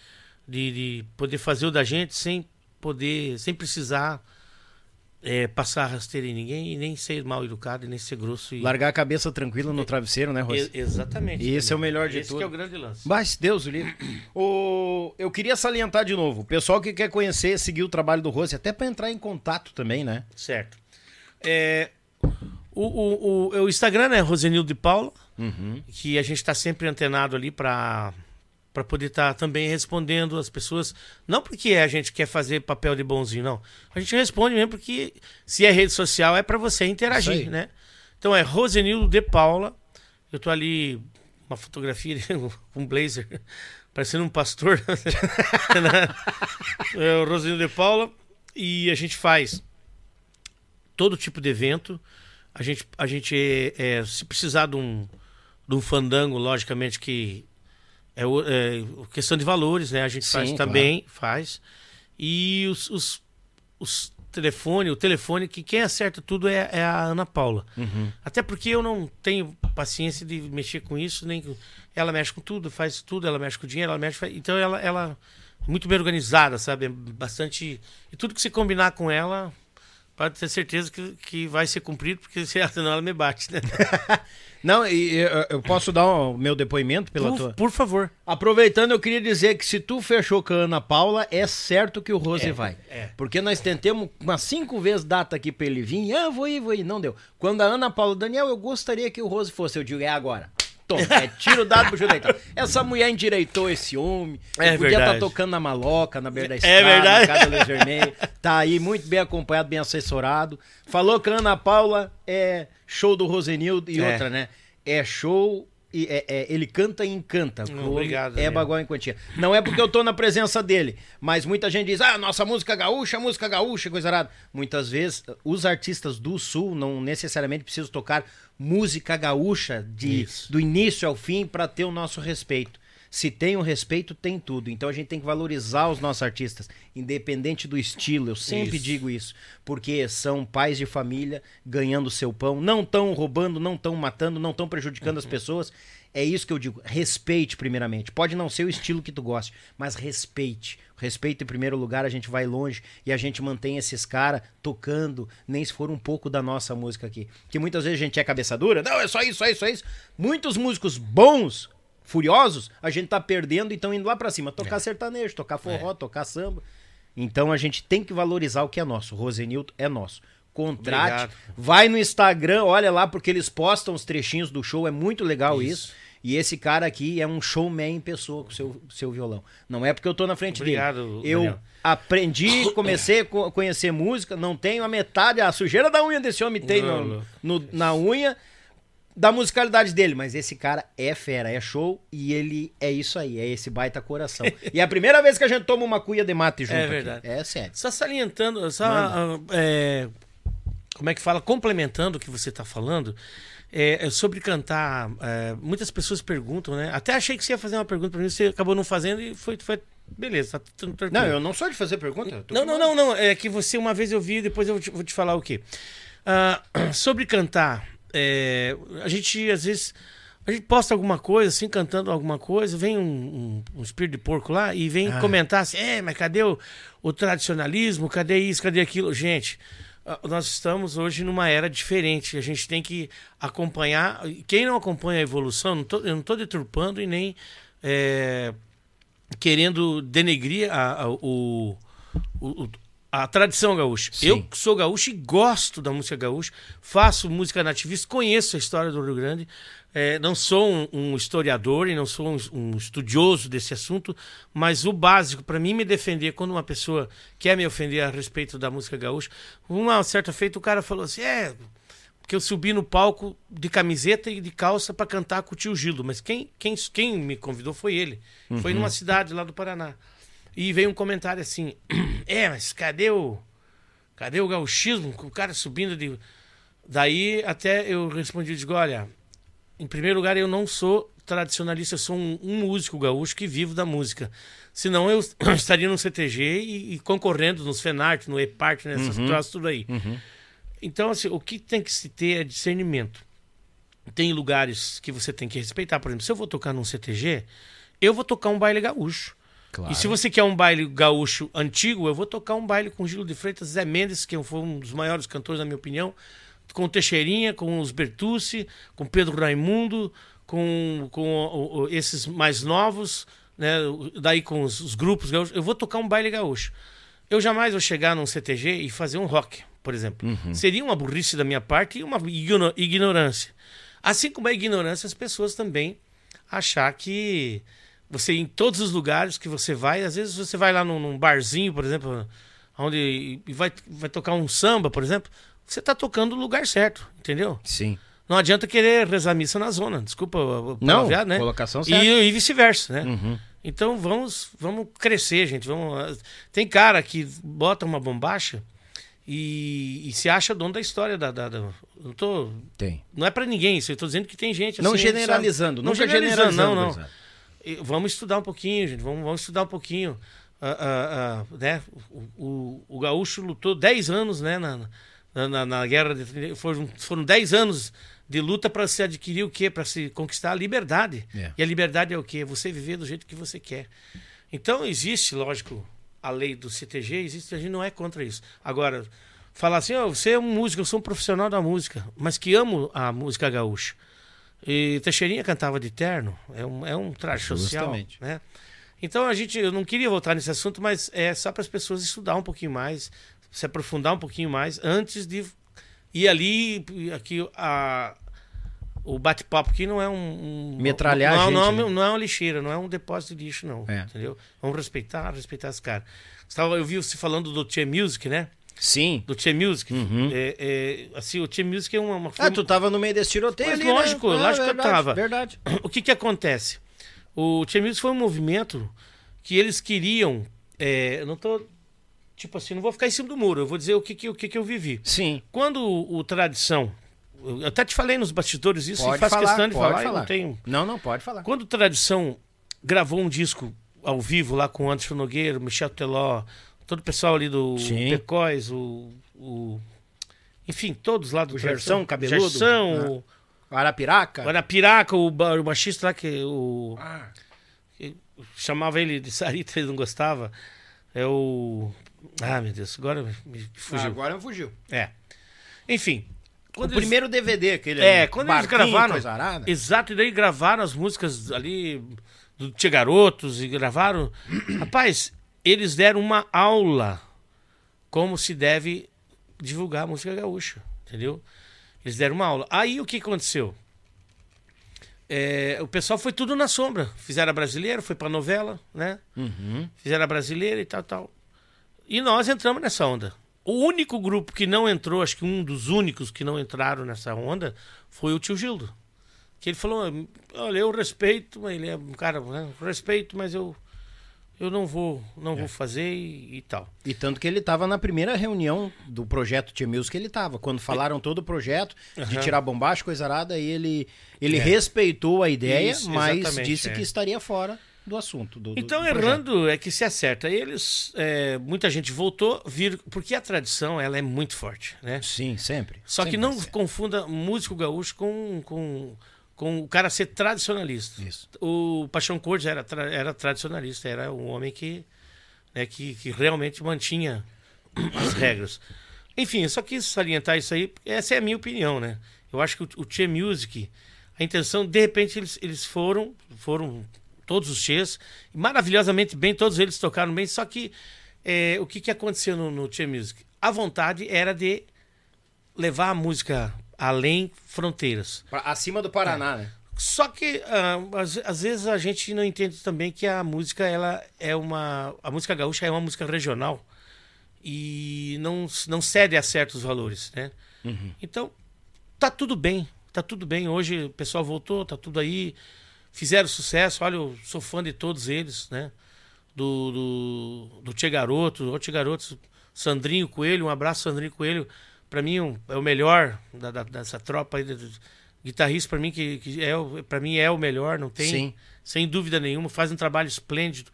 de, de poder fazer o da gente sem poder, sem precisar é, passar rasteira em ninguém e nem ser mal educado e nem ser grosso. E...
Largar a cabeça tranquila no travesseiro, né, Rossi?
E- exatamente.
E esse é o
entendeu?
melhor de
Esse
tudo.
que é o grande lance.
Mas Deus o livre. O... Eu queria salientar de novo. O pessoal que quer conhecer, seguir o trabalho do Rossi, até para entrar em contato também, né?
Certo. É, o, o, o, o Instagram é Rosenildo de Paula,
Uhum.
que a gente está sempre antenado ali para para poder estar também respondendo as pessoas. Não porque a gente quer fazer papel de bonzinho, não. A gente responde mesmo porque se é rede social é para você interagir, né? Então é Rosenildo de Paula. Eu tô ali uma fotografia um blazer parecendo um pastor. é o Rosenildo de Paula e a gente faz todo tipo de evento. A gente, a gente é, é, se precisar de um, de um fandango, logicamente que é, é questão de valores, né? A gente
Sim,
faz
claro.
também, faz. E os, os, os telefone, o telefone que quem acerta tudo é, é a Ana Paula.
Uhum.
Até porque eu não tenho paciência de mexer com isso, nem ela mexe com tudo, faz tudo, ela mexe com o dinheiro, ela mexe, então ela ela é muito bem organizada, sabe? É bastante e tudo que você combinar com ela pode ter certeza que, que vai ser cumprido, porque senão ela me bate, né?
Não, e eu, eu posso dar o meu depoimento pela
Por,
tua.
por favor.
Aproveitando, eu queria dizer que se tu fechou com a Ana Paula, é certo que o Rose
É,
vai.
é.
Porque nós tentamos umas cinco vezes data aqui pra ele vir. Ah, vou ir, vou ir. Não deu. Quando a Ana Paula, Daniel, eu gostaria que o Rose fosse. Eu digo, é agora. Toma, é tiro dado pro Julietão. Essa mulher endireitou esse homem.
É
podia estar
verdade.
tocando na maloca, na beira da
É
estrada,
verdade.
na casa da Luz Vermelha. Tá aí muito bem acompanhado, bem assessorado. Falou que a Ana Paula é show do Rosenildo e
É.
outra, né? É show e é- é- ele canta e encanta.
Não, obrigado,
É bagual em quantia. Não é porque eu tô na presença dele, mas muita gente diz, ah, nossa música gaúcha, música gaúcha, coisa errada. Muitas vezes, os artistas do Sul não necessariamente precisam tocar música gaúcha de,
Isso.
do início ao fim para ter o nosso respeito. Se tem o respeito, tem tudo. Então a gente tem que valorizar os nossos artistas, independente do estilo. Eu sempre
Isso.
digo isso, porque são pais de família ganhando seu pão, não estão roubando, não estão matando, não estão prejudicando as pessoas. É isso que eu digo. Respeite, primeiramente. Pode não ser o estilo que tu goste, mas respeite. Respeito em primeiro lugar, a gente vai longe e a gente mantém esses caras tocando, nem se for um pouco da nossa música aqui. Que muitas vezes a gente é cabeça dura. Não, é só isso, só isso, só isso. Muitos músicos bons, furiosos, a gente tá perdendo e estão indo lá pra cima. Tocar sertanejo, tocar forró, tocar samba. Então a gente tem que valorizar o que é nosso. Rosenilton é nosso. Contrate,
Obrigado.
vai no Instagram, olha lá, porque eles postam os trechinhos do show, é muito legal isso. E esse cara aqui é um showman em pessoa com seu, seu violão. Não é porque eu tô na frente
Obrigado,
dele. Eu
Daniel.
aprendi, comecei a co- conhecer música, não tenho a metade, a sujeira da unha desse homem tem
Não,
no- no- na unha da musicalidade dele, mas esse cara é fera, é show e ele é isso aí, é esse baita coração. e é a primeira vez que a gente toma uma cuia de mate junto.
É
aqui.
verdade.
É sério.
Só salientando, só. ah, é, como é que fala? Complementando o que você está falando. é, é sobre cantar. é, muitas pessoas perguntam, né? Até achei que você ia fazer uma pergunta para mim, você acabou não fazendo e foi. foi beleza, tá tudo tranquilo.
Não, eu não sou de fazer pergunta.
Não, não, não, não. É que você uma vez eu vi, depois eu vou te, vou te falar o quê. Ah, sobre cantar, é, a gente às vezes a gente posta alguma coisa, assim, cantando alguma coisa, vem um, um, um espírito de porco lá e vem comentar assim, é, mas cadê o, o tradicionalismo? Cadê isso? Cadê aquilo? Gente, ah, nós estamos hoje numa era diferente. A gente tem que acompanhar. Quem não acompanha a evolução, não tô- eu não estou deturpando e nem é, querendo denegrir a, a- o- o- a tradição gaúcha.
Sim.
Eu sou gaúcho e gosto da música gaúcha, faço música nativista, conheço a história do Rio Grande, é, não sou um, um historiador e não sou um, um estudioso desse assunto, mas o básico para mim me defender quando uma pessoa quer me ofender a respeito da música gaúcha, uma certa feita o cara falou assim, é que eu subi no palco de camiseta e de calça para cantar com o tio Gildo. Mas quem, quem, quem me convidou foi ele. Foi numa cidade lá do Paraná. E veio um comentário assim: É, mas cadê o. Cadê o gauchismo? O cara subindo de. Daí até eu respondi: digo, olha, em primeiro lugar, eu não sou tradicionalista, eu sou um, um músico gaúcho que vivo da música. Senão eu estaria no CTG e, e concorrendo nos FENART, no EPART, nessas troças tudo aí. Então, assim, o que tem que se ter é discernimento. Tem lugares que você tem que respeitar. Por exemplo, se eu vou tocar num CTG, eu vou tocar um baile gaúcho. E se você quer um baile gaúcho antigo, eu vou tocar um baile com Gilo de Freitas, Zé Mendes, que foi um dos maiores cantores, na minha opinião, com o Teixeirinha, com os Bertucci, com Pedro Raimundo, com, com esses mais novos, né? daí com os, os grupos gaúchos. Eu vou tocar um baile gaúcho. Eu jamais vou chegar num CTG e fazer um rock, por exemplo. Seria uma burrice da minha parte e uma igno- ignorância. Assim como a ignorância, as pessoas também achar que você em todos os lugares que você vai, às vezes você vai lá num, num barzinho, por exemplo, onde e vai, vai tocar um samba, por exemplo, você está tocando no lugar certo, entendeu?
Sim.
Não adianta querer rezar missa na zona, desculpa
Não,
né?
colocação
E,
certa.
e vice-versa, né? Então vamos, vamos crescer, gente. Vamos... Tem cara que bota uma bombacha e, e se acha dono da história da. da, da- Não, tô,
Tem.
não é pra ninguém isso, eu tô dizendo que tem gente
Não
assim,
generalizando?
Não generalizando,
generalizando,
não, não. Vamos estudar um pouquinho, gente. Vamos, vamos estudar um pouquinho. Ah, ah, ah, né? o, o, o gaúcho lutou 10 anos né? na, na, na, guerra. De, 30, foram, foram 10 anos de luta para se adquirir o quê? Para se conquistar a liberdade.
É.
E a liberdade é o quê? Você viver do jeito que você quer. Então existe, lógico, a lei do CTG, existe, a gente não é contra isso. Agora, falar assim, "Ó, você é um músico, eu sou um profissional da música, mas que amo a música gaúcha. E Teixeirinha cantava de terno, é um, é um traje social,
Justamente.
né? Então a gente, eu não queria voltar nesse assunto, mas é só para as pessoas estudar um pouquinho mais, se aprofundar um pouquinho mais antes de ir ali, aqui a o bate-papo aqui não é um, um
Metralhar
não,
a
não,
gente,
não,
né?
não é uma lixeira, não é um depósito de lixo não,
É.
entendeu? Vamos respeitar, respeitar os caras. Eu vi você falando do Tchê Music, né?
Sim.
Do Tchê Music. É, é, assim, o Tchê Music é uma, uma
Ah, tu tava no meio desse tiroteio
Mas
ali, né?
lógico,
Ah,
lógico que eu
verdade,
tava.
Verdade.
o que que acontece? O Tchê Music foi um movimento que eles queriam. é, eu não tô. Tipo assim, não vou ficar em cima do muro, eu vou dizer o que, que, o que, que eu vivi.
Sim.
Quando o, o Tradição. Eu até te falei nos bastidores isso
Pode
e faço
falar,
questão de falar,
falar.
não tenho.
Não, não, pode falar.
Quando o Tradição gravou um disco ao vivo lá com o Anderson Nogueira, Michel Teló, todo o pessoal ali do
Sim.
Pecóis, o, o- Enfim, todos lá do
O. Gersão, cabeludo.
Gersão,
Ah.
o
Arapiraca?
O, ba- o baixista lá que o.
Ah.
que chamava ele de Sarita, ele não gostava. É o. Ah, meu Deus, agora me fugiu.
Agora fugiu.
É. Enfim.
O
quando eles-
primeiro DVD, aquele
É,
ali,
quando eles gravaram. Exato, e daí gravaram as músicas ali do Tia Garotos e gravaram. Rapaz, eles deram uma aula como se deve divulgar a música gaúcha, entendeu? Eles deram uma aula. Aí o que aconteceu? É, o pessoal foi tudo na sombra. Fizeram a brasileira, foi pra novela, né? Fizeram a brasileira e tal, tal. E nós entramos nessa onda. O único grupo que não entrou, acho que um dos únicos que não entraram nessa onda, foi o tio Gildo. Que ele falou: Olha, eu respeito, mas ele é um cara, né? respeito, mas eu, eu não vou, não vou fazer e, e tal.
E tanto que ele tava na primeira reunião do projeto Tia Music, ele tava. Quando falaram todo o projeto de
Aham.
tirar bombacha, coisa arada, ele, ele
É.
respeitou a ideia,
Isso,
mas disse
é.
que estaria fora do assunto. do-
Então,
do
errando é que se acerta. Eles, é, muita gente voltou, vir, porque a tradição ela é muito forte, né?
Sim, sempre.
Só que
Sempre
não
vai ser.
confunda músico gaúcho com, com, com o cara ser tradicionalista.
Isso.
O Paixão Cordes era, tra- era tradicionalista, era um homem que, né, que, que realmente mantinha as regras. Enfim, eu só quis salientar isso aí, essa é a minha opinião, né? Eu acho que o, o Music, a intenção, de repente, eles, eles foram, foram todos os Ches, maravilhosamente bem, todos eles tocaram bem, só que é, o que, que aconteceu no, no Music? A vontade era de levar a música além fronteiras.
Pra- Acima do Paraná, né?
Só que ah, às, às vezes a gente não entende também que a música ela é uma a música gaúcha é uma música regional e não não cede a certos valores, né? Então tá tudo bem, tá tudo bem. Hoje o pessoal voltou, tá tudo aí, fizeram sucesso. Olha, eu sou fã de todos eles, né? Do do, do Tchê Garoto, o Tchê Garoto, Sandrinho Coelho, um abraço Sandrinho Coelho. Pra mim um- é o melhor da, da- dessa tropa aí de- de- guitarrista para mim que, que é pra mim é o melhor, não tem
Sim.
sem dúvida nenhuma, faz um trabalho esplêndido.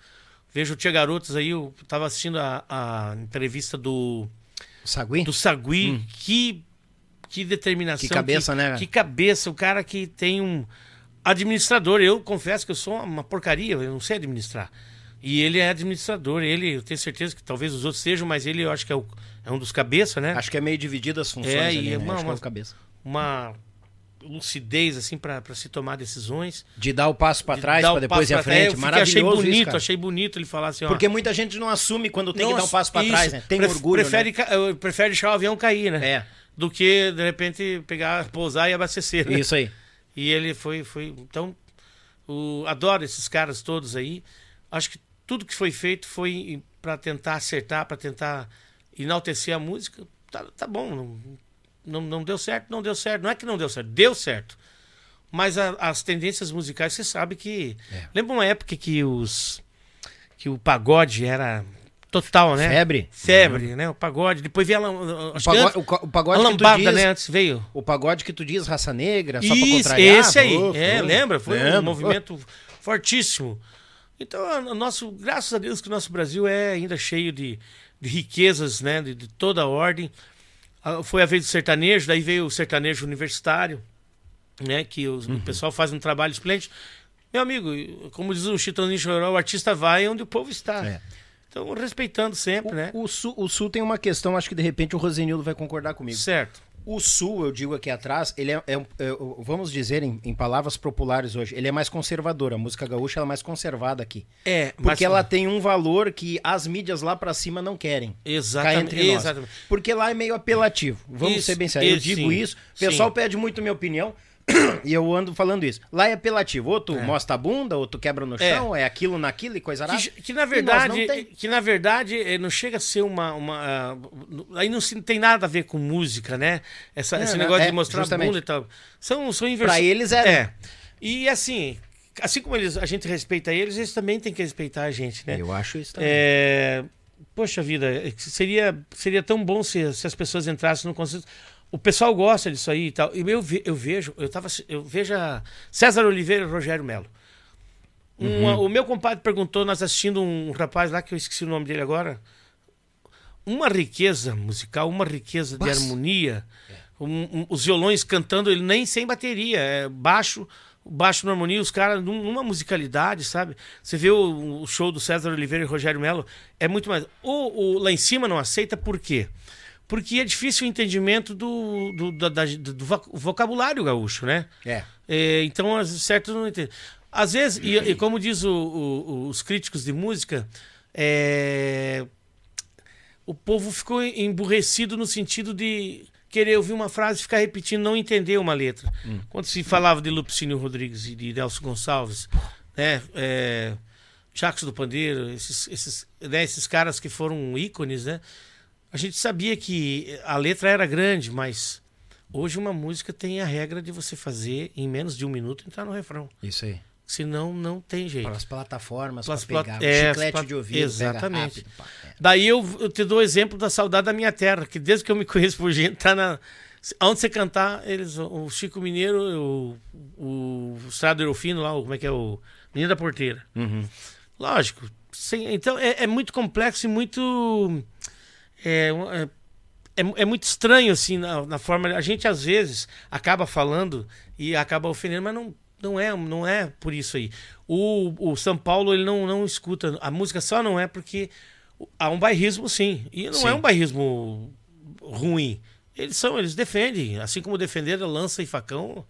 Vejo o Tia Garotos aí, eu tava assistindo a, a entrevista do
Sagui?
do Sagui, que que determinação,
Que cabeça,
que,
né?
Que cabeça, o cara que tem um administrador. Eu confesso que eu sou uma porcaria, eu não sei administrar. E ele é administrador, ele, eu tenho certeza que talvez os outros sejam, mas ele eu acho que é, o- é um dos cabeça, né?
Acho que é meio dividido as funções
É,
ali,
e
né?
uma-
é
uma-
o cabeça.
Uma lucidez assim para se tomar decisões.
De dar o passo
De
trás,
o
depois ir à
trás.
frente.
Eu
Maravilhoso
achei
isso,
bonito,
cara.
achei bonito ele falar assim, ó.
Porque muita gente não assume quando tem que dar um passo
isso.
trás, né? Tem
Pref-
orgulho,
prefere,
né?
prefere deixar o avião cair, né?
É,
Do que, de repente, pegar, pousar e abastecer. né?
isso aí.
E ele foi, foi. Então, o, adoro esses caras todos aí. Acho que tudo que foi feito foi para tentar acertar, para tentar enaltecer a música. Tá, tá bom. Não, não, não deu certo, não deu certo. Não é que não deu certo, deu certo. Mas a- as tendências musicais, você sabe que.
É.
Lembra uma época que os. que o pagode era total, né?
Febre.
Febre, né? O pagode. Depois veio a.
O pagode, o o
a
pagode que tu
lambada,
diz...
né? Antes veio.
O pagode que tu diz raça negra, só pra
Isso,
contrariar.
esse aí. É, lembra? Foi um
Lembro.
movimento fortíssimo. Então, a- a nosso, graças a Deus que o nosso Brasil é ainda cheio de, de riquezas, né? De, de toda a ordem. Ah, Foi a vez do sertanejo, daí veio o sertanejo universitário, né? Que os-
Uhum.
o pessoal faz um trabalho esplêndido. Meu amigo, como diz o Chitãozinho Choró, o artista vai onde o povo está.
É.
Então, respeitando sempre, né?
O sul, o Sul tem uma questão, acho que de repente o Rosenildo vai concordar comigo.
Certo.
O Sul, eu digo aqui atrás, ele é, é é, vamos dizer em, em palavras populares hoje, ele é mais conservador. A música gaúcha é mais conservada aqui.
É,
Porque
mas-
ela tem um valor que as mídias lá pra cima não querem.
Exatamente.
entre nós.
exatamente.
Porque lá é meio apelativo. Vamos
Isso,
ser bem sérios. Eu digo
sim,
isso. O pessoal
sim.
pede muito minha opinião. E eu ando falando isso. Lá é apelativo. Ou tu mostra a bunda, ou tu quebra no
É.
chão, é, aquilo naquilo e coisa arada.
Que, que na verdade, que na verdade eh, não chega a ser uma, uma ah, aí não se- tem nada a ver com música, né? Essa-
Não,
esse
não,
negócio
é,
de mostrar a
justamente.
bunda e tal. São são inversões.
Pra eles é,
É. E assim, assim como eles, a gente respeita eles, eles também têm que respeitar a gente, né?
Eu acho isso também.
É, Poxa vida, é seria, seria tão bom se, se as pessoas entrassem no conceito. O pessoal gosta disso aí e tal. E eu, ve- eu vejo, eu tava, eu vejo César Oliveira e Rogério Melo. Uma-
Uhum.
o meu compadre perguntou, nós assistindo um rapaz lá, que eu esqueci o nome dele agora. Uma riqueza musical, uma riqueza de
Nossa.
harmonia. um- um- os violões cantando, ele nem sem bateria, é baixo, baixo na harmonia, os caras num- numa musicalidade, sabe? Você vê o, o show do César Oliveira e Rogério Melo, é muito mais. O, lá em cima não aceita por quê? Porque é difícil o entendimento do, do, da- da- do voc- vocabulário gaúcho, né?
É.
É, então, as- certo não entende. Às vezes, e, e como diz o- o- os críticos de música, é, o povo ficou emburrecido no sentido de querer ouvir uma frase e ficar repetindo, não entender uma letra. Quando se falava de Lupicínio Rodrigues e de Nelson Gonçalves, né, é, Chacos do Pandeiro, esses, esses, né, esses caras que foram ícones, né? A gente sabia que a letra era grande, mas hoje uma música tem a regra de você fazer em menos de um minuto entrar no refrão.
Isso aí.
Senão não tem jeito.
Para as plataformas, para
plat-
pegar
é,
chiclete
plat-
de ouvido.
Exatamente.
rápido, é.
Daí eu, eu te dou o exemplo da saudade da minha terra, que desde que eu me conheço por gente, tá na. Onde você cantar, eles. O Chico Mineiro, o, o Estrado Erofino lá, o- como é que é? O Menino da Porteira.
Uhum.
Lógico. Sim, então é, é muito complexo e muito. É, é, é, é muito estranho, assim, na, na forma. A gente às vezes acaba falando e acaba ofendendo, mas não, não, é, não é por isso aí. O, o São Paulo, ele não, não escuta. A música só não é porque há um bairrismo, sim. E não
Sim.
é um bairrismo ruim. Eles são, eles defendem, assim como defenderam lança e facão,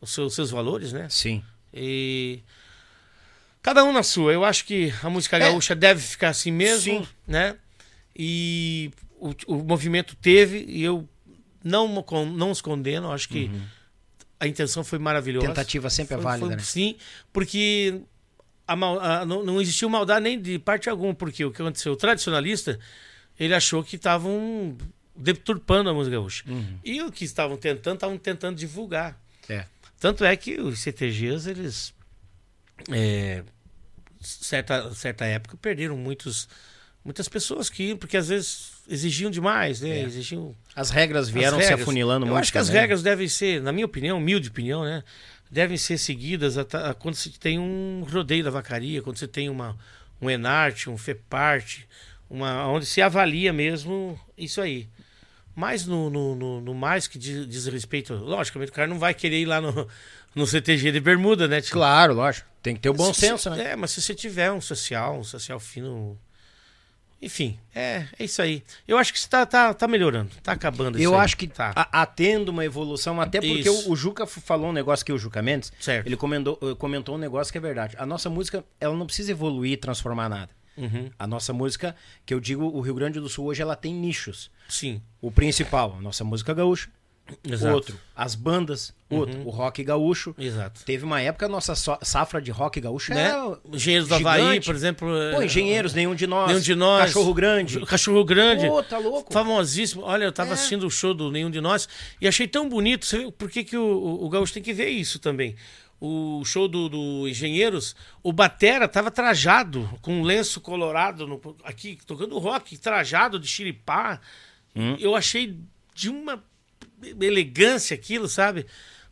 os seus, seus valores, né?
Sim.
E cada um na sua. Eu acho que a música
É.
gaúcha deve ficar assim mesmo,
Sim.
né? E o, o movimento teve e eu não não os condeno. Acho que a intenção foi maravilhosa.
Tentativa sempre é
Foi-
válida,
foi-
né?
Sim, porque a a- não, não existiu maldade nem de parte alguma, porque o que aconteceu? O tradicionalista, ele achou que estavam deturpando a música gaúcha.
Uhum.
E o que estavam tentando, estavam tentando divulgar.
É.
Tanto é que os CTGs, eles. É, certa, certa época perderam muitos, muitas pessoas que iam, porque às vezes exigiam demais, né?
É.
Exigiam.
As regras vieram
as
se
regras.
afunilando
Eu
muito.
acho que as
também.
regras devem ser, na minha opinião, humilde opinião, né? Devem ser seguidas a- a- quando se tem um rodeio da vacaria, quando você tem uma, um Enarte, um FEPART, uma, onde se avalia mesmo isso aí. Mas no, no, no- no mais que diz, diz respeito, logicamente, o cara não vai querer ir lá no, no CTG de bermuda, né? tio?
Claro, lógico. Tem que ter o bom
Se-
senso, né?
É, mas se você tiver um social, um social fino. Enfim, é, é isso aí. Eu acho que está tá, tá melhorando, tá acabando
Eu
aí.
acho que
tá.
a- atendo uma evolução, até porque o, o Juca falou um negócio que o Juca Mendes,
Certo.
ele comentou, eh, comentou um negócio que é verdade. A nossa música, ela não precisa evoluir e transformar nada.
Uhum,
A nossa música, que eu digo, o Rio Grande do Sul hoje ela tem nichos.
sim,
O principal, a nossa música gaúcha.
Exato. Uhum.
Outro, as bandas. Outro, o rock gaúcho.
Exato.
Teve uma época a nossa safra de rock gaúcho
Né?
era
Engenheiros do Havaí,
gigante.
por exemplo.
Pô,
é,
engenheiros, nenhum de nós.
Nenhum de nós.
Cachorro grande.
Cachorro Grande.
Pô, tá louco.
Famosíssimo. Olha, eu tava
É.
assistindo o show do Nenhum de Nós e achei tão bonito. Você vê por que, que o, o, o Gaúcho tem que ver isso também? O show do, do Engenheiros, o Batera tava trajado, com um lenço colorado no- aqui, tocando rock, trajado de xiripá.
Hum.
Eu achei de uma elegância aquilo, sabe?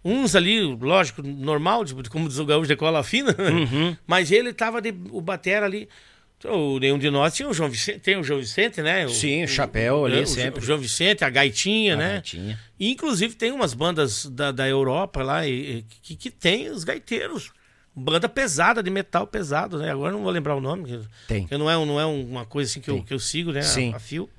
Uns ali, lógico, normal, tipo, como diz o Gaúcho de cola fina,
Uhum.
mas ele tava de, o Batera ali. O nenhum de nós tinha o João Vicente, tem o João Vicente, né? O-
Sim, o chapéu ali
o,
sempre.
O João Vicente, a Gaitinha,
A
né?
Gaitinha.
E, inclusive tem umas bandas da, da Europa lá e- e que, que tem os gaiteiros. Banda pesada, de metal pesado, né? Agora eu não vou lembrar o nome. que-
Tem.
que não é, não é uma coisa assim que, eu, que eu sigo, né? a-
Sim.
A, fio.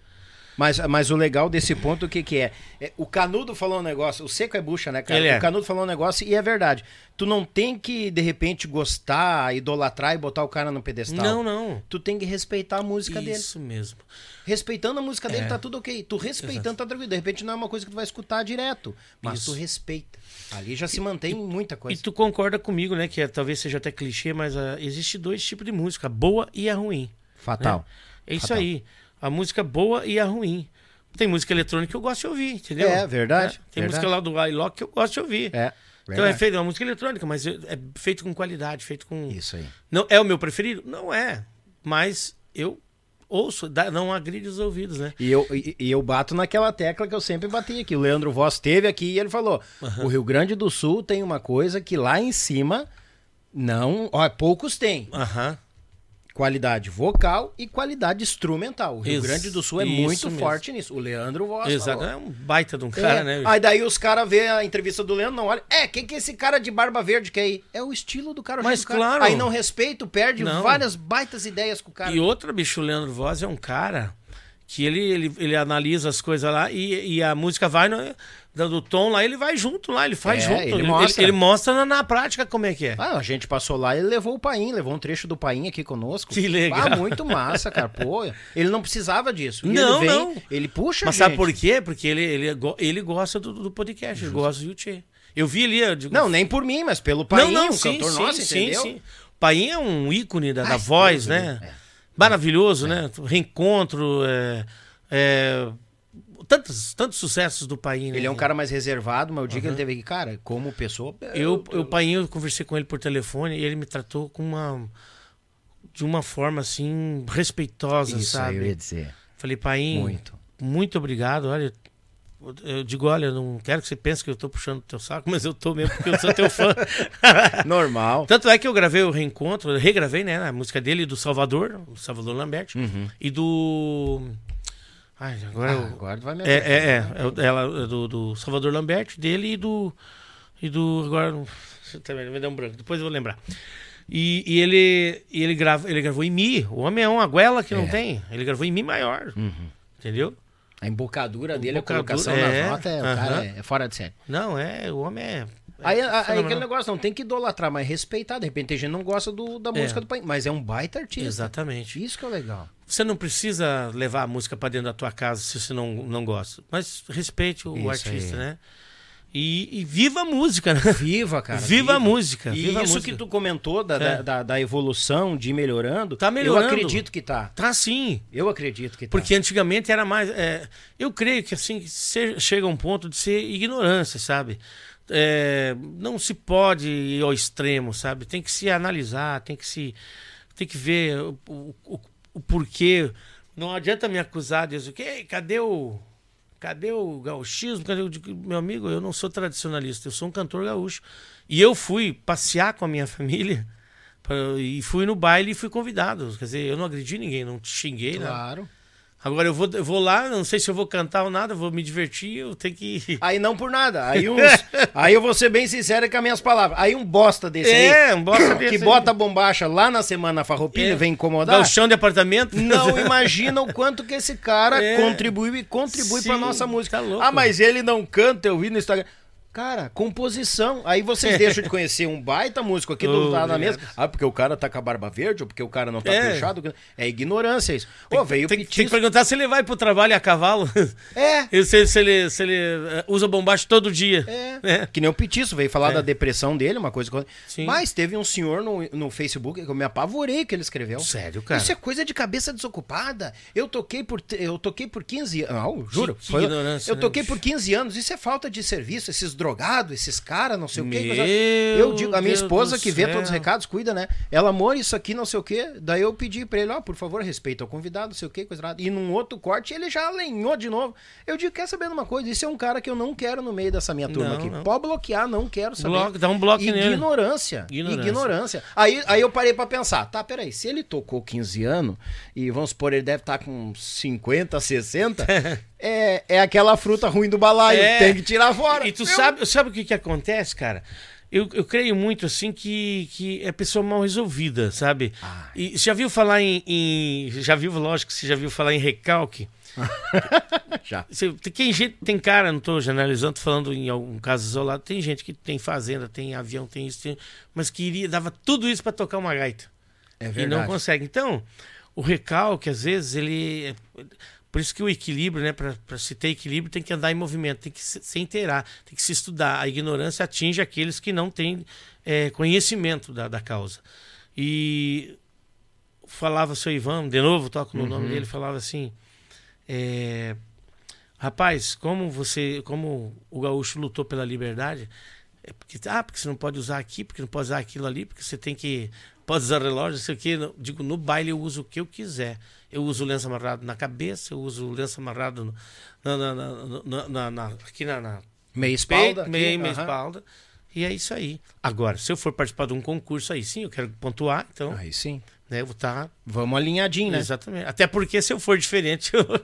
Mas, mas o legal desse ponto, o que que é? É, O Canudo falou um negócio, o Seco é bucha, né, cara?
Ele é.
O Canudo falou um negócio e é verdade. Tu não tem que, de repente, gostar, idolatrar e botar o cara no pedestal.
Não, não.
Tu tem que respeitar a música dele.
Isso mesmo.
Respeitando a música dele,
É.
tá tudo ok. Tu respeitando, tá tranquilo. De repente não é uma coisa que tu vai escutar direto. Mas
Isso.
tu respeita. Ali já se mantém muita
E
coisa.
tu concorda comigo, né? Que é- talvez seja até clichê, mas ah, existe dois tipos de música, a boa e a ruim.
Fatal.
É isso
Fatal.
aí. A música boa e a ruim. Tem música eletrônica que eu gosto de ouvir, entendeu?
É, verdade,
Tem
verdade.
música lá do iLock que eu gosto de ouvir.
É.
Então é
verdade.
feito uma música eletrônica, mas é é feito com qualidade, feito com.
Isso aí.
Não é o meu preferido? Não é. Mas eu ouço, não agride os ouvidos, né?
E eu, e, e eu bato naquela tecla que eu sempre bati aqui. O Leandro Voss esteve aqui e ele falou: o Rio Grande do Sul tem uma coisa que lá em cima não. Ó, poucos têm.
Aham.
Qualidade vocal e qualidade instrumental. O Rio
Isso,
Grande do Sul é muito
mesmo.
forte nisso. O Leandro Voz
Exato.
falou.
É um baita de um cara,
É,
né?
Aí daí os caras vê a entrevista do Leandro, não olha. É, quem que é esse cara de barba verde que é aí? É o estilo do cara.
Mas
do cara.
claro.
Aí não respeito, perde
Não.
várias baitas ideias com o cara.
E outra, bicho, o Leandro Voz é um cara que ele, ele, ele analisa as coisas lá e, e a música vai no- dando tom lá, ele vai junto lá, ele faz
É,
junto.
ele
Ele,
mostra.
ele mostra na, na prática como é que é.
Ah, a gente passou lá e levou o Paim, levou um trecho do Paim aqui conosco.
Que legal.
Ah, muito massa, cara. Pô, ele não precisava disso. E
Não,
ele vem,
não.
Ele puxa
Mas sabe por quê? Porque ele, ele, ele gosta do, do podcast, ele gosta do YouTube. Eu vi ali, eu digo,
Não, nem por mim, mas pelo Paim, um cantor nosso, entendeu?
O Paim é um ícone da, da
Ai,
voz, né?
é.
Maravilhoso, né? Reencontro, é, é, tantos, tantos sucessos do Paim. né?
Ele é um cara mais reservado, mas o dia que ele teve cara, como pessoa.
Eu, eu, Paim, eu conversei com ele por telefone e ele me tratou com uma. De uma forma assim, respeitosa,
Isso
sabe?
eu ia dizer.
Falei, Paim,
Muito.
muito obrigado. Olha, eu digo, olha, eu não quero que você pense que eu tô puxando o teu saco, mas eu tô mesmo porque eu sou teu fã.
Normal.
Tanto é que eu gravei o reencontro, eu regravei, né? A música dele e do Salvador, o Salvador Lambert, e do. Ai, agora
Ah,
eu.
agora vai me
É, é, é, é o- ela, é do, do Salvador Lambert, dele e do. E do. Agora. não- Também me deu um branco, depois eu vou lembrar. E, e ele, ele, grava, ele gravou em Mi. O homem é uma goela que não
É.
tem. Ele gravou em Mi maior. Entendeu?
A embocadura dele, a colocação
é,
nas notas, é, é, é fora de série.
Não, é. O homem é.
Aí,
é
aí aquele negócio, não tem que idolatrar, mas respeitar. De repente, tem gente não gosta do, da música do país, mas é um baita artista.
Exatamente.
Isso que é legal.
Você não precisa levar a música pra dentro da tua casa se você não, não gosta. Mas respeite o
Isso
artista,
aí.
né? E, e viva a música, né?
Viva, cara.
Viva a música,
E
viva a
isso
música.
que tu comentou da,
É.
da, da- evolução, de ir melhorando,
Tá melhorando.
eu acredito que tá.
Tá sim.
Eu acredito que tá.
Porque antigamente era mais. é, eu creio que assim chega um ponto de ser ignorância, sabe? É, não se pode ir ao extremo, sabe? Tem que se analisar, tem que se. Tem que ver o, o, o- porquê. Não adianta me acusar dizer, "Ei, cadê o. Cadê o gauchismo? Cadê o... Meu amigo, eu não sou tradicionalista, eu sou um cantor gaúcho. E eu fui passear com a minha família pra- e fui no baile e fui convidado. Quer dizer, eu não agredi ninguém, não xinguei, nada.
Claro.
Agora eu vou, eu vou lá, não sei se eu vou cantar ou nada, vou me divertir, eu tenho que.
Aí não por nada. Aí uns. aí eu vou ser bem sincero com as minhas palavras. Aí um bosta desse
É,
aí.
um bosta desse
Que
aí.
bota a bombacha lá na semana farroupilha
É.
vem incomodar.
Galchão de apartamento?
Não imagina o quanto que esse cara
É.
contribuiu e contribui pra
Sim,
nossa música.
tá louco.
ah, mas ele não canta, eu vi no Instagram. Cara, composição. Aí vocês deixam de conhecer um baita músico aqui do lado da mesa. Ah, porque o cara tá com a barba verde, ou porque o cara não tá
É.
fechado. É ignorância isso. Ô, veio
tem, tem que perguntar se ele vai pro trabalho a cavalo.
É.
E se, se ele, se ele eh, usa bombacho todo dia.
É.
É.
Que nem o Petiço veio falar
É.
da depressão dele, uma coisa.
Sim.
Mas teve um senhor no, no Facebook que eu me apavorei que ele escreveu.
Sério, cara?
Isso é coisa de cabeça desocupada. Eu toquei por eu toquei por 15 anos. Não, juro.
Que- que
Foi-
ignorância,
eu
né,
toquei por 15 anos. Isso é falta de serviço. Esses drogados, esses caras, não sei o quê. Eu digo, a minha
Deus
esposa que vê
céu.
todos os recados, cuida, né? Ela, amor, isso aqui, não sei o quê. Daí eu pedi pra ele, ó, por favor, respeita o convidado, não sei o quê, coisa errada. E num outro corte, ele já alenhou de novo. Eu digo, quer saber de uma coisa? Isso é um cara que eu não quero no meio dessa minha turma
Não,
aqui.
não.
Pode bloquear, não quero saber.
Bloco, dá um bloco.
Ignorância.
Ignorância.
Ignorância. Aí, aí eu parei pra pensar, tá, peraí, se ele tocou 15 anos, e vamos supor, ele deve estar com 50, 60, é, é aquela fruta ruim do balaio,
É.
tem que tirar fora.
E tu
Eu-
sabe, sabe o que, que acontece, cara? Eu, eu creio muito assim que, que é pessoa mal resolvida, sabe? E você já viu falar em, em- Já viu, lógico que você já viu falar em recalque.
Já.
Tem, gente, tem cara, não tô generalizando, tô falando em algum caso isolado, tem gente que tem fazenda, tem avião, tem isso, tem- mas queria, dava tudo isso pra tocar uma gaita.
É
E
verdade.
não consegue. Então, o recalque, às vezes, ele. Por isso que o equilíbrio, né? Para se ter equilíbrio, tem que andar em movimento, tem que se, se inteirar, tem que se estudar. A ignorância atinge aqueles que não têm é, conhecimento da, da causa. E falava o seu Ivan, de novo, toco no nome dele, falava assim. é, Rapaz, como você, como o gaúcho lutou pela liberdade, é porque, ah, porque você não pode usar aqui, porque não pode usar aquilo ali, porque você tem que. Pode usar relógio, não sei o quê. Digo, no baile eu uso o que eu quiser. Eu uso lenço amarrado na cabeça, eu uso lenço amarrado no- na, na- na- aqui na,
Meia espalda.
peito, meia,
aqui,
meia
aham.
espalda. E é isso aí. Agora, se eu for participar de um concurso aí sim, eu quero pontuar, então.
Aí sim.
Né? Eu vou estar
Vamos alinhadinho, né?
Exatamente. Até porque se eu for diferente, eu,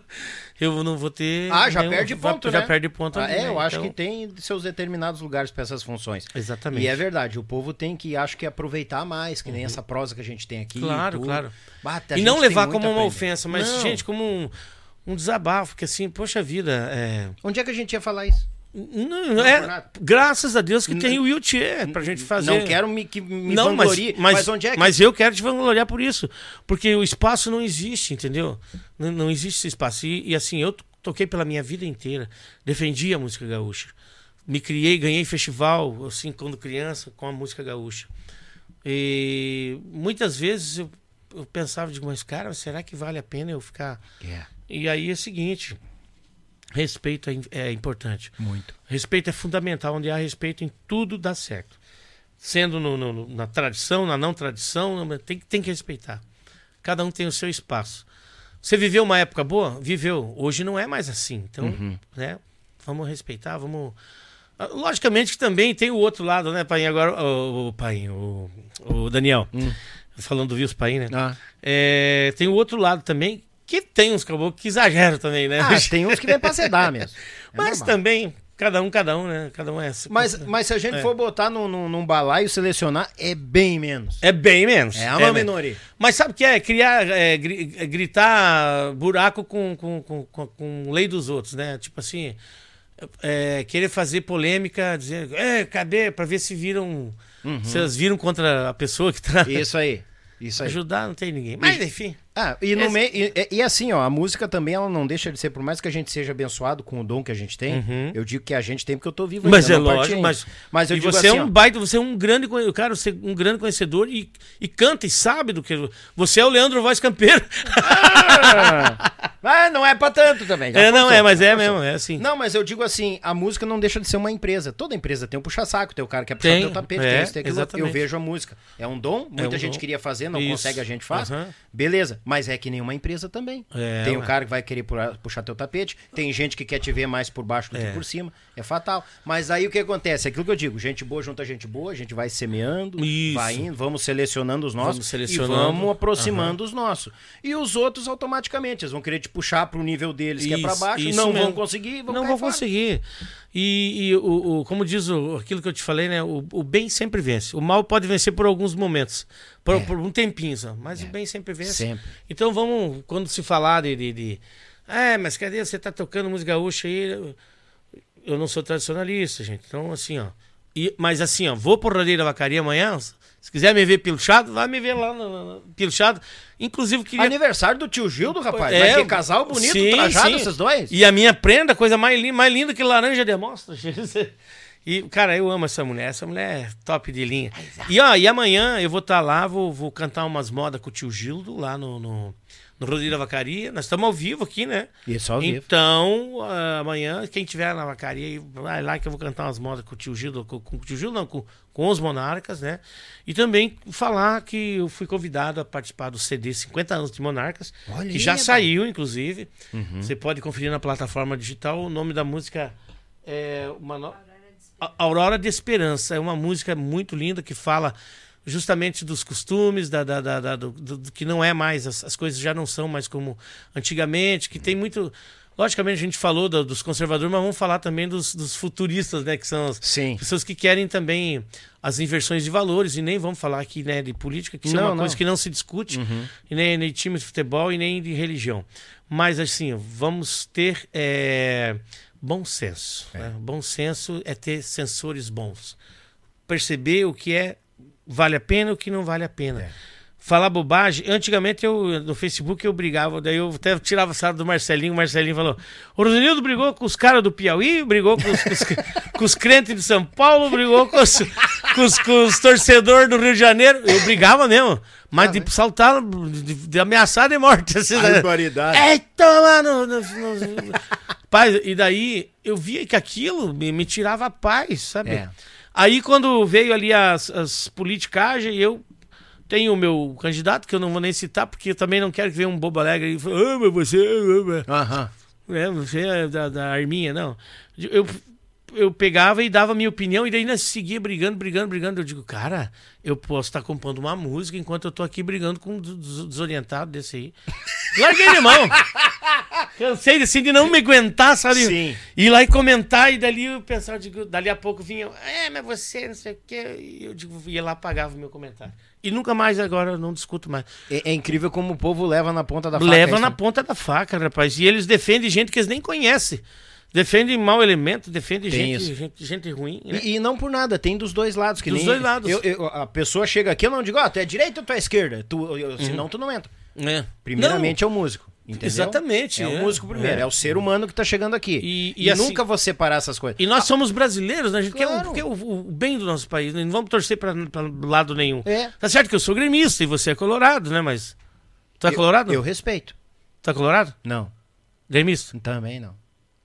eu não vou ter.
Ah, já
nenhum-
perde ponto,
já
né?
perde ponto
Ah,
ali,
é,
né?
eu acho
Então,
que tem seus determinados lugares para essas funções.
Exatamente.
E é verdade, o povo tem que, acho que, aproveitar mais, que nem essa prosa que a gente tem aqui.
Uhum. Claro, claro. E não levar como uma ofensa, mas,
Não.
gente, como um, um desabafo, porque assim, poxa vida, é.
Onde é que a gente ia falar isso?
Não, é
Renato.
graças a Deus que tem o wheelchair pra gente fazer.
Não quero me, que me
não, mas,
vanglorie,
mas,
mas onde é que...
mas eu quero te vangloriar por isso. Porque o espaço não existe, entendeu? Não, não existe esse espaço. E, e, assim, eu to- toquei pela minha vida inteira. Defendi a música gaúcha. Me criei, ganhei festival, assim, quando criança, com a música gaúcha. E muitas vezes eu, eu pensava, digo, mas cara, será que vale a pena eu ficar.
É,
E aí é o seguinte: respeito é, é importante.
muito.
Respeito é fundamental. Onde há respeito em tudo dá certo. Sendo no- no- na tradição, na não tradição, tem, que- tem que respeitar. Cada um tem o seu espaço. Você viveu uma época boa? Viveu. Hoje não é mais assim. Então,
Uhum.
né? Vamos respeitar, vamos. Ah, Logicamente que também tem o outro lado, né, Pai? Agora, o, o Pai, o, o Daniel. Falando do Vils Pai, né?
Hum. Ah.
É, tem o outro lado também, que tem uns caboclos que exageram também, né?
Ah, tem uns que vem pra sedar mesmo. É
Mas
normal.
também, cada um, cada um, né? Cada um é assim.
Mas, mas se a gente
É.
for botar num, num, num balaio selecionar, é bem menos.
É bem menos.
É uma
menos.
minoria.
Mas sabe o que é? Criar, é, é, gritar buraco com, com, com, com, lei dos outros, né? Tipo assim, é, querer fazer polêmica, dizer, é, cadê? Pra ver se viram. Se elas viram contra a pessoa que tá.
Isso aí. Isso aí.
Ajudar, não tem ninguém. Mas enfim.
Ah, e, no
Esse-
meio, e, e- e assim, ó, a música também ela não deixa de ser, por mais que a gente seja abençoado com o dom que a gente tem,
Uhum.
eu digo que a gente tem porque eu tô vivo
Mas é lógico, mas,
mas eu
e
digo
você
assim,
é um
ó,
baita, você é um grande, cara, você é um grande conhecedor e, e canta e sabe do que. Você é o Leandro Voz Campeiro.
Ah, não é pra tanto também.
É, não, é, mas é mesmo, é assim.
Não, mas eu digo assim, a música não deixa de ser uma empresa. Toda empresa tem um puxa-saco, tem o cara que quer puxar
Tem,
teu tapete,
é,
tem isso, tem aquilo.
exatamente.
Eu vejo a música. É um dom, muita
um
gente
dom.
queria fazer, não
Isso.
consegue, a gente faz.
Aham.
Beleza, mas é que nenhuma empresa também.
É,
tem o
ué.
cara que vai querer pu- puxar teu tapete, tem gente que quer te ver mais por baixo do
É.
que por cima. É fatal. Mas aí o que acontece? É aquilo que eu digo, gente boa junta gente boa, a gente vai semeando,
Isso.
vai indo, vamos selecionando os nossos
Vamos
e
selecionando.
vamos aproximando os nossos. E os outros automaticamente, eles vão querer te puxar pro nível deles, que é
Isso,
baixo,
isso
não vão
mesmo.
conseguir, vão
não vou
fora.
conseguir. E, e o, o- como diz o, aquilo que eu te falei, né? O, o bem sempre vence. O mal pode vencer por alguns momentos, por, por um tempinho só, mas o bem sempre vence.
É. Sempre.
Então vamos, quando se falar de, de, de, É, mas cadê você tá tocando música gaúcha aí? Eu- Eu não sou tradicionalista, gente. Então, assim, ó. E, mas assim, ó, vou pro Rodeio da Vacaria amanhã. Se quiser me ver pilchado, vai me ver lá no, no, pilchado. Inclusive, queria.
Aniversário do tio Gildo, rapaz.
É,
Mas que casal bonito,
sim,
trajado
sim.
esses dois.
E a minha prenda, coisa mais linda, mais linda que laranja de amostra. E, cara, eu amo essa mulher. Essa mulher é top de linha. E, ó, e amanhã eu vou estar lá, vou, vou cantar umas modas com o tio Gildo lá no, no, no Rodeio da Vacaria. Nós estamos ao vivo aqui, né?
Isso, ao vivo.
Então, ah, amanhã, quem tiver na vacaria, vai lá que eu vou cantar umas modas com o tio Gildo, com, com o tio Gildo, não, com, com os Monarcas, né? E também falar que eu fui convidado a participar do CD 50 anos de Monarcas,
Olha
que já saiu, inclusive.
Uhum.
Você pode conferir na plataforma digital. O nome da música é uma no... Aurora de Esperança. É uma música muito linda que fala justamente dos costumes, da, da, da- da- do, do- do que não é mais, as, as coisas já não são mais como antigamente, que tem muito. Logicamente a gente falou do- dos conservadores, mas vamos falar também dos, dos futuristas, né? Que são as
Sim.
pessoas que querem também as inversões de valores, e nem vamos falar aqui né, de política, que isso é
Não,
uma coisa
não.
que não se discute, e nem, nem de time de futebol e nem de religião. Mas assim, vamos ter é, bom senso. né? Bom senso é ter sensores bons. Perceber o que é vale a pena e o que não vale a pena. Falar bobagem. Antigamente eu no Facebook eu brigava, daí eu até tirava sarro do Marcelinho. O Marcelinho falou: O Rosenildo brigou com os caras do Piauí, brigou com os, com os, com os crentes de São Paulo, brigou com os, com os, os torcedores do Rio de Janeiro. Eu brigava mesmo, mas de saltar, de, de ameaçar de morte. Assim, né?
Barbaridade.
É, toma no, no- no- Pai, e daí eu via que aquilo me, me tirava a paz, sabe?
É.
Aí quando veio ali as, as politicagens, eu tenho o meu candidato, que eu não vou nem citar, porque eu também não quero que venha um bobo alegre e fale, ah, mas você... ah,
Aham.
é, você é da, da Arminha, não. Eu, eu pegava e dava minha opinião e daí nós seguia brigando, brigando, brigando. Eu digo, cara, eu posso estar compondo uma música enquanto eu tô aqui brigando com um des- desorientado desse aí. Larguei de mão. Cansei assim, de não me aguentar, sabe?
Sim.
Ir lá e comentar, e dali o pessoal, digo, dali a pouco vinha, é, mas você, não sei o quê. E eu digo, ia lá, apagava o meu comentário. E nunca mais agora, eu não discuto mais.
É, é incrível como o povo leva na ponta da faca.
Leva na
né?
ponta da faca, rapaz. E eles defendem gente que eles nem conhecem. Defendem mau elemento, defendem gente, gente, gente ruim. né?
E, e não por nada, tem dos dois lados. Que
Dos
nem
dois lados.
eu- eu- a pessoa chega aqui, eu não digo, ó, tu é direita ou tu é esquerda? Tu, eu- Senão tu não entra.
É.
Primeiramente é o músico. Entendeu?
Exatamente,
É,
é.
o músico primeiro, é.
É.
o ser humano que tá chegando aqui.
E-
E,
e assim-
nunca vou separar essas coisas.
E nós somos brasileiros, né? A gente
Claro.
quer, o, quer o, o bem do nosso país. né? Não vamos torcer pra lado nenhum.
É.
Tá certo que eu sou gremista e você é colorado, né? Mas. Tu é colorado?
Eu respeito.
Tu é colorado?
Não,
Gremista?
também não.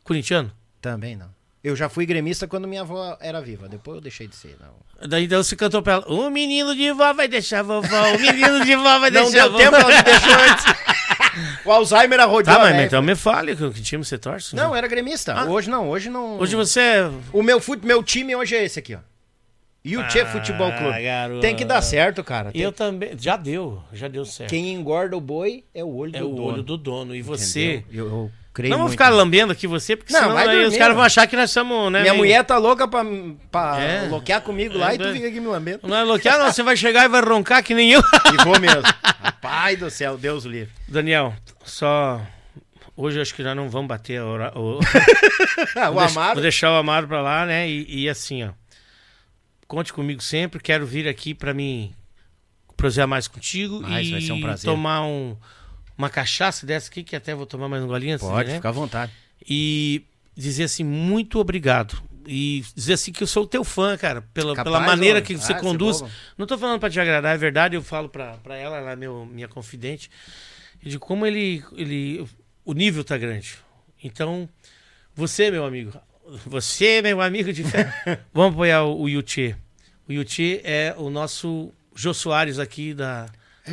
Corintiano?
Também não. Eu já fui gremista quando minha avó era viva. Depois eu deixei de ser. Não.
Daí então você cantou pra ela: O menino de vó vai deixar a vovó, o menino de vó vai
Não
deixar a
deu
vovó.
tempo, ela me deixou antes. o Alzheimer arrodeou.
Tá, mas
velha.
então me fale que, time você torce.
Não, era gremista.
Ah.
Hoje não, hoje não.
Hoje você é.
O meu, fute... meu time hoje é esse aqui, ó. Yuchê
Ah,
Futebol Clube.
garoto.
Tem que dar certo, cara. Tem-
Eu também. Já deu, já deu certo.
Quem engorda o boi é o olho
É
do
o
dono.
olho do dono. E você.
Eu creio
Não
muito
ficar lambendo aqui você, porque
Não,
senão aí os caras vão achar que nós somos, né?
Minha
meio-
mulher tá louca pra, pra
É.
loquear comigo lá
É,
e tu fica aqui me lambendo.
Não é bloquear, não. Você vai chegar e vai roncar que nem eu.
E vou mesmo. Pai do céu, Deus o livre.
Daniel, só. Hoje eu acho que nós não vamos bater a hora. O...
Ah, o
Vou
amado.
Vou deixar o Amado pra lá, né? E, e assim, ó. Conte comigo sempre. Quero vir aqui pra mim prosear mais contigo.
Mas
e
vai ser um prazer.
tomar um, uma cachaça dessa aqui, que até vou tomar mais um golinho. assim,
Pode,
né?
fica à vontade.
E dizer assim, muito obrigado. E dizer assim que eu sou o teu fã, cara, pela,
Capaz,
pela maneira
ó.
que você
Ah, você
conduz.
boba.
Não tô falando pra te agradar, é verdade, eu falo pra, pra ela, ela é meu, minha confidente, de como ele, ele. O nível tá grande. Então, você, meu amigo, você, meu amigo de fé, vamos apoiar o, o Yuchê. O Yuchê é o nosso Jô Soares aqui da,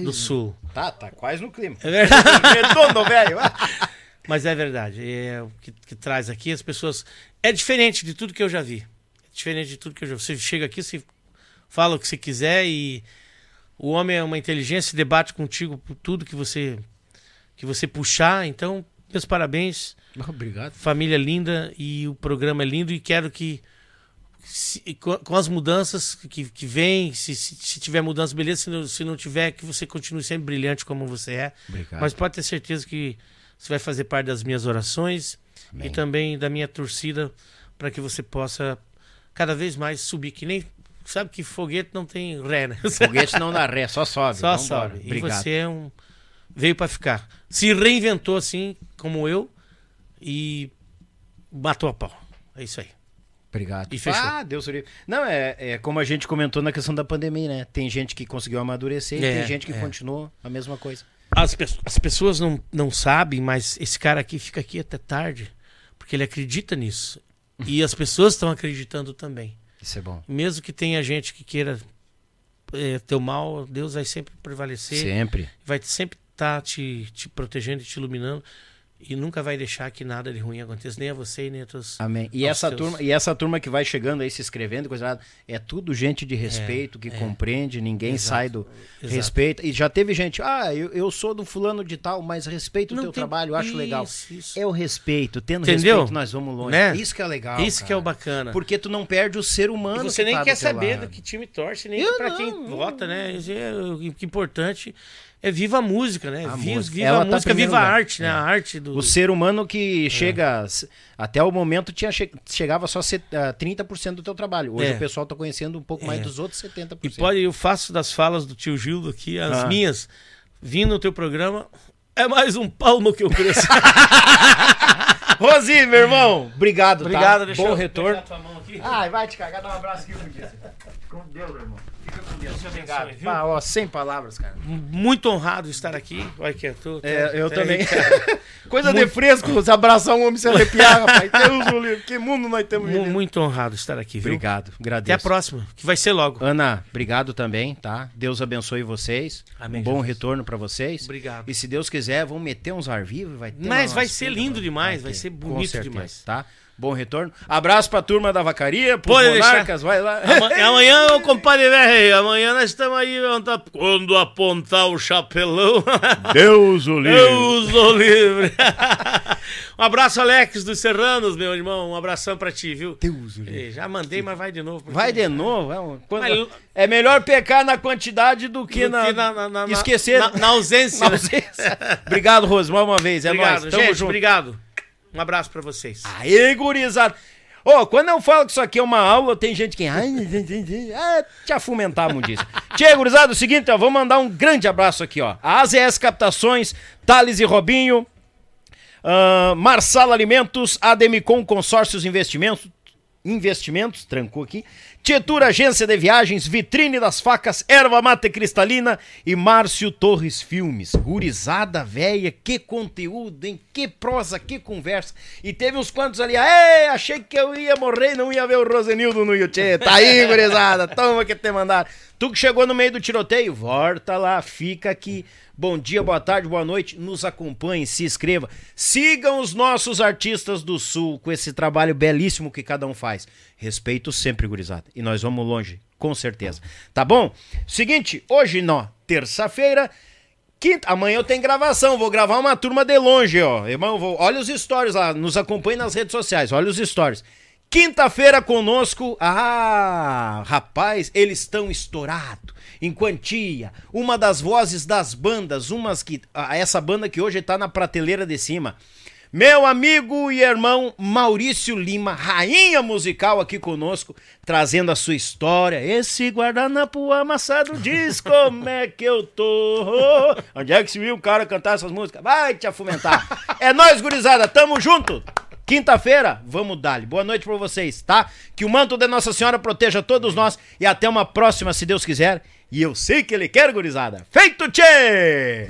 do Sul.
Tá, tá quase no clima.
É verdade.
Redondo, velho.
Mas é verdade. É o que, que traz aqui as pessoas. É diferente de tudo que eu já vi. É diferente de tudo que eu já vi. Você chega aqui, você fala o que você quiser e o homem é uma inteligência debate contigo por tudo que você que você puxar. Então, meus parabéns.
Obrigado.
Família linda e o programa é lindo e quero que se- com, com as mudanças que, que vem, se, se, se tiver mudança, beleza. Se não, se não tiver, que você continue sempre brilhante como você é.
Obrigado.
Mas pode ter certeza que você vai fazer parte das minhas orações e também da minha torcida para que você possa cada vez mais subir. Que nem sabe que foguete não tem ré, né?
Foguete não dá ré, só sobe.
Só
Vambora.
sobe. E
Obrigado.
você é um veio para ficar. Se reinventou assim como eu e matou a pau. É isso aí.
Obrigado.
E fechou.
Ah, Deus o livre. Não, é, é como a gente comentou na questão da pandemia, né? Tem gente que conseguiu amadurecer
É,
e tem gente que
é.
continuou a mesma coisa.
As, pe- as pessoas não, não sabem, mas esse cara aqui fica aqui até tarde porque ele acredita nisso. E as pessoas estão acreditando também.
Isso é bom.
Mesmo que tenha gente que queira é, teu mal, Deus vai sempre prevalecer.
Sempre.
Vai sempre estar te, te protegendo e te iluminando. E nunca vai deixar que nada de ruim aconteça, nem a você e nem a teus.
Amém. E essa,
teus-
turma, e essa turma que vai chegando aí, se inscrevendo, coisa nada, é tudo gente de respeito, que compreende, ninguém
Exato.
sai do
Exato.
respeito. E já teve gente, ah, eu, eu sou do fulano de tal, mas respeito o teu
tem-
trabalho, eu acho legal.
Isso, isso.
É o respeito, tendo
Entendeu?
respeito nós vamos longe.
Né?
Isso que é legal.
Isso que é o
cara.
bacana.
Porque tu não perde o ser
E
humano.
você
que
nem
tá
quer saber
lado.
do que time torce, nem
não,
quem vota, né? Isso é, o que é importante é viva a música, né?
A
viva
música.
viva
Ela
a
tá
música, viva a arte, né?
É.
A arte do.
O ser humano que chega. Até o momento tinha che- chegava só set- ah, 30% do teu trabalho. Hoje
É.
o pessoal tá conhecendo um pouco mais
É.
dos outros 70%.
E pode, eu faço das falas do tio Gildo aqui, as
Ah.
minhas, vindo no teu programa, é mais um palmo que eu cresço.
Rosi, meu irmão, obrigado,
Obrigado,
tá?
deixa
Bom
eu
retorno.
pegar tua mão aqui.
Ai, vai te cagar, dá um abraço aqui pro dia. Com Deus, meu irmão. Deus.
Obrigado. viu?
Ah, ó, sem palavras, cara.
Muito honrado de estar aqui. Olha que eu tô.
É, eu
tô-
também. Coisa de fresco, você abraçar um homem se arrepiar, rapaz. Deus, o livre. Que mundo nós temos vivendo.
Muito honrado de estar aqui, viu?
Obrigado,
Até
agradeço.
a próxima, que vai ser logo.
Ana, obrigado também, tá? Deus abençoe vocês.
Amém,
um bom
Jesus.
retorno pra vocês.
Obrigado.
E se Deus quiser, vamos meter uns ar vivo vai ter
Mas vai ser lindo
mano.
demais, vai
ter.
ser
Com
bonito
certeza,
demais.
Tá? Bom retorno. Abraço pra turma da vacaria, pros
Pode
monarcas, vai lá.
Ama- Amanhã, ô compadre velho, amanhã nós estamos aí. tá- Quando apontar o chapelão.
Deus o livre.
Deus o livre. um abraço, Alex dos Serranos, meu irmão. Um abração pra ti, viu?
Deus o livre.
Já mandei, mas vai de novo. porque-
Vai de novo. vamos. Quando-
Mas-
É melhor pecar na quantidade do que,
Do
na,
que na- na- na-
esquecer.
na- ausência,
ausência. Obrigado, Rose, mais uma vez. É
Obrigado,
nóis. Tamo
gente.
junto.
Obrigado. Um abraço pra vocês.
Aê, gurizada. Ô, quando eu falo que isso aqui é uma aula, tem gente que. Ai, ah, te afumentar, mundice. Tia, gurizada, é o seguinte, ó, vou mandar um grande abraço aqui, ó. A AZS Captações, Thales e Robinho, ah, Marsala Alimentos, Ademicon Consórcios Investimentos, Investimentos, trancou aqui. Tietura Agência de Viagens, Vitrine das Facas, Erva Mate Cristalina e Márcio Torres Filmes. Gurizada véia, que conteúdo, hein? Que prosa, que conversa. E teve uns quantos ali, ei, achei que eu ia morrer e não ia ver o Rosenildo no YouTube. Tá aí, gurizada, toma que te mandaram. Tu que chegou no meio do tiroteio, volta lá, fica aqui. Bom dia, boa tarde, boa noite. Nos acompanhe, se inscreva. Sigam os nossos artistas do Sul com esse trabalho belíssimo que cada um faz. Respeito sempre, gurizada. E nós vamos longe, com certeza. Tá bom? Seguinte, hoje, não, terça-feira. Quinta, amanhã eu tenho gravação, vou gravar uma turma de longe, ó. Irmão, vou, olha os stories lá, nos acompanhe nas redes sociais, olha os stories. Quinta-feira conosco, ah, rapaz, eles estão estourados, em quantia. Uma das vozes das bandas, umas que, essa banda que hoje tá na prateleira de cima. Meu amigo e irmão Maurício Lima, rainha musical aqui conosco, trazendo a sua história. Esse guardanapo amassado diz como é que eu tô. Onde é que se viu um cara cantar essas músicas? Vai te afumentar. É nóis, gurizada, tamo junto. Quinta-feira, vamos dar Boa noite pra vocês, tá? Que o manto de Nossa Senhora proteja todos nós e até uma próxima, se Deus quiser. E eu sei que Ele quer, gurizada. Feito, tchê!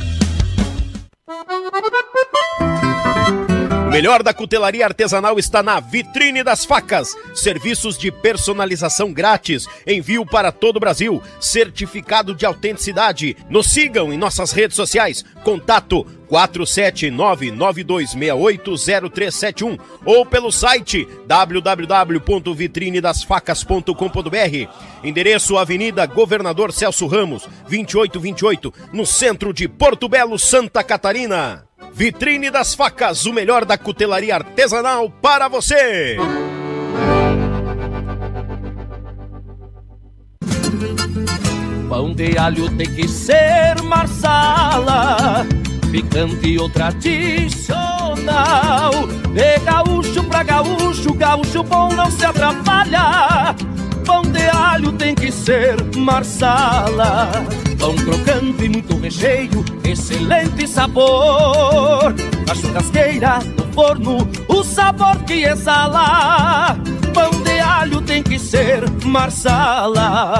Melhor da cutelaria artesanal está na Vitrine das Facas. Serviços de personalização grátis. Envio para todo o Brasil. Certificado de autenticidade. Nos sigam em nossas redes sociais. Contato 47992680371 ou pelo site www.vitrinedasfacas.com.br. Endereço Avenida Governador Celso Ramos, 2828, no centro de Porto Belo, Santa Catarina. Vitrine das Facas, o melhor da cutelaria artesanal para você.
Pão de alho tem que ser marsala, picante ou tradicional. De gaúcho pra gaúcho, gaúcho bom não se atrapalha. Pão de alho tem que ser marsala. Pão crocante e muito recheio, excelente sabor. Na churrasqueira, no forno, o sabor que exala. Pão de alho tem que ser marsala.